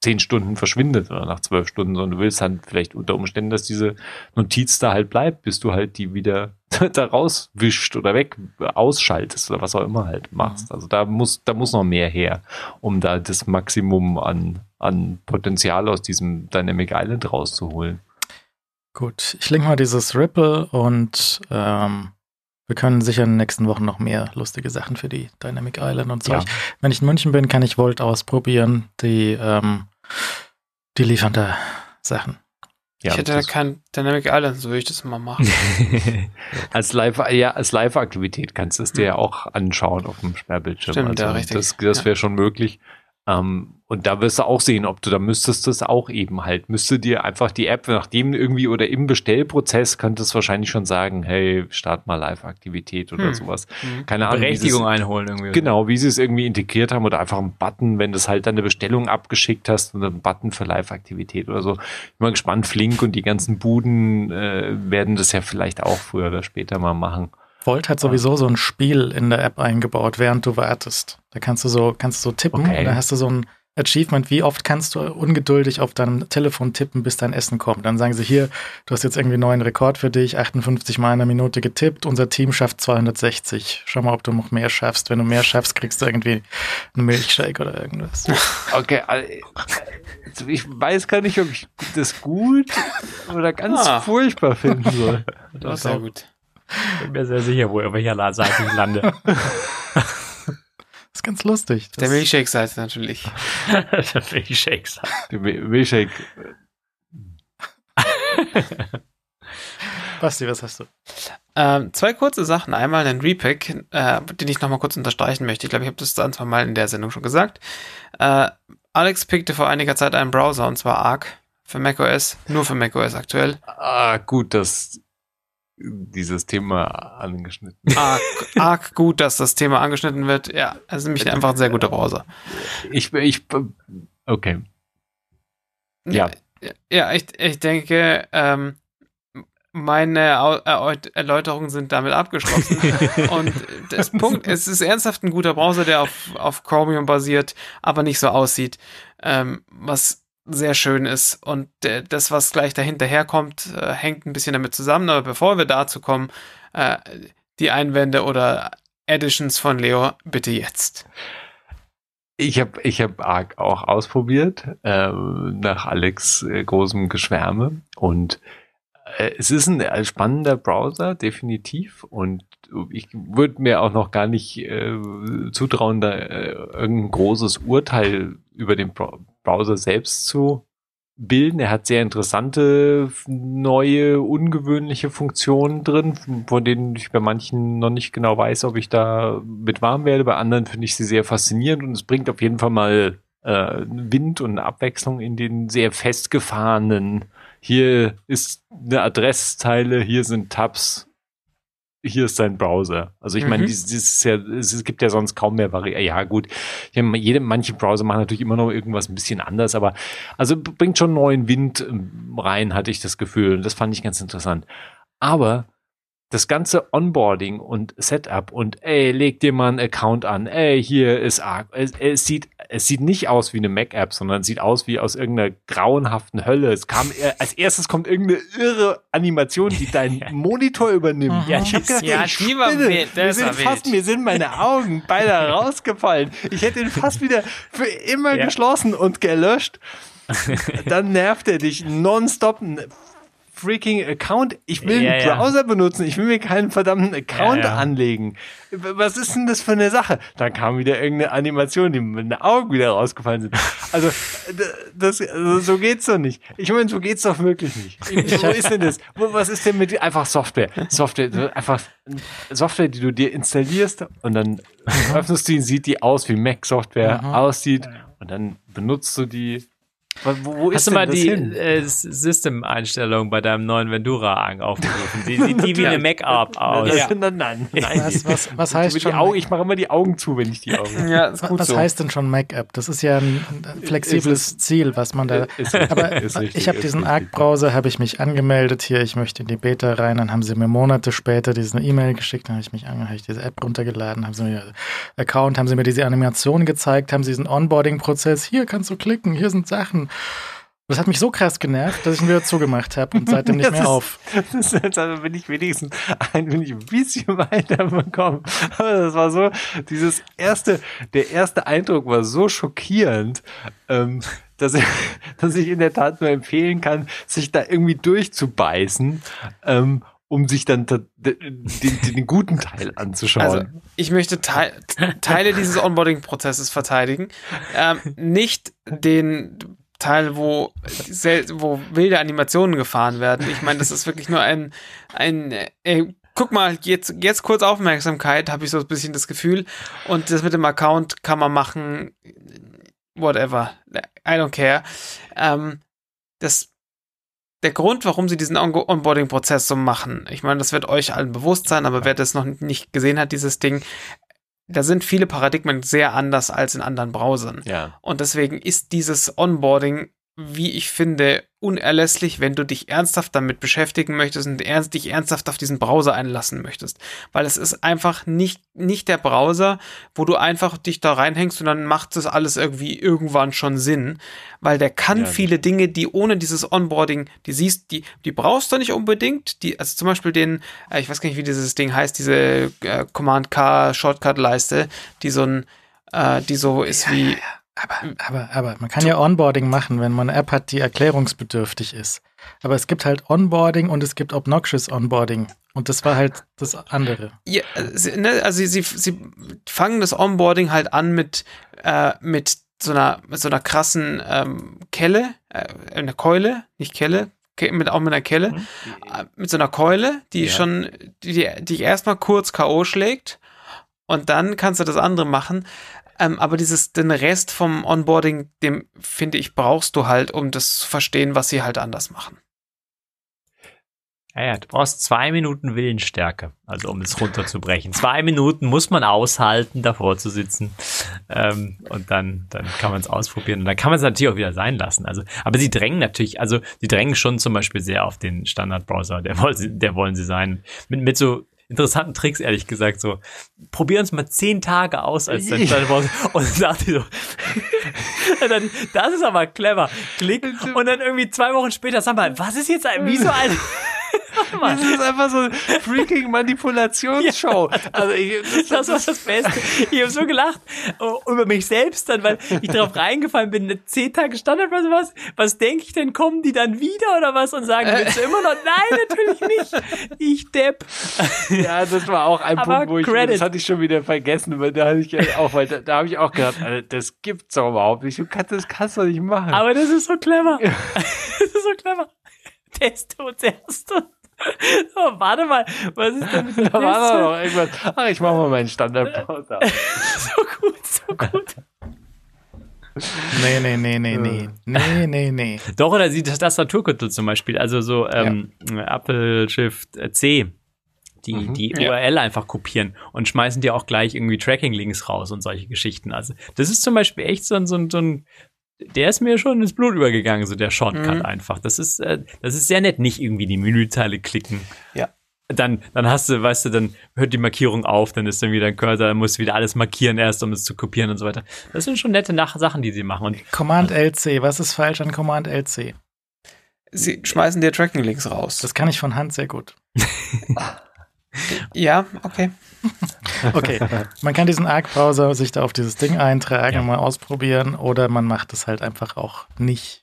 Speaker 3: zehn Stunden verschwindet oder nach zwölf Stunden, sondern du willst halt vielleicht unter Umständen, dass diese Notiz da halt bleibt, bis du halt die wieder da rauswischt oder weg ausschaltest oder was auch immer halt machst. Mhm. Also da muss, da muss noch mehr her, um da das Maximum an, an Potenzial aus diesem Dynamic Island rauszuholen.
Speaker 2: Gut, ich link mal dieses Ripple und ähm, wir können sicher in den nächsten Wochen noch mehr lustige Sachen für die Dynamic Island und so. Ja. Wenn ich in München bin, kann ich Volt ausprobieren. Die, ähm, die liefern da Sachen.
Speaker 5: Ja, ich hätte da kein Dynamic Island, so würde ich das mal machen.
Speaker 3: als Live, ja, als Live-Aktivität kannst du es dir ja auch anschauen auf dem Sperrbildschirm.
Speaker 5: Stimmt,
Speaker 3: also
Speaker 5: ja, richtig.
Speaker 3: Das, das wäre ja. schon möglich. Ähm, und da wirst du auch sehen, ob du da müsstest das auch eben halt, müsste dir einfach die App, nachdem irgendwie oder im Bestellprozess könntest du wahrscheinlich schon sagen, hey, start mal Live-Aktivität oder
Speaker 4: Hm.
Speaker 3: sowas.
Speaker 5: Mhm.
Speaker 3: Keine Ahnung.
Speaker 4: Berechtigung einholen irgendwie.
Speaker 3: Genau, wie sie es irgendwie integriert haben oder einfach einen Button, wenn du es halt deine Bestellung abgeschickt hast und einen Button für Live-Aktivität oder so. Ich bin mal gespannt, Flink und die ganzen Buden äh, werden das ja vielleicht auch früher oder später mal machen.
Speaker 2: Volt hat sowieso so ein Spiel in der App eingebaut, während du wartest. Da kannst du so, kannst du so tippen
Speaker 3: Okay.
Speaker 2: und dann hast du so ein Achievement, wie oft kannst du ungeduldig auf deinem Telefon tippen, bis dein Essen kommt. Dann sagen sie hier, du hast jetzt irgendwie einen neuen Rekord für dich, 58 Mal in einer Minute getippt, unser Team schafft 260. Schau mal, ob du noch mehr schaffst. Wenn du mehr schaffst, kriegst du irgendwie einen Milchshake oder irgendwas.
Speaker 3: Okay, also ich weiß gar nicht, ob ich das gut oder ganz
Speaker 5: Ah.
Speaker 3: furchtbar finden soll.
Speaker 5: Das ist sehr gut.
Speaker 4: Ich bin mir sehr sicher, wo auf welcher Seite ich lande.
Speaker 2: Das ist ganz lustig.
Speaker 5: Der
Speaker 2: Das,
Speaker 5: Milchshake-Seite natürlich.
Speaker 4: das will ich Shakes.
Speaker 3: Der Mi- Milchshake.
Speaker 2: Basti, was hast du?
Speaker 5: Ähm, zwei kurze Sachen. Einmal ein Repack, äh, den ich nochmal kurz unterstreichen möchte. Ich glaube, ich habe das ein, zwei Mal in der Sendung schon gesagt. Äh, Alex pickte vor einiger Zeit einen Browser, und zwar Arc, für macOS, nur für macOS aktuell.
Speaker 3: Ah, gut, dass dieses Thema angeschnitten
Speaker 5: Arc, Arc gut, dass das Thema angeschnitten wird. Ja, es ist nämlich einfach ein sehr guter Browser.
Speaker 3: Ich, ich, okay. Ja.
Speaker 5: Ja, ich, ich denke, ähm, meine Erläuterungen sind damit abgeschlossen. Und das Punkt, es ist ernsthaft ein guter Browser, der auf, auf Chromium basiert, aber nicht so aussieht, ähm, was sehr schön ist. Und das, was gleich dahinter herkommt, äh, hängt ein bisschen damit zusammen. Aber bevor wir dazu kommen, äh, die Einwände oder Additions von Leo, bitte jetzt.
Speaker 3: Ich habe ich hab Arc auch ausprobiert, äh, nach Alex äh, großem Geschwärme. Und es ist ein spannender Browser, definitiv. Und ich würde mir auch noch gar nicht äh, zutrauen, da äh, irgendein großes Urteil über den Bra Browser selbst zu bilden. Er hat sehr interessante, neue, ungewöhnliche Funktionen drin, von denen ich bei manchen noch nicht genau weiß, ob ich da mit warm werde. Bei anderen finde ich sie sehr faszinierend und es bringt auf jeden Fall mal äh, Wind und Abwechslung in den sehr festgefahrenen. Hier ist eine Adresszeile, hier sind Tabs, hier ist dein Browser. Also ich meine,
Speaker 5: Mhm.
Speaker 3: dieses ist ja, es gibt ja sonst kaum mehr Varianten. Ja gut, jede, manche Browser machen natürlich immer noch irgendwas ein bisschen anders, aber also bringt schon neuen Wind ähm, rein, hatte ich das Gefühl. Und das fand ich ganz interessant. Aber das ganze Onboarding und Setup und ey, leg dir mal einen Account an, ey, hier ist Arc. Es, es sieht, es sieht nicht aus wie eine Mac-App, sondern es sieht aus wie aus irgendeiner grauenhaften Hölle. Es kam, äh, als erstes kommt irgendeine irre Animation, die deinen Monitor übernimmt.
Speaker 2: Ja,
Speaker 3: ich hab gedacht,
Speaker 5: ja,
Speaker 3: ich
Speaker 5: war
Speaker 3: spinne.
Speaker 5: wild,
Speaker 3: mir sind fast,
Speaker 5: wild.
Speaker 3: mir sind meine Augen beide rausgefallen. Ich hätte ihn fast wieder für immer
Speaker 4: Ja.
Speaker 3: geschlossen und gelöscht. Dann nervt er dich nonstop. Freaking Account. Ich will
Speaker 4: Ja,
Speaker 3: einen
Speaker 4: ja.
Speaker 3: Browser benutzen. Ich will mir keinen verdammten Account
Speaker 4: Ja, ja.
Speaker 3: anlegen. Was ist denn das für eine Sache? Dann kam wieder irgendeine Animation, die mit den Augen wieder rausgefallen sind. Also, das, also so geht's doch nicht. Ich meine, so geht's doch wirklich nicht. Wo ist denn das? Was ist denn mit einfach Software? Software, so einfach Software, die du dir installierst und dann öffnest du die, sieht die aus wie Mac-Software
Speaker 2: Mhm.
Speaker 3: aussieht und dann benutzt du die. Wo, wo ist
Speaker 4: Hast du
Speaker 3: denn
Speaker 4: mal die äh, System-Einstellung bei deinem neuen Vendura aufgerufen? Die sieht die wie eine Mac-App aus.
Speaker 3: Ja. Nein, nein, nein.
Speaker 2: Was, was, was heißt schon?
Speaker 3: Augen, ich mache immer die Augen zu, wenn ich die Augen.
Speaker 5: Ja, ist
Speaker 2: Was,
Speaker 5: gut
Speaker 2: was
Speaker 5: so.
Speaker 2: heißt denn schon Mac-App? Das ist ja ein flexibles Ziel, was man da.
Speaker 3: Ist richtig,
Speaker 2: Aber
Speaker 3: ist richtig,
Speaker 2: ich habe
Speaker 3: ist
Speaker 2: diesen. Arc-Browser, habe ich mich angemeldet hier, ich möchte in die Beta rein, dann haben sie mir Monate später diese E-Mail geschickt, dann habe ich mich ange, habe ich diese App runtergeladen, haben sie mir Account, haben sie mir diese Animation gezeigt, haben sie diesen Onboarding-Prozess, hier kannst du klicken, hier sind Sachen. Das hat mich so krass genervt, dass ich ihn wieder zugemacht habe und seitdem nicht mehr
Speaker 3: ist-
Speaker 2: auf.
Speaker 3: Das ist jetzt, also bin ich wenigstens ein, bin ich ein bisschen weiterbekommen. Aber das war so, dieses erste, der erste Eindruck war so schockierend, ähm, dass, ich, dass ich in der Tat nur empfehlen kann, sich da irgendwie durchzubeißen, ähm, um sich dann den, den guten Teil anzuschauen.
Speaker 5: Also, ich möchte Teil, Teile dieses Onboarding-Prozesses verteidigen. Ähm, nicht den Teil, wo, wo wilde Animationen gefahren werden. Ich meine, das ist wirklich nur ein, ein äh, guck mal, jetzt, jetzt kurz Aufmerksamkeit, habe ich so ein bisschen das Gefühl. Und das mit dem Account kann man machen. whatever. I don't care. Ähm, das, der Grund, warum sie diesen On Onboarding-Prozess so machen, ich meine, das wird euch allen bewusst sein, aber wer das noch nicht gesehen hat, dieses Ding, da sind viele Paradigmen sehr anders als in anderen Browsern.
Speaker 3: Ja.
Speaker 5: Und deswegen ist dieses Onboarding wie ich finde, unerlässlich, wenn du dich ernsthaft damit beschäftigen möchtest und ernst, dich ernsthaft auf diesen Browser einlassen möchtest. Weil es ist einfach nicht, nicht der Browser, wo du einfach dich da reinhängst und dann macht das alles irgendwie irgendwann schon Sinn. Weil der kann
Speaker 3: Ja,
Speaker 5: viele Dinge, die ohne dieses Onboarding, die siehst, die, die brauchst du nicht unbedingt. Die, also zum Beispiel den, äh, ich weiß gar nicht, wie dieses Ding heißt, diese äh, Command-K-Shortcut-Leiste, die so ein, äh, die so ist wie,
Speaker 2: Aber, aber, aber man kann ja Onboarding machen, wenn man eine App hat, die erklärungsbedürftig ist. Aber es gibt halt Onboarding und es gibt Obnoxious Onboarding. Und das war halt das andere.
Speaker 5: Ja, sie, ne, also sie, sie, sie fangen das Onboarding halt an mit, äh, mit so einer, mit so einer krassen ähm, Kelle, äh, einer Keule, nicht Kelle, ke mit, auch mit einer Kelle, äh, mit so einer Keule, die
Speaker 3: Ja.
Speaker 5: schon, die, die dich erstmal kurz K.O. schlägt und dann kannst du das andere machen. Ähm, aber dieses, den Rest vom Onboarding, dem finde ich, brauchst du halt, um das zu verstehen, was sie halt anders machen.
Speaker 4: Ja, ja, du brauchst zwei Minuten Willensstärke, also um es runterzubrechen. Zwei Minuten muss man aushalten, davor zu sitzen. Ähm, und dann, dann kann man es ausprobieren. Und dann kann man es natürlich auch wieder sein lassen. Also, aber sie drängen natürlich, also sie drängen schon zum Beispiel sehr auf den Standardbrowser, der wollen sie, der wollen sie sein. Mit, mit so interessanten Tricks, ehrlich gesagt, so, probier uns mal zehn Tage aus als dein Standardbrowser. Und dann dachte ich so, dann, das ist aber clever. Klick. Und dann irgendwie zwei Wochen später, sag mal, was ist jetzt ein, wie so ein.
Speaker 3: Das ist einfach so eine freaking Manipulationsshow. Also ich,
Speaker 4: Das war das Beste. Ich habe so gelacht oh, über mich selbst dann, weil ich darauf reingefallen bin, zehn Tage Standard oder was. Was denke ich denn? Kommen die dann wieder oder was und sagen, willst du immer noch? Nein, natürlich nicht. Ich Depp.
Speaker 3: Ja, das war auch ein
Speaker 4: Aber
Speaker 3: Punkt, wo ich,
Speaker 4: Credit.
Speaker 3: das hatte ich schon wieder vergessen, weil da hatte ich ja auch, weil da, da habe ich auch gedacht, Alter, das gibt's doch überhaupt nicht. Du kannst, das kannst du nicht machen.
Speaker 4: Aber das ist so clever. Das ist so clever. Teste uns erst. So, warte mal, was ist denn mit dem
Speaker 3: da war noch irgendwas. Ach, ich mache mal meinen Standardbrowser.
Speaker 4: So gut, so gut.
Speaker 2: Nee, nee, nee, nee, nee. Nee, nee, nee.
Speaker 4: Doch, oder die Tastaturkürzel zum Beispiel, also so ähm, Apple Shift äh, C, die
Speaker 3: Mhm.
Speaker 4: die
Speaker 5: Ja.
Speaker 4: URL einfach kopieren und schmeißen dir auch gleich irgendwie Tracking-Links raus und solche Geschichten. Also das ist zum Beispiel echt so ein, so ein, so ein der ist mir schon ins Blut übergegangen, so der Shortcut
Speaker 5: Mhm.
Speaker 4: einfach. Das ist, äh, das ist sehr nett, nicht irgendwie die Menüzeile klicken.
Speaker 5: Ja.
Speaker 4: Dann, dann hast du, weißt du, dann hört die Markierung auf, dann ist dann wieder ein Cursor, dann musst du wieder alles markieren erst, um es zu kopieren und so weiter. Das sind schon nette Nach Sachen, die sie machen. Und
Speaker 2: Command LC, was ist falsch an Command LC?
Speaker 5: Sie schmeißen dir Tracking-Links raus.
Speaker 2: Das kann ich von Hand sehr gut.
Speaker 5: ja, okay.
Speaker 2: Okay, man kann diesen Arc-Browser sich da auf dieses Ding eintragen
Speaker 4: Ja.
Speaker 2: und mal ausprobieren oder man macht es halt einfach auch nicht.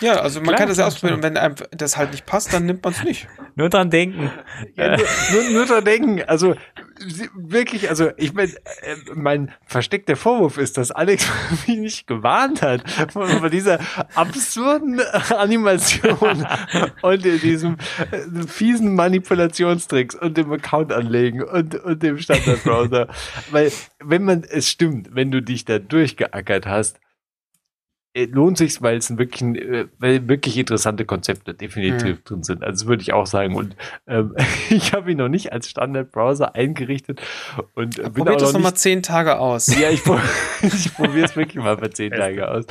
Speaker 5: Ja, also man
Speaker 4: Klar,
Speaker 5: kann das ja ausprobieren und wenn einem das halt nicht passt, dann nimmt man es nicht.
Speaker 4: nur dran denken.
Speaker 3: Ja, nur, nur, nur dran denken, also wirklich, also ich meine, äh, mein versteckter Vorwurf ist, dass Alex mich nicht gewarnt hat von, von dieser absurden Animation und diesem äh, fiesen Manipulationstricks und dem Account anlegen und, und dem Standardbrowser. Weil, wenn man, es stimmt, wenn du dich da durchgeackert hast, lohnt sich's, weil es wirklich, äh, weil wirklich interessante Konzepte definitiv drin sind. Also würde ich auch sagen. Und ähm, ich habe ihn noch nicht als Standardbrowser eingerichtet und äh, bin
Speaker 5: Probiert
Speaker 3: auch
Speaker 5: das
Speaker 3: noch
Speaker 5: nochmal zehn Tage aus.
Speaker 3: Ja, ich, ich probiere es wirklich mal für zehn Tage aus.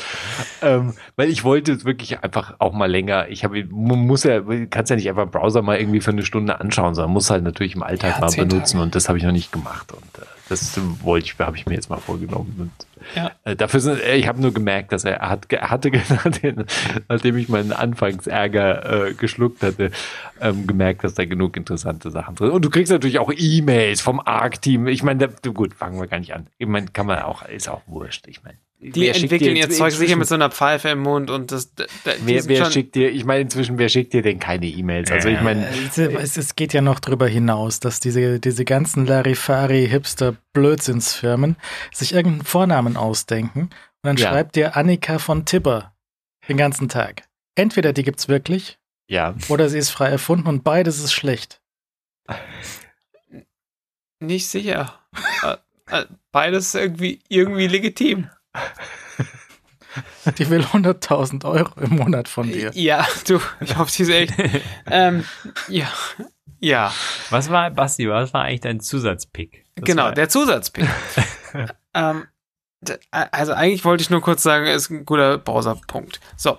Speaker 3: Ähm, weil ich wollte es wirklich einfach auch mal länger. Ich habe, man muss ja, kannst ja nicht einfach einen Browser mal irgendwie für eine Stunde anschauen, sondern muss halt natürlich im Alltag
Speaker 5: Ja,
Speaker 3: mal benutzen
Speaker 5: Tage.
Speaker 3: und das habe ich noch nicht gemacht. Und äh, das wollte ich, habe ich mir jetzt mal vorgenommen. Und
Speaker 5: Ja.
Speaker 3: äh, dafür sind, äh, ich habe nur gemerkt, dass er, hat, hatte, nachdem, nachdem ich meinen Anfangsärger äh, geschluckt hatte, ähm, gemerkt, dass da genug interessante Sachen drin sind. Und du kriegst natürlich auch E-Mails vom ARC-Team. Ich meine, gut, fangen wir gar nicht an. Ich meine, kann man auch, ist auch wurscht. Ich meine,
Speaker 5: Die
Speaker 3: wer schickt
Speaker 5: entwickeln
Speaker 3: dir
Speaker 5: ihr Zeug sicher mit so einer Pfeife im Mund und das. da- da- die
Speaker 3: Wer, wer
Speaker 5: schon-
Speaker 3: schickt dir, ich meine, inzwischen, wer schickt dir denn keine E-Mails? Also ich meine,
Speaker 2: Äh, Es, es geht ja noch drüber hinaus, dass diese, diese ganzen Larifari-Hipster-Blödsinnsfirmen sich irgendeinen Vornamen ausdenken und dann
Speaker 3: Ja.
Speaker 2: schreibt dir Annika von Tipper den ganzen Tag. Entweder die gibt's wirklich
Speaker 3: ja.
Speaker 2: oder sie ist frei erfunden und beides ist schlecht.
Speaker 5: Nicht sicher. Äh, äh, Beides irgendwie, irgendwie legitim.
Speaker 2: Die will 100.000 Euro im Monat von dir.
Speaker 5: Ja, du, ich hoffe, die ist echt. ähm, ja, ja,
Speaker 4: Was war, Basti, was war eigentlich dein Zusatzpick? Das
Speaker 5: genau, der Zusatzpick. ähm, also eigentlich wollte ich nur kurz sagen, ist ein guter Browserpunkt. So.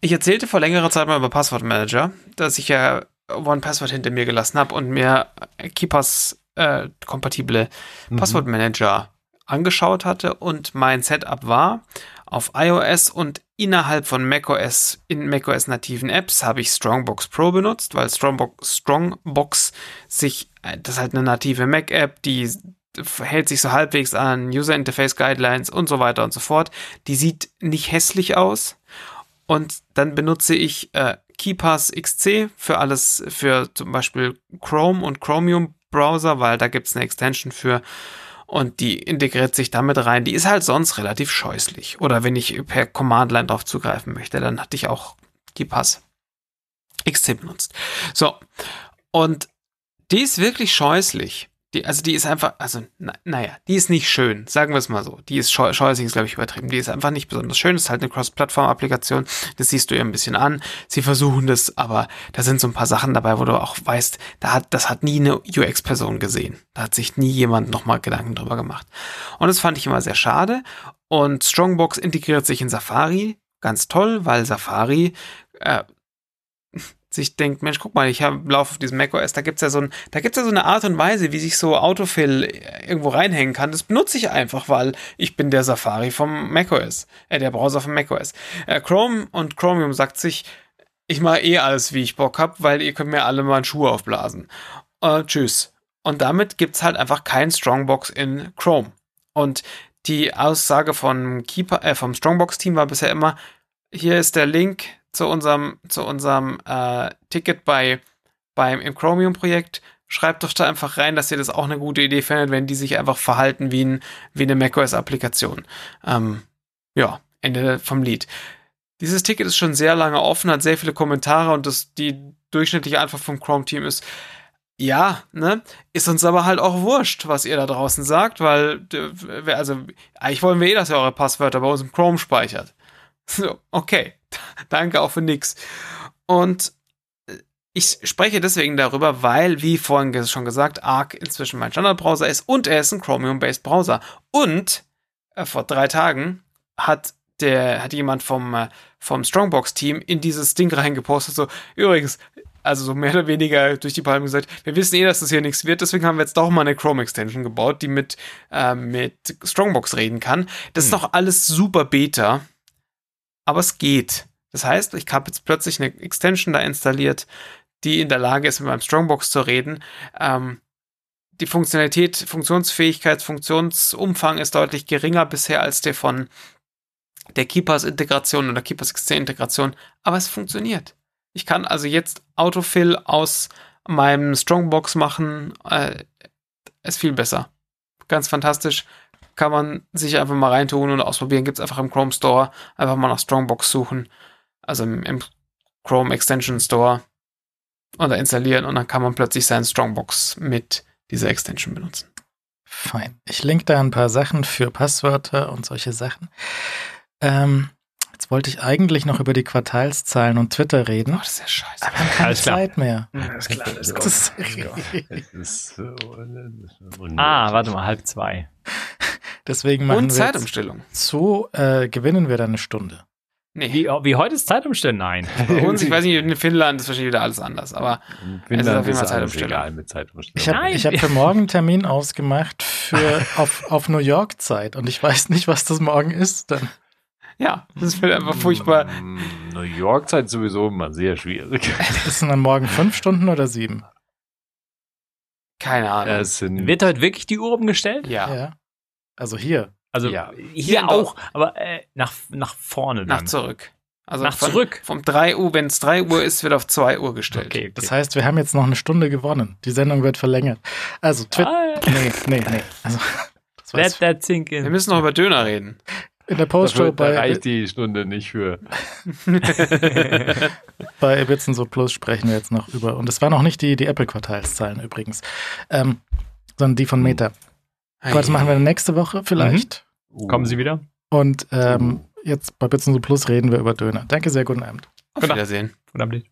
Speaker 5: Ich erzählte vor längerer Zeit mal über Passwortmanager, dass ich ja OnePassword hinter mir gelassen habe und mir Keepers äh, kompatible Passwortmanager angeschaut hatte und mein Setup war auf iOS und innerhalb von macOS in macOS nativen Apps habe ich Strongbox Pro benutzt, weil Strongbox, Strongbox sich äh, das ist halt eine native Mac App, die hält sich so halbwegs an User Interface Guidelines und so weiter und so fort. Die sieht nicht hässlich aus und dann benutze ich äh, KeyPass XC für alles, für zum Beispiel Chrome und Chromium Browser, weil da gibt es eine Extension für und die integriert sich damit rein. Die ist halt sonst relativ scheußlich. Oder wenn ich per Command-Line drauf zugreifen möchte, dann hatte ich auch KeyPass XC benutzt. So. Und die ist wirklich scheußlich. Die, also die ist einfach, also na, naja, die ist nicht schön, sagen wir es mal so. Die ist scheu scheußlich, ist glaube ich übertrieben. Die ist einfach nicht besonders schön. Das ist halt eine Cross-Plattform-Applikation. Das siehst du ihr ein bisschen an. Sie versuchen das, aber da sind so ein paar Sachen dabei, wo du auch weißt, da hat, das hat nie eine UX-Person gesehen. Da hat sich nie jemand nochmal Gedanken drüber gemacht. Und das fand ich immer sehr schade. Und Strongbox integriert sich in Safari ganz toll, weil Safari äh, sich denkt, Mensch, guck mal, ich habe Lauf auf diesem macOS, da gibt's ja so ja so eine Art und Weise, wie sich so Autofill irgendwo reinhängen kann. Das benutze ich einfach, weil ich bin der Safari vom macOS, äh, der Browser vom macOS. Äh, Chrome und Chromium sagt sich, ich mache eh alles, wie ich Bock hab, weil ihr könnt mir alle mal einen Schuh aufblasen. Äh, tschüss. Und damit gibt's halt einfach kein Strongbox in Chrome. Und die Aussage Keeper, äh, vom Strongbox-Team war bisher immer, hier ist der Link zu unserem, zu unserem äh, Ticket bei beim im Chromium-Projekt. Schreibt doch da einfach rein, dass ihr das auch eine gute Idee findet, wenn die sich einfach verhalten wie, ein, wie eine macOS-Applikation. Ähm, ja, Ende vom Lied. Dieses Ticket ist schon sehr lange offen, hat sehr viele Kommentare und das, die durchschnittliche Antwort vom Chrome-Team ist, ja, ne, ist uns aber halt auch wurscht, was ihr da draußen sagt, weil, also, eigentlich wollen wir eh, dass ihr eure Passwörter bei uns im Chrome speichert. So, okay. Danke auch für nix. Und äh, ich spreche deswegen darüber, weil, wie vorhin schon gesagt, Arc inzwischen mein Standardbrowser ist und er ist ein Chromium-based Browser. Und äh, vor drei Tagen hat der, hat jemand vom, äh, vom Strongbox-Team in dieses Ding reingepostet, so, übrigens, also so mehr oder weniger durch die Palme gesagt, wir wissen eh, dass das hier nichts wird, deswegen haben wir jetzt doch mal eine Chrome-Extension gebaut, die mit, äh, mit Strongbox reden kann. Das ist noch alles super Beta, aber es geht. Das heißt, ich habe jetzt plötzlich eine Extension da installiert, die in der Lage ist, mit meinem Strongbox zu reden. Ähm, die Funktionalität, Funktionsfähigkeit, Funktionsumfang ist deutlich geringer bisher als der von der Keepers-Integration oder Keepers XC-Integration, aber es funktioniert. Ich kann also jetzt Autofill aus meinem Strongbox machen. Äh, ist viel besser. Ganz fantastisch. Kann man sich einfach mal reintun und ausprobieren. Gibt es einfach im Chrome Store. Einfach mal nach Strongbox suchen. Also im, im Chrome Extension Store. Und da installieren und dann kann man plötzlich seinen Strongbox mit dieser Extension benutzen.
Speaker 2: Fein. Ich link da ein paar Sachen für Passwörter und solche Sachen. Ähm, jetzt wollte ich eigentlich noch über die Quartalszahlen und Twitter
Speaker 5: Oh,
Speaker 2: reden.
Speaker 5: das ist ja scheiße.
Speaker 2: Aber wir haben keine. Zeit mehr.
Speaker 3: Alles klar,
Speaker 2: das ist-
Speaker 3: Das ist.
Speaker 4: Ah, warte mal, halb zwei.
Speaker 2: Deswegen machen
Speaker 5: Und
Speaker 2: wir
Speaker 5: Zeitumstellung.
Speaker 2: so, äh, gewinnen wir dann eine Stunde.
Speaker 5: Nee.
Speaker 4: Wie, wie heute ist Zeitumstellung? Nein.
Speaker 5: Bei uns, ich weiß nicht, in Finnland ist wahrscheinlich wieder alles anders, aber
Speaker 3: In
Speaker 5: Es ist auf
Speaker 3: Finnland
Speaker 5: jeden Fall Zeitumstellung.
Speaker 3: egal mit Zeitumstellung.
Speaker 2: Ich habe hab für morgen einen Termin ausgemacht für, auf, auf New York Zeit und ich weiß nicht, was das morgen ist. Dann.
Speaker 5: Ja, das wird einfach furchtbar.
Speaker 3: Mm, New York Zeit sowieso immer sehr schwierig.
Speaker 2: Ist dann morgen fünf Stunden oder sieben?
Speaker 5: Keine Ahnung.
Speaker 3: Es sind
Speaker 4: Wird heute wirklich die Uhr umgestellt?
Speaker 5: ja,
Speaker 2: Ja. Also hier.
Speaker 4: Also
Speaker 3: Ja.
Speaker 4: hier
Speaker 5: Hier
Speaker 4: auch, aber äh, nach, nach vorne dann.
Speaker 5: nach zurück. Also
Speaker 4: Nach
Speaker 5: von,
Speaker 4: zurück.
Speaker 5: Vom 3 Uhr, wenn es 3 Uhr ist, wird auf 2 Uhr gestellt.
Speaker 4: Okay, okay.
Speaker 2: Das heißt, wir haben jetzt noch eine Stunde gewonnen. Die Sendung wird verlängert. Also Twitter.
Speaker 4: Ah,
Speaker 2: Nee, nee, nee. Also, das
Speaker 4: let that sink
Speaker 5: Wir
Speaker 4: in.
Speaker 5: müssen noch über Döner reden.
Speaker 2: In der Postshow bei,
Speaker 3: reicht die Stunde nicht für.
Speaker 2: bei Ibitzen so Plus sprechen wir jetzt noch über. Und es waren noch nicht die, die Apple-Quartalszahlen übrigens, ähm, sondern die von Meta. Aber das machen wir nächste Woche vielleicht.
Speaker 3: Uh,
Speaker 4: Kommen Sie wieder?
Speaker 2: Und ähm, jetzt bei Bits und so Plus reden wir über Döner. Danke sehr, guten Abend.
Speaker 5: Auf. Wiedersehen.
Speaker 4: Verdammt.